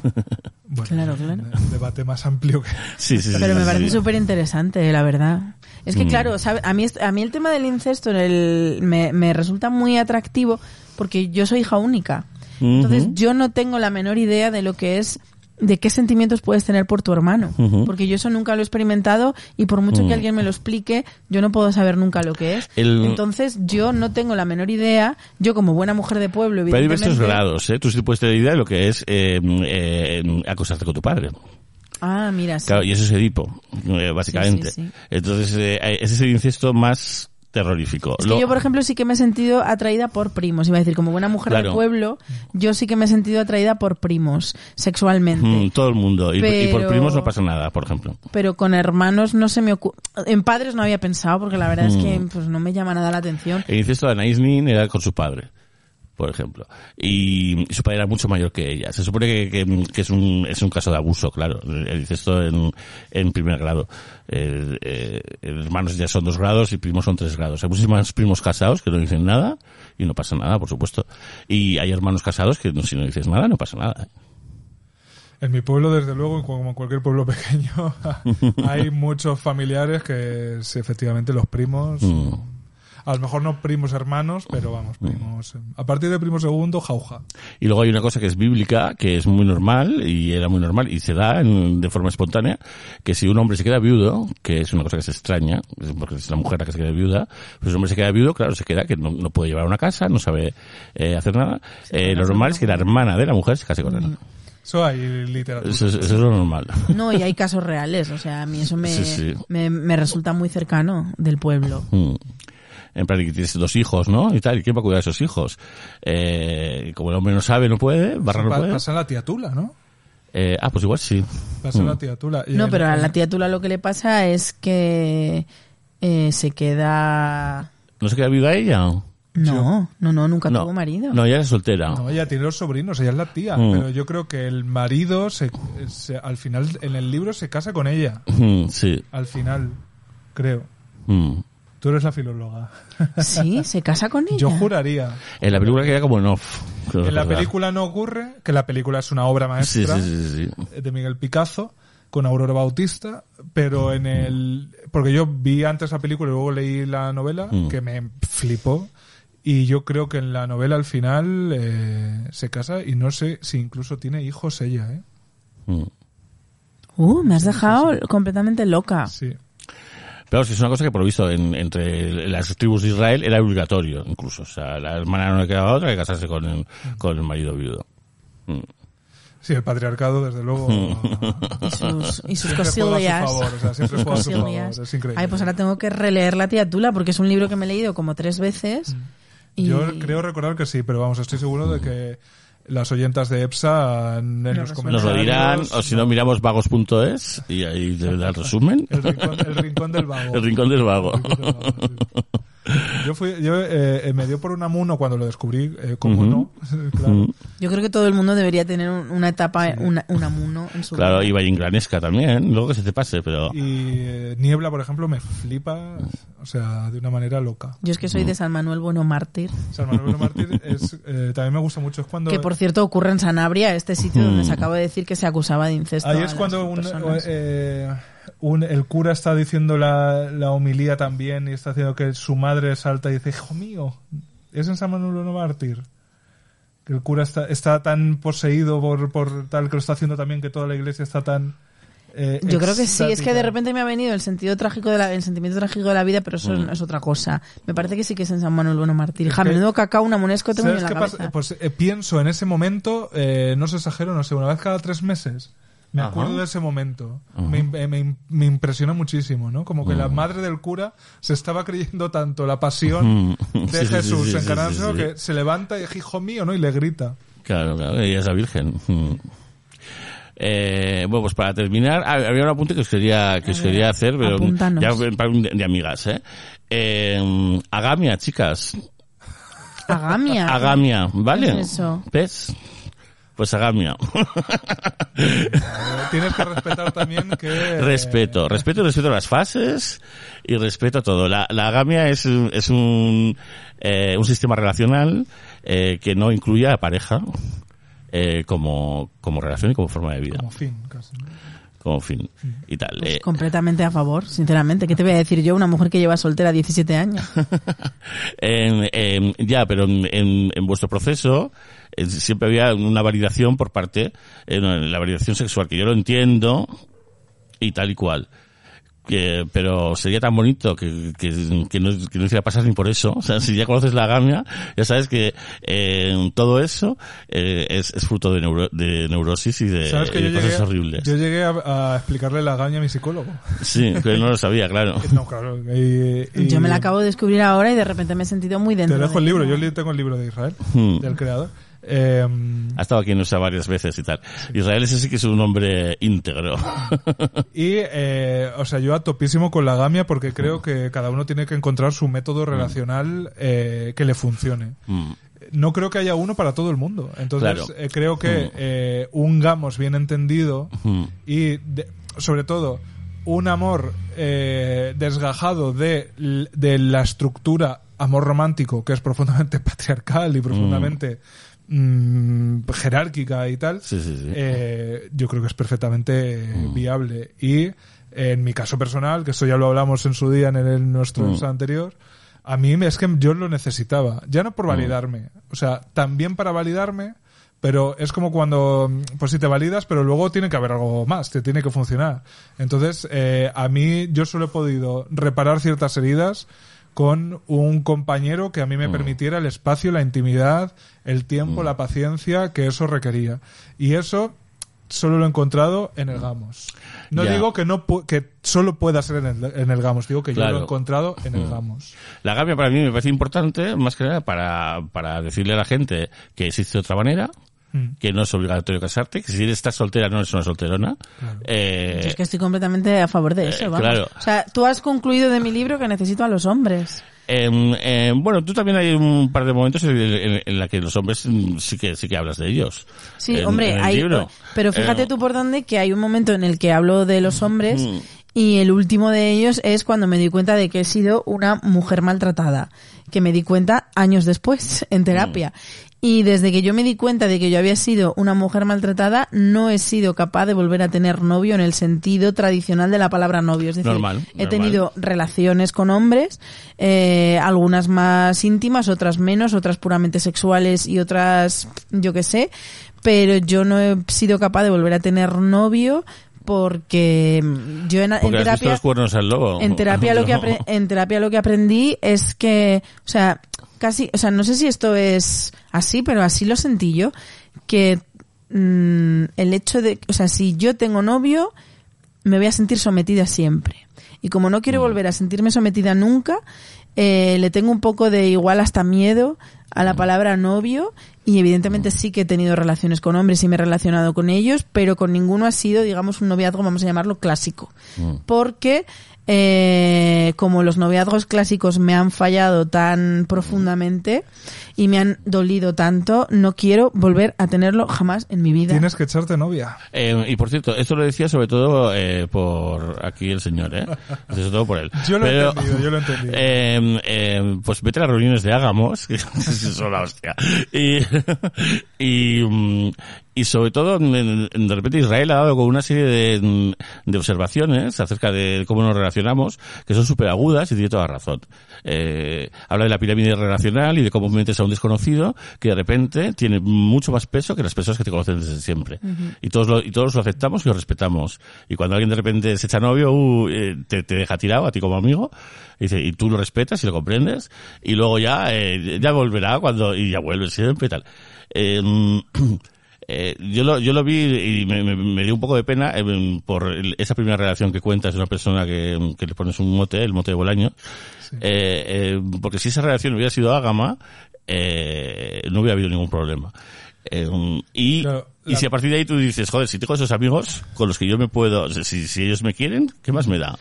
Bueno, Claro, claro. Un debate más amplio que Sí, sí, sí. Pero me sí, parece súper interesante, la verdad. Es que, Mm. claro, ¿sabe? A, mí, a mí el tema del incesto el, me, me resulta muy atractivo porque yo soy hija única. Entonces, yo no tengo la menor idea de lo que es de qué sentimientos puedes tener por tu hermano. Porque yo eso nunca lo he experimentado y por mucho que alguien me lo explique, yo no puedo saber nunca lo que es. El- Entonces, yo no tengo la menor idea, yo como buena mujer de pueblo, Pero hay diversos grados, ¿eh? Tú sí puedes tener idea de lo que es eh, eh, acostarte con tu padre. Ah, mira, sí. Claro, y eso es Edipo, eh, básicamente. Sí, sí, sí. Entonces, eh, ese es el incesto más terrorífico. Es Lo- que yo, por ejemplo, sí que me he sentido atraída por primos. Iba a decir, como buena mujer Claro. de pueblo, yo sí que me he sentido atraída por primos, sexualmente. Mm, todo el mundo. Y, y por primos no pasa nada, por ejemplo. Pero con hermanos no se me ocurre. En padres no había pensado, porque la verdad es que Mm. pues, no me llama nada la atención. El incesto de Anaïs Nin era con su padre, por ejemplo. Y su padre era mucho mayor que ella. Se supone que, que- que es, un, es un caso de abuso, claro. El incesto en, en primer grado. Eh, eh, hermanos ya son dos grados y primos son tres grados. Hay muchísimos primos casados que no dicen nada y no pasa nada, por supuesto. Y hay hermanos casados que no- si no dices nada, no pasa nada. En mi pueblo, desde luego, como en cualquier pueblo pequeño, hay muchos familiares que sí, efectivamente los primos, Mm. A lo mejor no primos hermanos, pero vamos, primos. A partir de primo segundo, jauja. Y luego hay una cosa que es bíblica, que es muy normal, y era muy normal, y se da en- de forma espontánea, que si un hombre se queda viudo, que es una cosa que se extraña, porque es la mujer la que se queda viuda, pues un hombre se queda viudo, claro, se queda que no, no puede llevar una casa, no sabe eh, hacer nada. Eh, lo normal es que la hermana de la mujer se case con él. Eso hay literatura. Eso, es- eso es lo normal. No, y hay casos reales. O sea, a mí eso me, Sí, sí. me, me resulta muy cercano del pueblo. Mm. En plan, que tienes dos hijos, ¿no? Y tal, ¿y quién va a cuidar a esos hijos? Eh, como el hombre no sabe, no puede, Barra no puede. Pasa la tía Tula, ¿no? Eh, ah, pues igual sí. Pasa Mm. la tía Tula. Y No, pero a la tía Tula lo que le pasa es que eh, se queda... ¿No se queda viuda ella? No, no, no, nunca No. tuvo marido. No, ella es soltera. No, ella tiene los sobrinos, ella es la tía. Mm. Pero yo creo que el marido, se, se- al final, en el libro, se casa con ella. Mm, sí. Al final, creo. Mm. Tú eres la filóloga. Sí, se casa con ella. Yo juraría. En la película queda como en off. En la película no ocurre, que la película es una obra maestra sí, sí, sí. de Miguel Picazo con Aurora Bautista, pero en el... Porque yo vi antes la película y luego leí la novela, Mm. que me flipó. Y yo creo que en la novela al final eh, se casa y no sé si incluso tiene hijos ella, ¿eh? Mm. Uh, me has dejado completamente loca. Sí. Pero sí, es una cosa que por lo visto en- entre las tribus de Israel era obligatorio, incluso. O sea, la hermana no le quedaba otra que casarse con el, con el marido viudo. Mm. Sí, el patriarcado, desde luego. Y sus, y sus cosillas. favor, o sea, siempre juega a su favor. Es increíble. Ay, pues ahora tengo que releer La tía Tula porque es un libro que me he leído como tres veces. Y... Yo creo recordar que sí, pero vamos, estoy seguro de que las oyentas de EPSA en, en los Nos comentarios... Nos lo dirán, o si no miramos vagos.es y ahí te da el resumen. El rincón, el rincón del vago. El rincón del vago. El rincón del vago, sí. Yo fui, yo eh, eh, me dio por un amuno cuando lo descubrí, eh, como no, claro. Yo creo que todo el mundo debería tener un- una etapa, una, un amuno en su Claro, vida. y Vallingranesca también, luego que se te pase, pero... Y eh, Niebla, por ejemplo, me flipa, o sea, de una manera loca. Yo es que soy de San Manuel Bueno Mártir, San Manuel Mártir es, eh, también me gusta mucho. Es cuando que por cierto ocurre en Sanabria, este sitio donde se acaba de decir que se acusaba de incesto. Ahí a es las cuando un, personas. eh, un- el cura está diciendo la, la homilía también y está haciendo que su madre salta y dice, hijo mío, es en San Manuel no mártir. Que el cura está, está tan poseído por, por tal que lo está haciendo también que toda la iglesia está tan... eh, Yo creo que sí, es que de repente me ha venido el sentido trágico de la, el sentimiento trágico de la vida, pero eso Mm. es otra cosa. Me parece que sí que es en San Manuel Bueno que- menudo cacao, una monesco tengo en ¿Sabes la qué pasa? cabeza. Pues eh, pienso en ese momento, eh, no se exagero, no sé, una vez cada tres meses. Me Ajá. acuerdo de ese momento. Me, me im- me impresionó muchísimo, ¿no? Como que la madre del cura se estaba creyendo tanto la pasión de Sí, sí, sí, Jesús sí, sí, sí. que se levanta y hijo mío, ¿no? Y le grita. Claro, claro, ella es la Virgen. Eh, bueno, pues para terminar, había un apunte que os quería, que os quería hacer, pero apúntanos. ya para un de, de amigas, ¿eh? Eh, Agamia, chicas. Agamia. Agamia, ¿vale? ¿Qué es eso? ¿Ves? Pues Agamia. Eh, Tienes que respetar también que... respeto, respeto, respeto a las fases y respeto a todo. La, la agamia es, un- es un, eh, un sistema relacional eh, que no incluye a pareja eh, como, como relación y como forma de vida, Como fin, casi. ¿no? como fin y tal. Pues Eh, completamente a favor, sinceramente. ¿Qué te voy a decir yo, una mujer que lleva soltera 17 años? en- en- ya, pero en, en- en vuestro proceso siempre había una validación por parte, eh, no, la validación sexual, que yo lo entiendo y tal y cual. Que, pero sería tan bonito que, que, que no, que no hiciera pasar ni por eso. O sea, si ya conoces la gamia, ya sabes que eh, todo eso eh, es, es fruto de, neuro- de neurosis y de, ¿Sabes que y yo de cosas llegué, horribles. yo llegué a, a explicarle la gaña a mi psicólogo? Sí, que no lo sabía, claro. No, claro. y- y- Yo me la acabo de descubrir ahora y de repente me he sentido muy dentro. Te dejo de el libro, yo tengo el libro de Israel, Hmm. del creador. Eh, Ha estado aquí en USA varias veces y tal. Israel ese sí que es un hombre íntegro. Y, eh, o sea, yo a topísimo con la gamia porque creo que cada uno tiene que encontrar su método relacional eh, que le funcione. Mm. No creo que haya uno para todo el mundo. Entonces, Claro. eh, creo que eh, un gamos bien entendido Mm. y, de- sobre todo, un amor eh, desgajado de, de la estructura amor romántico, que es profundamente patriarcal y profundamente mm, jerárquica y tal, Sí, sí, sí. eh, yo creo que es perfectamente viable. Y en mi caso personal, que esto ya lo hablamos en su día en el, nuestro Mm. anterior, a mí es que yo lo necesitaba. Ya no por validarme, o sea, también para validarme, pero es como cuando, pues si te validas, pero luego tiene que haber algo más, te tiene que funcionar. Entonces, eh, a mí yo solo he podido reparar ciertas heridas con un compañero que a mí me permitiera el espacio, la intimidad, el tiempo, la paciencia que eso requería. Y eso solo lo he encontrado en el Gamos. No Ya. digo que no que solo pueda ser en el, en el Gamos, digo que yo lo he encontrado en el Gamos. La gamia para mí me parece importante, más que nada, para, para decirle a la gente que existe otra manera, Mm. que no es obligatorio casarte, que si estás soltera no eres una solterona. Eh, Yo es que estoy completamente a favor de eso, eh, vamos. claro. O sea, tú has concluido de mi libro que necesito a los hombres. em, em, bueno, tú también hay un par de momentos en, en, en la que los hombres mm, sí que sí que hablas de ellos. Sí, En- hombre, en el hay, libro. pero fíjate Eh, tú por dónde que hay un momento en el que hablo de los hombres Mm. y el último de ellos es cuando me di cuenta de que he sido una mujer maltratada, que me di cuenta años después en terapia. Mm. Y desde que yo me di cuenta de que yo había sido una mujer maltratada, no he sido capaz de volver a tener novio en el sentido tradicional de la palabra novio. Es decir, Normal, he normal. tenido relaciones con hombres, eh, algunas más íntimas, otras menos, otras puramente sexuales y otras, yo qué sé, pero yo no he sido capaz de volver a tener novio porque yo en, Porque terapia los cuernos al lobo. en terapia lo que en terapia lo que aprendí es que o sea casi o sea no sé si esto es así pero así lo sentí yo que mm, el hecho de o sea si yo tengo novio me voy a sentir sometida siempre y como no Mm. quiero volver a sentirme sometida nunca eh, le tengo un poco de igual hasta miedo a Mm. la palabra novio y evidentemente sí que he tenido relaciones con hombres y me he relacionado con ellos, pero con ninguno ha sido, digamos, un noviazgo, vamos a llamarlo clásico. Mm. Porque eh, como los noviazgos clásicos me han fallado tan profundamente y me han dolido tanto, no quiero volver a tenerlo jamás en mi vida. Tienes que echarte novia. Eh, y por cierto, esto lo decía sobre todo eh, por aquí el señor, ¿eh? Sobre todo por él. Yo lo he Pero, entendido, yo lo he entendido. eh, eh, pues vete a las reuniones de Ágamos, que son la hostia. Y, y, y sobre todo, de repente Israel ha dado con una serie de, de observaciones acerca de cómo nos relacionamos, que son súper agudas y tiene toda razón. Eh, habla de la pirámide relacional y de cómo metes a un desconocido que de repente tiene mucho más peso que las personas que te conocen desde siempre. Y todos lo, y todos lo aceptamos y lo respetamos. Y cuando alguien de repente se echa novio, uh, eh, te, te deja tirado a ti como amigo, y, dice, y tú lo respetas y lo comprendes, y luego ya, eh, ya volverá cuando, y ya vuelve siempre y tal. Eh, eh, yo lo yo lo vi y me, me- me dio un poco de pena eh, por esa primera relación que cuentas de una persona que, que le pones un mote, el mote de Bolaño, eh, eh, porque si esa relación hubiera sido ágama, eh, no hubiera habido ningún problema. Y, Claro, y si a partir de ahí tú dices, joder, si tengo esos amigos con los que yo me puedo, si, si ellos me quieren, ¿qué más me da?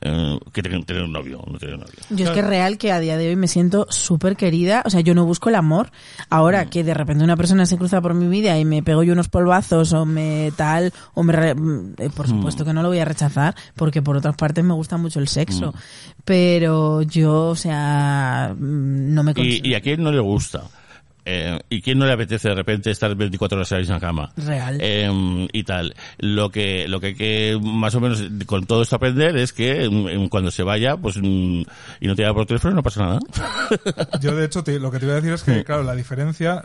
Eh, que tener, tener un novio, no tener un novio. Yo es que es real que a día de hoy me siento súper querida. O sea, yo no busco el amor. Ahora que de repente una persona se cruza por mi vida y me pego yo unos polvazos o me tal, o me... re- mm, eh, por supuesto que no lo voy a rechazar porque por otras partes me gusta mucho el sexo. Pero yo, o sea, mm, no me Y, considero y a quién no le gusta. Eh, ¿Y quién no le apetece de repente estar 24 horas en la misma cama? real. Eh, y tal. Lo que, lo que hay que más o menos con todo esto aprender es que mm, cuando se vaya, pues, mm, y no te llama por teléfono, no pasa nada. Yo, de hecho, te- lo que te iba a decir es que, claro, la diferencia,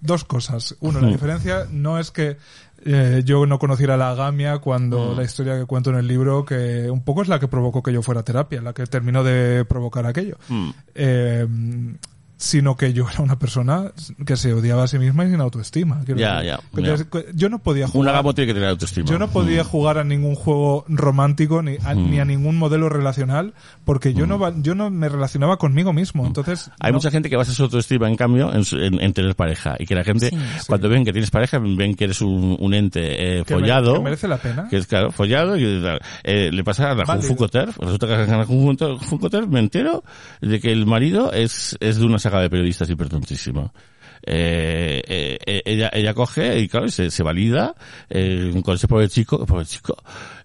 dos cosas. Uno, la diferencia no es que eh, yo no conociera la agamia cuando la historia que cuento en el libro, que un poco es la que provocó que yo fuera a terapia, la que terminó de provocar aquello. Mm. Eh, sino que yo era una persona que se odiaba a sí misma y sin autoestima. Ya, ya, ya. yo- no podía Un jugar. agamo tiene que tener autoestima. Yo no podía Mm. jugar a ningún juego romántico ni a, ni a ningún modelo relacional porque yo no va- yo no me relacionaba conmigo mismo. Entonces Mm. Hay no- mucha gente que basa su autoestima, en cambio, en, en- en tener pareja. Y que la gente, Sí. cuando ven que tienes pareja, ven que eres un, un ente eh, que me- follado. que merece la pena. que es claro, follado, y eh, le pasa a la Válido. Funcoter, resulta que a la Funcoter me entero de que el marido es, es de una saga de periodistas hipertontísima. Eh, eh, eh, ella, ella coge y claro, se, se valida eh, con ese pobre chico, pobre chico,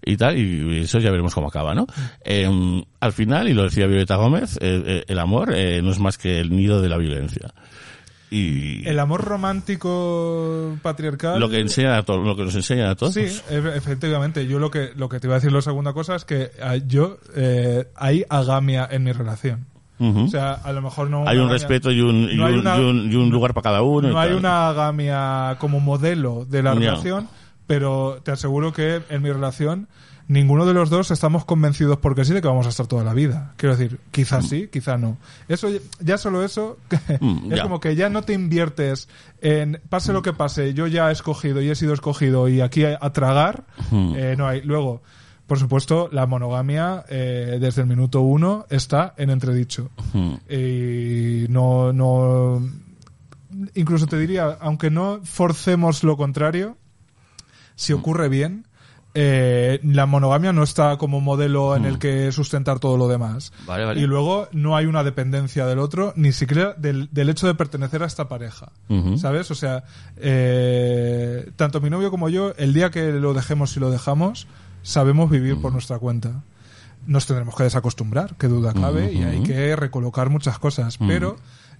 y tal, y eso ya veremos cómo acaba, ¿no? Eh, al final, y lo decía Violeta Gómez, eh, eh, el amor no es más que el nido de la violencia. Y El amor romántico patriarcal. lo que enseña a lo que nos enseña a todos. Sí, efectivamente. Yo lo que lo que te iba a decir la segunda cosa es que ah, yo hay agamia en mi relación. O sea, a lo mejor no. hay un respeto y un, y no un, una- y un- y un lugar para cada uno. No hay tal. una agamia como modelo de la relación, pero te aseguro que en mi relación ninguno de los dos estamos convencidos porque sí de que vamos a estar toda la vida. Quiero decir, quizás sí, quizás no. Eso ya- solo eso Mm, es ya. como que ya no te inviertes en pase lo que pase, yo ya he escogido y he sido escogido y aquí a, a tragar, Mm. eh, no hay. Luego, por supuesto, la monogamia eh, desde el minuto uno está en entredicho. Mm. Y no, no, incluso te diría, aunque no forcemos lo contrario, si ocurre bien, eh, la monogamia no está como modelo en el que sustentar todo lo demás. Vale, vale. Y luego no hay una dependencia del otro, ni siquiera del, del hecho de pertenecer a esta pareja. ¿Sabes? O sea, eh, tanto mi novio como yo, el día que lo dejemos y lo dejamos, sabemos vivir por nuestra cuenta. Nos tendremos que desacostumbrar, que duda cabe, y hay que recolocar muchas cosas. Pero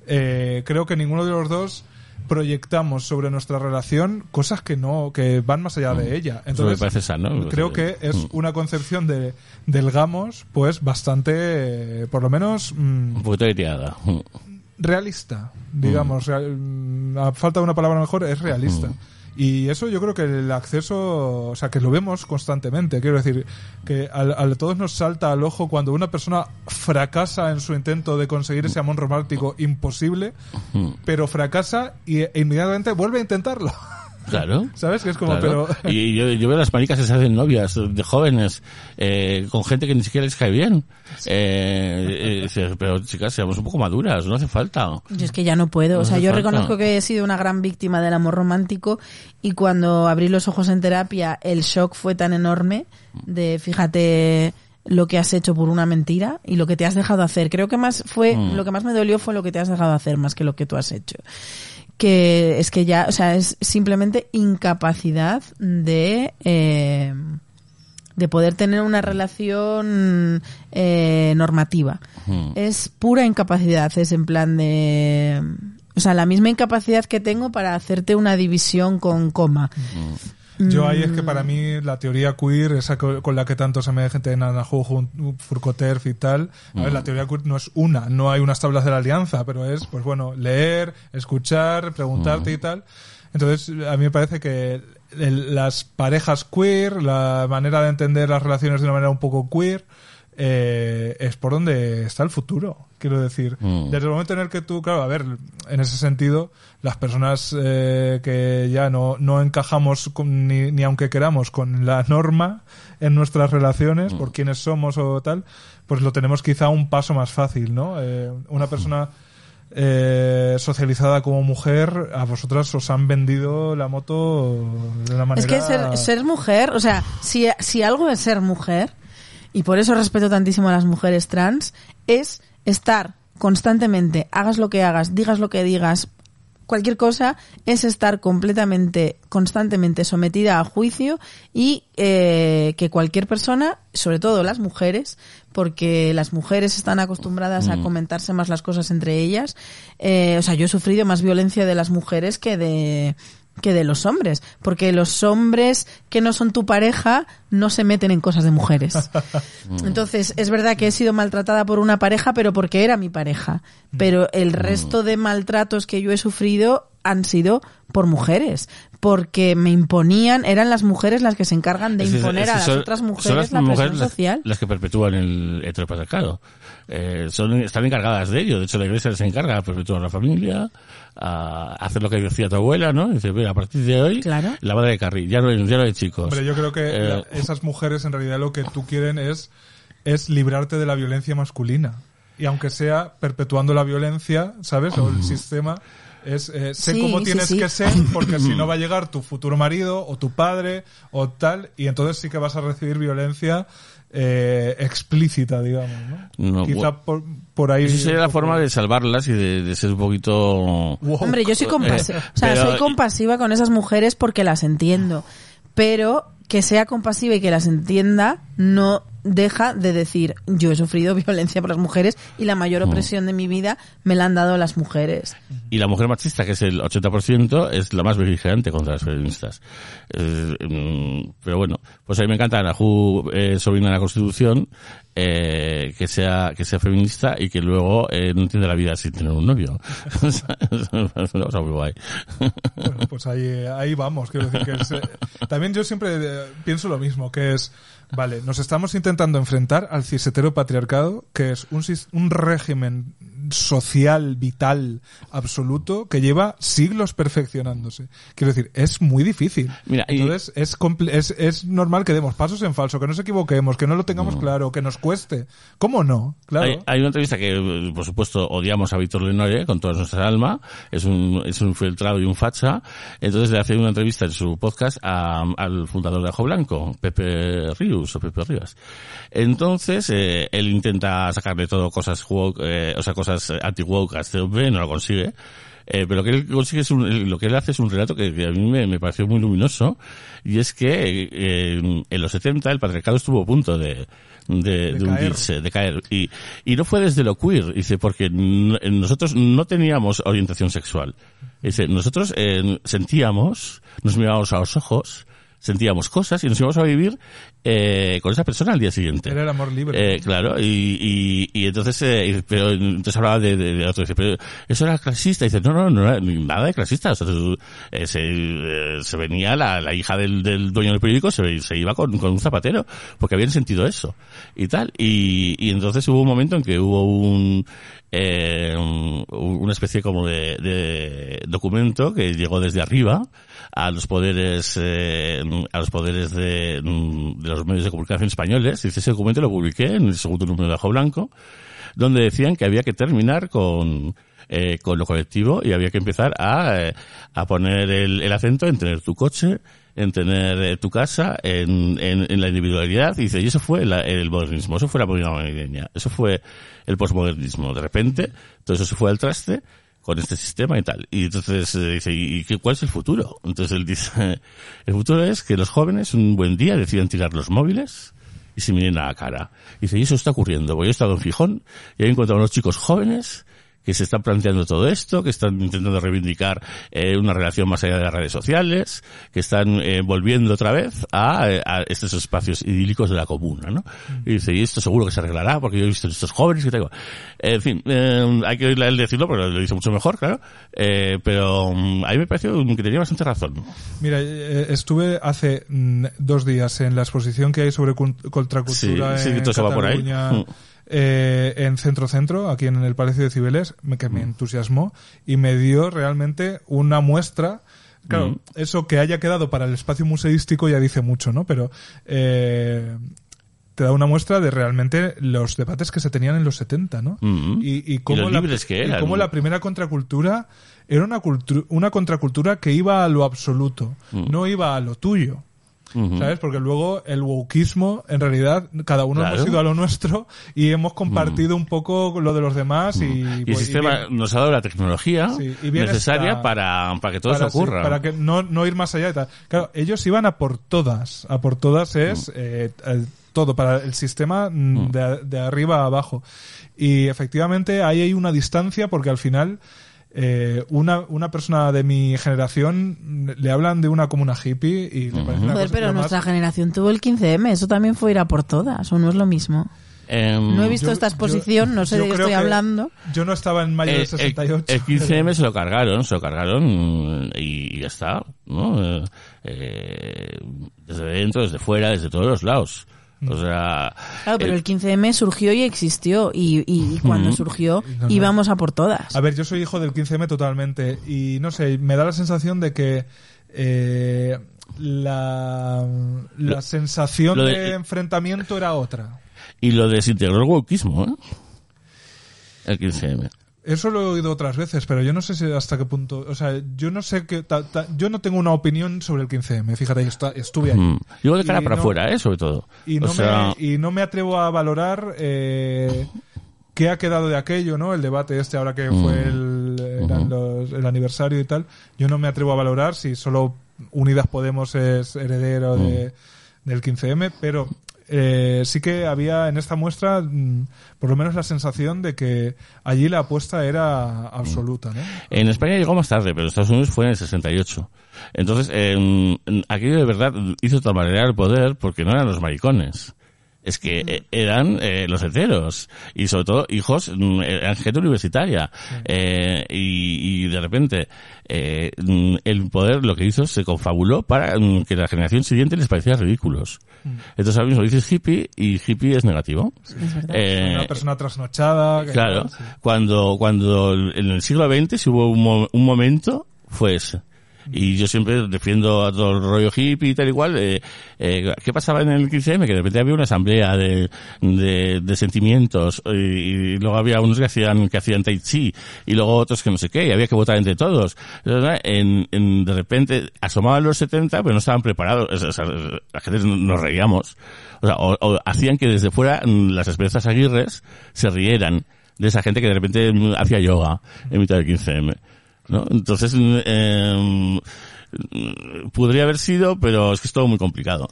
eh, creo que ninguno de los dos proyectamos sobre nuestra relación cosas que no que van más allá de ella. Eso me Entonces, parece sano. creo que es Mm. una concepción de del gamos pues bastante eh, por lo menos mm, Un poquito aireada. Mm. realista, digamos. real- mm, a falta de una palabra mejor, es realista. Y eso yo creo que el acceso, o sea, que lo vemos constantemente. Quiero decir, que a todos nos salta al ojo cuando una persona fracasa en su intento de conseguir ese amor romántico imposible, pero fracasa y, e inmediatamente vuelve a intentarlo. Claro. ¿Sabes? Que es como, Claro. pero... Y yo, yo veo las maricas que se hacen novias de jóvenes eh, con gente que ni siquiera les cae bien. Eh, eh, pero chicas, seamos un poco maduras, no hace falta. Yo es que ya no puedo. O sea, yo falta. reconozco que he sido una gran víctima del amor romántico y cuando abrí los ojos en terapia el shock fue tan enorme de fíjate lo que has hecho por una mentira y lo que te has dejado hacer. Creo que más fue, Mm. lo que más me dolió fue lo que te has dejado hacer más que lo que tú has hecho. Que es que ya, o sea, es simplemente incapacidad de, eh, de poder tener una relación eh, normativa. Mm. Es pura incapacidad, es en plan de... O sea, la misma incapacidad que tengo para hacerte una división con coma. Yo ahí es Mm. que para mí la teoría queer, esa co- con la que tanto se me gente en Anahu, Furcoterf y tal, a ver, la teoría queer no es una, no hay unas tablas de la alianza, pero es, pues bueno, leer, escuchar, preguntarte y tal. Entonces, a mí me parece que el- las parejas queer, la manera de entender las relaciones de una manera un poco queer, eh, es por donde está el futuro. Quiero decir, Mm. desde el momento en el que tú, claro, a ver, en ese sentido, las personas eh, que ya no, no encajamos con- ni, ni aunque queramos con la norma en nuestras relaciones, por quienes somos o tal, pues lo tenemos quizá un paso más fácil, ¿no? Eh, una persona eh, socializada como mujer, a vosotras os han vendido la moto de una manera... Es que ser, ser mujer, o sea, si, si algo es ser mujer, y por eso respeto tantísimo a las mujeres trans, es estar constantemente, hagas lo que hagas, digas lo que digas, cualquier cosa, es estar completamente, constantemente sometida a juicio y eh, que cualquier persona, sobre todo las mujeres, porque las mujeres están acostumbradas a comentarse más las cosas entre ellas, eh, o sea, yo he sufrido más violencia de las mujeres que de que de los hombres, porque los hombres que no son tu pareja no se meten en cosas de mujeres. Entonces, es verdad que he sido maltratada por una pareja, pero porque era mi pareja. Pero el resto de maltratos que yo he sufrido han sido por mujeres, porque me imponían, eran las mujeres las que se encargan de Es imponer es a las son- otras mujeres las la presión mujeres las- social. Las, que perpetúan el heteropatriarcado. Eh, son, están encargadas de ello. De hecho, la iglesia les encarga a perpetuar la familia, a hacer lo que decía tu abuela, ¿no? Dice, "Ve, a partir de hoy, Claro. la madre de Carri, ya no hay, ya no hay chicos. Hombre, yo creo que Eh, la- esas mujeres en realidad lo que tú quieren es, es librarte de la violencia masculina. Y aunque sea perpetuando la violencia, ¿sabes? O el sistema, es eh, sé Sí, cómo sí, tienes sí. que ser, porque si no va a llegar tu futuro marido o tu padre o tal, y entonces sí que vas a recibir violencia eh, explícita, digamos, ¿no? No, Quizá por, por ahí... Esa sería la forma de salvarlas y de, de ser un poquito... Wow. Hombre, yo soy compasiva. Eh, o sea, pero- soy compasiva con esas mujeres porque las entiendo. Pero que sea compasiva y que las entienda no deja de decir yo he sufrido violencia por las mujeres y la Mm. mayor opresión de mi vida me la han dado las mujeres. Y la mujer machista, que es el 80%, es la más beligerante contra las feministas. Eh, mm, pero bueno, pues a mí me encanta Anahu, eh, sobrina de la Constitución, eh, que sea que sea feminista y que luego eh, no entiende la vida sin tener un novio. es una cosa muy guay. Bueno, pues ahí, ahí vamos. Quiero decir que eh, también yo siempre eh, pienso lo mismo, que es, vale, nos estamos intentando enfrentar al cisetero patriarcado, que es un, un régimen social, vital, absoluto, que lleva siglos perfeccionándose. Quiero decir, es muy difícil. Mira, y- Entonces, es, es, es normal que demos pasos en falso, que nos equivoquemos, que no lo tengamos claro, que nos cueste. ¿Cómo no? Claro. Hay, hay una entrevista que, eh, por supuesto, odiamos a Víctor Lenore con toda nuestra alma. Es un, es un infiltrado y un facha. Entonces le hace una entrevista en su podcast a- al fundador de Ajo Blanco, Pepe Ríos o Pepe Rivas. Entonces, eh, él intenta sacarle todo cosas eh, o sea, cosas anti-woke a este hombre, no lo consigue. Eh, pero lo que él consigue es un- lo que él hace es un relato que, que a mí me, me pareció muy luminoso y es que eh, en los 70 el patriarcado estuvo a punto de, de, de caer. hundirse, de caer. Y, y no fue desde lo queer, dice, porque nosotros no teníamos orientación sexual. Dice, nosotros eh, sentíamos, nos mirábamos a los ojos, sentíamos cosas y nos íbamos a vivir eh, con esa persona al día siguiente. Era el amor libre. Eh, claro, y, y, y entonces, eh, pero entonces hablaba de, de, de otro, dice, pero eso era clasista, y dice, no, no, no era nada de clasista, o sea, eh, se, eh, se venía la, la hija del, del dueño del periódico, se, se iba con, con un zapatero, porque habían sentido eso, y tal, y, y entonces hubo un momento en que hubo un, eh, un- una especie como de, de documento que llegó desde arriba a los poderes eh, a los poderes de, de los medios de comunicación españoles. Dice, ese documento lo publiqué en el segundo número de Ajo Blanco, donde decían que había que terminar con eh, con lo colectivo y había que empezar a, eh, a poner el, el acento en tener tu coche, en tener eh, tu casa, en, en, en la individualidad. Y dice, y eso fue la- el modernismo, eso fue la política navideña, eso fue el posmodernismo. De repente, todo eso se fue al traste con este sistema y tal. Y entonces eh, dice, ¿y qué, cuál es el futuro? Entonces él dice, el futuro es que los jóvenes un buen día deciden tirar los móviles y se miren a la cara. Y dice, y eso está ocurriendo, porque yo he estado en Gijón y he encontrado unos chicos jóvenes que se están planteando todo esto, que están intentando reivindicar eh, una relación más allá de las redes sociales, que están eh, volviendo otra vez a, eh, a estos espacios idílicos de la comuna, ¿no? Y dice, y esto seguro que se arreglará, porque yo he visto estos jóvenes que tengo. En fin, eh, hay que oírle él decirlo, porque lo dice mucho mejor, claro, eh, pero mm, a mí me pareció que tenía bastante razón. Mira, estuve hace mm, dos días en la exposición que hay sobre cult- contracultura Sí, sí, en todo se va por ahí. Cataluña, Mm. Eh, en Centro Centro, aquí en el Palacio de Cibeles, me- que Mm. me entusiasmó y me dio realmente una muestra. Claro, Mm. eso que haya quedado para el espacio museístico ya dice mucho, ¿no? Pero eh, te da una muestra de realmente los debates que se tenían en los 70, ¿no? Mm. Y, y cómo la, y primera contracultura era una, una contracultura que iba a lo absoluto, Mm. no iba a lo tuyo. Ujú. ¿Sabes? Porque luego el wokismo, en realidad, cada uno Claro. Hemos ido a lo nuestro y hemos compartido un poco lo de los demás y, Y el pues, y sistema bien- nos ha dado la tecnología Sí, y necesaria para, para que todo para, eso ocurra. sí, para que no, no ir más allá y tal. Claro, ellos iban a por todas. A por todas es eh, el- todo, para el sistema mm, de, de arriba a abajo. Y efectivamente ahí hay una distancia porque al final eh, una, una persona de mi generación le hablan de una comuna hippie y le parece una Joder, cosa pero más- nuestra generación tuvo el 15M, eso también fue ir a por todas, o no es lo mismo. Em, No he visto Yo- esta exposición, yo- no sé yo de qué creo estoy que hablando. Yo no estaba en mayo eh, del el, 68. el 15M se lo cargaron, se lo cargaron mm, y ya está, ¿no? Eh, eh, desde dentro, desde fuera, desde todos los lados. O sea, Claro, pero eh, el 15M surgió y existió, y, y- y cuando surgió No, no. íbamos a por todas. A ver, yo soy hijo del 15M totalmente y no sé, me da la sensación de que eh, la, la Lo- sensación lo de, de- enfrentamiento era otra. y lo desintegró el wokismo, ¿eh? El 15M. Eso lo he oído otras veces, pero yo no sé si hasta qué punto, o sea, yo no sé qué, ta- ta- yo no tengo una opinión sobre el 15M, fíjate, yo estuve ahí. Mm. Yo de cara Y para no- afuera, ¿eh? Sobre todo. Y o no, sea, me, y no me atrevo a valorar eh, qué ha quedado de aquello, ¿no? El debate este ahora que Mm. fue el, eran los- el aniversario y tal. Yo no me atrevo a valorar si solo Unidas Podemos es heredero de, Mm. del 15M, pero eh, sí que había en esta muestra mm, por lo menos la sensación de que allí la apuesta era absoluta, ¿no? En España llegó más tarde, pero en Estados Unidos fue en el 68. Entonces, eh, aquello de verdad hizo manera el poder porque no eran los maricones. Es que eh, eran eh, los heteros y sobre todo hijos, mm, eran gente universitaria. Eh, y, y de repente eh, mm, el poder lo que hizo se confabuló para mm, que la generación siguiente les pareciera ridículos. Entonces ahora mismo dices hippie y hippie es negativo. Es verdad. Eh, Una persona trasnochada. que- Claro, sí. cuando, cuando en el siglo XX si hubo un, mo- un momento, fue ese. Y yo siempre defiendo a todo el rollo hippie y tal igual. Eh, eh, ¿Qué pasaba en el 15M? Que de repente había una asamblea de, de, sentimientos y, luego había unos que hacían, que hacían tai chi y luego otros que no sé qué y había que votar entre todos. En, de repente asomaban los 70 pero no estaban preparados. O sea, la gente nos reíamos. O sea, o hacían que desde fuera mm, las esperanzas aguirres se rieran de esa gente que de repente mm, hacía yoga en mitad del 15M. ¿No? Entonces, mm, mm, podría haber sido, pero es que es todo muy complicado.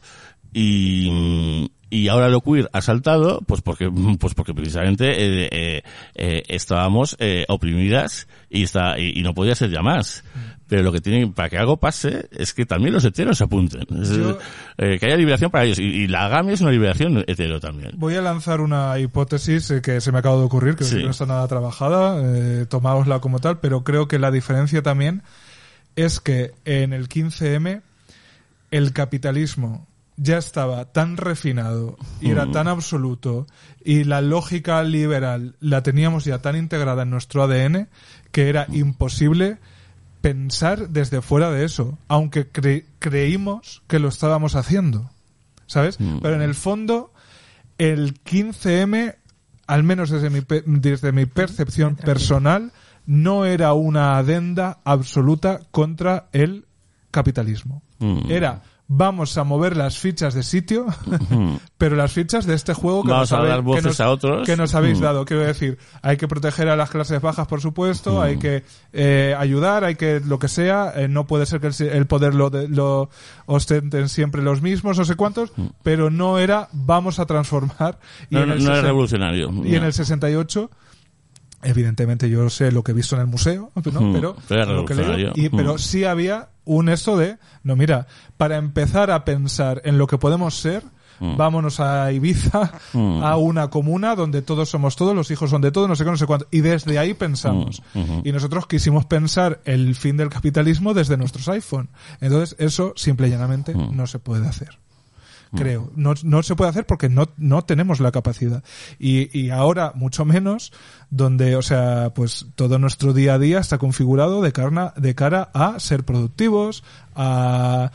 Y, mm, y ahora lo queer ha saltado, pues porque, pues porque precisamente eh, eh, eh, estábamos eh, oprimidas y está y no podía ser ya más. Pero lo que tienen para que algo pase es que también los heteros se apunten. Es- Yo- eh, que haya liberación para ellos. Y, y la GAMI es una liberación hetero también. Voy a lanzar una hipótesis eh, que se me acaba de ocurrir, que Sí. no está nada trabajada, eh, tomáosla como tal, pero creo que la diferencia también es que en el 15M el capitalismo ya estaba tan refinado y era tan absoluto y la lógica liberal la teníamos ya tan integrada en nuestro ADN que era imposible pensar desde fuera de eso, aunque cre- creímos que lo estábamos haciendo. ¿Sabes? Pero en el fondo, el 15M, al menos desde mi, pe- desde mi percepción personal, no era una adenda absoluta contra el capitalismo. Mm. Era, vamos a mover las fichas de sitio, pero las fichas de este juego que, Vamos nos, a dar habe- voces que nos, a otros. que nos habéis Mm. dado. Quiero decir, hay que proteger a las clases bajas, por supuesto, Mm. hay que eh, ayudar, hay que lo que sea. eh, no puede ser que el, el poder lo, de- lo ostenten siempre los mismos, no sé cuántos, pero no era vamos a transformar. Y No, no, no es revolucionario. y en el 68 evidentemente yo sé lo que he visto en el museo ¿no? Mm, pero lo que leo, y, pero Mm. sí había un esto de no mira para empezar a pensar en lo que podemos ser Mm. vámonos a Ibiza Mm. a una comuna donde todos somos todos los hijos son de todos no sé qué no sé cuánto y desde ahí pensamos. Mm, y nosotros quisimos pensar el fin del capitalismo desde nuestros iPhone. Entonces eso simple y llanamente no se puede hacer creo. No, no se puede hacer porque no, no tenemos la capacidad. Y, y ahora mucho menos, donde, o sea, pues todo nuestro día a día está configurado de, carna, de cara a ser productivos, a...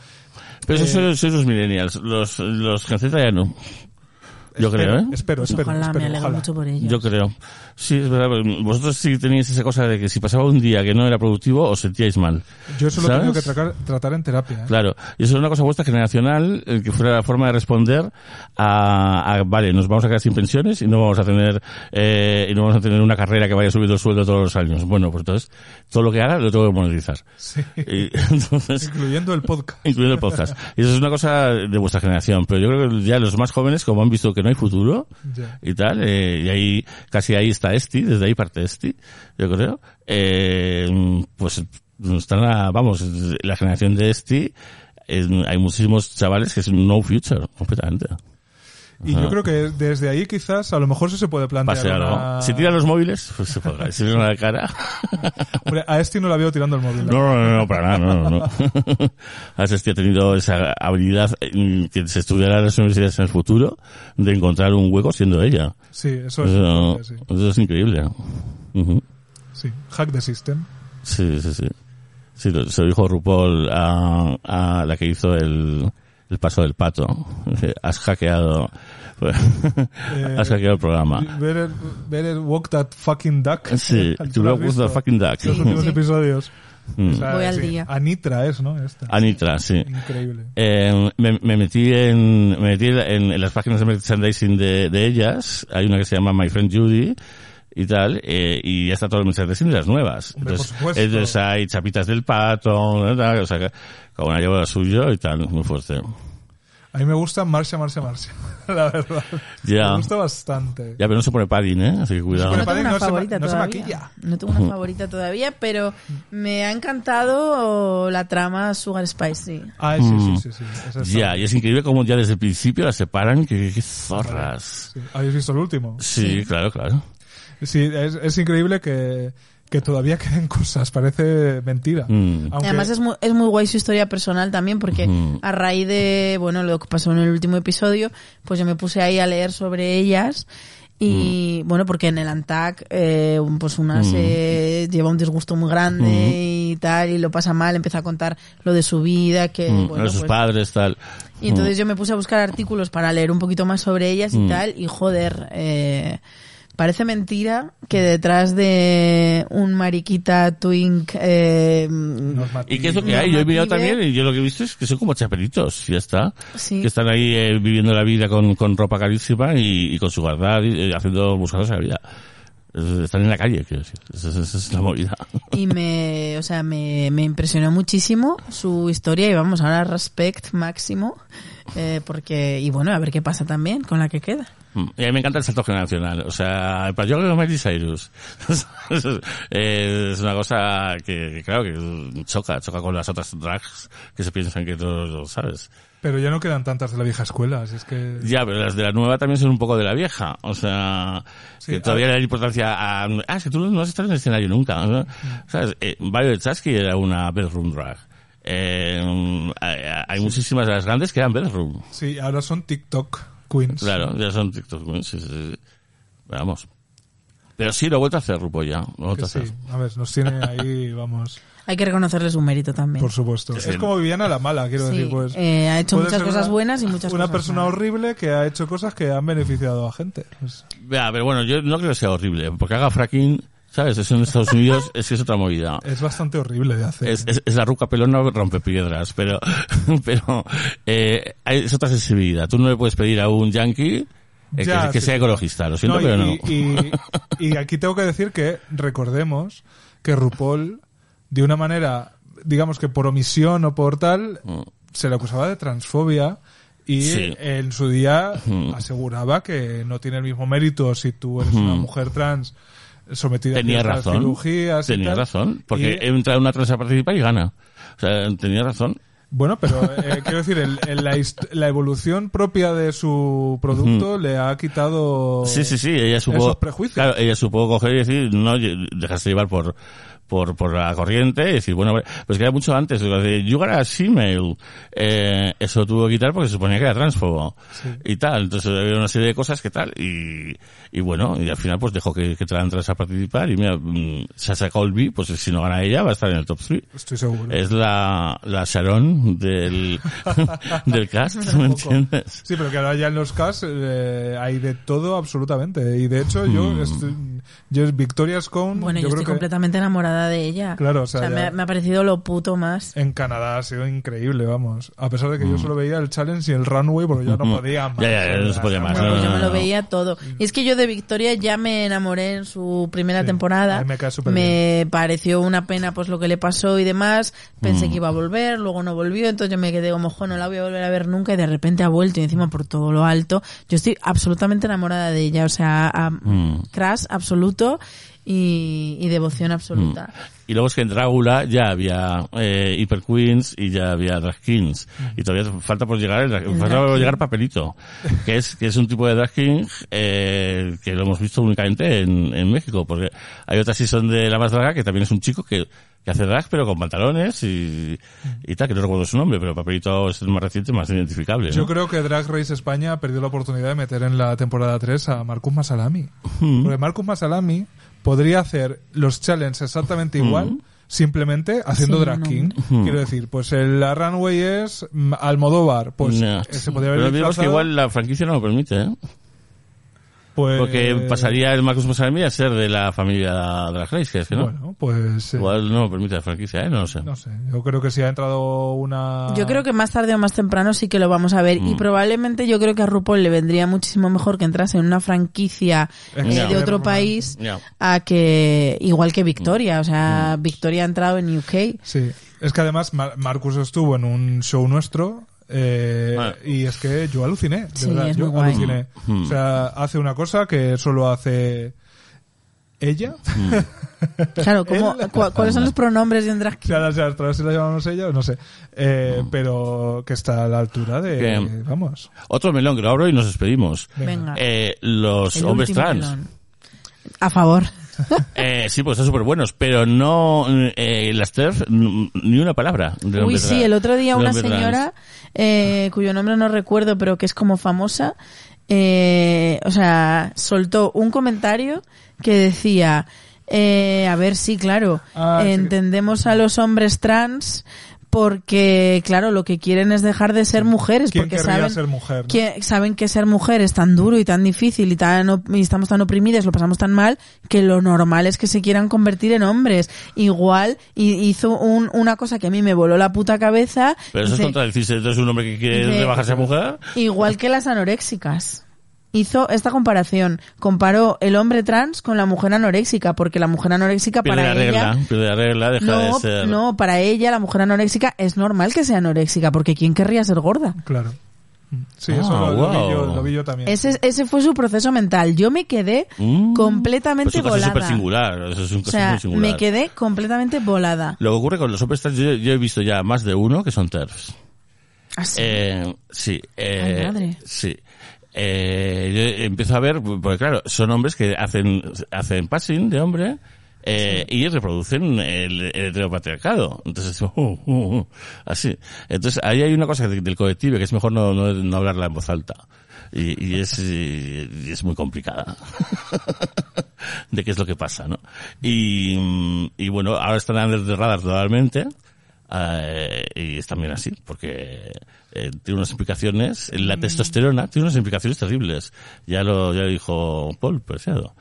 Pero esos eh, son los millennials. Los, los ya no. Yo espero, creo, ¿eh? Espero, espero, ojalá, espero, me alegro ojalá. mucho por ellos. Yo creo. Sí, es verdad. Vosotros sí teníais esa cosa de que si pasaba un día que no era productivo, os sentíais mal. Yo eso lo he ¿Sabes? tenido que tratar, tratar en terapia. ¿eh? Claro. Y eso es una cosa vuestra generacional, el que fuera la forma de responder a, a, vale, nos vamos a quedar sin pensiones y no vamos a tener, eh, y no vamos a tener una carrera que vaya subiendo el sueldo todos los años. Bueno, pues entonces, todo lo que haga lo tengo que monetizar. Sí. Y, entonces, Incluyendo el podcast. incluyendo el podcast. Y eso es una cosa de vuestra generación. Pero yo creo que ya los más jóvenes, como han visto que no hay futuro y tal, eh, y ahí, casi ahí está Esti, desde ahí parte Esti, yo creo, eh, pues están a, vamos, la generación de Esti, eh, hay muchísimos chavales que es no future, completamente. Y yo creo que desde ahí quizás a lo mejor sí se puede plantear Pase algo. una... Si tiran los móviles, pues se podrá. Si tiran la cara. Hombre, a este no la veo tirando el móvil. No, no, no, no, para nada, no, no, no. A Sesti ha tenido esa habilidad eh, que se estudiará en las universidades en el futuro de encontrar un hueco siendo ella. Sí, eso es, Eso, sí. eso es increíble. Ujú. sí. Hack the system. Sí, sí, sí. Sí, se lo dijo RuPaul a, a la que hizo el, el paso del pato. Has hackeado, has hackeado el programa. Better, better walk that fucking duck. Sí, ¿Tú to lo has walk visto? fucking duck. Los últimos Sí. episodios. Mm. O sea, Voy al sí. día. Anitra es, ¿no? Esta. Anitra, sí. Increíble. Eh, me, me metí en, me metí en, en las páginas de merchandising de, de ellas. Hay una que se llama My Friend Judy y tal, eh, y ya está todo el merchandising de las nuevas. Hombre, entonces, por supuesto. entonces hay chapitas del pato, o sea, cada una lleva lo suyo y tal, muy fuerte. A mí me gusta Marcia, Marcia, Marcia. La verdad. Me gusta bastante. Ya, pero no se pone padding, ¿eh? Así que cuidado. No tengo una no se ma- favorita no se todavía. maquilla. No tengo una favorita todavía, pero me ha encantado la trama Sugar Spicy. Ah, sí, sí, sí. sí. Está- Ya, y es increíble como ya desde el principio las separan, que, que zorras. Sí. ¿Habéis visto el último? Sí, claro, claro. Sí, es, es increíble que, que todavía queden cosas. Parece mentira. Mm. Aunque- Además es muy, es muy guay su historia personal también porque a raíz de, bueno, lo que pasó en el último episodio, pues yo me puse ahí a leer sobre ellas y Mm. bueno, porque en el ANTAC, eh, pues una se lleva un disgusto muy grande y tal y lo pasa mal, empieza a contar lo de su vida, que Mm, bueno, a sus pues- padres, tal. y entonces yo me puse a buscar artículos para leer un poquito más sobre ellas y Mm. tal, y joder, eh, parece mentira que detrás de un mariquita twink eh. ¿Y qué es lo que hay? Yo he mirado también y yo lo que he visto es que son como chapelitos, y ya está. Sí. Que están ahí eh, viviendo la vida con, con ropa carísima y, y con su guardar y eh, haciendo, buscándose la vida. Es- Están en la calle, quiero decir. Esa, esa- esa es la movida. Y me, o sea, me, me impresionó muchísimo su historia y vamos, ahora respect máximo, eh, porque, y bueno, a ver qué pasa también con la que queda. Mm. Y a mí me encanta el salto generacional. O sea, para yo creo que Miley Cyrus eh, es una cosa que, que, claro, que choca, choca con las otras drags que se piensan que todos lo sabes. Pero ya no quedan tantas de la vieja escuela, así es que... Ya, pero las de la nueva también son un poco de la vieja. O sea, Sí, que todavía le da importancia a... Ah, es que tú no has estado en el escenario nunca. ¿no? ¿Sabes? Eh, Violet Chachki era una bedroom drag. Eh, hay, hay muchísimas de las grandes que eran bedroom. Sí, ahora son TikTok queens. Claro, ya son TikTok. ¿no? Sí, sí, sí. Vamos. Pero sí, lo he vuelto a hacer, Rupo, ya. Lo he vuelto a sí, hacer. a ver, nos tiene ahí, vamos, Hay que reconocerle su mérito también. por supuesto. Sí. Es como Viviana la mala, quiero Sí, decir, pues... eh, ha hecho muchas cosas una- buenas y muchas Una cosas persona malas. horrible que ha hecho cosas que han beneficiado a gente. Pues, Ya, pero bueno, yo no creo que sea horrible. Porque haga fracking, ¿sabes? Eso en Estados Unidos es que es otra movida. es bastante horrible de hacer. Es, es, es la ruca pelona rompe piedras, pero, pero, eh, es otra sensibilidad. Tú no le puedes pedir a un yankee eh, Ya, que, que sí, sea ecologista, lo siento, No, y, pero no. y- y aquí tengo que decir que recordemos que RuPaul, de una manera, digamos que por omisión o por tal, Mm. se le acusaba de transfobia y Sí. en su día Mm. aseguraba que no tiene el mismo mérito si tú eres una Mm. mujer trans sometida Tenía a razón. cirugías Tenía tal. razón. Porque Y- entra una trans a participar y gana. O sea, tenía razón. Bueno, pero eh, quiero decir, el- el- la evolución propia de su producto le ha quitado Sí, sí, sí, ella supo, esos prejuicios. claro, ella supo coger y decir, no, dejarse llevar por, por, por la corriente y decir, bueno, pues que era mucho antes, you got a female, eh, eso lo tuvo que quitar porque se suponía que era transfobo y tal, entonces había una serie de cosas que tal y, y bueno, y al final pues dejó que, que trans a participar y mira, mm, Sasha Colby, pues si no gana ella va a estar en el top 3. Estoy seguro. Es la, la Sharon del, del cast, ¿me entiendes? Sí, pero que ahora ya en los cast eh, hay de todo absolutamente. Y de hecho, yo, Hmm. estoy, yo Victoria Scone, Bueno, yo, yo creo estoy que completamente enamorada de ella. Claro, o sea, ya- me, ha, me ha parecido lo puto más. en Canadá ha sido increíble, vamos. A pesar de que yo solo veía el challenge y el runway porque ya no Mm. podía más. Ya, ya, ya, no se podía más, Bueno, pues no, yo no, me lo veía todo. Y es que yo de Victoria ya me enamoré en su primera Sí, temporada. me cae súper Me pareció una pena pues lo que le pasó y demás. Pensé Mm. que iba a volver, luego no volvió, entonces yo me quedé como, "Jo, no la voy a volver a ver nunca y de repente ha vuelto y encima por todo lo alto. Yo estoy absolutamente enamorada de ella, o sea, a- Mm. crush absoluto y, y devoción absoluta. Y luego es que en Drácula ya había eh, Hyper Queens y ya había Drag Kings. Y todavía falta por llegar el, drag- falta por llegar Papelito, que es que es un tipo de Drag King eh, que lo hemos visto únicamente en, en México, porque hay otra season de La Más Draga que también es un chico que, que hace drag pero con pantalones y, y tal, que no recuerdo su nombre, pero Papelito es el más reciente, más identificable. Yo ¿no? creo que Drag Race España perdió la oportunidad de meter en la temporada 3 a Marcus Masalami. Mm. Porque Marcus Masalami podría hacer los challenges exactamente igual, simplemente haciendo Sí, drag king. Quiero decir, pues el la runway es mm, Almodóvar, pues No. eh, se podría haber Pero digamos que igual la franquicia no lo permite, ¿eh? Pues, Porque pasaría el Marcus Masalami a ser de la familia Drag Race, que es que no. Bueno, pues eh, Igual no lo permite la franquicia, ¿eh? No lo sé. no sé, yo creo que si ha entrado una Yo creo que más tarde o más temprano sí que lo vamos a ver y Mm. probablemente yo creo que a RuPaul le vendría muchísimo mejor que entrase en una franquicia eh, de otro país a que igual que Mm. Victoria, o sea, Victoria ha entrado en UK. Sí, es que además Mar- Marcus estuvo en un show nuestro eh, Ah. y es que yo aluciné, de Sí, verdad, es yo muy guay. aluciné. Mm. O sea, hace una cosa que solo hace ella. Claro, ¿cómo, Él- cu- ¿cuáles son los pronombres de un drag O sea, las si la llamamos ella, no sé. Eh, Pero que está a la altura de... Que- vamos. Otro melón que lo abro y nos despedimos. Venga, Eh, los el hombres trans. melón. A favor. Eh, sí, pues están súper buenos, pero no, eh, las TERF, ni una palabra. de Uy, hombre sí, el otro día una señora, eh, cuyo nombre no recuerdo, pero que es como famosa, eh, o sea, soltó un comentario que decía, eh, a ver, sí, claro, Ah, sí. entendemos a los hombres trans porque, claro, lo que quieren es dejar de ser mujeres, ¿Quién porque saben ser mujer? no? que saben que ser mujer es tan duro y tan difícil y tan y estamos tan oprimidas, lo pasamos tan mal que lo normal es que se quieran convertir en hombres. Igual y hizo un, una cosa que a mí me voló la puta cabeza. Pero eso es contradecirse, entonces un hombre que quiere rebajarse a mujer. Igual que las anoréxicas. Hizo esta comparación. Comparó el hombre trans con la mujer anoréxica, porque la mujer anoréxica Pierde para la ella... regla, pierde la regla, deja No, de ser... no, para ella la mujer anoréxica es normal que sea anoréxica, porque ¿quién querría ser gorda? Claro. Sí, Ah, eso lo, lo vi yo, lo vi yo también. Ese, ese fue su proceso mental. Yo me quedé Mm. completamente Pues es volada. singular, eso es un O caso sea, muy singular. me quedé completamente volada. Lo que ocurre con los hombres trans, yo, yo he visto ya más de uno que son TERFs. Así. Eh, sí, eh, Ay, madre. sí. Eh, yo empiezo a ver, porque claro, son hombres que hacen, hacen passing de hombre, eh, y reproducen el, el heteropatriarcado. Entonces, uh, uh, uh, así. Entonces, ahí hay una cosa de- del colectivo que es mejor no, no, no hablarla en voz alta. Y, y es, y es muy complicada. de qué es lo que pasa, ¿no? Y, y bueno, ahora están under the radar totalmente. Eh, y es también así, porque eh, tiene unas implicaciones, la testosterona tiene unas implicaciones terribles. Ya lo, ya lo dijo Paul Preciado.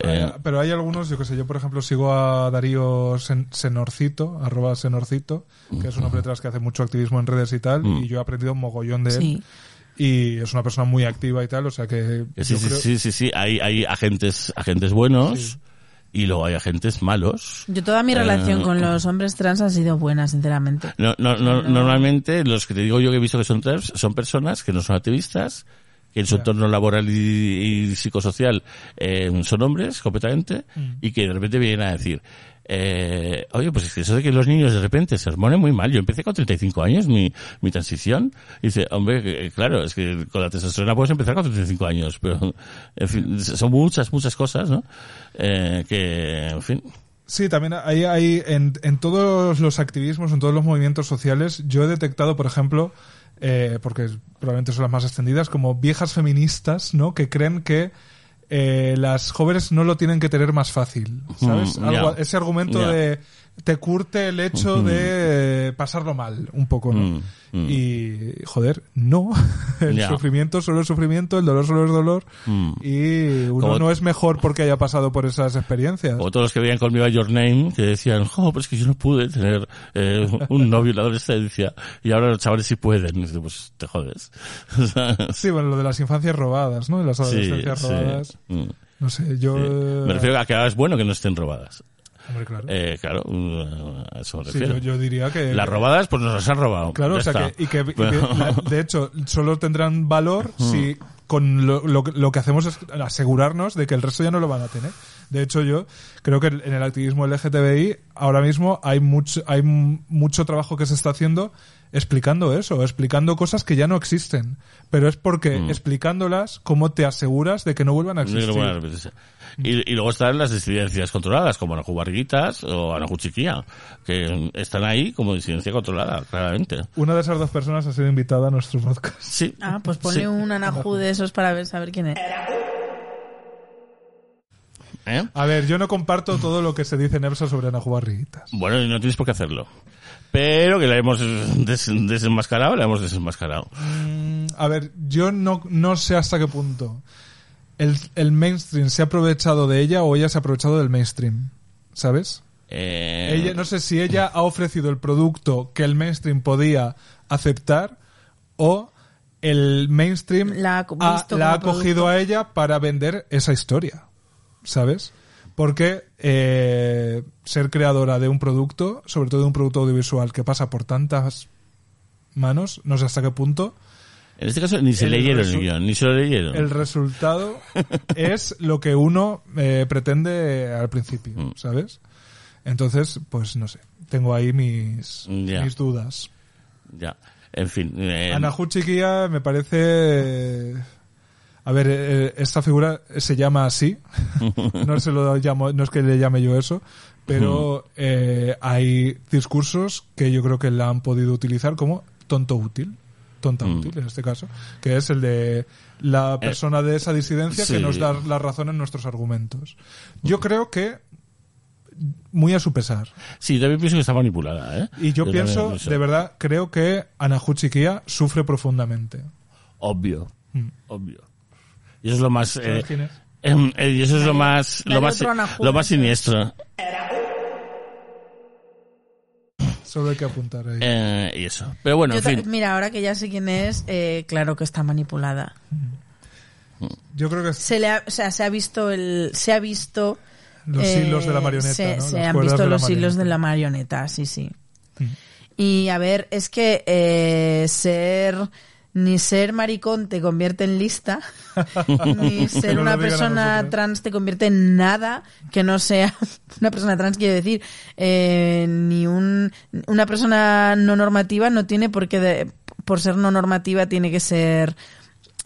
Eh, Pero hay algunos, yo que sé, yo por ejemplo sigo a Darío Sen- Senorcito, arroba Senorcito, que es un hombre trans que hace mucho activismo en redes y tal, Mm. y yo he aprendido un mogollón de él. Sí. Y es una persona muy activa y tal, o sea que... sí, sí, creo- sí, sí, sí, hay, hay agentes, agentes buenos Sí. Y luego hay agentes malos. Yo toda mi Eh, relación con los hombres trans ha sido buena, sinceramente. No, no, no, Normalmente los que te digo yo que he visto que son TERFs son personas que no son activistas, que en su entorno laboral y, y psicosocial eh, son hombres completamente Mm. y que de repente vienen a decir, eh, oye, pues es que eso de que los niños de repente se hormonen muy mal. Yo empecé con 35 años mi, mi transición. Y dice, hombre, que, claro, es que con la testosterona puedes empezar con 35 años, pero, en fin, son muchas, muchas cosas, ¿no? Eh, que, en fin, Sí, también hay, hay en, en todos los activismos, en todos los movimientos sociales, yo he detectado, por ejemplo, eh, porque probablemente son las más extendidas, como viejas feministas, ¿no? Que creen que eh, las jóvenes no lo tienen que tener más fácil, ¿sabes? Mm, Algo- ese argumento de te curte el hecho de eh, pasarlo mal, un poco, ¿no? Mm, mm. Y, joder, no. El sufrimiento solo es sufrimiento, el dolor solo es dolor. Mm. Y uno Como- no es mejor porque haya pasado por esas experiencias. O todos los que veían conmigo a Your Name, que decían, jo, pero es que yo no pude tener eh, un novio en la adolescencia, y ahora los chavales sí pueden. Y pues te jodes. Sí, bueno, lo de las infancias robadas, ¿no? De las adolescencias sí. robadas. No sé, yo... sí. Me refiero a que ahora es bueno que no estén robadas. Hombre, claro. Eh, claro, mm, a eso me sí, refiero. yo, yo diría que... Las robadas, pues nos las han robado. Claro, o sea está. que... Y que, y que de hecho, solo tendrán valor si con lo, lo, que- lo que hacemos es asegurarnos de que el resto ya no lo van a tener. De hecho, yo creo que en el activismo LGTBI ahora mismo hay mucho, hay mucho trabajo que se está haciendo explicando eso, explicando cosas que ya no existen. Pero es porque Mm. explicándolas, ¿cómo te aseguras de que no vuelvan a existir? Y, y luego están las disidencias controladas, como Anajú Barriguitas o Anajú Chiquía, que están ahí como disidencia controlada, claramente. Una de esas dos personas ha sido invitada a nuestro podcast. Sí. Ah, pues ponle Sí. un anajú de esos para ver, saber quién es. ¿Eh? A ver, yo no comparto todo lo que se dice en EPSA sobre Ana Barriguitas. Bueno, y no tienes por qué hacerlo. Pero que la hemos des- desenmascarado, la hemos desenmascarado. Mm, A ver, yo no, no sé hasta qué punto el, el mainstream se ha aprovechado de ella o ella se ha aprovechado del mainstream. ¿Sabes? Eh, Ella, no sé si ella ha ofrecido el producto que el mainstream podía aceptar o el mainstream La ha la ha cogido a ella para vender esa historia. ¿Sabes? Porque eh, ser creadora de un producto, sobre todo de un producto audiovisual que pasa por tantas manos, no sé hasta qué punto, En este caso ni se el leyeron el guion, ni se lo leyeron. el resultado es lo que uno eh, pretende al principio, Mm. ¿sabes? Entonces, pues no sé, tengo ahí mis, Ya. mis dudas. Ya. En fin. eh, Ana Chiquilla me parece... A ver, eh, esta figura se llama así. no se lo llamo, no es que le llame yo eso, pero eh, hay discursos que yo creo que la han podido utilizar como tonto útil. Tonta Mm. útil en este caso, que es el de la persona de esa disidencia que nos da la razón en nuestros argumentos. Yo creo que muy a su pesar. Sí, también pienso que está manipulada, ¿eh? Y yo, pienso, de verdad, creo que Ana Chiquilla sufre profundamente. Obvio. Mm. Obvio. Y eso es lo más... eh, eh, y eso es lo más... Lo más, lo más siniestro. Solo hay que apuntar ahí. Eh, y eso. Pero bueno, en fin. Mira, ahora que ya sé quién es, eh, claro que está manipulada. Yo creo que Se le ha, o sea, se ha visto el, se ha visto los eh, hilos de la marioneta. Se, ¿no? se Las han visto los hilos de la marioneta, sí, sí. Mm. Y a ver, es que eh, ser ni ser maricón te convierte en lista, ni ser No una persona trans te convierte en nada que no sea una persona trans, quiere decir, eh, ni un, una persona no normativa no tiene por qué, de- por ser no normativa, tiene que ser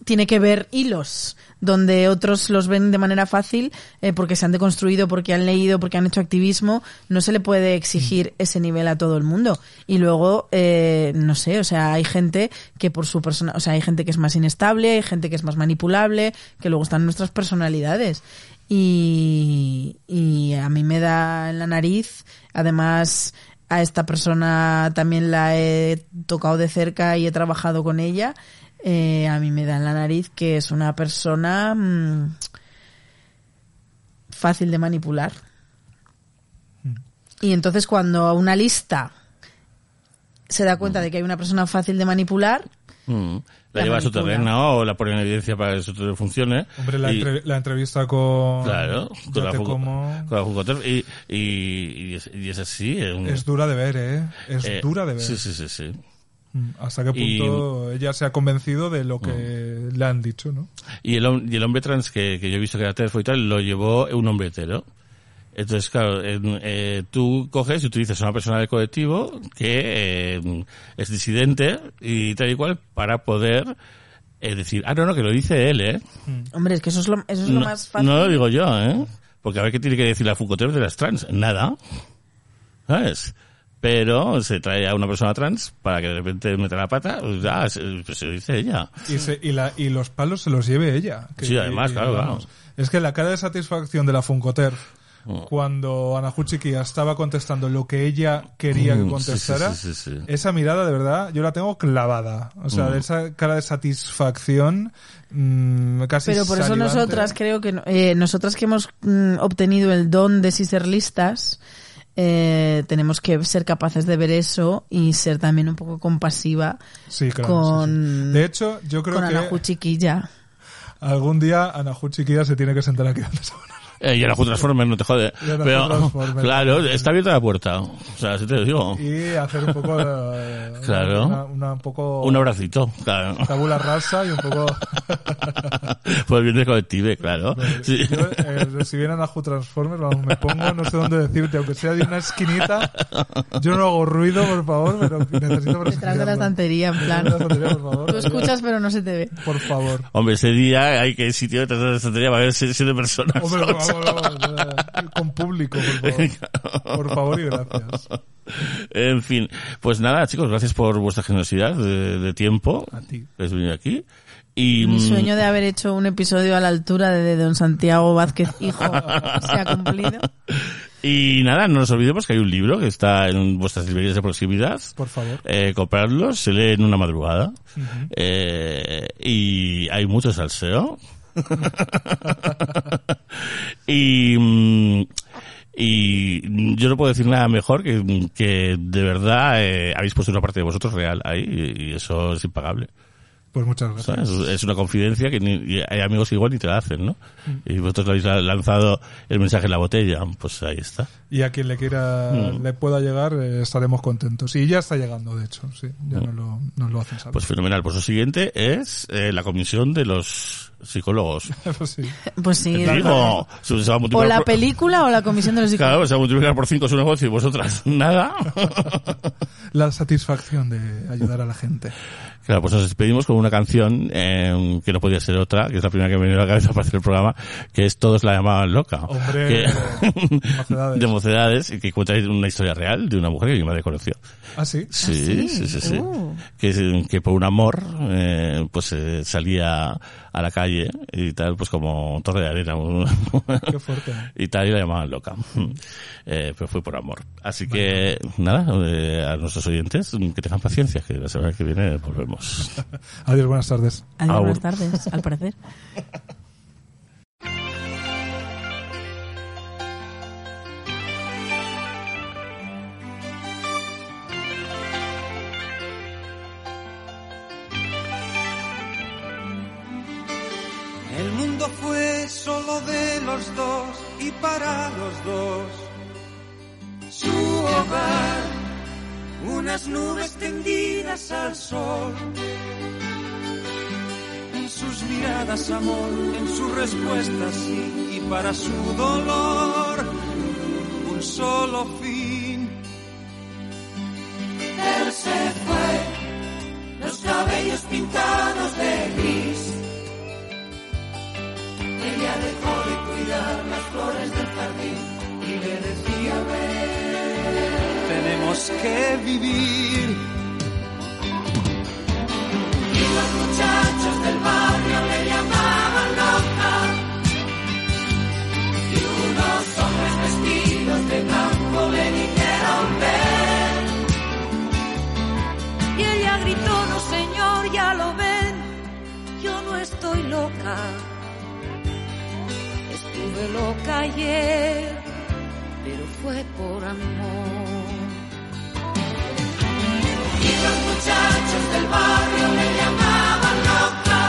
tiene que ver hilos donde otros los ven de manera fácil eh, porque se han deconstruido, porque han leído, porque han hecho activismo, no se le puede exigir ese nivel a todo el mundo. Y luego, eh, no sé, o sea, hay gente que por su persona, o sea, hay gente que es más inestable, hay gente que es más manipulable, que luego están nuestras personalidades. Y, y a mí me da en la nariz, además, a esta persona también la he tocado de cerca y he trabajado con ella. Eh, a mí me da en la nariz que es una persona mm, fácil de manipular. Y entonces cuando una lista se da cuenta de que hay una persona fácil de manipular, Mm. La, La lleva a su terreno o la pone en evidencia para que eso todo funcione. Hombre, la, Y- entre- la entrevista con. Claro, con la, como- con la Fucoter, y, y, y es, y es así. es un- Es dura de ver, ¿eh? Es eh, dura de ver. Sí, sí, sí, sí. Mm, Hasta qué Y- punto ella se ha convencido de lo que le han dicho, ¿no? Y el, y el hombre trans que, que yo he visto que era terfo y tal, lo llevó un hombre hetero. Entonces, claro, en- eh, tú coges y utilizas a una persona del colectivo que eh, es disidente y tal y cual para poder eh, decir, ah, no, no, que lo dice él, ¿eh? hombre, es que eso es lo, eso es lo no, más fácil. no lo digo yo, ¿eh? Porque a ver qué tiene que decir la Foucault de las trans. Nada. ¿Sabes? Pero se trae a una persona trans para que de repente meta la pata, pues, ah, se, pues se lo dice ella. Y, se- y, la, y los palos se los lleve ella. que- Sí, además, y- claro, vamos, Es que la cara de satisfacción de la Funcoter Mm. cuando Ana Huchiquia estaba contestando lo que ella quería que Mm, sí, contestara, sí, sí, sí, sí. esa mirada de verdad yo la tengo clavada. O sea, Mm. de esa cara de satisfacción mm, casi Pero por eso nosotras creo que eh, nosotras que hemos mm, obtenido el don de sí ser listas eh, tenemos que ser capaces de ver eso y ser también un poco compasiva Sí, claro, con- sí, sí. De hecho, yo creo con que Ana Chiquilla. algún día Ana Huchiquia se tiene que sentar aquí se Eh, y a la Transformers no te jode. Pero, Transformers. claro, está abierta la puerta. O sea, si te lo digo. y hacer un poco eh, Claro. una, una un poco Un abracito, claro. tabula rasa y un poco el bien del colectivo, claro. Sí. yo, eh, si vienen a Ju Transformers vamos, me pongo no sé dónde decirte aunque sea de una esquinita yo no hago ruido por favor pero necesito Detrás de la estantería, en plan. Detrás de la estantería, por favor. Tú escuchas pero no se te ve. por favor Hombre, ese día hay que sitio detrás de la estantería para ver si- siete personas. Hombre, con público por favor por favor y gracias En fin, pues nada, chicos, gracias por vuestra generosidad de, de tiempo. A ti. que has venido aquí. Y, Mi mm, sueño de haber hecho un episodio a la altura de Don Santiago Vázquez, hijo, se ha cumplido. Y nada, no nos olvidemos que hay un libro que está en vuestras librerías de proximidad. por favor Eh, comprarlos, se lee en una madrugada. Eh, y hay mucho salseo. y, mm, y yo no puedo decir nada mejor que, que de verdad eh, habéis puesto una parte de vosotros real ahí y, y eso es impagable. pues muchas gracias. Es una confidencia que ni- hay amigos que igual ni te la hacen, ¿no? Y vosotros le habéis la- lanzado el mensaje en la botella, pues ahí está. y a quien le quiera Mm. le pueda llegar eh, estaremos contentos y ya está llegando de hecho sí ya nos lo, nos lo hacen saber Pues fenomenal. Pues lo siguiente es eh, la comisión de los psicólogos. Pues sí. Pues sí. Digo, se se va a O la por- película o la comisión de los Claro, psicólogos. se va a multiplicar por cinco su negocio y vosotras nada. la satisfacción de ayudar a la gente Claro, pues nos despedimos con una canción eh, que no podía ser otra, que es la primera que me venido a la cabeza para hacer el programa, que es Todos la llamaban loca. Hombre, Que- Mocedades. de mocedades, y que cuenta una historia real de una mujer que mi madre conoció. ah sí Sí, sí, sí, sí. Uh. Que, que por un amor, eh, pues eh, salía a la calle y tal, pues como torre de arena. qué fuerte y tal, y la llamaban loca. Eh, pero fue por amor. Así que, nada, eh, a nuestros oyentes, que tengan paciencia, que la semana que viene volvemos. adiós buenas tardes Adiós, buenas tardes, al parecer. Dos. Su hogar, unas nubes tendidas al sol. En sus miradas amor, en sus respuestas sí, y para su dolor un solo fin. Él se fue, los cabellos pintados de gris. Ella dejó de cuidar las flores del jardín tenemos que vivir. Y los muchachos del barrio le llamaban loca. Y unos hombres vestidos de blanco le dijeron, ven. Y ella gritó, no señor, ya lo ven, yo no estoy loca. Estuve loca ayer, fue por amor. Y los muchachos del barrio le llamaban loca.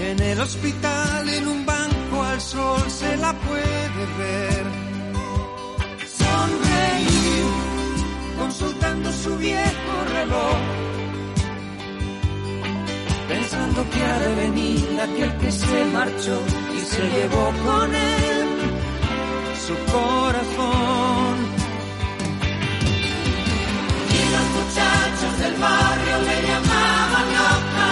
En el hospital, en un banco al sol, se la puede ver. Consultando su viejo reloj. Pensando que ha de venir aquel que se marchó y se llevó con él su corazón. Y los muchachos del barrio le llamaban loca.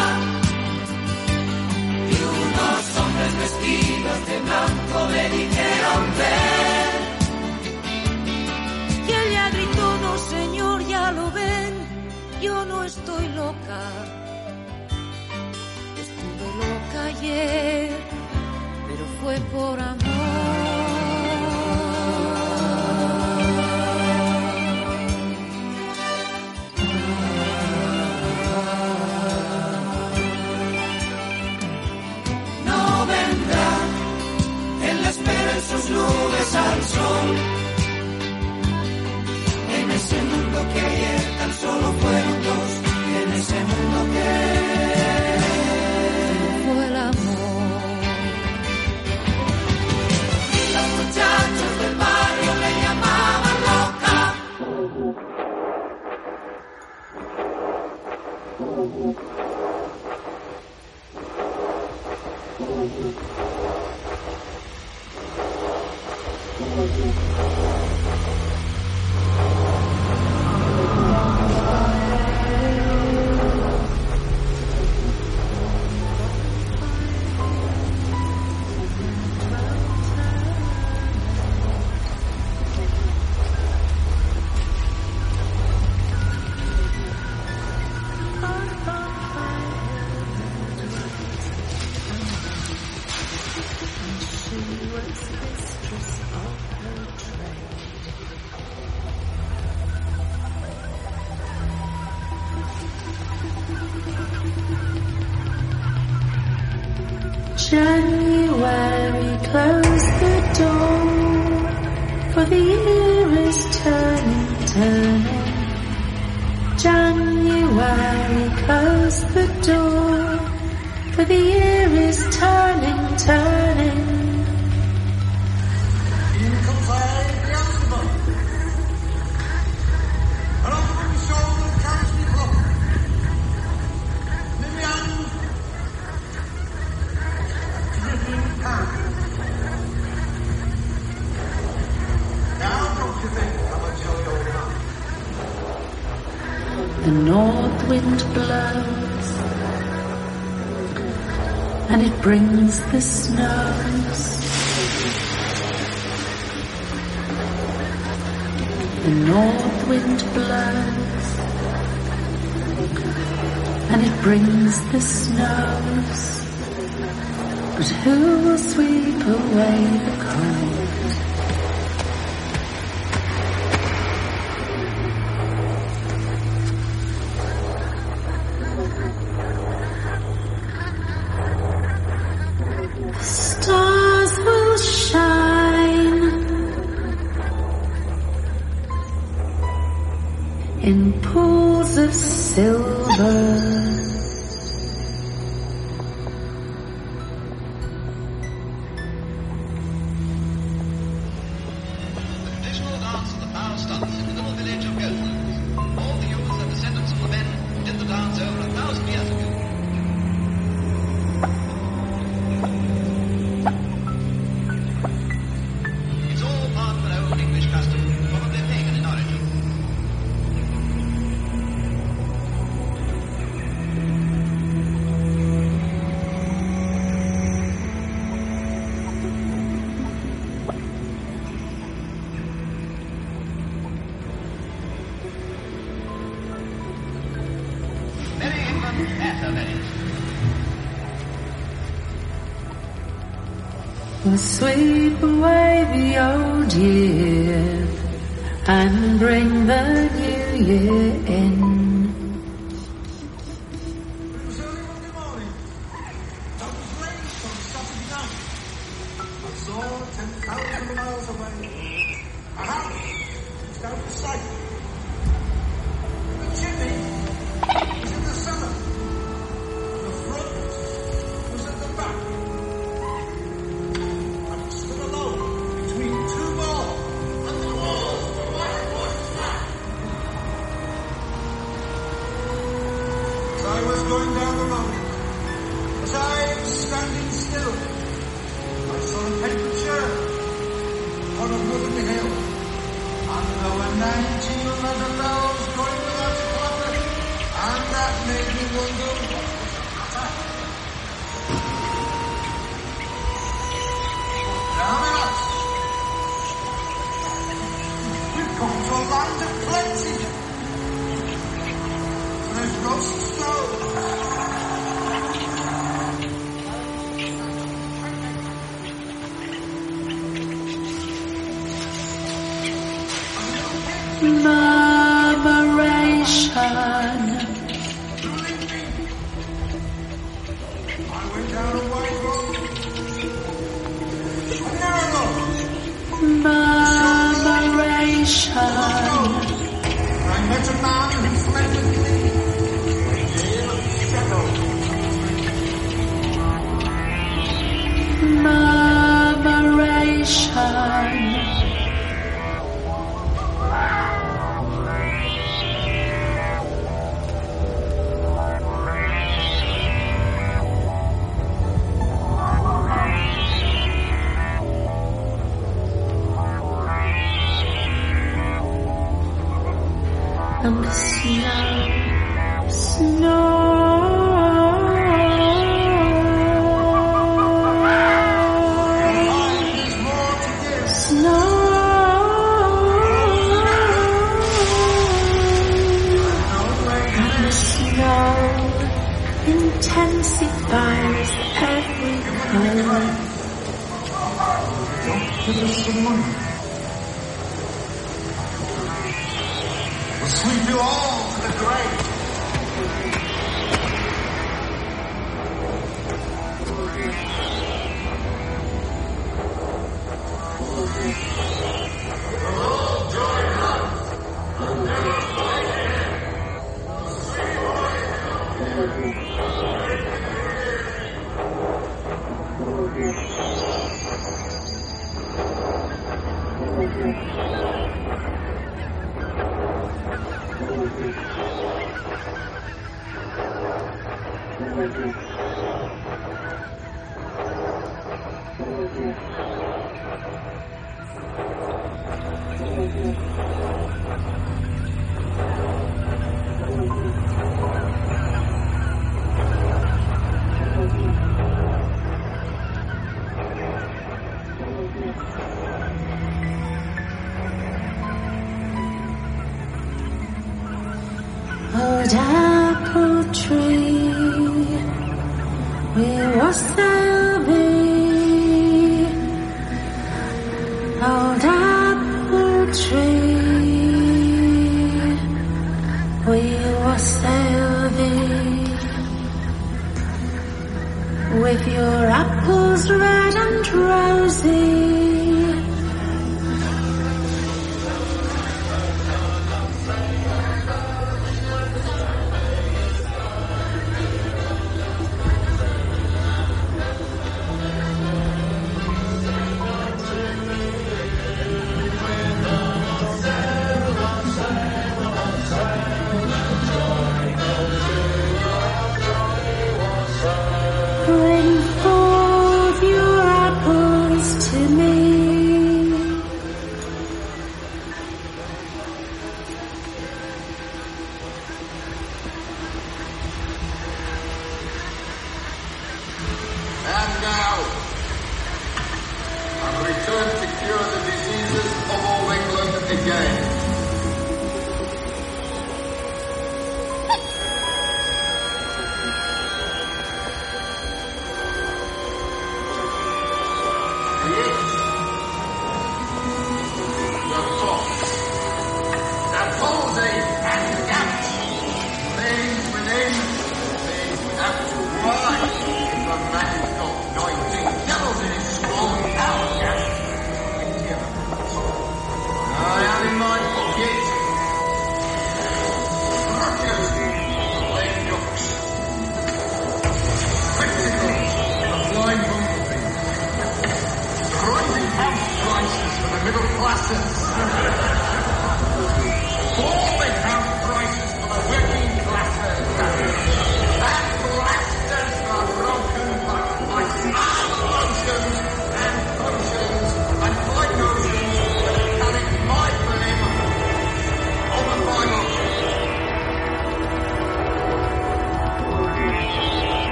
Y unos hombres vestidos de blanco le dijeron ven. Yo no estoy loca. Estuve loca ayer, pero fue por amor. sus nubes al sol. En ese mundo que ayer tan solo. En ese wind blows and it brings the snows. But who will sweep away the cold? Will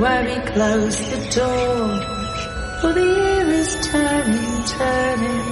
worry, close the door. For the year is turning, turning.